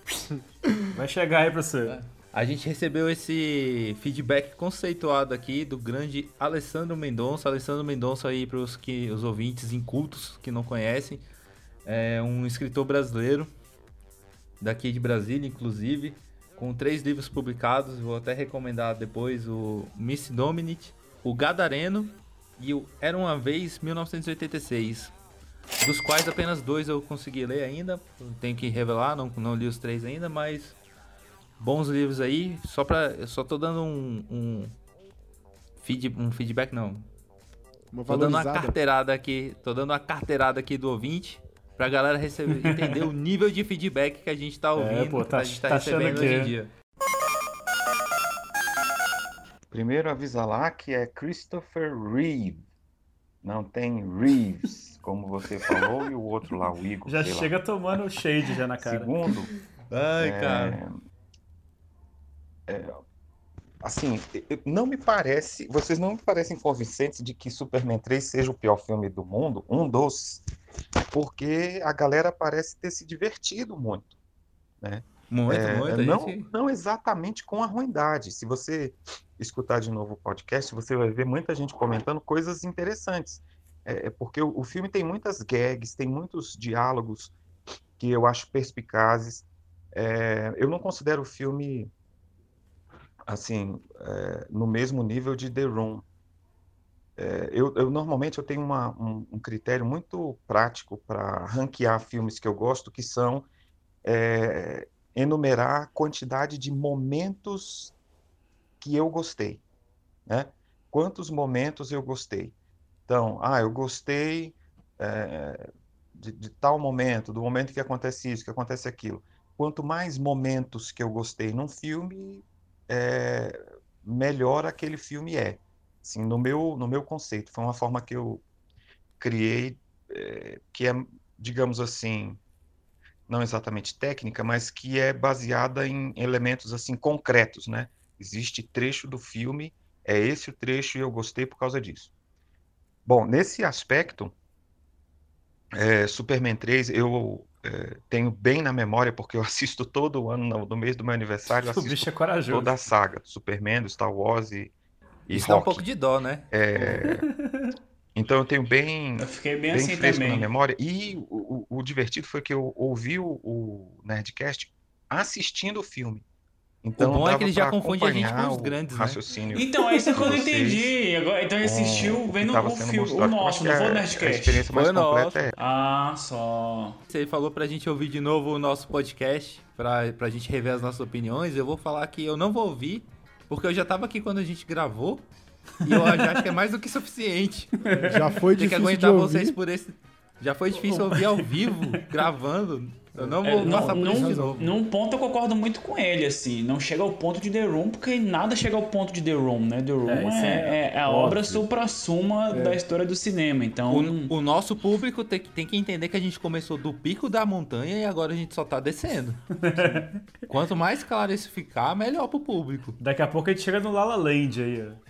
(laughs) Vai chegar aí pra você. A gente recebeu esse feedback conceituado aqui do grande Alessandro Mendonça. Alessandro Mendonça aí para os que os ouvintes incultos que não conhecem, é um escritor brasileiro daqui de Brasília, inclusive, com três livros publicados. Vou até recomendar depois o Miss Dominic, o Gadareno e o Era uma vez 1986. Dos quais apenas dois eu consegui ler ainda. Tenho que revelar, não, não li os três ainda, mas bons livros aí. Só pra. Eu só tô dando um. um, feed, um feedback, não. Uma Tô dando uma carteirada aqui. Tô dando uma carteirada aqui do ouvinte. Pra galera receber, entender o nível de feedback que a gente tá ouvindo. pô, tá- que a gente tá, tá recebendo hoje em é. dia. Primeiro avisa lá que é Christopher Reeve. Não tem Reeves, como você falou, e o outro lá, o Igor. Já sei lá. chega tomando shade já na cara. Segundo, Ai, é, cara. É, assim, não me parece, vocês não me parecem convincentes de que Superman 3 seja o pior filme do mundo, um dos, porque a galera parece ter se divertido muito, né? Muito, É, muito. não, gente- não exatamente com a ruindade. Se você escutar de novo o podcast, você vai ver muita gente comentando coisas interessantes. É, é porque o, o filme tem muitas gags, tem muitos diálogos que eu acho perspicazes. É, eu não considero o filme assim é, no mesmo nível de The Room. É, eu, eu normalmente eu tenho uma- um, um critério muito prático para ranquear filmes que eu gosto, que são é, enumerar a quantidade de momentos que eu gostei, né? Quantos momentos eu gostei? Então, ah, eu gostei é, de, de tal momento, do momento que acontece isso, que acontece aquilo. Quanto mais momentos que eu gostei num filme, é, melhor aquele filme é. Assim, no meu, no meu conceito, foi uma forma que eu criei, é, que é, digamos assim, não exatamente técnica, mas que é baseada em elementos assim concretos, né? Existe trecho do filme, é esse o trecho e eu gostei por causa disso. Bom, nesse aspecto, é, Superman 3 eu é, tenho bem na memória, porque eu (laughs) assisto todo ano, no, no mês do meu aniversário, eu O assisto bicho é corajoso. toda a saga, do Superman, do Star Wars e, e Isso dá um pouco de dó, né? É, (laughs) então eu tenho bem, Eu fiquei bem, bem assim fresco na também. memória. E o, o- o divertido foi que eu ouvi o, o Nerdcast assistindo o filme. Então O bom é que ele já confunde a gente com os o grandes, né? raciocínio Então, é isso que eu não de vocês entendi. Agora, então ele assistiu o que vendo o filme, o. Eu nosso, que não foi o a- Nerdcast. A experiência mais Foi o completa é Ah, só. Você falou pra gente ouvir de novo o nosso podcast, pra, pra gente rever as nossas opiniões. Eu vou falar que eu não vou ouvir, porque eu já tava aqui quando a gente gravou. E eu já acho que é mais do que suficiente. Já foi Tem que difícil de aguentar ouvir. vocês por esse. Já foi difícil ouvir ao vivo, (laughs) gravando. Eu não vou É, passar por isso de num, novo. num ponto eu concordo muito com ele, assim. Não chega ao ponto de The Room, porque nada chega ao ponto de The Room, né? The Room É, é, é é- é a óbvio. obra supra-suma da história do cinema. Então, O, o nosso público tem, que- tem que entender que a gente começou do pico da montanha e agora a gente só tá descendo. (laughs) Quanto mais claro isso ficar, melhor pro público. Daqui a pouco a gente chega no Lala Land aí, ó.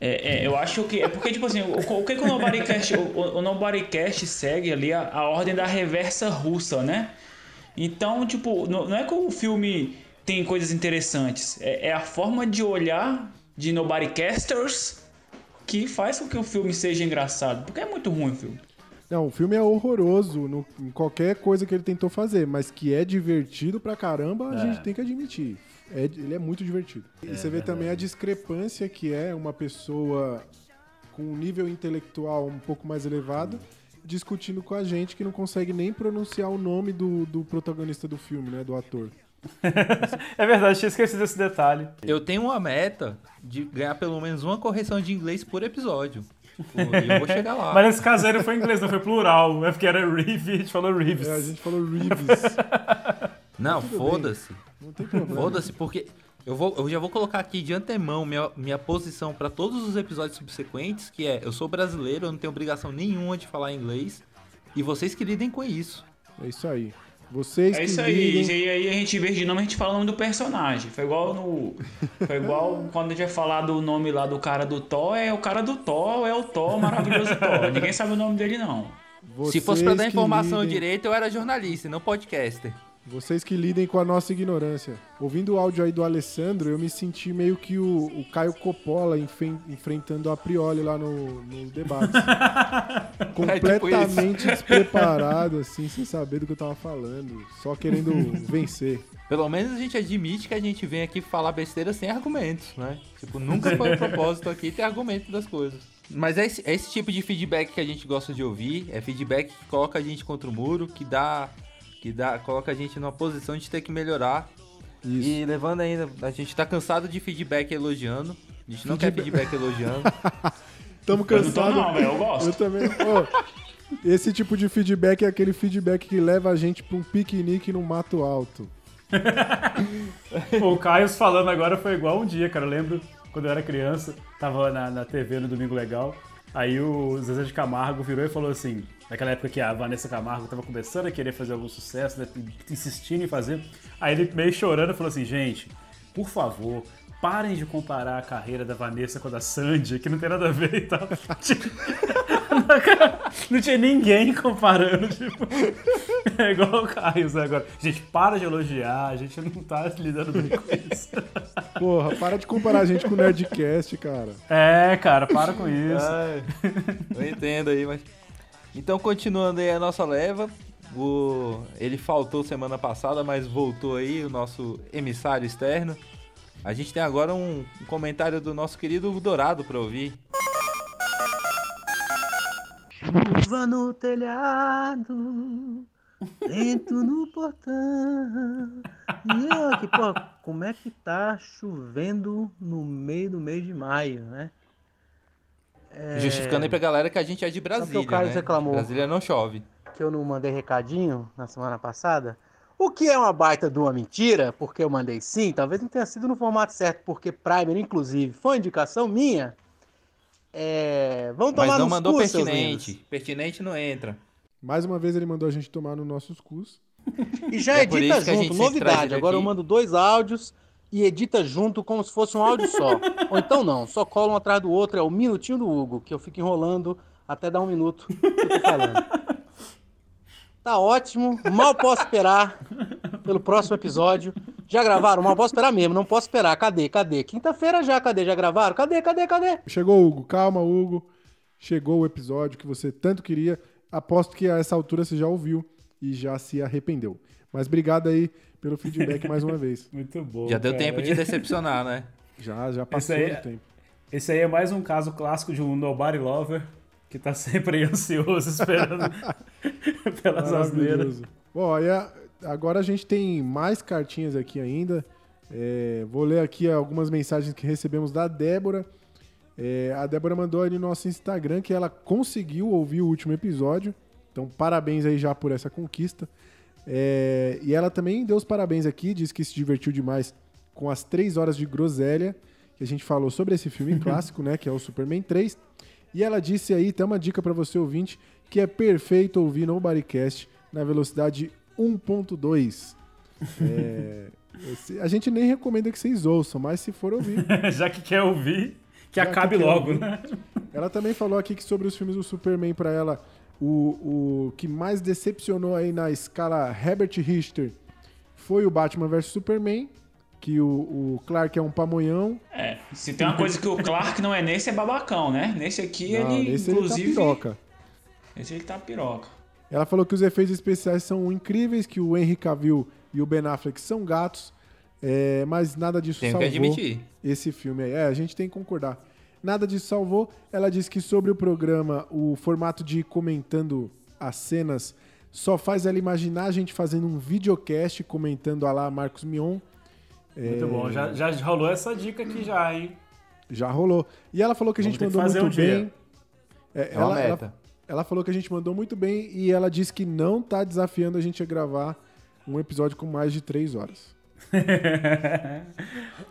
É, é, eu acho que. É porque, tipo assim, o, o que, que o Nobodycast. O, o Nobodycast segue ali a, a ordem da reversa russa, né? Então, tipo, não, não é que o filme tem coisas interessantes. É, é a forma de olhar de Nobodycasters que faz com que o filme seja engraçado. Porque é muito ruim o filme. Não, o filme é horroroso no- em qualquer coisa que ele tentou fazer, mas que é divertido pra caramba, a É. gente tem que admitir. É- ele é muito divertido. E você vê também a discrepância que é uma pessoa com um nível intelectual um pouco mais elevado discutindo com a gente que não consegue nem pronunciar o nome do, do protagonista do filme, né? Do ator. (laughs) É verdade, tinha esquecido esse detalhe. Eu tenho uma meta de ganhar pelo menos uma correção de inglês por episódio. E eu (laughs) vou chegar lá. Mas nesse caso aí não foi inglês, não foi plural. É porque era Reeve e a gente falou Reeves. É, a gente falou Reeves. Não, foda-se. Não tem problema. Foda-se, porque Eu, vou, eu já vou colocar aqui de antemão minha, minha posição pra todos os episódios subsequentes, que é, eu sou brasileiro, eu não tenho obrigação nenhuma de falar inglês, e vocês que lidem com isso. É isso aí. Vocês É que isso aí, lidem- e aí a gente, em vez de nome, a gente fala o nome do personagem. Foi igual no. Foi igual quando a gente ia falar do nome lá do cara do Thor, é o cara do Thor, é o Thor, maravilhoso Thor. (laughs) Ninguém sabe o nome dele, não. Se fosse pra Vocês dar informação lidem- direito, eu era jornalista, e não podcaster. Vocês que lidem com a nossa ignorância. Ouvindo o áudio aí do Alessandro, eu me senti meio que o, o Caio Coppola enfrentando a Prioli lá no, no debate. (laughs) Completamente despreparado, assim, sem saber do que eu tava falando. Só querendo (laughs) vencer. Pelo menos a gente admite que a gente vem aqui falar besteira sem argumentos, né? Tipo, nunca foi o propósito aqui ter argumento das coisas. Mas é esse, é esse tipo de feedback que a gente gosta de ouvir. É feedback que coloca a gente contra o muro, que dá. Que dá. coloca a gente numa posição de ter que melhorar. E levando ainda. A gente tá cansado de feedback elogiando. A gente não quer Feedback- elogiando. (laughs) Tamo Eu não tô não, velho, eu gosto. Eu também. Ô, esse tipo de feedback é aquele feedback que leva a gente pra um piquenique no mato alto. (laughs) o Caio falando agora foi igual um dia, cara. Eu lembro quando eu era criança, tava na, na TV no Domingo Legal. Aí o Zezé de Camargo virou e falou assim: naquela época que a Vanessa Camargo tava começando a querer fazer algum sucesso, né, insistindo em fazer. Aí ele meio chorando falou assim: gente, por favor. Parem de comparar a carreira da Vanessa com a da Sandy, que não tem nada a ver e tal. (laughs) Não tinha ninguém comparando, tipo. É igual o Caio, né, agora. Gente, para de elogiar, a gente não tá lidando bem com isso. (laughs) Porra, para de comparar a gente com o Nerdcast, cara. É, cara, para com isso. Ai, eu entendo aí, mas. Então, continuando aí a nossa leva. O... Ele faltou semana passada, mas voltou aí, o nosso emissário externo. A gente tem agora um, comentário do nosso querido Dourado pra ouvir. Chuva no telhado, vento no portão. E eu aqui, pô, como é que tá chovendo no meio do mês de maio, né? É, Justificando aí pra galera que a gente é de Brasília, que o Carlos né? reclamou? Brasília não chove. Que eu não mandei recadinho na semana passada. O que é uma baita de uma mentira, porque eu mandei sim, talvez não tenha sido no formato certo, porque Primer, inclusive, foi indicação minha. É... Vamos tomar Mas não mandou cus, pertinente. Pertinente não entra. Mais uma vez ele mandou a gente tomar nos nossos cus. E já (laughs) É edita junto, novidade. Agora eu mando dois áudios e edita junto como se fosse um áudio só. (laughs) Ou então não, só cola um atrás do outro, é o minutinho do Hugo, que eu fico enrolando até dar um minuto que eu tô falando. (laughs) Tá ótimo, mal posso esperar pelo próximo episódio. Já gravaram? Mal posso esperar mesmo, não posso esperar. Cadê? Cadê? Quinta-feira já, cadê? Já gravaram? Cadê? Cadê? Cadê? Chegou, Hugo. Calma, Hugo. Chegou o episódio que você tanto queria. Aposto que a essa altura você já ouviu e já se arrependeu. Mas obrigado aí pelo feedback (laughs) mais uma vez. Muito bom. Já deu cara. tempo de decepcionar, né? Já, já passou aí, do tempo. esse aí é mais um caso clássico de um nobody lover que tá sempre aí ansioso (laughs) esperando (laughs) pelas asneiras. Bom, a- agora a gente tem mais cartinhas aqui ainda. É, vou ler aqui algumas mensagens que recebemos da Débora. É, a Débora mandou aí no nosso Instagram que ela conseguiu ouvir o último episódio. Então, parabéns aí já por essa conquista. É, e ela também deu os parabéns aqui, disse que se divertiu demais com as três horas de groselha que a gente falou sobre esse filme (laughs) clássico, né? Que é o Superman 3. E ela disse aí, tem uma dica pra você ouvinte, que é perfeito ouvir no Bodycast na velocidade 1.2. (laughs) É, a gente nem recomenda que vocês ouçam, mas se for ouvir. (laughs) Já que quer ouvir, que acabe quer logo, né? Ela também falou aqui que sobre os filmes do Superman pra ela, o, o que mais decepcionou aí na escala Herbert Richter foi o Batman vs Superman, que o, o Clark é um pamonhão. É, se tem uma coisa que o Clark não é nesse, é babacão, né? Nesse aqui, Não, ele, nesse ele tá inclusive. piroca. Esse ele tá piroca. Ela falou que os efeitos especiais são incríveis, que o Henry Cavill e o Ben Affleck são gatos, é, mas nada disso Tenho que salvou admitir. esse filme aí. É, a gente tem que concordar. Nada disso salvou. Ela disse que sobre o programa, o formato de ir comentando as cenas só faz ela imaginar a gente fazendo um videocast comentando a lá Marcos Mion. Muito É, bom. Já, já rolou essa dica aqui já, hein? Já rolou. E ela falou que a Vamos gente que mandou fazer muito um dia. bem. É, É ela, ela- meta. ela falou que a gente mandou muito bem e ela disse que não tá desafiando a gente a gravar um episódio com mais de três horas. (laughs)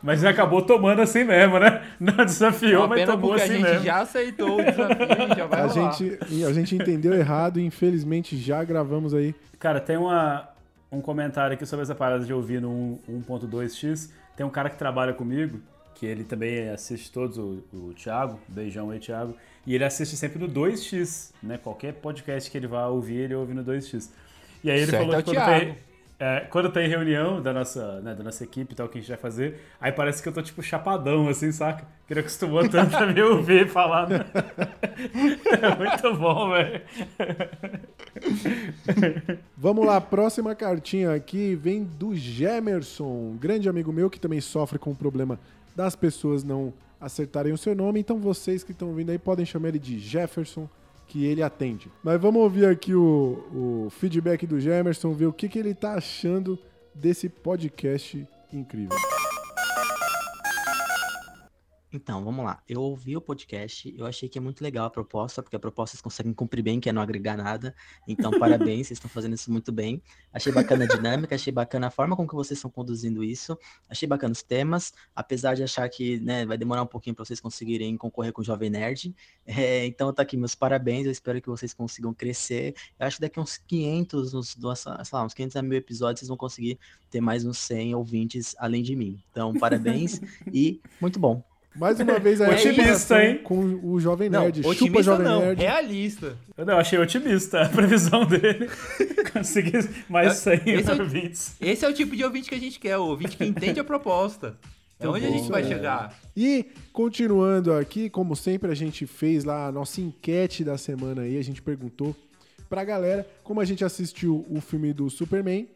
Mas acabou tomando assim mesmo, né? Não desafiou, mas tomou assim a gente mesmo. já aceitou o desafio e já (laughs) vai A rolar. gente, a gente entendeu errado e infelizmente já gravamos aí. Cara, tem uma, um comentário aqui sobre essa parada de ouvir no 1 1.2x. Tem um cara que trabalha comigo, que ele também assiste todos, o, o Thiago, beijão aí, Thiago. E ele assiste sempre no 2x, né? Qualquer podcast que ele vá ouvir, ele ouve no 2x. E aí ele Certo falou é que quando Thiago. tem, é, quando tem reunião da nossa, né, da nossa equipe e tal, que a gente vai fazer, aí parece que eu tô tipo chapadão, assim, saca? Que ele acostumou tanto a me ouvir falar. Né? (laughs) É muito bom, velho. Vamos lá, próxima cartinha aqui vem do Gemerson, grande amigo meu que também sofre com o problema das pessoas não acertarem o seu nome. Então vocês que estão vindo aí podem chamar ele de Jefferson, que ele atende. Mas vamos ouvir aqui o, o feedback do Gemerson, ver o que, que ele tá achando desse podcast incrível. Então, vamos lá. Eu ouvi o podcast, eu achei que é muito legal a proposta, porque a proposta vocês conseguem cumprir bem, que é não agregar nada. Então, (laughs) parabéns, vocês estão fazendo isso muito bem. Achei bacana a dinâmica, achei bacana a forma com que vocês estão conduzindo isso. Achei bacana os temas, apesar de achar que né, vai demorar um pouquinho para vocês conseguirem concorrer com o Jovem Nerd. (laughs) É, então, tá aqui meus parabéns, eu espero que vocês consigam crescer. Eu acho que daqui uns 500, uns, lá, uns 500 a mil episódios, vocês vão conseguir ter mais uns 100 ouvintes além de mim. Então, parabéns (laughs) e muito bom. Mais uma vez aí, Otimista, a hein? Com o Jovem Não, Nerd. Chupa otimista Jovem não, Nerd. realista. Eu não, achei otimista a previsão dele. (laughs) Conseguir mais 100 Esse é, o, ouvintes. esse é o tipo de ouvinte que a gente quer, o ouvinte que entende a proposta. (laughs) Então onde a gente vai É. chegar? E continuando aqui, como sempre a gente fez lá a nossa enquete da semana aí, a gente perguntou pra galera como a gente assistiu o filme do Superman,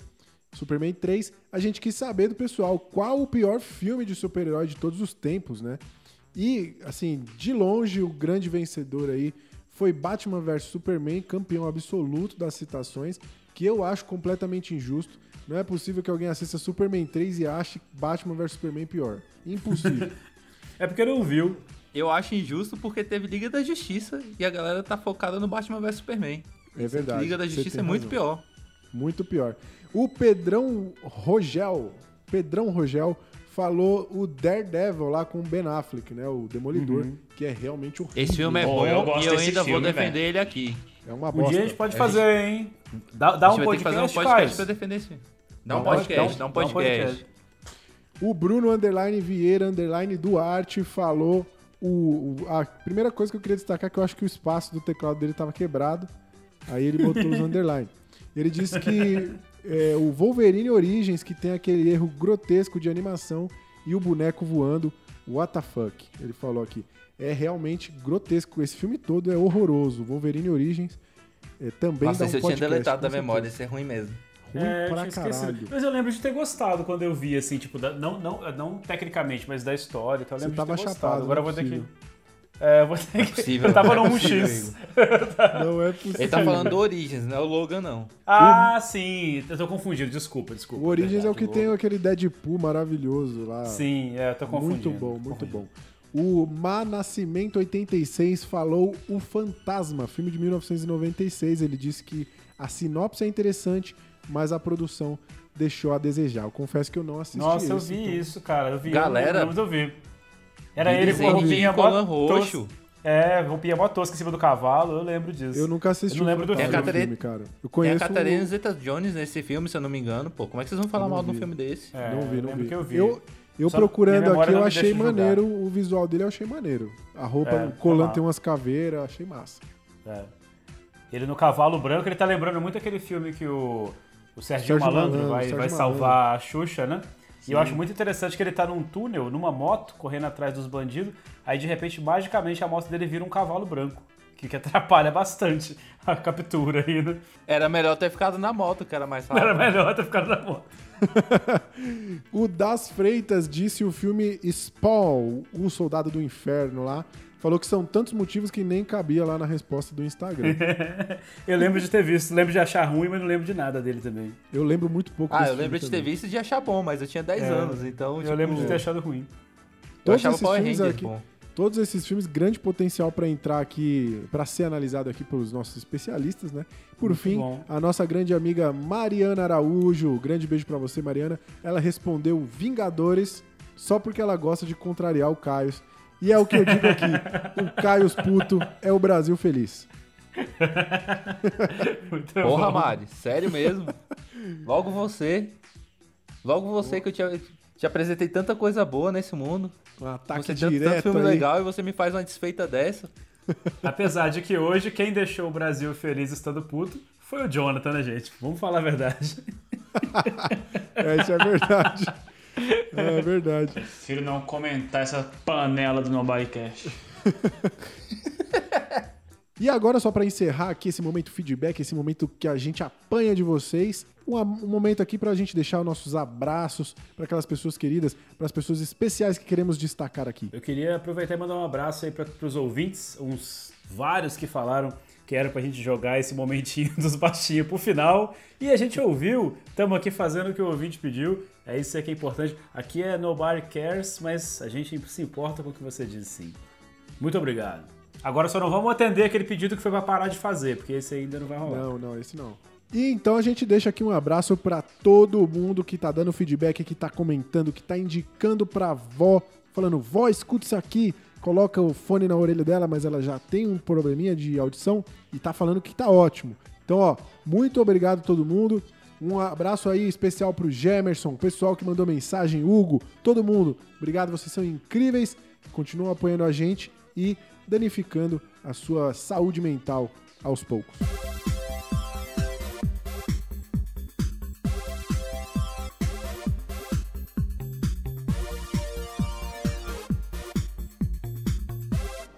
Superman 3, a gente quis saber do pessoal qual o pior filme de super-herói de todos os tempos, né? E, assim, de longe, o grande vencedor aí foi Batman vs Superman, campeão absoluto das citações, que eu acho completamente injusto. Não é possível que alguém assista Superman 3 e ache Batman vs Superman pior. Impossível. (laughs) É porque não viu. Eu acho injusto porque teve Liga da Justiça e a galera tá focada no Batman vs Superman. É verdade. Liga da Justiça é muito razão. pior. Muito pior. O Pedrão Rogel, Pedrão Rogel falou o Daredevil lá com o Ben Affleck, né? O Demolidor, Uhum. que é realmente horrível. Esse filme é Pô, bom eu gosto e eu ainda filme, vou defender velho. ele aqui. É uma Um bosta. dia a gente pode A fazer, hein? Dá, dá um que fazer um podcast, podcast faz. pra defender esse filme. Dá Dá um um podcast, dá um Dá um podcast. O Bruno Underline Vieira Underline Duarte falou o, o- a primeira coisa que eu queria destacar é que eu acho que o espaço do teclado dele estava quebrado. Aí ele botou os (laughs) underline. Ele disse que é, o Wolverine Origins, que tem aquele erro grotesco de animação e o boneco voando, what the fuck? Ele falou aqui. É realmente grotesco. Esse filme todo é horroroso. Wolverine Origins é, também Nossa, dá um esse eu tinha deletado da memória, esse é ruim mesmo. Ruim É, pra caralho. Mas eu lembro de ter gostado quando eu vi, assim, tipo, da- não, não, não tecnicamente, mas da história. Então eu Você lembro tava de ter gostado. chapado, Agora eu vou é ter que. É, eu vou ter que. possível, eu (laughs) tava não é no possível, 1x. Não é possível. Ele tá falando do Origins, não é o Logan, não. Ah, sim. Eu tô confundindo, desculpa, desculpa. O Origins é o verdade, que tem aquele Deadpool maravilhoso lá. Sim, é, eu tô confundindo. Muito bom, muito bom. O Ma Nascimento 86 falou O Fantasma, filme de 1996. Ele disse que a sinopse é interessante, mas a produção deixou a desejar. Eu confesso que eu não assisti Nossa, eu esse, vi então- isso, cara. Eu vi. Galera, eu, eu vi. Era ele com a roupinha mó colã tosca. roxo. É, roupinha mó tosca em cima do cavalo, eu lembro disso. Eu nunca assisti Eu não lembro o do a filme. Filme, cara. Eu tem a conheço Catarina o- Zeta-Jones nesse filme, se eu não me engano. Pô, como é que vocês vão falar mal de um filme desse? É, não vi, eu não vi. que eu vi. Eu, eu Só procurando aqui, eu achei deixa julgar. maneiro o visual dele, eu achei maneiro. A roupa, É, o colã é tem umas caveiras, achei massa. É. Ele no cavalo branco, ele tá lembrando muito aquele filme que o, o Serginho Sérgio Malandro, Malandro, vai, Sérgio vai salvar a Xuxa, né? E eu acho muito interessante que ele tá num túnel, numa moto, correndo atrás dos bandidos, aí de repente, magicamente, a moto dele vira um cavalo branco. Que, que atrapalha bastante a captura aí, né? Era melhor ter ficado na moto, que era mais rápido. Era melhor ter ficado na moto. (laughs) O Das Freitas disse o filme Spawn, o Soldado do Inferno lá. Falou que são tantos motivos que nem cabia lá na resposta do Instagram. (laughs) eu lembro de ter visto, lembro de achar ruim, mas não lembro de nada dele também. Eu lembro muito pouco Ah, desse eu lembro de ter também. visto e de achar bom, mas eu tinha 10 É, anos, então, Eu tipo, lembro de ter achado ruim. Eu Todos achava esses Power Rangers aqui, bom. Todos esses filmes, grande potencial para entrar aqui, para ser analisado aqui pelos nossos especialistas, né? Por Muito fim, bom. a nossa grande amiga Mariana Araújo, grande beijo para você, Mariana. Ela respondeu Vingadores só porque ela gosta de contrariar o Caio. E é o que eu digo aqui: o Caio puto é o Brasil feliz. Porra, Mari, sério mesmo? Logo você. Logo você que eu te, te apresentei tanta coisa boa nesse mundo. Um ataque você direto tanto filme aí. legal e você me faz uma desfeita dessa. Apesar de que hoje quem deixou o Brasil feliz estando puto foi o Jonathan, né, gente? Vamos falar a verdade. (laughs) É, isso é verdade. É verdade. Prefiro não comentar essa panela do Nobodycast. (laughs) E agora, só para encerrar aqui esse momento feedback, esse momento que a gente apanha de vocês, um, a- um momento aqui para a gente deixar os nossos abraços para aquelas pessoas queridas, para as pessoas especiais que queremos destacar aqui. Eu queria aproveitar e mandar um abraço aí para os ouvintes, uns vários que falaram que era pra gente jogar esse momentinho (laughs) dos baixinhos pro final. E a gente ouviu, estamos aqui fazendo o que o ouvinte pediu. É isso que é importante. Aqui é Nobody Cares, mas a gente se importa com o que você diz sim. Muito obrigado. Agora só não vamos atender aquele pedido que foi pra parar de fazer, porque esse ainda não vai rolar. Não, não, esse não. E então a gente deixa aqui um abraço para todo mundo que tá dando feedback, que tá comentando, que tá indicando pra vó, falando, vó, escuta isso aqui, coloca o fone na orelha dela, mas ela já tem um probleminha de audição e tá falando que tá ótimo. Então, ó, muito obrigado a todo mundo. Um abraço aí especial pro Gemerson, pessoal que mandou mensagem, Hugo, todo mundo. Obrigado, vocês são incríveis. Continuam apoiando a gente e danificando a sua saúde mental aos poucos.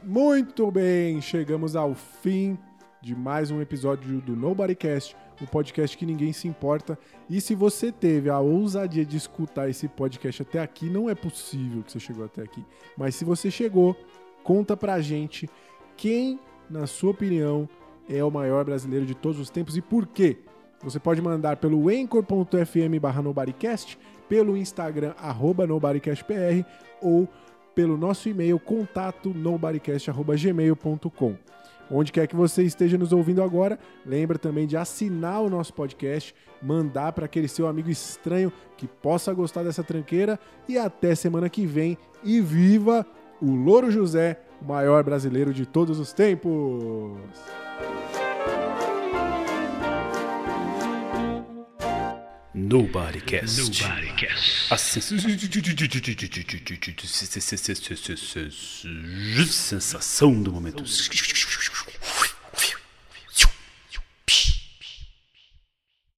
Muito bem, chegamos ao fim de mais um episódio do Nobodycast, o podcast que ninguém se importa. E se você teve a ousadia de escutar esse podcast até aqui, não é possível que você chegou até aqui. Mas se você chegou, conta pra gente quem, na sua opinião, é o maior brasileiro de todos os tempos e por quê. Você pode mandar pelo anchor.fm barra nobodycast, pelo Instagram arroba nobodycastpr ou pelo nosso e-mail contato nobodycast.gmail.com. Onde quer que você esteja nos ouvindo agora, lembra também de assinar o nosso podcast, mandar para aquele seu amigo estranho que possa gostar dessa tranqueira e até semana que vem e viva o Louro José, o maior brasileiro de todos os tempos. Nobody Cast. Nobody Cast. A (laughs) sensação do momento.